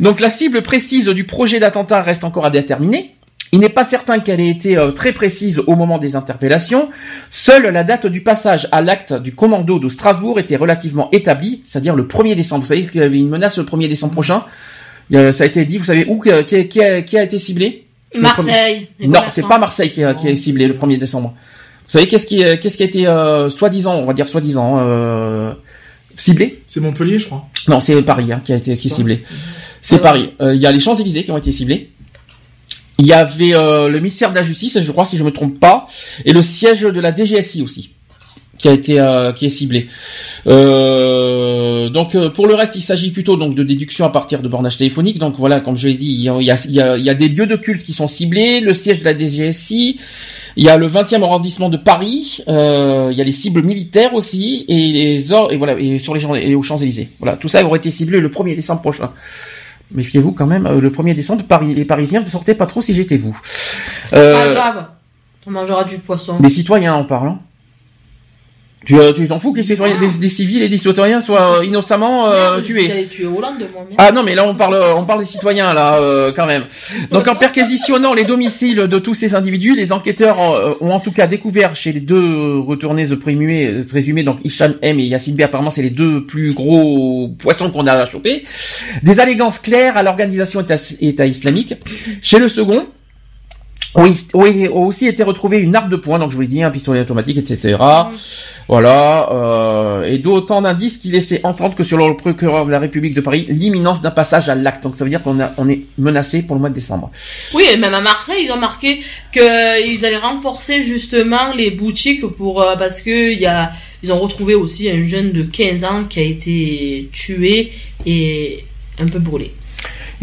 Donc la cible précise du projet d'attentat reste encore à déterminer. Il n'est pas certain qu'elle ait été euh, très précise au moment des interpellations. Seule la date du passage à l'acte du commando de Strasbourg était relativement établie, c'est-à-dire le 1er décembre. Vous savez qu'il y avait une menace le 1er décembre prochain. A- ça a été dit, vous savez où, qui, qui- qui a, qui a été ciblé? Le Marseille. premier- Non, c'est pas Marseille qui, a- qui est ciblé le 1er décembre. Vous savez qu'est-ce qui, euh, qu'est-ce qui a été euh, soi-disant, on va dire soi-disant, euh, ciblé? C'est Montpellier, je crois. Non, c'est Paris hein, qui a été qui est ciblé. C'est Paris. Euh, Il y a les Champs-Élysées qui ont été ciblés. Il y avait euh, le ministère de la Justice, je crois si je me trompe pas, et le siège de la DGSI aussi qui a été euh, qui est ciblé. Euh, donc euh, pour le reste, il s'agit plutôt donc de déduction à partir de bornages téléphoniques. Donc voilà, comme je l'ai dit, il y a, il y, a, il y a- des lieux de culte qui sont ciblés, le siège de la DGSI, il y a le 20e arrondissement de Paris, euh, il y a les cibles militaires aussi et les or et voilà et sur les gens et aux Champs-Élysées. Voilà, tout ça aurait été ciblé le 1er décembre prochain. Méfiez-vous quand même, euh, le 1er décembre, Paris, les Parisiens ne sortez pas trop si j'étais vous. Pas Euh, grave. On mangera du poisson. des citoyens en parlant. Tu euh, tu t'en fous que les citoyens, des, des civils et des citoyens soient euh, innocemment euh, tués. J'allais tuer Hollande, moi. merde. Ah non, mais là on parle, on parle des citoyens là, euh, quand même. Donc en perquisitionnant les domiciles de tous ces individus, les enquêteurs euh, ont en tout cas découvert chez les deux retournés présumés, euh, présumés donc Hicham M et Yassine B, apparemment c'est les deux plus gros poissons qu'on a chopés, des allégances claires à l'organisation État, État islamique. Chez le second, oui, oui, a aussi été retrouvé une arme de poing, donc je vous l'ai dit, un pistolet automatique, etc. Voilà, euh, et d'autant d'indices qui laissaient entendre que selon le procureur de la République de Paris, l'imminence d'un passage à l'acte. Donc ça veut dire qu'on on est menacé pour le mois de décembre. Oui, et même à Marseille, ils ont marqué qu'ils allaient renforcer justement les boutiques pour euh, parce que y a ils ont retrouvé aussi un jeune de 15 ans qui a été tué et un peu brûlé.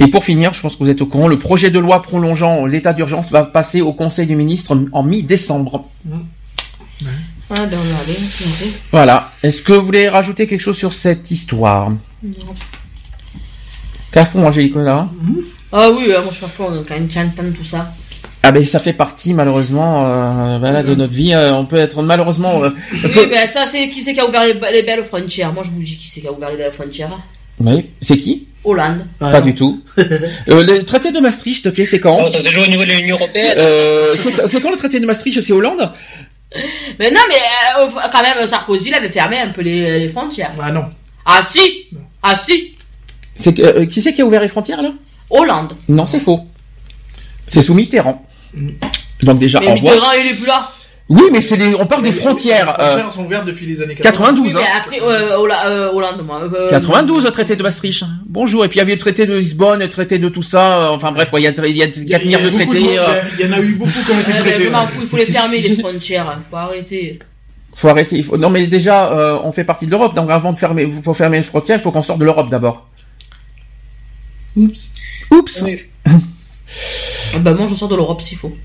Et pour finir, je pense que vous êtes au courant, le projet de loi prolongeant l'état d'urgence va passer au Conseil des ministres en mi-décembre. Ah ben. Voilà. Est-ce que vous voulez rajouter quelque chose sur cette histoire? Non. T'es à fond, Angélique, là Ah oui, euh, moi je suis à fond quand j'entends tout ça. Ah ben ça fait partie malheureusement euh, voilà, de notre vie. Euh, on peut être malheureusement... euh, parce oui, que- ben ça c'est qui c'est qui a ouvert les, les belles frontières? Moi je vous dis qui c'est qui a ouvert les belles frontières. Oui, c'est qui? Hollande. Pas du tout. (laughs) Euh, le traité de Maastricht, ok, c'est quand Oh, ça se joue au niveau de l'Union Européenne. Euh, c'est- quand le traité de Maastricht C'est Hollande? Mais non, mais euh, quand même Sarkozy il avait fermé un peu les, les frontières. Ah non. Ah si, ah si, C'est que- euh, Qui c'est qui a ouvert les frontières là? Hollande. Non, c'est faux. C'est sous Mitterrand. Donc déjà, mais. Mitterrand il est plus là. Oui, mais c'est des- on parle des frontières. Les euh, frontières sont ouvertes depuis les années 92, Oui, mais hein. après euh, euh, Hollande moi. euh, 92, le traité de Maastricht. Bonjour. Et puis il y avait le traité de Lisbonne, le traité de tout ça. euh, Enfin bref, il y a, il y a Il y a- 4 il y a milliards de traités. de- euh, Il y en a eu beaucoup qui ont été traités. je m'en ouais. fous, il faut les fermer les frontières, il faut arrêter. faut arrêter. il faut- Non, mais déjà, euh, on fait partie de l'Europe. Donc avant de fermer, pour fermer les frontières, il faut qu'on sorte de l'Europe d'abord. Oups. Oups. Oui. Ah Bah moi je sors de l'Europe s'il faut.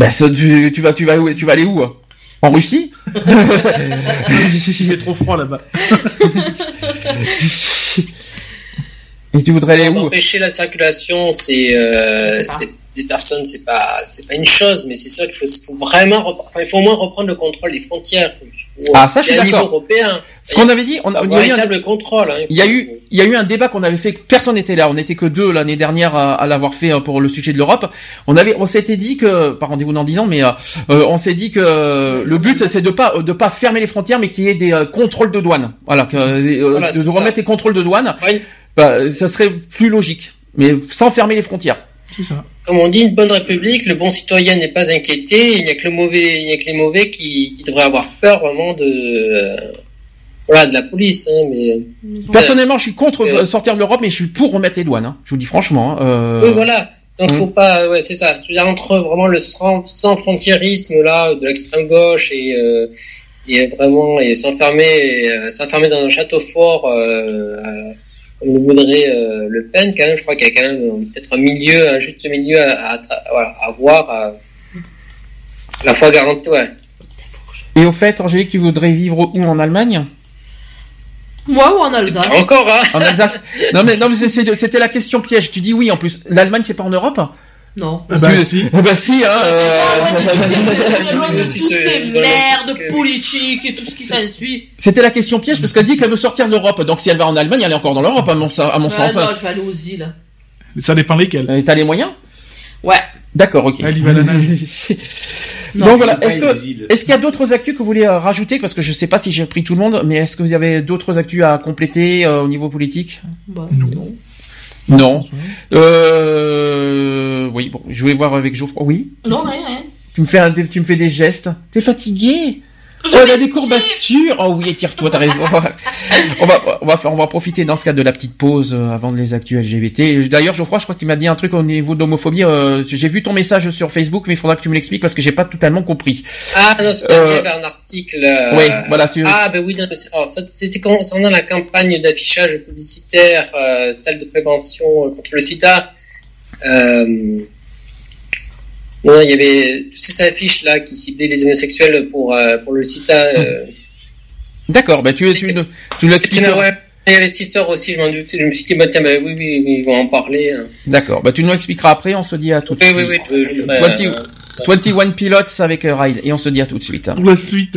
Bah, ça, tu, tu vas, tu vas où Tu vas aller où hein? En Russie? Il fait trop froid là-bas. Et tu voudrais aller où? Empêcher la circulation, c'est euh, c'est- des personnes, c'est pas c'est pas une chose, mais c'est sûr qu'il faut, faut vraiment, repre- enfin, il faut au moins reprendre le contrôle des frontières. Faut- Ah, ça, je suis d'accord. européen. Ce qu'on avait dit, on a, y a eu un- véritable contrôle. hein. Il y a eu, il y a eu un débat qu'on avait fait. Personne n'était là. On n'était que deux l'année dernière à, à l'avoir fait euh, pour le sujet de l'Europe. On avait, on s'était dit que, par rendez-vous dans dix ans, mais euh, euh, on s'est dit que euh, le but c'est de pas, de pas fermer les frontières, mais qu'il y ait des euh, contrôles de douane. Voilà, que, euh, Voilà, de remettre les contrôles de douane. Ouais. Bah, ça serait plus logique, mais sans fermer les frontières. C'est ça. Comme on dit, une bonne république, le bon citoyen n'est pas inquiété. Il n'y a que le mauvais, il n'y a que les mauvais qui, qui devraient avoir peur vraiment de, euh, voilà, de la police. Hein, mais Personnellement, je suis contre Euh. sortir de l'Europe, mais je suis pour remettre les douanes. hein. Je vous dis franchement. hein, euh, Oui, voilà. Donc, Hum. faut pas, ouais, c'est ça. Je veux dire, entre vraiment le sans, sans frontiérisme, là, de l'extrême gauche et, euh, et vraiment, et s'enfermer, s'enfermer dans un château fort, euh, comme le voudrait euh, Le Pen, quand même, je crois qu'il y a quand même euh, peut-être un milieu, un juste milieu à, à, à voir, à, à la fois garanti, ouais. Et au fait, Angélique, tu voudrais vivre où? En Allemagne? Moi ou en Alsace? Encore, hein. En Alsace. Non mais non, c'était la question piège. Tu dis oui en plus. L'Allemagne c'est pas en Europe? Non. Ah bah Tu- si. Ah bah si hein. euh, Loin (laughs) de c'est- ces merdes que- politiques et tout ce qui s'ensuit. C'était la question piège parce qu'elle dit qu'elle veut sortir de l'Europe. Donc si elle va en Allemagne, elle est encore dans l'Europe à mon, à mon Ah sens. non, je vais aller aux îles. Ça dépend lesquels. Euh, T'as les moyens? Ouais. D'accord, ok. Elle y va la nage. (laughs) Non, bon voilà. Est-ce qu'il y a d'autres actus que vous voulez euh, rajouter? Parce que je sais pas si j'ai pris tout le monde, mais est-ce que vous avez d'autres actus à compléter euh, au niveau politique? Bah, Non. Non. Euh... Oui bon, je vais voir avec Geoffroy. Oui. Non, rien, rien. Tu me fais un- tu me fais des gestes. T'es fatigué? Oh, il a des courbatures. Oh oui, tire-toi, t'as raison. on va, on va faire, on va profiter dans ce cas de la petite pause euh, avant les actus LGBT. D'ailleurs, Geoffroy, je crois que tu m'as dit un truc au niveau de l'homophobie. euh, j'ai vu ton message sur Facebook, mais il faudra que tu me l'expliques parce que j'ai pas totalement compris. Ah, non, c'était Euh, un article. euh, oui, voilà, c'est- Ah, ben oui, ça, c'était concernant la campagne d'affichage publicitaire, euh, celle de prévention contre le sida. Euh, non, il y avait toutes ces affiches là qui ciblaient les homosexuels pour, euh, pour le sida. Euh, D'accord, bah tu, tu, tu, tu l'expliques. Ouais, il y avait cette histoire aussi, je m'en doutais. Je me suis dit, bah, tiens, bah, oui, oui, oui, ils vont en parler. hein. D'accord, bah tu nous l'expliqueras après. On se dit à tout de Oui, suite. oui, oui. 20, euh, 21 Pilots avec Ryle et on se dit à tout de suite. Pour la suite.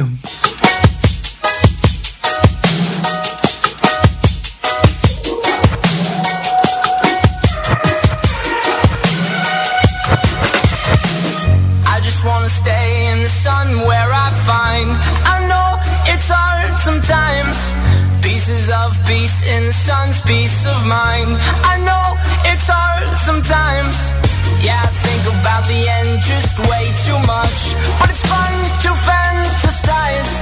Pieces of peace in the sun's peace of mind. I know it's hard sometimes. Yeah, I think about the end just way too much. But it's fun to fantasize.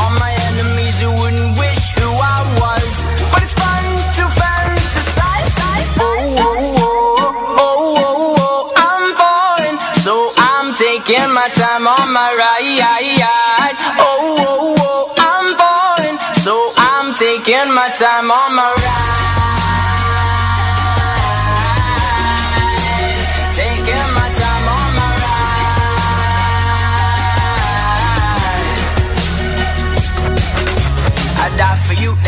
All my enemies who wouldn't wish who I was. But it's fun to fantasize. Oh, oh, oh, oh, oh, oh, oh I'm falling So I'm taking my time on my ride time on my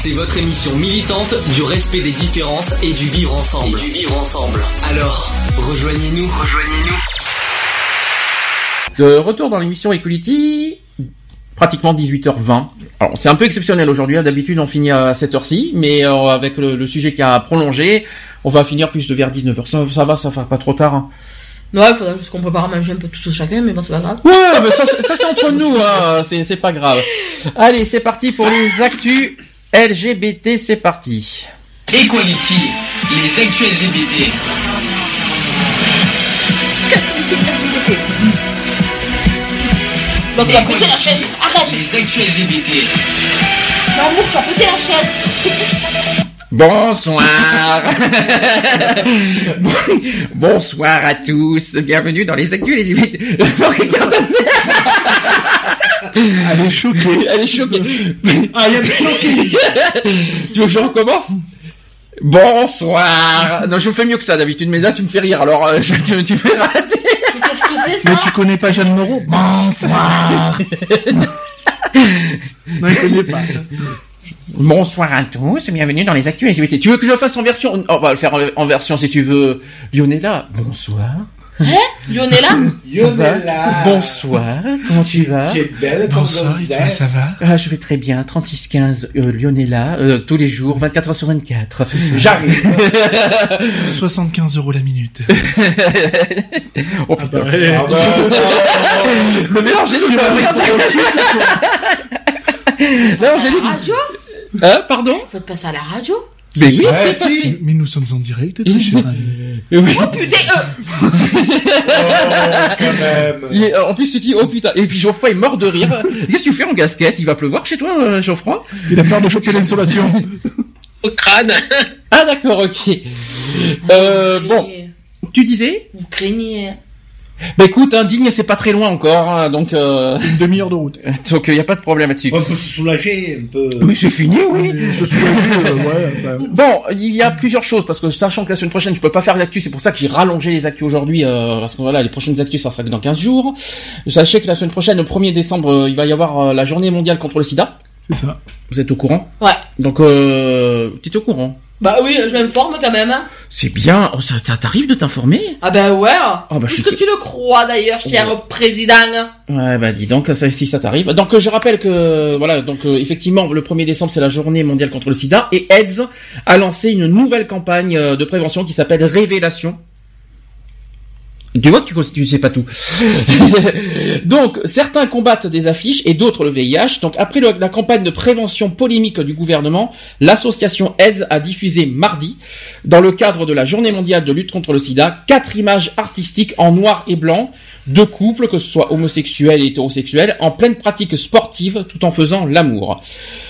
C'est votre émission militante du respect des différences et du vivre ensemble. Et du vivre ensemble. Alors, rejoignez-nous. Rejoignez-nous. De retour dans l'émission Equality, pratiquement 18h20. Alors c'est un peu exceptionnel aujourd'hui, hein. d'habitude on finit à cette heure-ci, mais euh, avec le, le sujet qui a prolongé, on va finir plus de vers 19h. Ça, ça va, ça va pas trop tard. hein. Ouais, il faudra juste qu'on prépare à manger un peu tous chacun, mais bon, c'est pas grave. Ouais, mais ça, c'est- ça c'est entre nous, hein. c'est c'est pas grave. Allez, c'est parti pour les actus LGBT, c'est parti. Equality. Les actus LGBT. Bon, tu vas péter la chaise. Arrête. Les actus LGBT. Mamour, tu vas péter la chaise. Bonsoir. Bon- (laughs) Bonsoir à tous. Bienvenue dans les actus LGBT. (laughs) (laughs) Elle est choquée. Elle est choquée. I am choquée. tu veux que je recommence Bonsoir. Non, je fais mieux que ça d'habitude, mais là tu me fais rire. Alors euh, je, tu, tu fais rater. Mais tu connais pas Jeanne Moreau? Bonsoir. non, il connaît pas. Bonsoir à tous. Bienvenue dans les actus LGBT. Tu veux que je le fasse en version? On va le faire en, en version si tu veux. Lionella. Bonsoir. Hein? Lionella? (laughs) Lionella. Bonsoir. Comment tu vas? Tu es belle comme Bonsoir, et toi, ça va? Ah, je vais très bien. 3615 euh, Lionella, euh, tous les jours, 24 heures sur 24. J'arrive. (laughs) 75 euros la minute. (laughs) oh putain. bah, Ah bah, Mais mais Angélique, regarde. Non, Angélique. Radio? Hein, pardon? Faites pas ça à la radio Mais oui, Ouais, c'est si. passé. Mais nous sommes en direct, très cher ami. (laughs) Oui. Oh putain euh, oh, quand même. Est- en plus, tu dis, oh putain. Et puis Geoffroy est mort de rire. Qu'est-ce que tu fais en gasquette Il va pleuvoir chez toi, euh, Geoffroy? Il a peur de choper l'insolation. (laughs) Au crâne. Ah, d'accord, ok. Euh, bon, tu disais? Vous craignez. Bah écoute, hein, Digne, c'est pas très loin encore, hein, donc euh, Une demi-heure de route. (laughs) donc il y a pas de problème là-dessus. On peut se soulager un peu. Mais c'est fini, oui. Je suis euh, ouais, enfin, Bon, il y a plusieurs choses parce que sachant que la semaine prochaine je peux pas faire l'actu, c'est pour ça que j'ai rallongé les actus aujourd'hui euh, parce que voilà, les prochaines actus ça sera dans 15 jours. Sachez que la semaine prochaine, le 1er décembre, euh, il va y avoir euh, la journée mondiale contre le sida. c'est ça. Vous êtes au courant? Ouais. Donc euh, tu es au courant Bah oui, je m'informe quand même. hein. C'est bien, oh, ça, ça t'arrive de t'informer? Ah ben ouais. bah, je Plus suis que que- tu le crois d'ailleurs, au président. Ouais, bah dis donc, ça, si ça t'arrive. Donc euh, je rappelle que voilà, donc euh, effectivement, le 1er décembre c'est la journée mondiale contre le sida et AIDS a lancé une nouvelle campagne euh, de prévention qui s'appelle Révélation. Tu vois tu, tu sais pas tout. (laughs) donc certains combattent des affiches et d'autres le VIH. Donc après la campagne de prévention polémique du gouvernement, l'association AIDS a diffusé mardi, dans le cadre de la journée mondiale de lutte contre le sida, quatre images artistiques en noir et blanc de couples, que ce soit homosexuels et hétérosexuels, en pleine pratique sportive tout en faisant l'amour.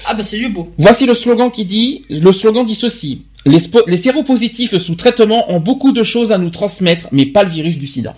Ah ben c'est du beau. Voici le slogan qui dit, le slogan dit ceci. Les, séropositifs sous traitement ont beaucoup de choses à nous transmettre, mais pas le virus du sida.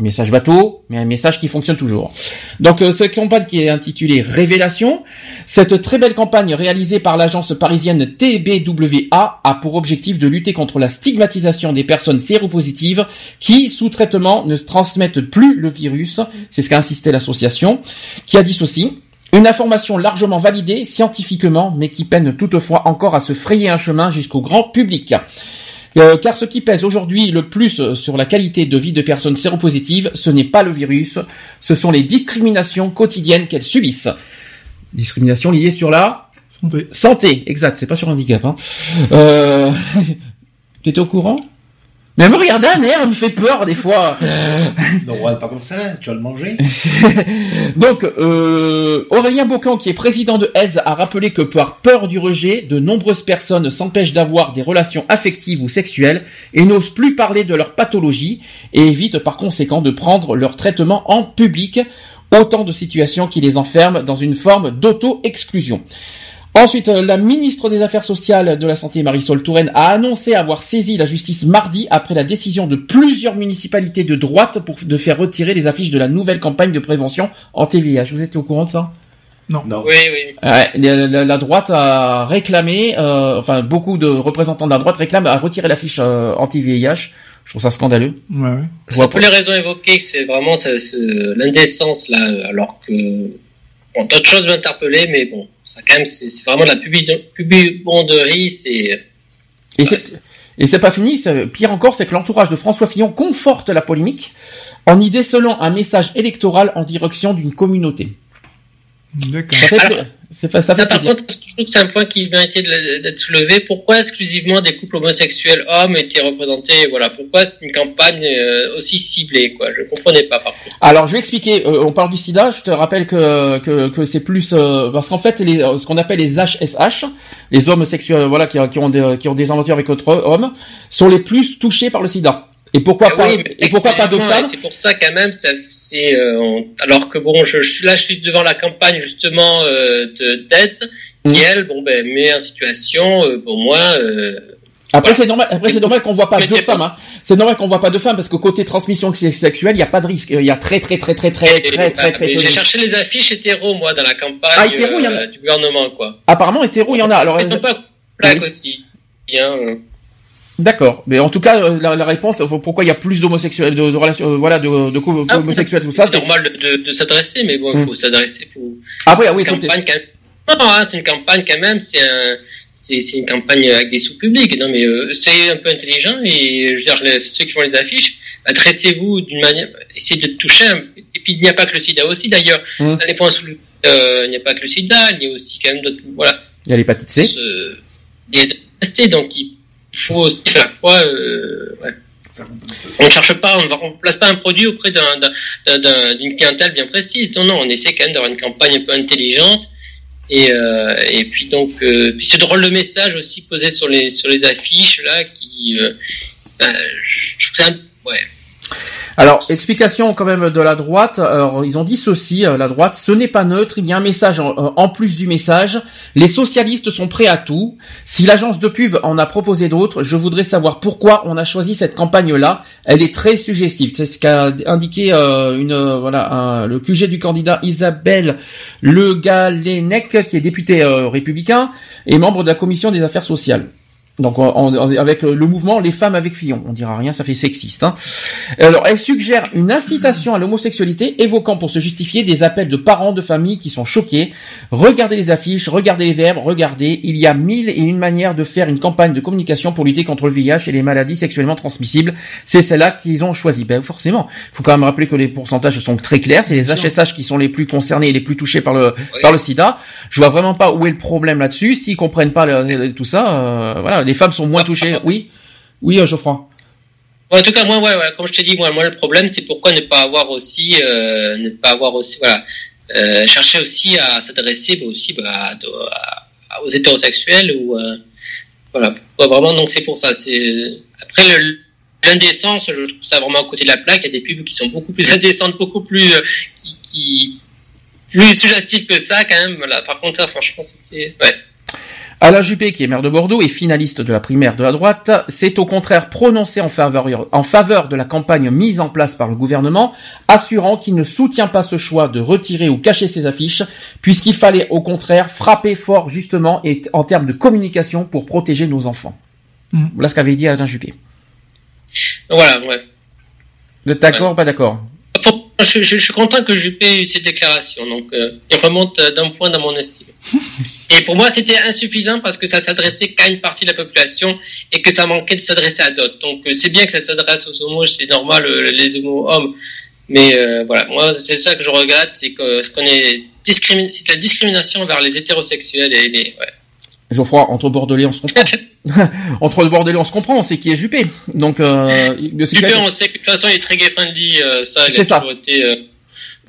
Message bateau, mais un message qui fonctionne toujours. Donc euh, cette campagne qui est intitulée Révélation, cette très belle campagne réalisée par l'agence parisienne TBWA a pour objectif de lutter contre la stigmatisation des personnes séropositives qui, sous traitement, ne transmettent plus le virus. C'est ce qu'a insisté l'association, qui a dit ceci. Une information largement validée scientifiquement, mais qui peine toutefois encore à se frayer un chemin jusqu'au grand public. Euh, car ce qui pèse aujourd'hui le plus sur la qualité de vie de personnes séropositives, ce n'est pas le virus, ce sont les discriminations quotidiennes qu'elles subissent. Discriminations liées sur la Santé. santé, exact, c'est pas sur handicap. Hein. Euh... (laughs) tu étais au courant? Mais me regarde un air, elle me fait peur des fois. (laughs) Non, ouais, pas comme ça, tu vas le manger. (laughs) Donc, euh, Aurélien Bocan, qui est président de AIDS, a rappelé que par peur du rejet, de nombreuses personnes s'empêchent d'avoir des relations affectives ou sexuelles et n'osent plus parler de leur pathologie et évitent par conséquent de prendre leur traitement en public. Autant de situations qui les enferment dans une forme d'auto-exclusion. Ensuite, euh, la ministre des Affaires sociales de la Santé, Marisol Touraine, a annoncé avoir saisi la justice mardi après la décision de plusieurs municipalités de droite pour de faire retirer les affiches de la nouvelle campagne de prévention anti-VIH. Vous étiez au courant de ça? Non. Non. Oui, oui. Ouais, la, droite a réclamé, euh, enfin beaucoup de représentants de la droite réclament à retirer l'affiche euh, anti-VIH. Je trouve ça scandaleux. Ouais, ouais. Je vois Pour les raisons évoquées, c'est vraiment ce- ce- l'indécence là, alors que bon, d'autres choses m'interpeller, mais bon, c'est vraiment la pubi- pubibonderie, Et c'est, pas fini, pire encore, c'est que l'entourage de François Fillon conforte la polémique en y décelant un message électoral en direction d'une communauté. D'accord. Ça fait, Alors, pla- c'est pas- ça fait Ça, par plaisir. contre, je trouve que c'est un point qui méritait de- d'être soulevé. Pourquoi exclusivement des couples homosexuels hommes étaient représentés? Voilà, pourquoi c'est une campagne euh, aussi ciblée quoi? Je comprenais pas par contre. Alors, je vais expliquer. euh, on parle du SIDA. Je te rappelle que que, que c'est plus euh, parce qu'en fait, les, ce qu'on appelle les HSH, les hommes sexuels, voilà, qui, qui ont des qui ont des aventures avec autres hommes, sont les plus touchés par le SIDA. Et pourquoi Ah pas oui, Et pourquoi pas de femmes C'est pour ça quand même, c'est euh, alors que bon, je, je là, je suis devant la campagne justement euh, de Mhm. qui elle, bon ben, met en situation, euh, pour moi, euh, Après Voilà. c'est normal. Après c'est normal qu'on voit pas Mais deux pas- femmes. Hein. C'est normal qu'on voit pas deux femmes parce que côté transmission sexuelle, il y a pas de risque. Il y a très très très très très très très très peu de j'ai cherché les affiches hétéros moi dans la campagne Ah, hétéros, il y en a. euh, du gouvernement quoi. Apparemment hétéro, il y en a. Alors Mais c'est pas plaque Oui. aussi. Bien. euh. D'accord, mais en tout cas, euh, la, la réponse, euh, pourquoi il y a plus d'homosexuels, de, de relations, euh, voilà, de, de couples Ah, homosexuels, tout ça, c'est normal de, s'adresser, mais bon, il Mm. faut s'adresser. Faut... Ah oui, ah oui, campagne quand. Non, hein, c'est une campagne quand même. C'est un, c'est, c'est une campagne avec des sous publics. Non, mais euh, c'est un peu intelligent et je veux dire les- ceux qui font les affiches, adressez-vous d'une manière, essayez de toucher. Un... Et puis il n'y a pas que le SIDA aussi d'ailleurs. Mm. Dans les points sous, euh, il n'y a pas que le SIDA, il y a aussi quand même d'autres. Voilà. Il y a l'hépatite C. Ce- Il y a donc il faut aussi à la fois. Euh, ouais. On ne cherche pas, on ne place pas un produit auprès d'un- d'un- d'un- d'un- d'une clientèle bien précise. Non, non, on essaie quand même d'avoir une campagne un peu intelligente. Et, euh, et puis donc, euh, puis ce drôle de message aussi posé sur les sur les affiches là, qui, euh, ben, je trouve un, ouais. Alors, explication quand même de la droite. Alors, ils ont dit ceci, euh, la droite, ce n'est pas neutre, il y a un message en, en plus du message. Les socialistes sont prêts à tout. Si l'agence de pub en a proposé d'autres, je voudrais savoir pourquoi on a choisi cette campagne-là. Elle est très suggestive. C'est ce qu'a indiqué euh, euh, le QG du candidat Isabelle Le Galenec, qui est député euh, républicain et membre de la commission des affaires sociales. Donc en- en- avec le, le mouvement Les femmes avec Fillon, on dira rien, ça fait sexiste. Hein. Alors elle suggère une incitation à l'homosexualité, évoquant pour se justifier des appels de parents de familles qui sont choqués. Regardez les affiches, regardez les verbes, regardez. Il y a mille et une manières de faire une campagne de communication pour lutter contre le VIH et les maladies sexuellement transmissibles. C'est celle-là qu'ils ont choisi. Ben forcément, faut quand même rappeler que les pourcentages sont très clairs. C'est les HSH qui sont les plus concernés et les plus touchés par le par le SIDA. Je vois vraiment pas où est le problème là-dessus. S'ils comprennent pas le- le- tout ça, euh, voilà, les femmes sont moins touchées. Oui, oui, euh, Geoffroy. En tout cas, moi, ouais, ouais, comme je t'ai dit, moi, le problème, c'est pourquoi ne pas avoir aussi, euh, ne pas avoir aussi, voilà, euh, chercher aussi à s'adresser, aussi, bah, aux hétérosexuels ou, euh, voilà, pourquoi vraiment, donc c'est pour ça. C'est après l'indécence, je trouve ça vraiment à côté de la plaque. Il y a des pubs qui sont beaucoup plus indécentes, beaucoup plus, qui, qui plus suggestives que ça, quand même. Voilà. Par contre, ça, franchement, c'était, ouais. Alain Juppé, qui est maire de Bordeaux et finaliste de la primaire de la droite, s'est au contraire prononcé en faveur, en faveur de la campagne mise en place par le gouvernement, assurant qu'il ne soutient pas ce choix de retirer ou cacher ses affiches, puisqu'il fallait au contraire frapper fort justement et en termes de communication pour protéger nos enfants. Mhm. Voilà ce qu'avait dit Alain Juppé. Voilà, ouais. Vous êtes d'accord ou pas d'accord? Je, je- je suis content que ait eu cette déclaration. Donc, euh, il remonte euh, d'un point dans mon estime. (laughs) et pour moi, c'était insuffisant parce que ça s'adressait qu'à une partie de la population et que ça manquait de s'adresser à d'autres. Donc, euh, c'est bien que ça s'adresse aux homos, c'est normal, euh, les homos hommes. Mais euh, voilà, moi, c'est ça que je regrette, c'est que ce qu'on est discriminé, c'est la discrimination vers les hétérosexuels et les. Ouais. Geoffroy, entre Bordelais, on se comprend. (laughs) entre Bordelais, on se comprend, on sait qui est Juppé. Donc, euh, Juppé, clair on sait que de toute façon, il est très gay friendly. euh, ça, il C'est a ça. été. euh,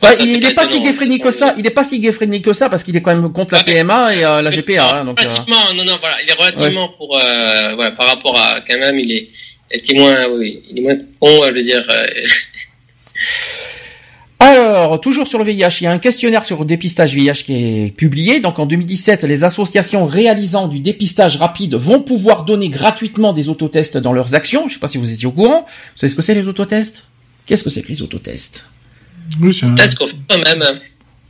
Enfin, ça, il n'est pas si gay-friendly que ça. Il n'est pas si gay-friendly que ça parce qu'il est quand même contre la PMA et euh, la GPA. hein, donc, euh, Relativement, non, non, voilà, il est relativement pour, euh, voilà, par rapport à quand même, il est, il était moins, oui, il est moins con, je veux dire. Alors, toujours sur le VIH, il y a un questionnaire sur le dépistage VIH qui est publié. Donc en 2017, les associations réalisant du dépistage rapide vont pouvoir donner gratuitement des autotests dans leurs actions. Je ne sais pas si vous étiez au courant. Vous savez ce que c'est les autotests? Qu'est-ce que c'est que les autotests? Oui, c'est un... Test qu'on fait quand même.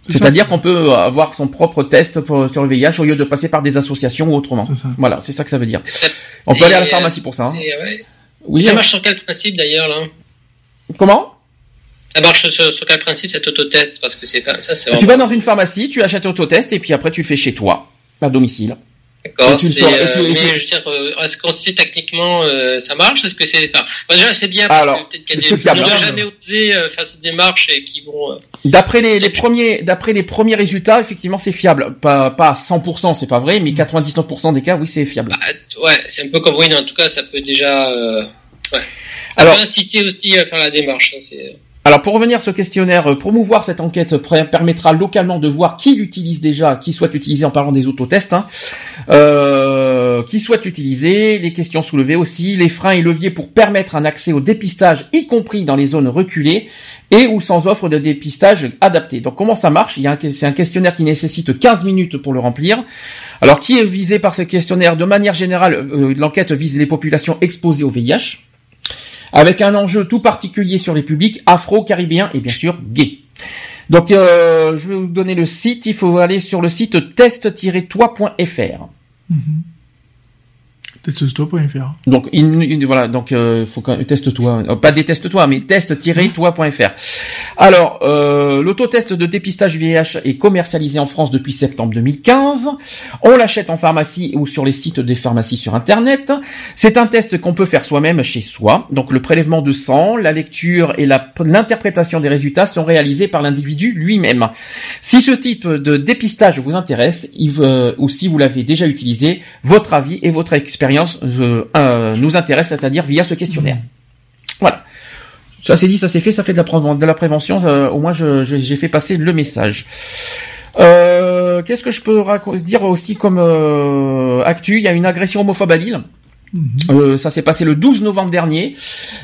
C'est-à-dire qu'on peut avoir son propre test pour- sur le VIH au lieu de passer par des associations ou autrement. Voilà, c'est ça que ça veut dire. On peut Et, aller à la pharmacie pour ça. hein. ouais. Oui. Ça marche sur quel principe d'ailleurs là Comment? Ça marche sur, sur quel principe cet autotest? Parce que c'est ça c'est Tu vas dans une pharmacie, tu achètes l'autotest et puis après tu le fais chez toi, à domicile. D'accord. Euh, mais tu- je veux dire, euh, est-ce qu'on sait techniquement euh, ça marche? Est-ce que c'est, enfin, déjà c'est bien parce Alors, que peut-être qu'il y a des qui n'ont jamais osé euh, faire cette démarche et qui vont. euh, D'après les, les premiers, d'après les premiers résultats, effectivement, c'est fiable. Pas, pas à 100%, c'est pas vrai, mais 99% des cas, oui, c'est fiable. Ouais, c'est un peu comme oui, mais en tout cas, ça peut déjà. Ouais. Ça Alors- peut inciter aussi à faire la démarche. hein, c'est... Alors, pour revenir à ce questionnaire, euh, promouvoir cette enquête permettra localement de voir qui l'utilise déjà, qui souhaite l'utiliser en parlant des autotests, hein, euh, qui souhaite l'utiliser, les questions soulevées aussi, les freins et leviers pour permettre un accès au dépistage, y compris dans les zones reculées, et ou sans offre de dépistage adapté. Donc comment ça marche? Il y a un, c'est un questionnaire qui nécessite 15 minutes pour le remplir. Alors qui est visé par ce questionnaire? De manière générale, euh, l'enquête vise les populations exposées au VIH, avec un enjeu tout particulier sur les publics afro-caribéens et bien sûr gays. Donc euh, je vais vous donner le site, il faut aller sur le site test-toi.fr. Teststop.fr. Donc il, il- voilà, donc euh, faut quand teste-toi, Euh, pas déteste-toi, mais test-toi.fr. Alors euh, l'autotest de dépistage VIH est commercialisé en France depuis septembre 2015. On l'achète en pharmacie ou sur les sites des pharmacies sur internet. C'est un test qu'on peut faire soi-même chez soi. Donc le prélèvement de sang, la lecture et l'interprétation des résultats sont réalisés par l'individu lui-même. Si ce type de dépistage vous intéresse, euh, ou si vous l'avez déjà utilisé, votre avis et votre expérience euh, euh, nous intéressent, c'est-à-dire via ce questionnaire. Voilà. Ça c'est dit, ça c'est fait, ça fait de la, de la prévention. au moins, j'ai fait passer le message. Euh, Qu'est-ce que je peux dire aussi comme actu? Il y a une agression homophobe à Lille. Euh, ça s'est passé le 12 novembre dernier.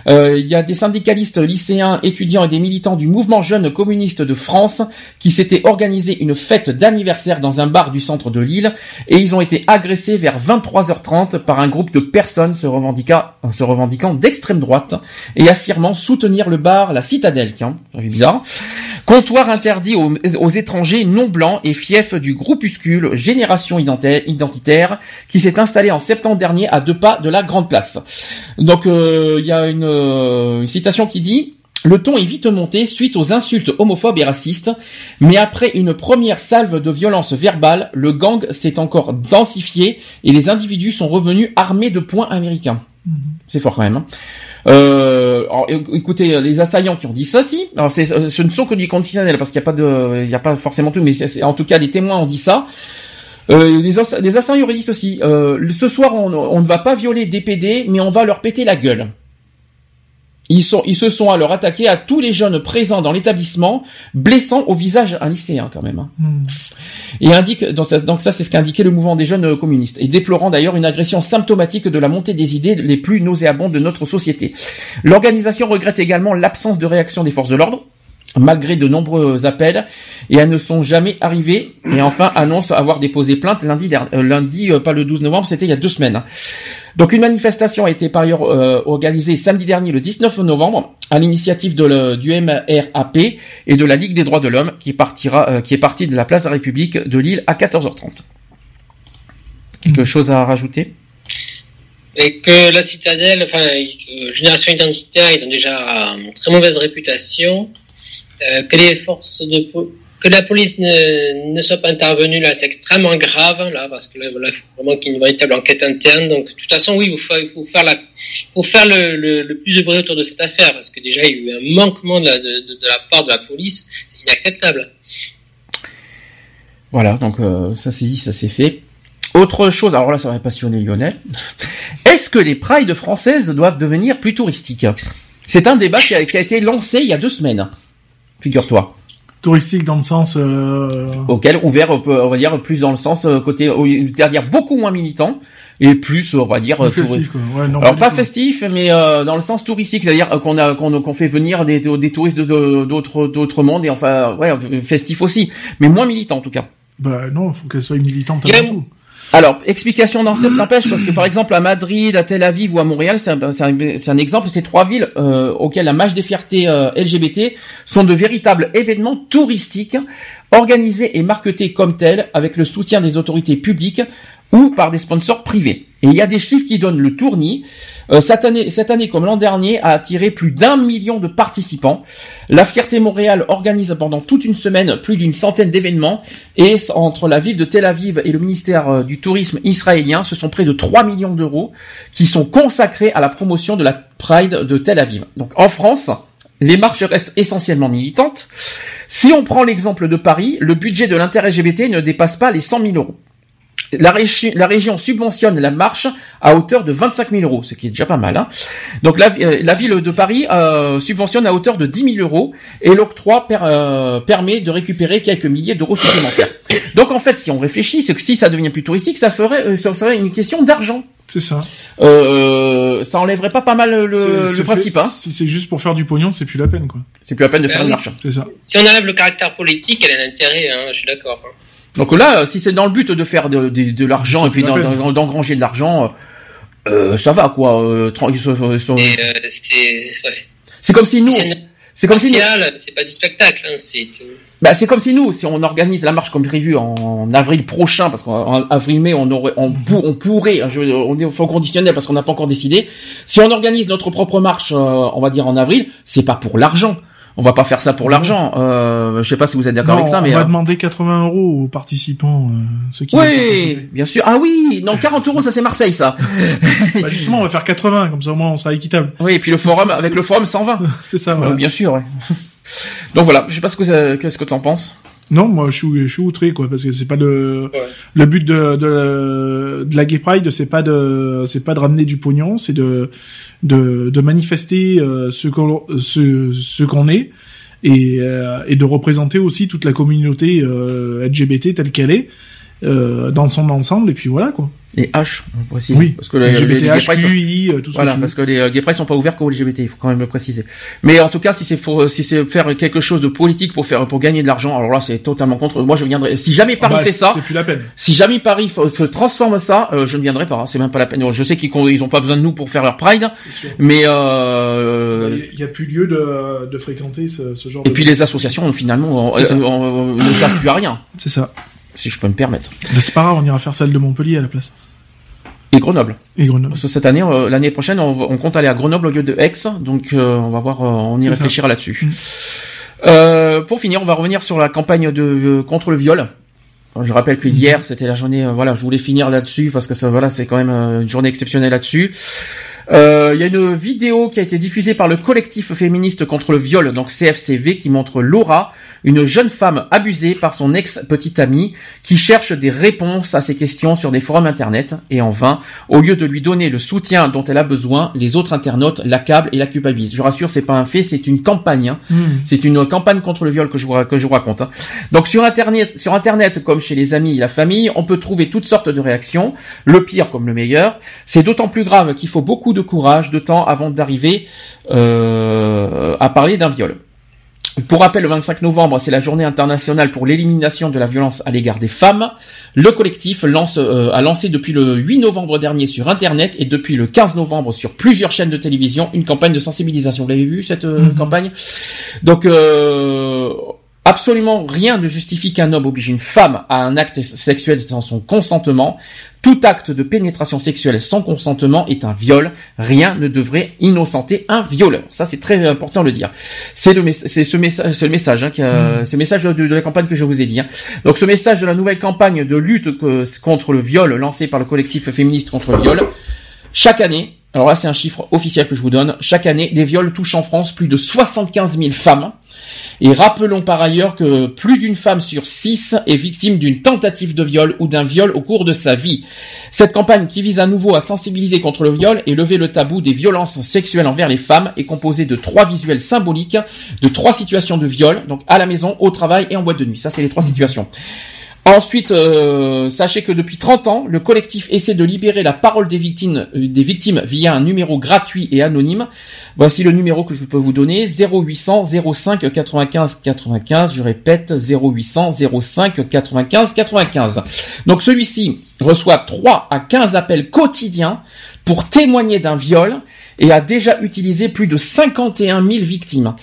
Euh, Il y a des syndicalistes lycéens, étudiants et des militants du mouvement jeune communiste de France qui s'étaient organisé une fête d'anniversaire dans un bar du centre de Lille et ils ont été agressés vers 23h30 par un groupe de personnes se revendiquant, se revendiquant d'extrême droite et affirmant soutenir le bar La Citadelle. Tiens, bizarre. Comptoir interdit aux, aux étrangers non blancs et fief du groupuscule Génération Identi- Identitaire qui s'est installé en septembre dernier à deux pas de la Grande Place. Donc euh, il y a une, euh, une citation qui dit le ton est vite monté suite aux insultes homophobes et racistes, mais après une première salve de violence verbale, le gang s'est encore densifié et les individus sont revenus armés de poings américains. C'est fort quand même. hein. Euh, alors, éc- écoutez, les assaillants qui ont dit ceci, alors c'est, euh, ce ne sont que du conditionnel parce qu'il n'y a pas de, il n'y a pas forcément tout, mais en tout cas les témoins ont dit ça. Euh, les, les assaillants dit ceci. Euh, ce soir, on, on ne va pas violer des PD, mais on va leur péter la gueule. Ils, sont, ils se sont alors attaqués à tous les jeunes présents dans l'établissement, blessant au visage un lycéen quand même. hein. Et indique, donc ça, donc ça c'est ce qu'indiquait le mouvement des jeunes communistes, et déplorant d'ailleurs une agression symptomatique de la montée des idées les plus nauséabondes de notre société. L'organisation regrette également l'absence de réaction des forces de l'ordre, malgré de nombreux appels, et elles ne sont jamais arrivées, et enfin annonce avoir déposé plainte lundi, dernier, euh, lundi euh, pas le 12 novembre, c'était il y a deux semaines. Donc une manifestation a été par ailleurs euh, organisée samedi dernier, le 19 novembre, à l'initiative de le- du MRAP et de la Ligue des droits de l'homme, qui partira, euh, qui est partie de la place de la République de Lille à 14h30. Quelque chose à rajouter? Et que la citadelle, enfin, euh, Génération Identitaire, ils ont déjà une très mauvaise réputation. Euh, que les forces de que la police ne, ne soit pas intervenue là, c'est extrêmement grave là, parce que là, voilà, il faut vraiment qu'il y ait une véritable enquête interne. Donc, de toute façon, oui, il faut, faire la, faut faire le, le, plus de bruit autour de cette affaire, parce que déjà, il y a eu un manquement de la, de, la part de la police, c'est inacceptable. Voilà, donc euh, ça c'est dit, ça c'est fait. Autre chose, alors là ça va passionner Lionel. (laughs) Est-ce que les prides françaises doivent devenir plus touristiques? C'est un débat qui a été lancé il y a deux semaines, figure-toi. Touristique dans le sens. Euh... Auquel ouvert, on va dire plus dans le sens euh, côté, c'est-à-dire beaucoup moins militant et plus, on va dire, euh, festif, quoi. Ouais, non, Alors pas festif, mais euh, dans le sens touristique, c'est-à-dire euh, qu'on a qu'on fait venir des, des touristes d'autres d'autres mondes et enfin ouais festif aussi, mais moins militant en tout cas. Bah non, faut qu'elle soit militante avant tout. Alors, explication dans cette n'empêche, parce que par exemple à Madrid, à Tel Aviv ou à Montréal, c'est un, exemple, ces trois villes euh, auxquelles la marche des fiertés euh, LGBT sont de véritables événements touristiques, organisés et marketés comme tels, avec le soutien des autorités publiques ou par des sponsors privés. Et il y a des chiffres qui donnent le tournis. Euh, cette année, cette année comme l'an dernier, a attiré plus d'un million de participants. La Fierté Montréal organise pendant toute une semaine plus d'une centaine d'événements et entre la ville de Tel Aviv et le ministère euh, du Tourisme israélien, ce sont près de 3 millions d'euros qui sont consacrés à la promotion de la Pride de Tel Aviv. Donc en France, les marches restent essentiellement militantes. Si on prend l'exemple de Paris, le budget de l'inter-LGBT ne dépasse pas les 100 000 euros. La, régi- la région subventionne la marche à hauteur de 25 000 euros, ce qui est déjà pas mal. Hein. Donc la, euh, la ville de Paris euh, subventionne à hauteur de 10 000 euros et l'octroi per- euh, permet de récupérer quelques milliers d'euros supplémentaires. Donc en fait, si on réfléchit, c'est que si ça devient plus touristique, ça serait une question d'argent. C'est ça. Euh, ça enlèverait pas pas mal le, principe. fait- Hein. Si c'est juste pour faire du pognon, c'est plus la peine, quoi. C'est plus la peine de Bah faire une oui. marche. C'est ça. Si on enlève le caractère politique, elle a l'intérêt, hein, je suis d'accord. hein. Donc là, si c'est dans le but de faire de, de, de l'argent et puis d'engranger de l'argent, euh, euh, ça va quoi. euh, tran- ils sont- ils sont- Et euh, c'est ouais. Comme si nous, C'est c'est comme si nous, c'est pas du spectacle, hein, c'est bah, c'est comme si nous, si on organise la marche comme prévu en avril prochain, parce qu'en avril-mai, on aurait, on, pour- on pourrait, je, on est au conditionnel parce qu'on n'a pas encore décidé. Si on organise notre propre marche, euh, on va dire en avril, c'est pas pour l'argent. On va pas faire ça pour l'argent. Euh, je sais pas si vous êtes d'accord avec ça, on mais va euh, demander 80 euros aux participants, euh, ceux qui oui, bien sûr. Ah oui, non, 40 euros, ça c'est Marseille, ça. (laughs) Bah, justement, on va faire 80, comme ça au moins on sera équitable. Oui, et puis le forum, avec le forum 120. (laughs) C'est ça, Euh, voilà. bien sûr, ouais. (laughs) Donc voilà, je sais pas ce que qu'est-ce que t'en penses. Non, moi je suis, je suis outré quoi, parce que c'est pas le le but de de, de la Gay Pride, c'est pas de c'est pas de ramener du pognon, c'est de de de manifester euh, ce qu'on ce ce qu'on est et euh, et de représenter aussi toute la communauté euh, LGBT telle qu'elle est euh, dans son ensemble et puis voilà quoi. Et H, on précise. Oui. Parce que les, LGBT, sont- QI, euh, tout ce Voilà, que tu veux. parce que les euh, gay pride sont pas ouverts qu'aux LGBT, il faut quand même le préciser. Mais en tout cas, si c'est pour, si c'est faire quelque chose de politique pour faire, pour gagner de l'argent, alors là, c'est totalement contre. Moi, je viendrai. Si jamais Paris Ah bah, fait ça, c'est plus la peine. si jamais Paris se transforme ça, euh, je ne viendrai pas. hein, C'est même pas la peine. Je sais qu'ils ils ont pas besoin de nous pour faire leur pride, sûr. mais euh, Il y a plus lieu de, de fréquenter ce, ce genre et de puis les associations finalement euh, ça. euh, euh, ne servent plus à rien. C'est ça. Si je peux me permettre. Mais c'est pas grave, on ira faire celle de Montpellier à la place. Et Grenoble. Et Grenoble. Cette année, euh, l'année prochaine, on, compte aller à Grenoble au lieu de Aix, donc euh, on va voir, euh, on y réfléchira là-dessus. Euh, pour finir, on va revenir sur la campagne de euh, contre le viol. Je rappelle que hier, c'était la journée. voilà, je voulais finir là-dessus parce que ça, voilà, c'est quand même une journée exceptionnelle là-dessus. Euh, Il y a une vidéo qui a été diffusée par le collectif féministe contre le viol, donc CFCV, qui montre Laura, une jeune femme abusée par son ex-petite amie, qui cherche des réponses à ses questions sur des forums internet, et en vain, au lieu de lui donner le soutien dont elle a besoin, les autres internautes l'accablent et la culpabilisent. Je rassure, c'est pas un fait, c'est une campagne. hein. Hmm. C'est une campagne contre le viol que je vous, que je vous raconte. hein. Donc sur internet, sur internet comme chez les amis et la famille, on peut trouver toutes sortes de réactions, le pire comme le meilleur. C'est d'autant plus grave qu'il faut beaucoup de courage, de temps avant d'arriver euh, à parler d'un viol. Pour rappel, le 25 novembre, c'est la journée internationale pour l'élimination de la violence à l'égard des femmes. Le collectif lance, euh, a lancé depuis le 8 novembre dernier sur Internet et depuis le 15 novembre sur plusieurs chaînes de télévision une campagne de sensibilisation. Vous l'avez vu cette euh, campagne? Donc, euh, Absolument rien ne justifie qu'un homme oblige une femme à un acte sexuel sans son consentement. Tout acte de pénétration sexuelle sans consentement est un viol. Rien ne devrait innocenter un violeur. Ça, c'est très important de le dire. C'est le, c'est ce message, c'est le message, hein, qui c'est le message de, de la campagne que je vous ai dit. hein. Donc, ce message de la nouvelle campagne de lutte que- contre le viol lancée par le collectif féministe contre le viol. Chaque année, alors là, c'est un chiffre officiel que je vous donne. Chaque année, les viols touchent en France plus de 75 000 femmes. Et rappelons par ailleurs que plus d'une femme sur six est victime d'une tentative de viol ou d'un viol au cours de sa vie. Cette campagne qui vise à nouveau à sensibiliser contre le viol et lever le tabou des violences sexuelles envers les femmes est composée de trois visuels symboliques de trois situations de viol, donc à la maison, au travail et en boîte de nuit. Ça, c'est les trois situations. Ensuite, euh, sachez que depuis 30 ans, le collectif essaie de libérer la parole des victimes, euh, des victimes via un numéro gratuit et anonyme. Voici le numéro que je peux vous donner 0800 05 95 95. Je répète 0800 05 95 95. Donc celui-ci reçoit 3 à 15 appels quotidiens pour témoigner d'un viol et a déjà utilisé plus de 51 000 victimes.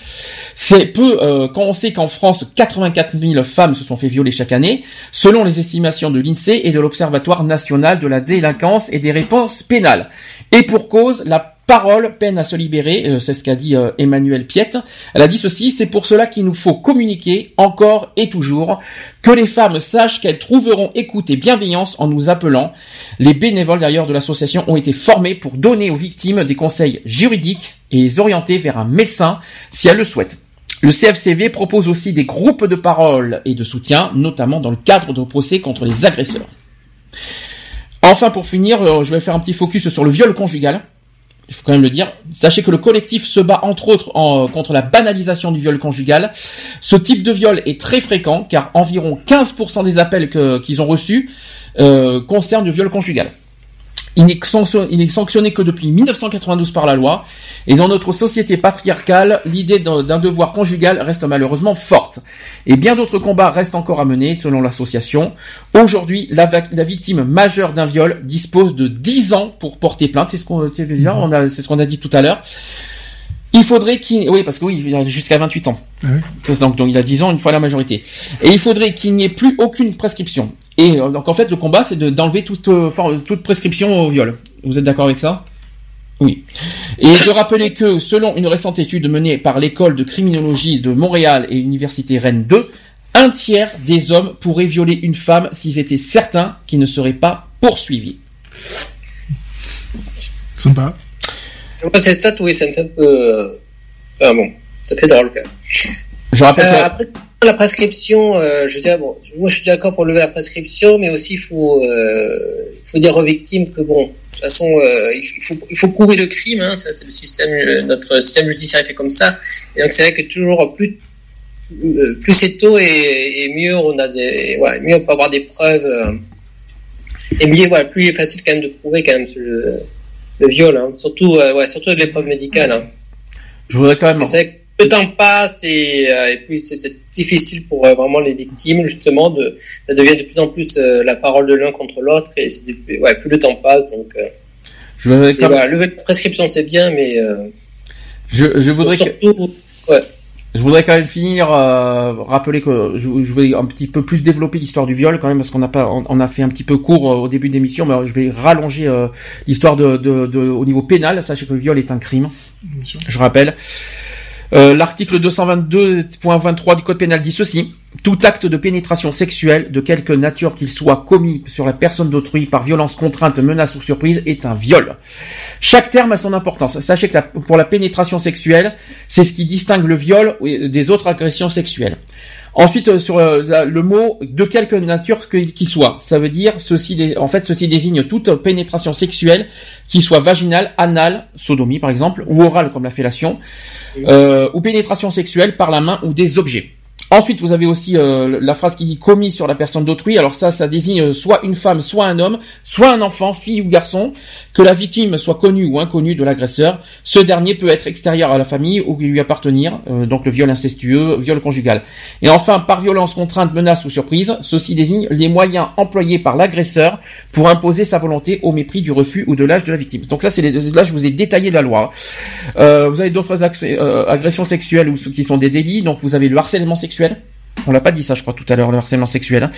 C'est peu euh, quand on sait qu'en France 84 000 femmes se sont fait violer chaque année, selon les estimations de l'INSEE et de l'Observatoire national de la délinquance et des réponses pénales. Et pour cause, la parole peine à se libérer, euh, c'est ce qu'a dit euh, Emmanuel Piette. Elle a dit ceci, c'est pour cela qu'il nous faut communiquer encore et toujours, que les femmes sachent qu'elles trouveront écoute et bienveillance en nous appelant. Les bénévoles d'ailleurs de l'association ont été formés pour donner aux victimes des conseils juridiques et les orienter vers un médecin si elles le souhaitent. Le CFCV propose aussi des groupes de parole et de soutien, notamment dans le cadre de procès contre les agresseurs. Enfin, pour finir, euh, je vais faire un petit focus sur le viol conjugal. Il faut quand même le dire. Sachez que le collectif se bat entre autres contre la banalisation du viol conjugal. Ce type de viol est très fréquent car environ 15% des appels qu'ils ont reçus euh, concernent le viol conjugal. Il n'est sanctionné, que depuis 1992 par la loi. Et dans notre société patriarcale, l'idée d'un devoir conjugal reste malheureusement forte. Et bien d'autres combats restent encore à mener, selon l'association. Aujourd'hui, la, victime majeure d'un viol dispose de 10 ans pour porter plainte. C'est ce qu'on a, c'est ce qu'on a dit tout à l'heure. Il faudrait qu'il... Oui, parce que oui, il a jusqu'à 28 ans. Donc, donc il a 10 ans, une fois la majorité. Et il faudrait qu'il n'y ait plus aucune prescription. Et euh, donc en fait, le combat, c'est de- d'enlever toute, euh, toute prescription au viol. Vous êtes d'accord avec ça? Oui. Et de rappeler que, selon une récente étude menée par l'école de criminologie de Montréal et l'université Rennes 2, un tiers des hommes pourraient violer une femme s'ils étaient certains qu'ils ne seraient pas poursuivis. Sympa. Ces stats, oui, fait un peu. euh, Enfin bon, ça fait drôle quand même. Je rappelle Euh, que- Après, la prescription, euh, je veux dire, bon, moi je suis d'accord pour lever la prescription, mais aussi il faut, euh, faut dire aux victimes que bon, de toute façon, euh, il, faut, il faut prouver le crime, hein, ça, c'est le système, notre système judiciaire est fait comme ça. Et donc c'est vrai que toujours plus, plus c'est tôt et, et mieux on a des, voilà, mieux on peut avoir des preuves. et mieux, voilà, plus il est facile quand même de prouver quand même le, le viol, hein, surtout, ouais, surtout de l'épreuve médicale. Hein. Je voudrais quand même... Que que le temps passe et, euh, et puis c'est difficile pour euh, vraiment les victimes justement de ça devient de plus en plus euh, la parole de l'un contre l'autre et c'est de- ouais, plus le temps passe donc euh, Je voudrais c'est- quand même- voilà, lever la prescription c'est bien mais euh, Je, je voudrais que- surtout ouais. Je voudrais quand même finir, euh, rappeler que je, je vais un petit peu plus développer l'histoire du viol quand même parce qu'on n'a pas, on, on a fait un petit peu court euh, au début de l'émission, mais je vais rallonger euh, l'histoire de, de, de- au niveau pénal. Sachez que le viol est un crime. Je rappelle. Euh, L'article 222.23 du Code pénal dit ceci. Tout acte de pénétration sexuelle, de quelque nature qu'il soit commis sur la personne d'autrui par violence, contrainte, menace ou surprise, est un viol. Chaque terme a son importance. Sachez que pour la pénétration sexuelle, c'est ce qui distingue le viol des autres agressions sexuelles. Ensuite, euh, sur euh, le mot de quelque nature qu'il soit, ça veut dire ceci. En fait, ceci désigne toute pénétration sexuelle qui soit vaginale, anale, sodomie par exemple, ou orale comme la fellation, euh, ou pénétration sexuelle par la main ou des objets. Ensuite, vous avez aussi euh, la phrase qui dit commis sur la personne d'autrui. Alors ça, ça désigne euh, soit une femme, soit un homme, soit un enfant, fille ou garçon, que la victime soit connue ou inconnue de l'agresseur. Ce dernier peut être extérieur à la famille ou lui appartenir, euh, donc le viol incestueux, viol conjugal. Et enfin, par violence, contrainte, menace ou surprise, ceci désigne les moyens employés par l'agresseur pour imposer sa volonté au mépris du refus ou de l'âge de la victime. Donc ça, c'est les, là, je vous ai détaillé la loi. Euh, vous avez d'autres euh, agressions sexuelles ou qui sont des délits. Donc vous avez le harcèlement sexuel. On l'a pas dit ça, je crois, tout à l'heure, le harcèlement sexuel. hein.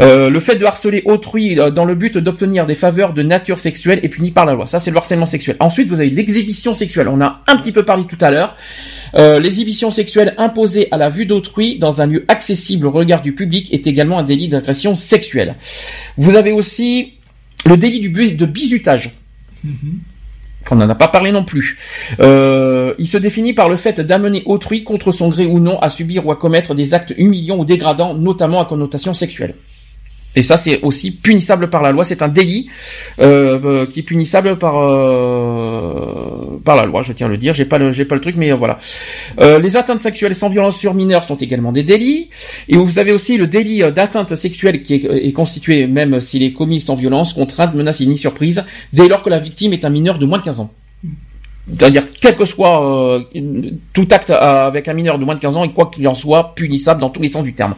Euh, le fait de harceler autrui euh, dans le but d'obtenir des faveurs de nature sexuelle est puni par la loi. Ça, c'est le harcèlement sexuel. Ensuite, vous avez l'exhibition sexuelle. On a un petit peu parlé tout à l'heure. Euh, l'exhibition sexuelle imposée à la vue d'autrui dans un lieu accessible au regard du public est également un délit d'agression sexuelle. Vous avez aussi le délit du de bizutage. On n'en a pas parlé non plus. Euh, il se définit par le fait d'amener autrui contre son gré ou non à subir ou à commettre des actes humiliants ou dégradants, notamment à connotation sexuelle. Et ça, c'est aussi punissable par la loi. C'est un délit euh, euh, qui est punissable par euh, par la loi. Je tiens à le dire. J'ai pas le j'ai pas le truc, mais voilà. Les atteintes sexuelles sans violence sur mineurs sont également des délits. Et vous avez aussi le délit d'atteinte sexuelle qui est, constitué, même s'il est commis sans violence, contrainte, menace ni surprise, dès lors que la victime est un mineur de moins de 15 ans. C'est-à-dire, quel que soit euh, tout acte euh, avec un mineur de moins de 15 ans, et quoi qu'il en soit, punissable dans tous les sens du terme.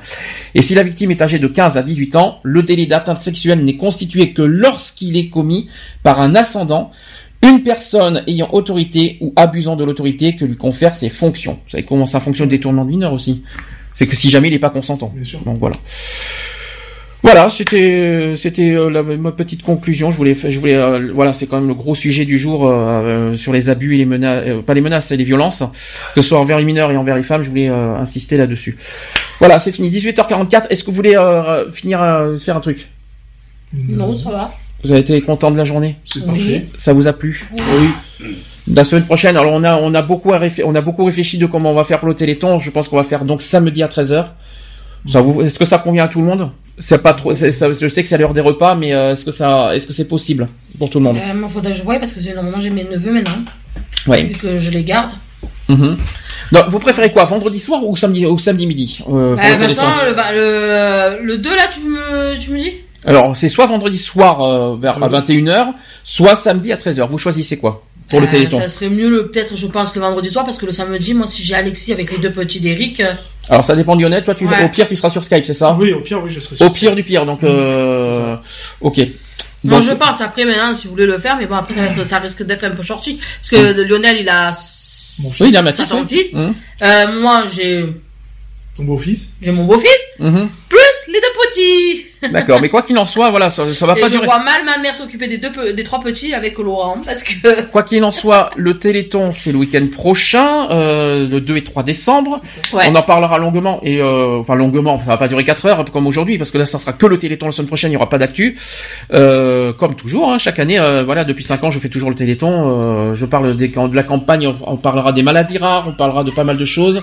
Et si la victime est âgée de 15 à 18 ans, le délit d'atteinte sexuelle n'est constitué que lorsqu'il est commis par un ascendant, une personne ayant autorité ou abusant de l'autorité que lui confère ses fonctions. Vous savez comment ça fonctionne le détournement de mineur aussi? C'est que si jamais il n'est pas consentant. Donc voilà. Voilà, c'était c'était euh, la- ma petite conclusion. Je voulais je voulais euh, voilà, c'est quand même le gros sujet du jour euh, euh, sur les abus et les menaces, euh, pas les menaces, et les violences, que ce soit envers les mineurs et envers les femmes. Je voulais euh, insister là-dessus. Voilà, c'est fini. 18h44. Est-ce que vous voulez euh, finir euh, faire un truc? Non, ça va. Vous avez été content de la journée? C'est parfait. Ça vous a plu? Oui. La semaine prochaine, alors on a on a beaucoup à on a beaucoup réfléchi de comment on va faire pour le Téléthon. Je pense qu'on va faire donc samedi à 13h. Ça vous est-ce que ça convient à tout le monde? C'est pas trop ça- je sais que c'est à l'heure des repas mais euh, est-ce que ça est-ce que c'est possible pour tout le monde? Euh, moi, faudrait que je voie parce que normalement j'ai mes neveux maintenant. Ouais. Vu que je les garde. Mhm. Donc, vous préférez quoi vendredi soir ou samedi ou samedi midi euh, pour Euh, le Vincent, le, va- le, le 2 là, tu me, tu me dis? Alors, c'est soit vendredi soir euh, vers à 21h, soit samedi à 13h. Vous choisissez quoi pour le Téléthon? Ça serait mieux le peut-être, je pense, le vendredi soir parce que le samedi, moi, si j'ai Alexis avec les deux petits d'Eric. Alors, ça dépend de Lionel. Toi, tu Ouais. au pire, tu seras sur Skype, c'est ça? Oui, au pire, oui, je serai sur Au pire du pire, donc euh, ok. Donc, je pense après maintenant, si vous voulez le faire, mais bon, après, ça, va être- ça risque d'être un peu shorty. Parce que Lionel, il a. Oui, il a Mathis, son oui. fils. Mhm. Euh, moi, j'ai. Ton beau-fils J'ai mon beau-fils, Mhm. plus les deux petits. D'accord, mais quoi qu'il en soit, voilà, ça, ça va Et pas je durer. vois mal ma mère s'occuper des deux, des trois petits avec Laurent, parce que. (laughs) Quoi qu'il en soit, le Téléthon, c'est le week-end prochain, euh, le 2 et 3 décembre. Ouais. On en parlera longuement, et euh, enfin longuement, ça va pas durer 4 heures comme aujourd'hui, parce que là, ça sera que le Téléthon la semaine prochaine, il y aura pas d'actu. Euh, comme toujours, hein, chaque année, euh, voilà, depuis 5 ans, je fais toujours le Téléthon. euh, je parle des, de la campagne, on, on parlera des maladies rares, on parlera de pas mal de choses.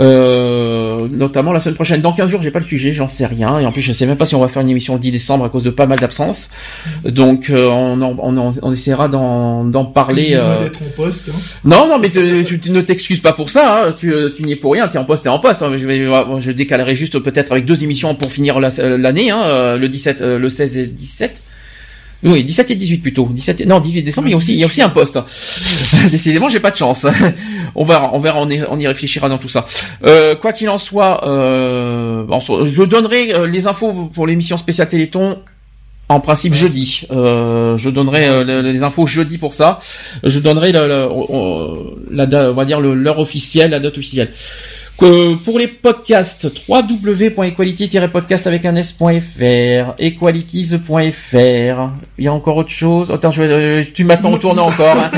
Euh, notamment la semaine prochaine. Dans 15 jours, j'ai pas le sujet, j'en sais rien. Et en plus, je sais même pas si on va faire une émission le 10 décembre à cause de pas mal d'absences. Donc, euh, on, en- on, en- on essaiera d'en parler. Euh, en poste. Hein. non, non, mais te- tu, tu ne t'excuses pas pour ça. Hein. Tu, tu n'y es pour rien. T'es en poste, t'es en poste. hein. Je, vais, je décalerai juste peut-être avec deux émissions pour finir la- l'année, hein, euh, le 17, euh, le 16 et 17. Oui, 17 et 18 plutôt. 17 et- non, 18 décembre, il y a aussi, il y a aussi un poste. (laughs) Décidément, j'ai pas de chance. (laughs) on verra, on verra, on y, on y réfléchira dans tout ça. Euh, quoi qu'il en soit, euh, je donnerai euh, les infos pour l'émission spéciale Téléthon en principe jeudi. Euh, je donnerai euh, le- les infos jeudi pour ça. Je donnerai le- le- on- la, on va dire l'heure officielle, la date officielle. Que pour les podcasts, www.equality-podcast avec un s.fr, equalities.fr. Il y a encore autre chose? Attends, je euh, tu m'attends au tournant (laughs) encore. hein.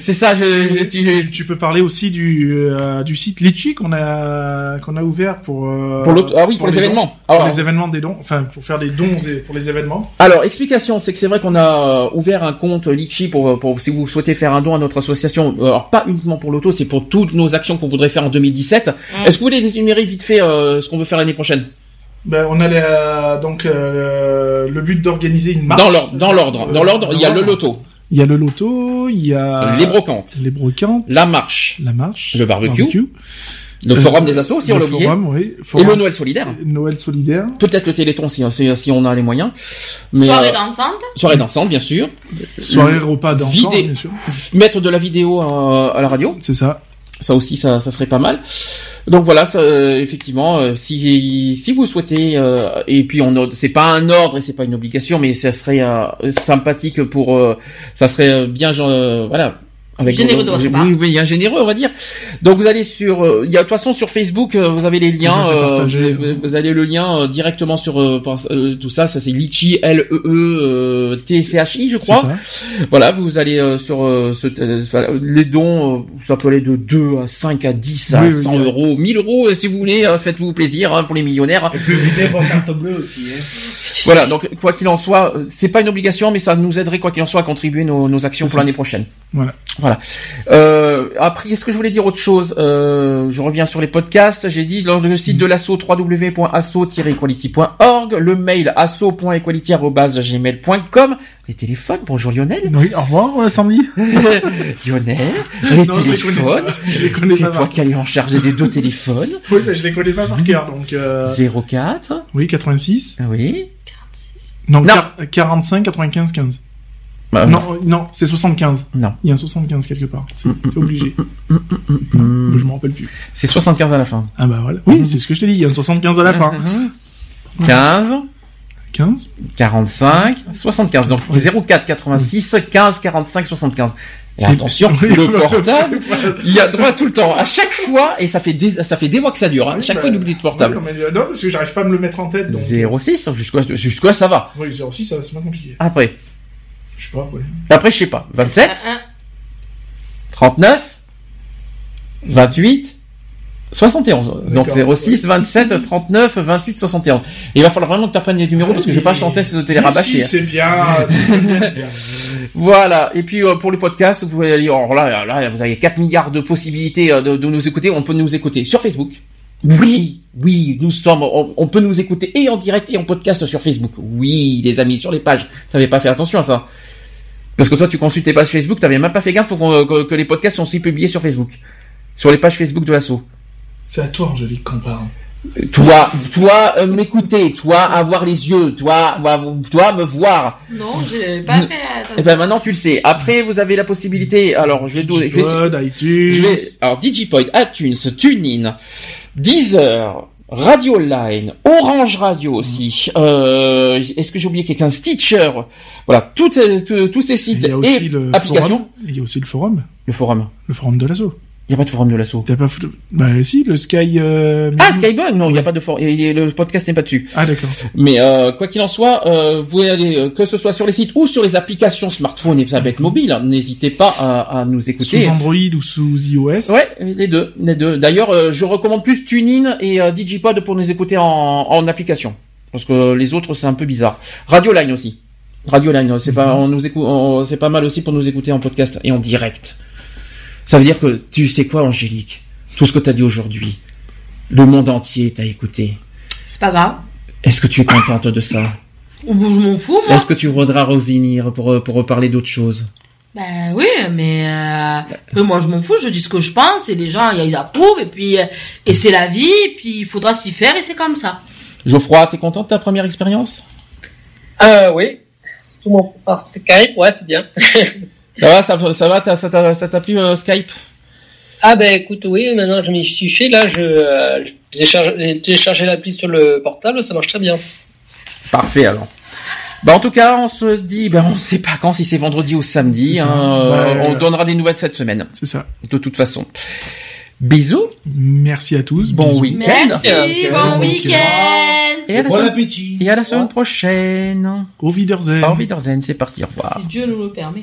C'est ça. Je, je- tu- Tu peux parler aussi du euh, du site Litchi qu'on a qu'on a ouvert pour euh, Pour l'autre- ah oui, pour les événements. pour Alors- les événements des dons, enfin pour faire des dons et pour les événements. Alors, explication, c'est que c'est vrai qu'on a euh, ouvert un compte Litchi pour, pour si vous souhaitez faire un don à notre association. Euh, Alors, pas uniquement pour l'auto, c'est pour toutes nos actions qu'on voudrait faire en 2017. Est-ce que vous voulez énumérer vite fait euh, ce qu'on veut faire l'année prochaine? Ben, on a la- donc euh, le but d'organiser une marche. Dans l'ordre, dans l'ordre, dans l'ordre, il y a le loto, Il y a le loto, il y a les brocantes, les brocantes, la marche, la marche, le barbecue, le Euh, forum des assos si on le l'a oublié, forum, oui, et le Noël solidaire. Noël solidaire. Peut-être le Téléthon si, si, si on a les moyens. Mais, Soirée euh, dansante. soirée dansante, bien sûr. Soirée repas dansant, vidé- bien sûr. Mettre de la vidéo euh, à la radio. C'est ça. Ça aussi, ça, ça serait pas mal. Donc voilà, euh, effectivement, euh, si si vous souhaitez, euh, et puis on c'est pas un ordre et c'est pas une obligation, mais ça serait sympathique pour, ça serait bien, voilà, Avec Généreux de votre part. Oui, oui, un généreux, on va dire. Donc vous allez sur, euh, il y a de toute façon sur Facebook, euh, vous avez les liens, euh, vous, vous avez le lien euh, directement sur euh, tout ça. Ça c'est Litchi L E E T C H I, je crois. ça. Voilà, vous allez euh, sur euh, ce, euh, les dons, euh, ça peut aller de 2 à 5 à 10 à Oui, oui, 100 oui. euros, 1000 euros, si vous voulez, euh, faites-vous plaisir hein, pour les millionnaires. Et puis vos cartes bleues aussi. Hein. Voilà, donc quoi qu'il en soit, euh, c'est pas une obligation, mais ça nous aiderait quoi qu'il en soit à contribuer nos, nos actions pour l'année prochaine. Voilà. Voilà. Euh, après, est-ce que je voulais dire autre chose? Euh, Je reviens sur les podcasts. J'ai dit dans le site de l'asso www.asso-equality.org, le mail asso.equality@gmail.com, les téléphones. Bonjour Lionel. Oui, au revoir, euh, Sandy. (laughs) Lionel, les Non, je les connais téléphones. pas. Je les connais C'est toi qui allais en charger des deux téléphones. (laughs) Oui, mais je les connais pas par cœur, donc. Euh... 04. Oui, 86. Oui. Non, Non. quar- 45, 95, 15. Bah, non, euh, non, c'est 75. Non. Il y a un 75 quelque part. C'est c'est obligé. Mm. Je me rappelle plus. C'est 75 à la fin. Ah bah voilà. Oui, c'est ce que je t'ai dit. Il y a un 75 à la fin. 15. 15. 45, 75. Donc 04 86 15 45 75. Et attention, Oui, le le- portable, (laughs) il y a droit tout le temps. À chaque fois, et ça fait des, ça fait des mois que ça dure. Hein. À chaque bah, fois, il oublie le portable. Ouais, non, mais, euh, non, parce que j'arrive pas à me le mettre en tête. Donc... 06, jusqu'à jusqu'à ça va. Oui, 06, ça, c'est pas compliqué. Après, Je sais pas, ouais. après, je sais pas. 27, Un, un. 39, 28, 71. Donc D'accord. 06, 27, 39, 28, 71. Et il va falloir vraiment que tu apprennes les numéros parce que je vais pas chancer de te les rabâcher. si, hein. c'est bien. (laughs) Voilà. Et puis euh, pour les podcasts, vous pouvez aller. Alors là, là, vous avez 4 milliards de possibilités euh, de, de nous écouter. On peut nous écouter sur Facebook. Oui, oui, nous sommes. On, on peut nous écouter et en direct et en podcast sur Facebook. Oui, les amis, sur les pages. T'avais pas fait attention à ça. Parce que toi, tu consultes tes pages Facebook, t'avais même pas fait gaffe pour que les podcasts sont aussi publiés sur Facebook, sur les pages Facebook de l'assaut. C'est à toi, Angélique, qu'on parle. Toi, toi, euh, m'écouter, toi, avoir les yeux, toi, toi, me voir. Non, j'ai pas fait Et attention. ben maintenant tu le sais. Après vous avez la possibilité. Alors je vais donner. je vais- Digipod, iTunes. je vais, alors Digipod, iTunes, TuneIn, Deezer, Radio Line, Orange Radio aussi. Euh, Est-ce que j'ai oublié quelqu'un? Stitcher. Voilà, tous ces sites Il y a aussi et le applications. forum. Il y a aussi le forum. Le forum. Le forum de l'assaut. Il y a pas de forum de l'assaut. T'as pas. Bah si, le Sky... Euh... Ah Skybug, non, il y a pas de forum. Le podcast n'est pas dessus. Ah d'accord. Mais euh, quoi qu'il en soit, euh, vous pouvez aller, euh, que ce soit sur les sites ou sur les applications smartphone et tablettes mobiles, hein, n'hésitez pas à, à nous écouter. Sous Android ou sous iOS. Ouais, les deux, les deux. D'ailleurs, euh, je recommande plus TuneIn et euh, Digipod pour nous écouter en, en application, parce que les autres c'est un peu bizarre. Radio Line aussi. Radio Line, c'est pas, on nous écoute, c'est pas mal aussi pour nous écouter en podcast et en direct. Ça veut dire que tu sais quoi, Angélique, tout ce que t'as dit aujourd'hui, le monde entier t'a écouté. C'est pas grave. Est-ce que tu es contente de ça? Je m'en fous, moi. Est-ce que tu voudras revenir pour pour reparler d'autre chose Bah oui, mais euh, moi je m'en fous, je dis ce que je pense et les gens ils approuvent et puis euh, et c'est la vie, et puis il faudra s'y faire et c'est comme ça. Geoffroy, t'es content de ta première expérience? Euh, oui. Surtout mon ouais, c'est bien. (laughs) Ça va, ça, ça va, ça t'a ça t'a plu euh, Skype? Ah ben écoute, oui, maintenant je m'y suis fait, là je, euh, j'ai chargé- j'ai téléchargé l'appli sur le portable, ça marche très bien. Parfait alors. Bah en tout cas, on se dit, ben on sait pas quand, si c'est vendredi ou samedi. Hein, euh, Ouais. on donnera des nouvelles cette semaine. C'est ça. De toute façon. Bisous. Merci à tous. Bon bisous. week-end. Merci, bon week-end. Et à la Bon semaine, appétit. et à la semaine prochaine. Au Wiedersehen. Au Wiedersehen, c'est parti, au revoir. Si Dieu nous le permet.